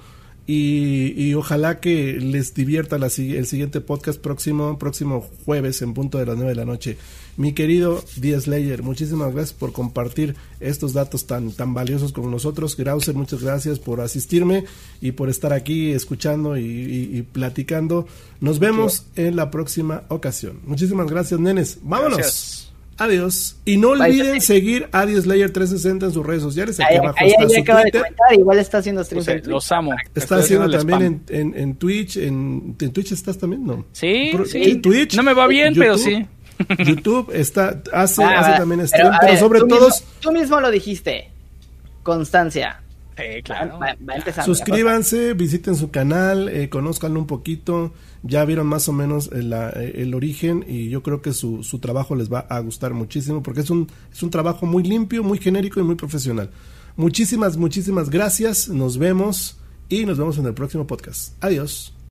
Y, ojalá que les divierta la, el siguiente podcast próximo, próximo jueves en punto de las 9 de la noche. Mi querido Díaz Layer, muchísimas gracias por compartir estos datos tan, tan valiosos con nosotros. Grauser, muchas gracias por asistirme y por estar aquí escuchando y, platicando. Nos vemos en la próxima ocasión. Muchísimas gracias, nenes. Vámonos. Adiós. Y no olviden seguir a Layer 360 en sus redes sociales. Aquí abajo está su Twitter. igual está haciendo streams. los amo. Está haciendo también en, en, Twitch. En, ¿En Twitch estás también? No. Sí, sí. Twitch. No me va bien, pero sí. YouTube está, hace, ah, hace también stream, pero, sobre todo. tú mismo lo dijiste. Constancia. Claro. Suscríbanse, visiten su canal, eh, conózcanlo un poquito ya vieron más o menos el, el, origen y yo creo que su, su, trabajo les va a gustar muchísimo porque es un, es un trabajo muy limpio, muy genérico y muy profesional. Muchísimas, muchísimas gracias, nos vemos y nos vemos en el próximo podcast. Adiós.